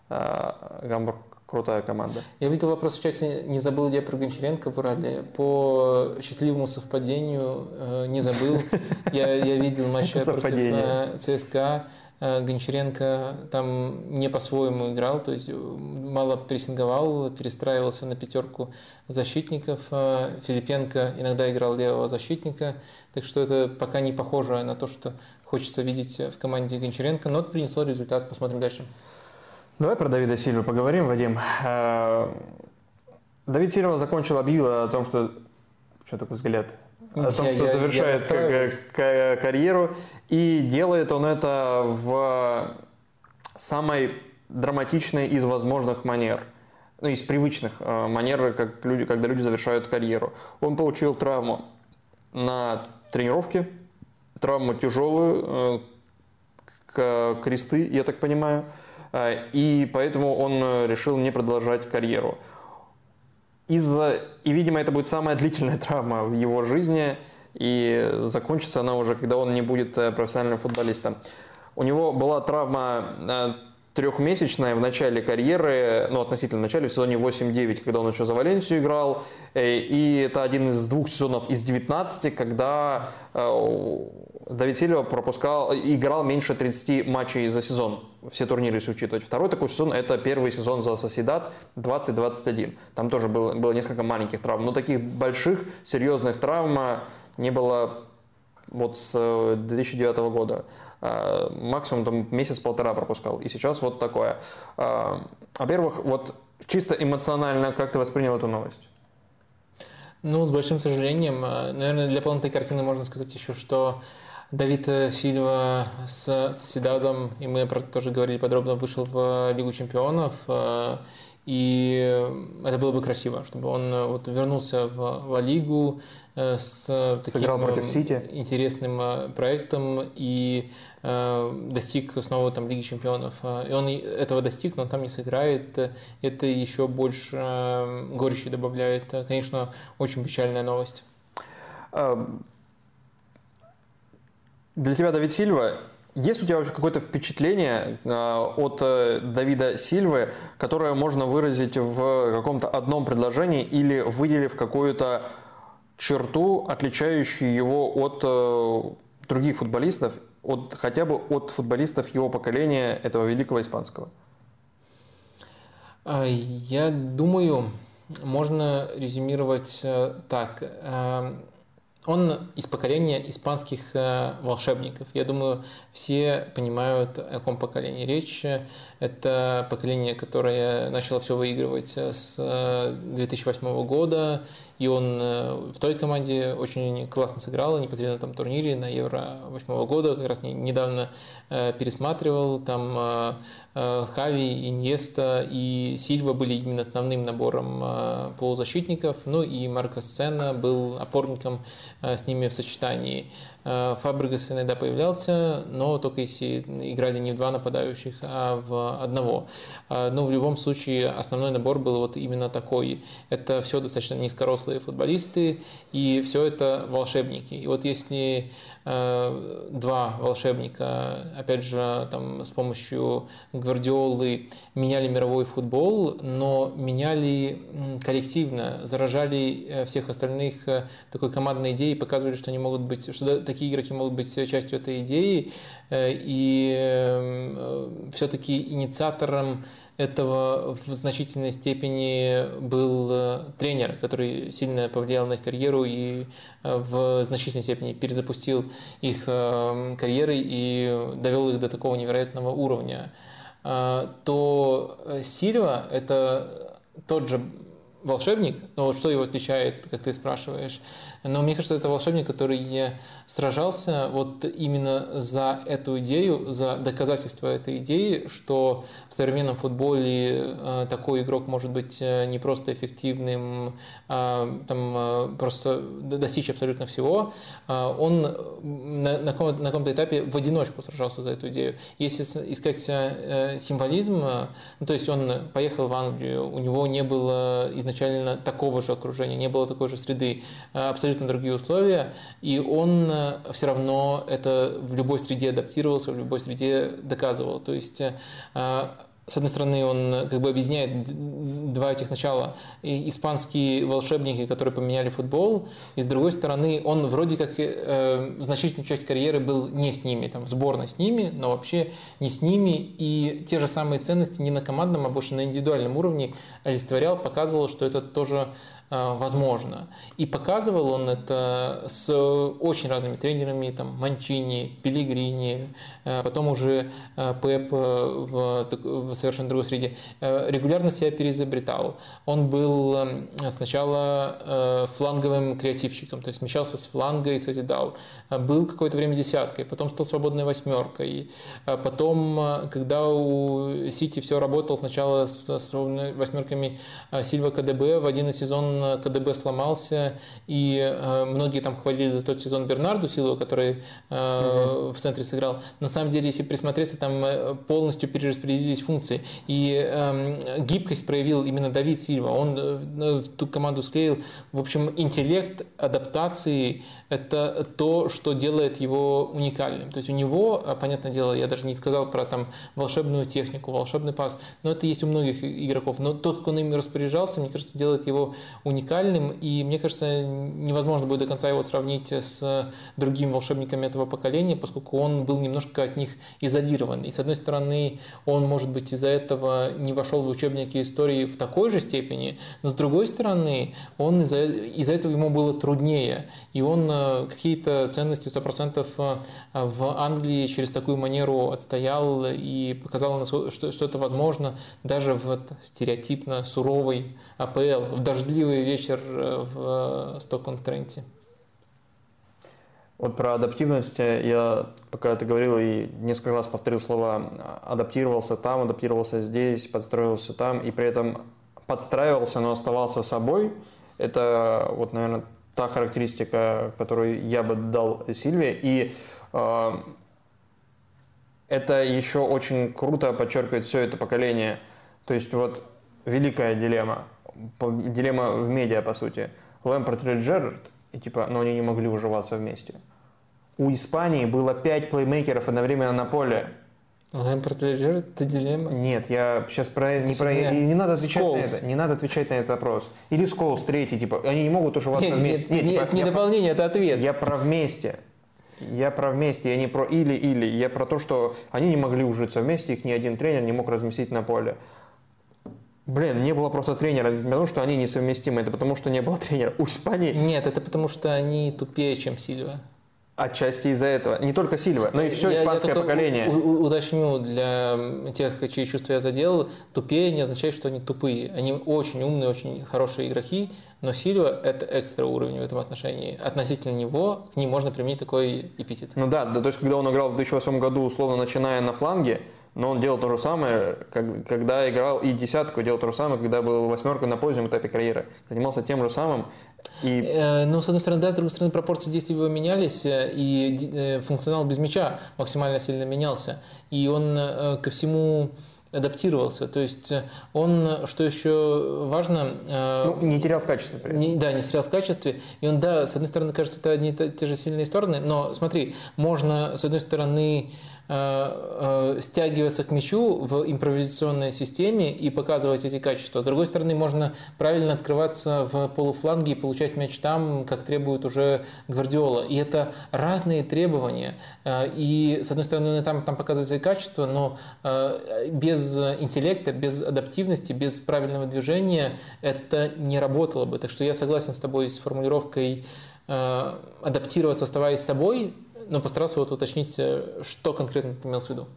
B: Э, Гамбург крутая команда.
A: Я видел вопрос в чате, не забыл ли я про Гончаренко в Урале. По счастливому совпадению э, не забыл. Я, я видел матч против ЦСКА. Э, Гончаренко там не по-своему играл, то есть э, мало прессинговал, перестраивался на пятерку защитников. Э, Филипенко иногда играл левого защитника, так что это пока не похоже на то, что хочется видеть в команде Гончаренко, но принесло результат. Посмотрим дальше.
B: Давай про Давида Сильва поговорим, Вадим. Давид Сильва закончил, объявил о том, что... Что такой взгляд? О том, что завершает я карьеру. И делает он это в самой драматичной из возможных манер. Ну, из привычных э, манер, как люди, когда люди завершают карьеру. Он получил травму на тренировке, травму тяжелую, э, кресты, я так понимаю, э, и поэтому он решил не продолжать карьеру из-за... И, видимо, это будет самая длительная травма в его жизни, и закончится она уже, когда он не будет э, профессиональным футболистом. У него была травма трехмесячная в начале карьеры, ну, относительно в начале, в сезоне 8-9, когда он еще за Валенсию играл. Э, и это один из двух сезонов из 19, когда э, Давид Сильва пропускал, играл меньше 30 матчей за сезон. Все турниры, если учитывать. Второй такой сезон – это первый сезон за Соседат 2021. Там тоже было, было несколько маленьких травм. Но таких больших, серьезных травм не было вот с 2009 э, года. А, максимум там месяц-полтора пропускал. И сейчас вот такое. А, во-первых, вот чисто эмоционально, как ты воспринял эту новость?
A: Ну, с большим сожалением. А, наверное, для полноты картины можно сказать еще, что Давид Сильва с Седадом, и мы про это тоже говорили подробно, вышел в Лигу чемпионов. И это было бы красиво, чтобы он вот вернулся в Ла Лигу с таким
B: против Сити.
A: интересным проектом и Э, достиг снова там Лиги Чемпионов. Э, и он этого достиг, но он там не сыграет. Это еще больше э, горечи добавляет. Конечно, очень печальная новость.
B: Для тебя, Давид Сильва, есть у тебя вообще какое-то впечатление от Давида Сильвы, которое можно выразить в каком-то одном предложении или выделив какую-то черту, отличающую его от других футболистов от, хотя бы от футболистов его поколения, этого великого испанского?
A: Я думаю, можно резюмировать э, так. Э, он из поколения испанских э, волшебников. Я думаю, все понимают, о каком поколении речь. Это поколение, которое начало все выигрывать с 2008 года, и он э, в той команде очень классно сыграл, непосредственно том турнире на Евро 8 года, как раз недавно э, пересматривал, там э, Хави, Иньеста и Сильва были именно основным набором полузащитников, ну и Марко Сцена был опорником с ними в сочетании. Фабригас иногда появлялся, но только если играли не в два нападающих, а в одного. Но в любом случае основной набор был вот именно такой. Это все достаточно низкорослые футболисты, и все это волшебники. И вот если Э, два волшебника, опять же, там, с помощью Гвардиолы меняли мировой футбол, но меняли коллективно, заражали э, всех остальных э, такой командной идеей, показывали, что они могут быть, что такие игроки могут быть частью этой идеи, и все-таки инициатором этого в значительной степени был э, тренер, который сильно повлиял на их карьеру и э, в значительной степени перезапустил их э, карьеры и довел их до такого невероятного уровня, то Сильва – это тот же волшебник, но вот что его отличает, как ты спрашиваешь, но мне кажется, это волшебник, который сражался вот именно за эту идею, за доказательство этой идеи, что в современном футболе э, такой игрок может быть э, не просто эффективным, а там э, просто достичь абсолютно всего. Он на, на каком-то этапе в одиночку сражался за эту идею. Если искать символизм, ну, то есть он поехал в Англию, у него не было изначально такого же окружения, не было такой же среды, абсолютно абсолютно другие условия, и он э, все равно это в любой среде адаптировался, в любой среде доказывал. То есть э, с одной стороны, он как бы объединяет два этих начала. И испанские волшебники, которые поменяли футбол, и с другой стороны, он вроде как э, значительную часть карьеры был не с ними, там, сборной с ними, но вообще не с ними. И те же самые ценности не на командном, а больше на индивидуальном уровне олицетворял, показывал, что это тоже Э, возможно. И показывал он это с очень разными тренерами, там, Манчини, Пелигрини, э, потом уже э, Пеп в, в совершенно другой среде. Регулярно себя переизобретал. Он был сначала фланговым креативщиком, то есть смещался с фланга и созидал. Был какое-то время десяткой, потом стал свободной восьмеркой. Потом, когда у Сити все работало, сначала с свободными восьмерками Сильва КДБ в один сезон КДБ сломался, и э, многие там хвалили за тот сезон Бернарду Силу, который э, угу. в центре сыграл. На самом деле, если присмотреться, там э, полностью перераспределились функции. И э, гибкость проявил именно Давид Сильва. Он э, в ту команду склеил. В общем, интеллект адаптации – это то, что делает его уникальным. То есть у него, понятное дело, я даже не сказал про там волшебную технику, волшебный пас, но это есть у многих игроков. Но то, как он ими распоряжался, мне кажется, делает его уникальным. И мне кажется, невозможно будет до конца его сравнить с другими волшебниками этого поколения, поскольку он был немножко от них изолирован. И с одной стороны, он, может быть, из-за этого не вошел в учебники истории в такой же степени, но с другой стороны, он из-за из этого ему было труднее. И он э, какие-то ценности 100% э, в Англии через такую манеру отстоял и показал, что, что это возможно даже в стереотипно суровый АПЛ, в дождливый вечер э, в Стокон-Тренте.
B: Вот про адаптивность я, пока ты говорил, и несколько раз повторил слово адаптировался там, адаптировался здесь, подстроился там, и при этом подстраивался, но оставался собой. Это вот, наверное, та характеристика, которую я бы дал Сильве. И э, это еще очень круто подчеркивает все это поколение. То есть вот великая дилемма, дилемма в медиа, по сути. Лэмпорт или Джерард, и типа, но они не могли уживаться вместе. У Испании было пять плеймейкеров одновременно на поле.
A: Лэмпорт или это дилемма?
B: Нет, я сейчас про, не про... Не надо отвечать Сколс. на это. Не надо отвечать на этот вопрос. Или Сколс третий, типа, они не могут уживаться нет, вместе.
A: Нет, нет,
B: типа,
A: нет не дополнение, это ответ.
B: Я про вместе. Я про вместе, я не про или-или. Я про то, что они не могли ужиться вместе, их ни один тренер не мог разместить на поле. Блин, не было просто тренера, не потому что они несовместимы, это потому что не было тренера. У Испании...
A: Нет, это потому что они тупее, чем Сильва.
B: Отчасти из-за этого. Не только Сильва, но и все я, испанское я поколение.
A: У, уточню для тех, чьи чувства я задел, тупее не означает, что они тупые. Они очень умные, очень хорошие игроки, но Сильва – это экстра уровень в этом отношении. Относительно него к ним можно применить такой эпитет.
B: Ну да, да, то есть когда он играл в 2008 году, условно начиная на фланге, но он делал то же самое, как, когда играл и десятку, делал то же самое, когда был восьмеркой на позднем этапе карьеры. Занимался тем же самым.
A: И... Э, ну, с одной стороны, да, с другой стороны, пропорции действий его менялись, э, и э, функционал без мяча максимально сильно менялся. И он ко всему адаптировался. То есть он, что еще важно...
B: Ну, не терял в качестве.
A: Не, да, не терял в качестве. И он, да, с одной стороны, кажется, это одни и те же сильные стороны, но смотри, можно, с одной стороны, стягиваться к мячу в импровизационной системе и показывать эти качества. С другой стороны, можно правильно открываться в полуфланге и получать мяч там, как требует уже Гвардиола. И это разные требования. Э, и, с одной стороны, там, там показывают эти качества, но без интеллекта, без адаптивности, без правильного движения это не работало бы. Так что я согласен с тобой с формулировкой адаптироваться, оставаясь собой, но постарался вот уточнить, э, что конкретно ты имел в виду.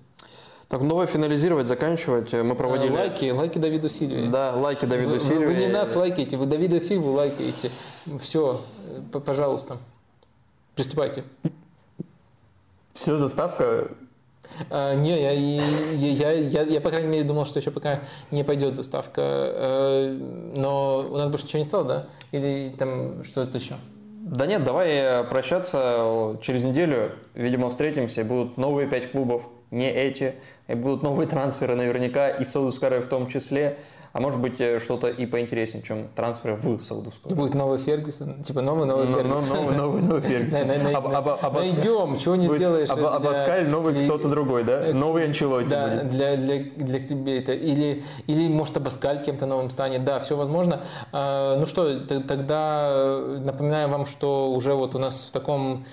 B: Так, новое финализировать, заканчивать. Мы проводили...
A: Лайки, лайки Давиду Сильве.
B: Да, лайки Давиду вы, Сильве.
A: Вы, вы не нас лайкаете, вы Давида Сильву лайкаете. Все, пожалуйста, приступайте.
B: Все, заставка?
A: А, не, я, я, я, я, я, по крайней мере, думал, что еще пока не пойдет заставка. Но у нас больше ничего не стало, да? Или там что-то еще?
B: Да нет, давай прощаться. Через неделю, видимо, встретимся. Будут новые пять клубов, не эти. И будут новые трансферы наверняка, и в Саудовской в том числе. А может быть э, что-то и поинтереснее, чем трансферы в Саудовскую.
A: Будет новый Фергюсон, типа новый новый Фергюсон.
B: Новый новый новый Фергюсон.
A: Найдем, чего не сделаешь.
B: Абаскаль новый кто-то другой, да? Э, новый Анчелотти
A: Да, для для кликбейта. Или или может Абаскаль кем-то новым станет. Да, все возможно. А, ну что, тогда э, напоминаю вам, что уже вот у нас в таком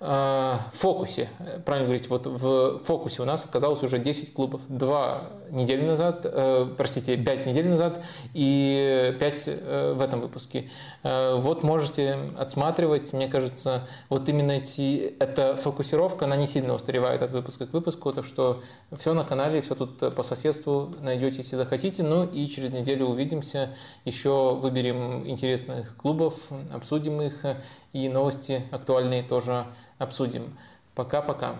A: фокусе, правильно говорить, вот в фокусе у нас оказалось уже 10 клубов. Два недели назад, э, простите, 5 недель назад и 5 э, в этом выпуске. Э, вот можете отсматривать, мне кажется, вот именно эти, эта фокусировка, она не сильно устаревает от выпуска к выпуску, так что все на канале, все тут по соседству найдете, если захотите. Ну и через неделю увидимся, еще выберем интересных клубов, обсудим их и новости актуальные тоже обсудим. Пока-пока.